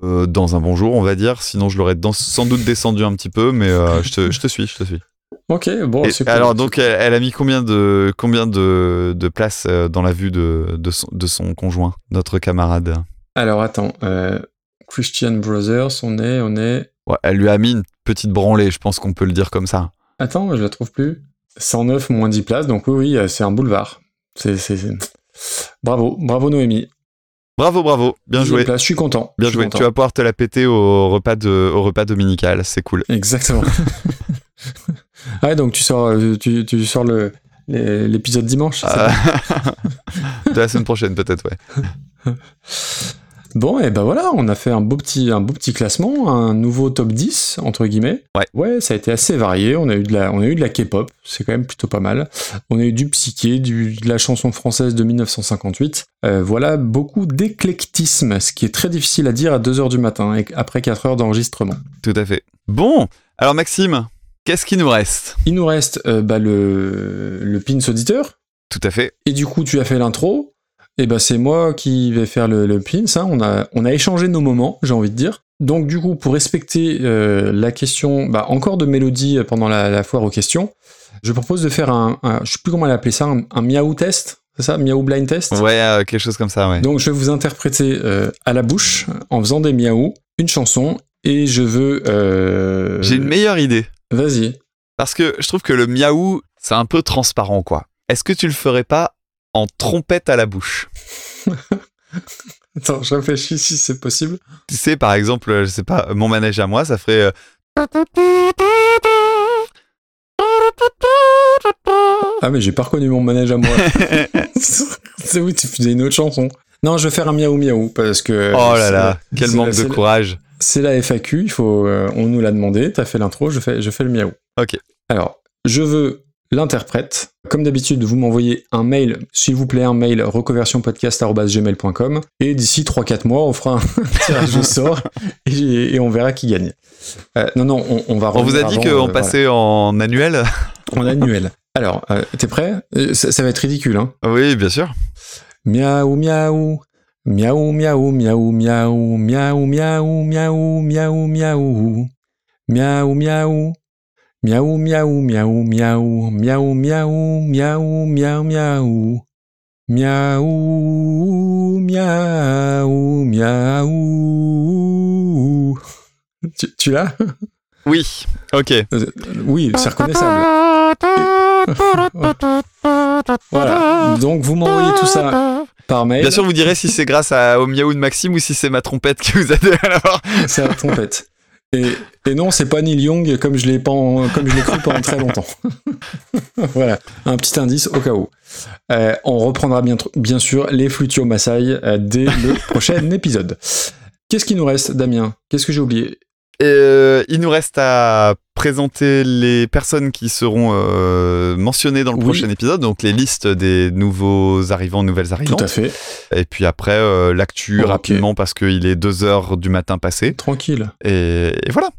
dans un bon jour, on va dire. Sinon, je l'aurais dans- sans doute descendu un petit peu, mais je, te, je te suis, je te suis. Ok, bon, Et cool. alors, donc, elle, elle a mis combien de, combien de, de places euh, dans la vue de, de, son, de son conjoint, notre camarade? Alors, attends, euh, Christian Brothers, on est, on est. Ouais, Elle lui a mis une petite branlée, je pense qu'on peut le dire comme ça. Attends, je la trouve plus. 109 moins 10 places, donc oui, oui, euh, c'est un boulevard. C'est, Bravo, bravo Noémie. Bravo, bravo, bien joué. place, je suis content. Bien je suis joué. content. Tu vas pouvoir te la péter au repas, de, au repas dominical, c'est cool. Exactement. ouais, donc tu sors, euh, tu, tu sors le, l'épisode dimanche. Euh, de la semaine prochaine, peut-être, ouais. Bon, et ben voilà, on a fait un beau petit, un beau petit classement, un nouveau top 10 entre guillemets. Ouais. Ouais, ça a été assez varié. On a eu de la, on a eu de la K-pop, c'est quand même plutôt pas mal. On a eu du psyché, du, de la chanson française de 1958. Euh, voilà, beaucoup d'éclectisme, ce qui est très difficile à dire à 2 heures du matin après 4 heures d'enregistrement. Tout à fait. Bon, alors Maxime, qu'est-ce qui nous reste? Il nous reste euh, bah, le, le pins auditeur. Tout à fait. Et du coup, tu as fait l'intro. Et ben c'est moi qui vais faire le, le pins. hein. On, a, on a échangé nos moments, j'ai envie de dire. Donc du coup, pour respecter euh, la question, bah, encore de mélodie pendant la, la foire aux questions, je propose de faire un, un- je sais plus comment l'appeler ça, un, un miaou test, c'est ça, miaou blind test? Ouais, euh, quelque chose comme ça, ouais. Donc je vais vous interpréter euh, à la bouche, en faisant des miaou, une chanson, et je veux. euh, J'ai une meilleure idée. Vas-y. Parce que je trouve que le miaou, c'est un peu transparent, quoi. Est-ce que tu le ferais pas en trompette à la bouche? Attends, je réfléchis si c'est possible. Tu sais, par exemple, euh, je sais pas, mon manège à moi, ça ferait. euh, Ah mais j'ai pas reconnu mon manège à moi. c'est oui, tu faisais une autre chanson? Non, je vais faire un miaou miaou parce que. Oh là là, quel manque de courage. C'est la FAQ, il faut, euh, on nous l'a demandé, t'as fait l'intro, je fais, je fais le miaou. Ok. Alors, je veux l'interprète. Comme d'habitude, vous m'envoyez un mail, s'il vous plaît, un mail reconversionpodcast.gmail.com et d'ici 3-4 mois, on fera un tirage au sort et, et on verra qui gagne. Euh, non, non, on, on va On vous a dit qu'on euh, passait en annuel en annuel. Alors, euh, t'es prêt? Ça, ça va être ridicule, hein Oui, bien sûr. Miaou, miaou. Miaou, miaou, miaou, miaou, miaou, miaou, miaou, miaou, miaou. Miaou, miaou. Miaou, miaou, miaou, miaou, miaou, miaou, miaou, miaou, miaou. Miaou, miaou, miaou. Tu, tu l'as Oui, ok. Euh, Oui, c'est reconnaissable. Voilà. Donc vous m'envoyez tout ça par mail. Bien sûr, vous direz si c'est grâce à, au miaou de Maxime ou si c'est ma trompette qui vous a à l'avoir. C'est la trompette. Et, et non, c'est pas Neil Young comme je l'ai comme je l'ai cru pendant très longtemps. voilà, un petit indice au cas où. Euh, on reprendra bien, bien sûr les flutio Maasai euh, dès le prochain épisode. Qu'est-ce qui nous reste, Damien? Qu'est-ce que j'ai oublié? Euh, il nous reste à présenter les personnes qui seront euh, mentionnées dans le Oui. prochain épisode, donc les listes des nouveaux arrivants, nouvelles arrivantes. Tout à fait. Et puis après, euh, l'actu rapidement parce qu'il est 2 heures du matin passé. Tranquille. Et, et voilà.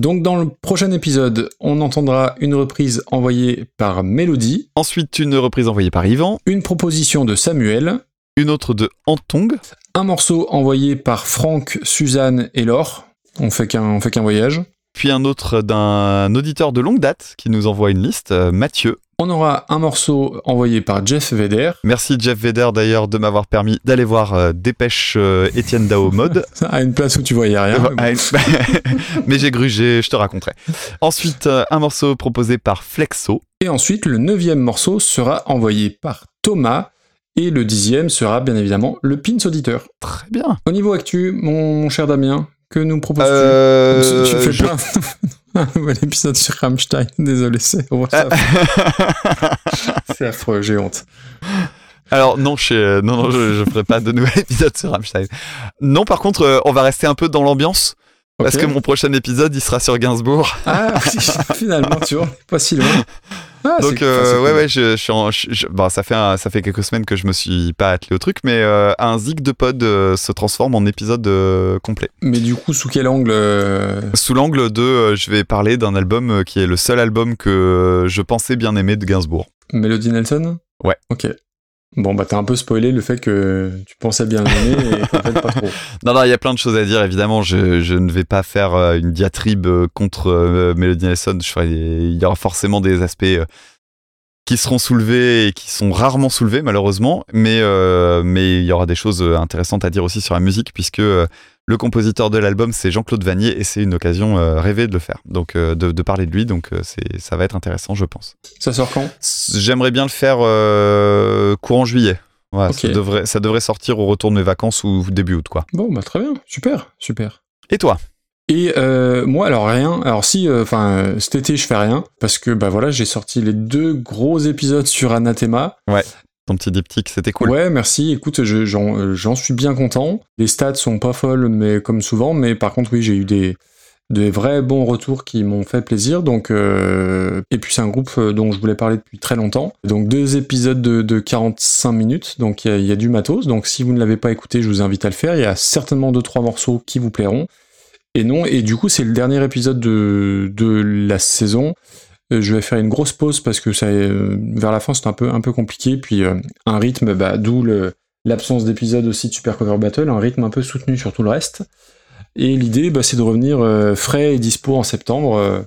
Donc dans le prochain épisode, on entendra une reprise envoyée par Mélodie, Ensuite, une reprise envoyée par Yvan, une proposition de Samuel, une autre de Antong, un morceau envoyé par Franck, Suzanne et Laure. On fait qu'un on fait qu'un voyage. puis un autre d'un auditeur de longue date qui nous envoie une liste, euh, Mathieu. On aura un morceau envoyé par Jeff Vedder, Merci Jeff Vedder d'ailleurs de m'avoir permis d'aller voir euh, Dépêche euh, Étienne Dao mode. à une place où tu voyais rien. mais bon. Mais j'ai grugé, je te raconterai. Ensuite, euh, un morceau proposé par Flexo. Et ensuite, le neuvième morceau sera envoyé par Thomas. Et le dixième sera bien évidemment le Pins Auditeur. Très bien. Au niveau actu, mon, mon cher Damien, que nous proposes-tu? Tu fais je- un nouvel épisode sur Rammstein. Désolé, c'est c'est affreux. J'ai honte. Alors non, je, non, non, je, je ferai pas de nouvel épisode sur Rammstein. Non, par contre, euh, on va rester un peu dans l'ambiance. Parce que mon prochain épisode, il sera sur Gainsbourg. Ah, finalement, tu vois, pas si loin. Ah, Donc euh, ouais ouais je, je suis en, je- je- bon, ça fait un- ça fait quelques semaines que je me suis pas attelé au truc mais euh, un zig de pod euh, se transforme en épisode complet. Mais du coup, sous quel angle Sous l'angle de je vais parler d'un album qui est le seul album que je pensais bien aimer de Gainsbourg. Melody Nelson? Ouais. Ok. Bon, bah t'as un peu spoilé le fait que tu pensais bien aimer et pas trop. Non non, il y a plein de choses à dire évidemment, je, je ne vais pas faire euh, une diatribe euh, contre euh, Melody Nelson, il y aura forcément des aspects qui seront soulevés et qui sont rarement soulevés malheureusement, mais euh, mais il y aura des choses euh, intéressantes à dire aussi sur la musique puisque euh, le compositeur de l'album c'est Jean-Claude Vanier et c'est une occasion rêvée de le faire, donc de, de parler de lui, donc c'est ça va être intéressant je pense. Ça sort quand? J'aimerais bien le faire euh, courant juillet. Ça, devrait, ça devrait sortir au retour de mes vacances ou début août quoi. Bon, bah très bien, super, super. Et toi? Et euh, moi, alors rien. Alors si, euh, enfin, euh, cet été, je fais rien parce que bah voilà, j'ai sorti les deux gros épisodes sur Anathema. Ouais, ton petit diptyque, c'était cool. Ouais, merci. Écoute, j'en euh, j'en suis bien content. Les stats sont pas folles, mais comme souvent. Mais par contre, oui, j'ai eu des des vrais bons retours qui m'ont fait plaisir. Donc, euh, et puis c'est un groupe dont je voulais parler depuis très longtemps. Donc deux épisodes de, de 45 minutes. Donc il y y, a du matos. Donc si vous ne l'avez pas écouté, je vous invite à le faire. Il y a certainement deux trois morceaux qui vous plairont. Et non. Et du coup, c'est le dernier épisode de de la saison. Euh, Je vais faire une grosse pause parce que euh, vers la fin, c'est un peu, un peu compliqué. Puis euh, un rythme, bah, d'où l'absence d'épisode aussi de Super Cover Battle, un rythme un peu soutenu sur tout le reste. Et l'idée, bah, c'est de revenir frais et dispo en septembre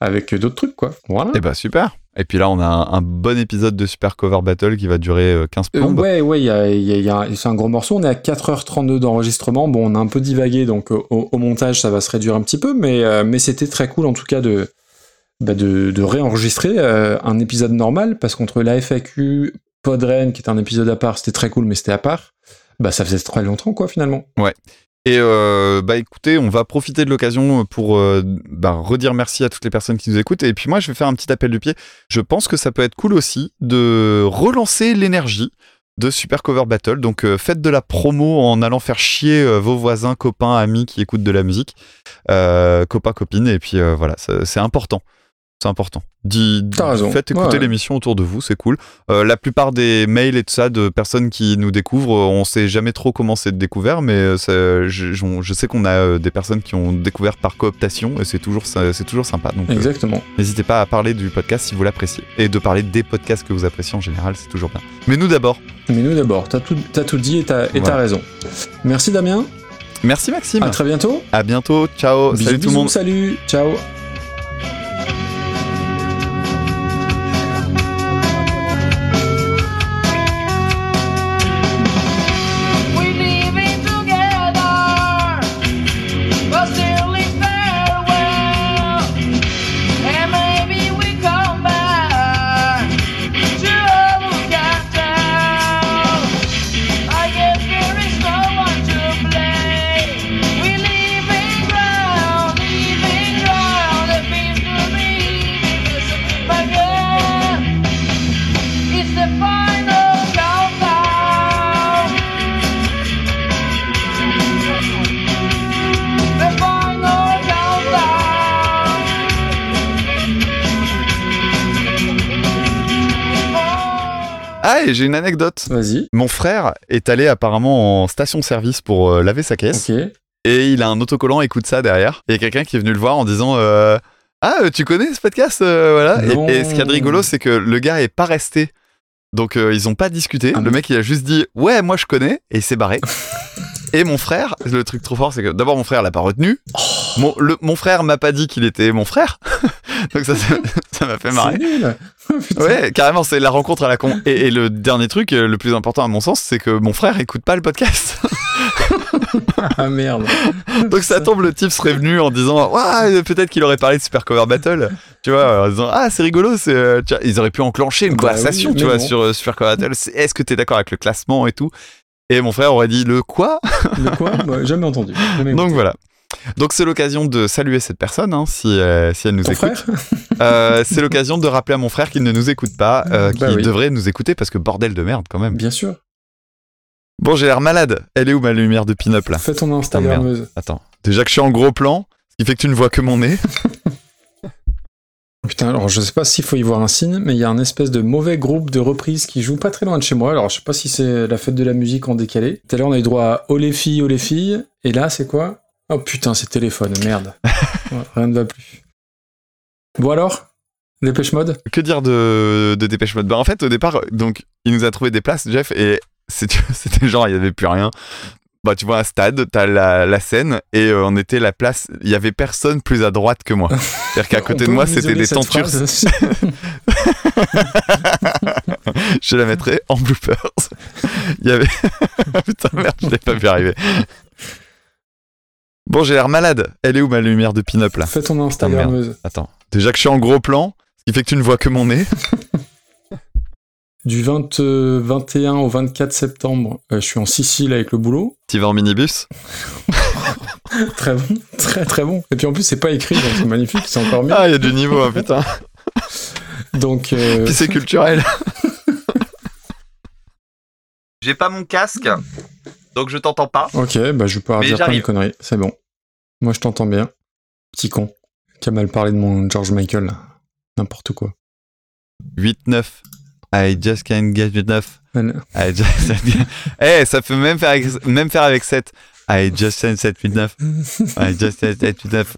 avec d'autres trucs, quoi. Voilà. Et bah super. Et puis là, on a un, un bon épisode de Super Cover Battle qui va durer euh, 15 Euh, plombes. ouais, ouais, il y a- y a- il y a- c'est un gros morceau. On est à 4h32 d'enregistrement. Bon, on a un peu divagué, donc euh, au, au montage, ça va se réduire un petit peu, mais, euh, mais c'était très cool en tout cas de, bah, de, de réenregistrer euh, un épisode normal, parce qu'entre la FAQ, Podren, qui est un épisode à part, c'était très cool, mais c'était à part. Bah, ça faisait très longtemps, quoi, finalement. Ouais. Et euh, bah écoutez, on va profiter de l'occasion pour euh, bah, redire merci à toutes les personnes qui nous écoutent. Et puis moi, je vais faire un petit appel du pied. Je pense que ça peut être cool aussi de relancer l'énergie de Super Cover Battle. Donc euh, faites de la promo en allant faire chier vos voisins, copains, amis qui écoutent de la musique, copains, copines. Et puis voilà, c'est important. C'est important. Dis, raison. Faites écouter Ouais, l'émission autour de vous, c'est cool. Euh, la plupart des mails et tout ça de personnes qui nous découvrent, euh, on sait jamais trop comment c'est découvert, mais euh, je, sais qu'on a des personnes qui ont découvert par cooptation et c'est toujours, c'est toujours sympa. Donc, euh, Exactement. N'hésitez pas à parler du podcast si vous l'appréciez. Et de parler des podcasts que vous appréciez en général, c'est toujours bien. Mais nous d'abord. Mais nous d'abord, t'as tout, t'as tout dit et t'as, Voilà. raison. Merci Damien. Merci Maxime. À très bientôt. À bientôt. Ciao. Bisous, Salut tout le monde. Salut. Ciao. Et j'ai une anecdote. Vas-y. Mon frère est allé apparemment en station-service pour euh, laver sa caisse. Ok. Et il a un autocollant, écoute ça derrière. Et il y a quelqu'un qui est venu le voir en disant euh, Ah, euh, tu connais ce podcast voilà. Non. Et, et ce a de rigolo, c'est que le gars est pas resté. Donc euh, ils ont pas discuté. Ah le mec, il a juste dit Ouais, moi je connais. Et il s'est barré. et mon frère, le truc trop fort, c'est que d'abord mon frère l'a pas retenu. Oh. Mon, le- mon frère m'a pas dit qu'il était mon frère. Donc ça, m'a fait marrer. C'est nul. Ouais, carrément, c'est la rencontre à la con. Et, et le dernier truc, euh, le plus important à mon sens, c'est que mon frère écoute pas le podcast. Ah merde. Donc ça tombe, le type serait venu en disant Ouais, peut-être qu'il aurait parlé de Super Cover Battle. Tu vois, en disant Ah, c'est rigolo. c'est, euh, tu ils auraient pu enclencher une Bah conversation, oui, tu vois, sur euh, Super Cover Battle. Est-ce que t'es d'accord avec le classement et tout? Et mon frère aurait dit Le quoi? Le quoi? Bah, Jamais entendu. Jamais Donc voilà. Donc c'est l'occasion de saluer cette personne, hein, si, euh, si elle nous Ton écoute. Euh, c'est l'occasion de rappeler à mon frère qu'il ne nous écoute pas, euh, Bah qu'il oui. devrait nous écouter parce que bordel de merde quand même. Bien sûr. Bon, j'ai l'air malade. Elle est où ma lumière de pin-up là? Fais ton Instagrammeuse. Attends. Déjà que je suis en gros plan, ce qui fait que tu ne vois que mon nez. Putain, alors je sais pas s'il faut y voir un signe, mais il y a un espèce de mauvais groupe de reprises qui joue pas très loin de chez moi. Alors je sais pas si c'est la fête de la musique en décalé. Tout à l'heure on a eu droit à Oh les filles, oh les filles. Et là c'est quoi? Oh putain, c'est téléphone, merde. Ouais, rien ne va plus. Bon alors Dépêche mode? Que dire de, de Dépêche Mode? Bah en fait, au départ, donc, il nous a trouvé des places, Jeff, et c'était genre, il n'y avait plus rien. Bah, tu vois, un stade, t'as la, la scène, et euh, on était la place, il y avait personne plus à droite que moi. C'est-à-dire qu'à côté de moi, c'était des tentures. je la mettrai en bloopers. Il y avait. Putain, merde, je l'ai pas vu arriver. Bon, j'ai l'air malade. Elle est où ma lumière de pin-up là? Fais ton. Instagrammeuse. Attends. Déjà que je suis en gros plan, ce qui fait que tu ne vois que mon nez. Du 20, euh, 21 au 24 septembre, euh, je suis en Sicile avec le boulot. Tu vas en minibus? Très bon, très très bon. Et puis en plus c'est pas écrit, donc c'est magnifique, c'est encore mieux. Ah, il y a du niveau, hein, putain. Donc euh, Puis c'est culturel. J'ai pas mon casque, donc je t'entends pas. Ok, bah je vais pouvoir Mais dire plein de conneries, c'est bon. Moi je t'entends bien. Petit con. Qui a mal parlé de mon George Michael. N'importe quoi. 8-9. I just can't get enough. I just... Eh, ça peut même faire avec, même faire avec 7. I just can't 7 8 9. I just can't 7 8 9.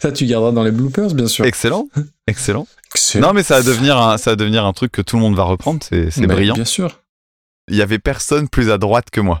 Ça tu garderas dans les bloopers bien sûr. Excellent. Excellent. Excellent. Non, mais ça va devenir un, ça va devenir un truc que tout le monde va reprendre. C'est brillant. Bien sûr. Il y avait personne plus à droite que moi.